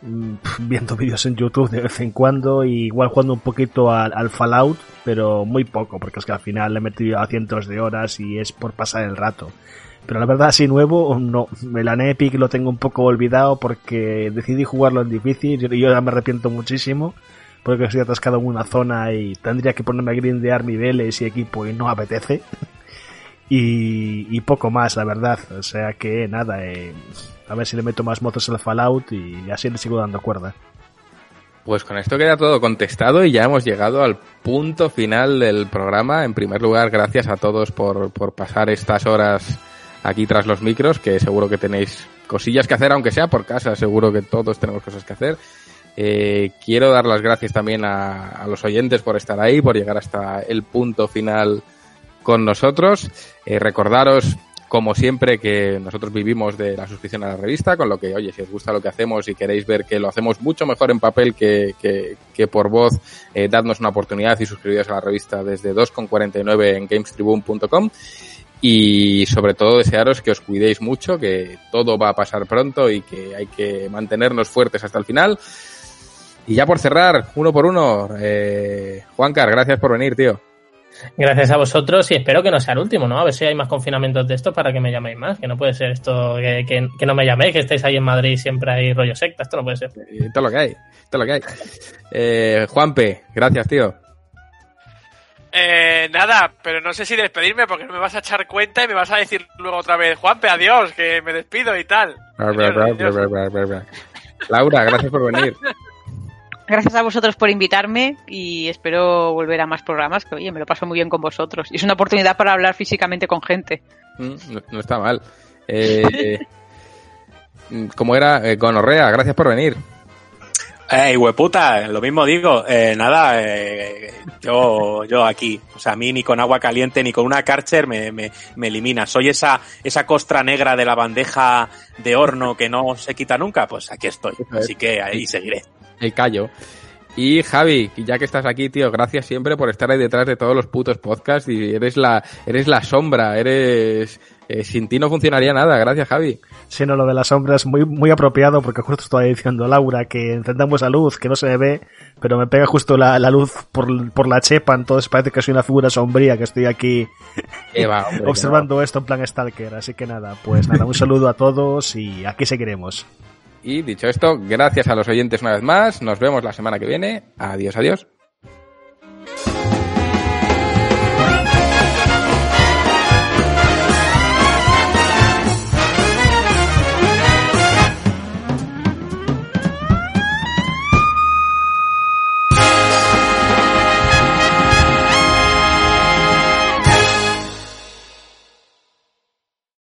(laughs) viendo vídeos en YouTube de vez en cuando y igual jugando un poquito al, al Fallout, pero muy poco, porque es que al final le he metido a cientos de horas y es por pasar el rato. Pero la verdad, así nuevo, no. El Anepic lo tengo un poco olvidado porque decidí jugarlo en difícil y yo ya me arrepiento muchísimo porque estoy atascado en una zona y tendría que ponerme a grindear niveles y equipo y no apetece. (laughs) Y, y poco más, la verdad. O sea que nada, eh, a ver si le meto más motos al Fallout y así le sigo dando cuerda. Pues con esto queda todo contestado y ya hemos llegado al punto final del programa. En primer lugar, gracias a todos por, por pasar estas horas aquí tras los micros, que seguro que tenéis cosillas que hacer, aunque sea por casa, seguro que todos tenemos cosas que hacer. Eh, quiero dar las gracias también a, a los oyentes por estar ahí, por llegar hasta el punto final con nosotros. Eh, recordaros, como siempre, que nosotros vivimos de la suscripción a la revista, con lo que, oye, si os gusta lo que hacemos y queréis ver que lo hacemos mucho mejor en papel que, que, que por voz, eh, dadnos una oportunidad y suscribiros a la revista desde 2,49 en gamestribune.com. Y sobre todo desearos que os cuidéis mucho, que todo va a pasar pronto y que hay que mantenernos fuertes hasta el final. Y ya por cerrar, uno por uno, eh, Juancar, gracias por venir, tío. Gracias a vosotros y espero que no sea el último, ¿no? A ver si hay más confinamientos de estos para que me llaméis más. Que no puede ser esto, que, que- que no me llaméis, que estéis ahí en Madrid y siempre hay rollo secta. Esto no puede ser. Y todo lo que hay, todo lo que hay. Eh, Juanpe, gracias, tío. Eh, nada, pero no sé si despedirme porque no me vas a echar cuenta y me vas a decir luego otra vez, Juanpe, adiós, que me despido y tal. Laura, gracias por venir. (laughs) Gracias a vosotros por invitarme y espero volver a más programas, que oye, me lo paso muy bien con vosotros. Y es una oportunidad para hablar físicamente con gente. Mm, No, no está mal. Eh, (laughs) como era, eh, Gonorrea, gracias por venir. Eh, hueputa, lo mismo digo. Eh, nada, eh, yo, yo aquí. O sea, a mí ni con agua caliente ni con una Karcher me, me, me elimina. Soy esa, esa costra negra de la bandeja de horno que no se quita nunca. Pues aquí estoy. Así que ahí seguiré. El callo. Y Javi, ya que estás aquí, tío, gracias siempre por estar ahí detrás de todos los putos podcasts y eres la, eres la sombra, eres... eh, sin ti no funcionaría nada, gracias Javi. Sí, no, lo de la sombra es muy, muy apropiado porque justo estaba diciendo Laura que encendamos la luz, que no se ve, pero me pega justo la, la luz por, por la chepa, entonces parece que soy una figura sombría que estoy aquí (laughs) Qué va, hombre, observando esto en plan Stalker. Así que nada, pues nada, un saludo a todos y aquí seguiremos. Y dicho esto, gracias a los oyentes una vez más, nos vemos la semana que viene. Adiós, adiós.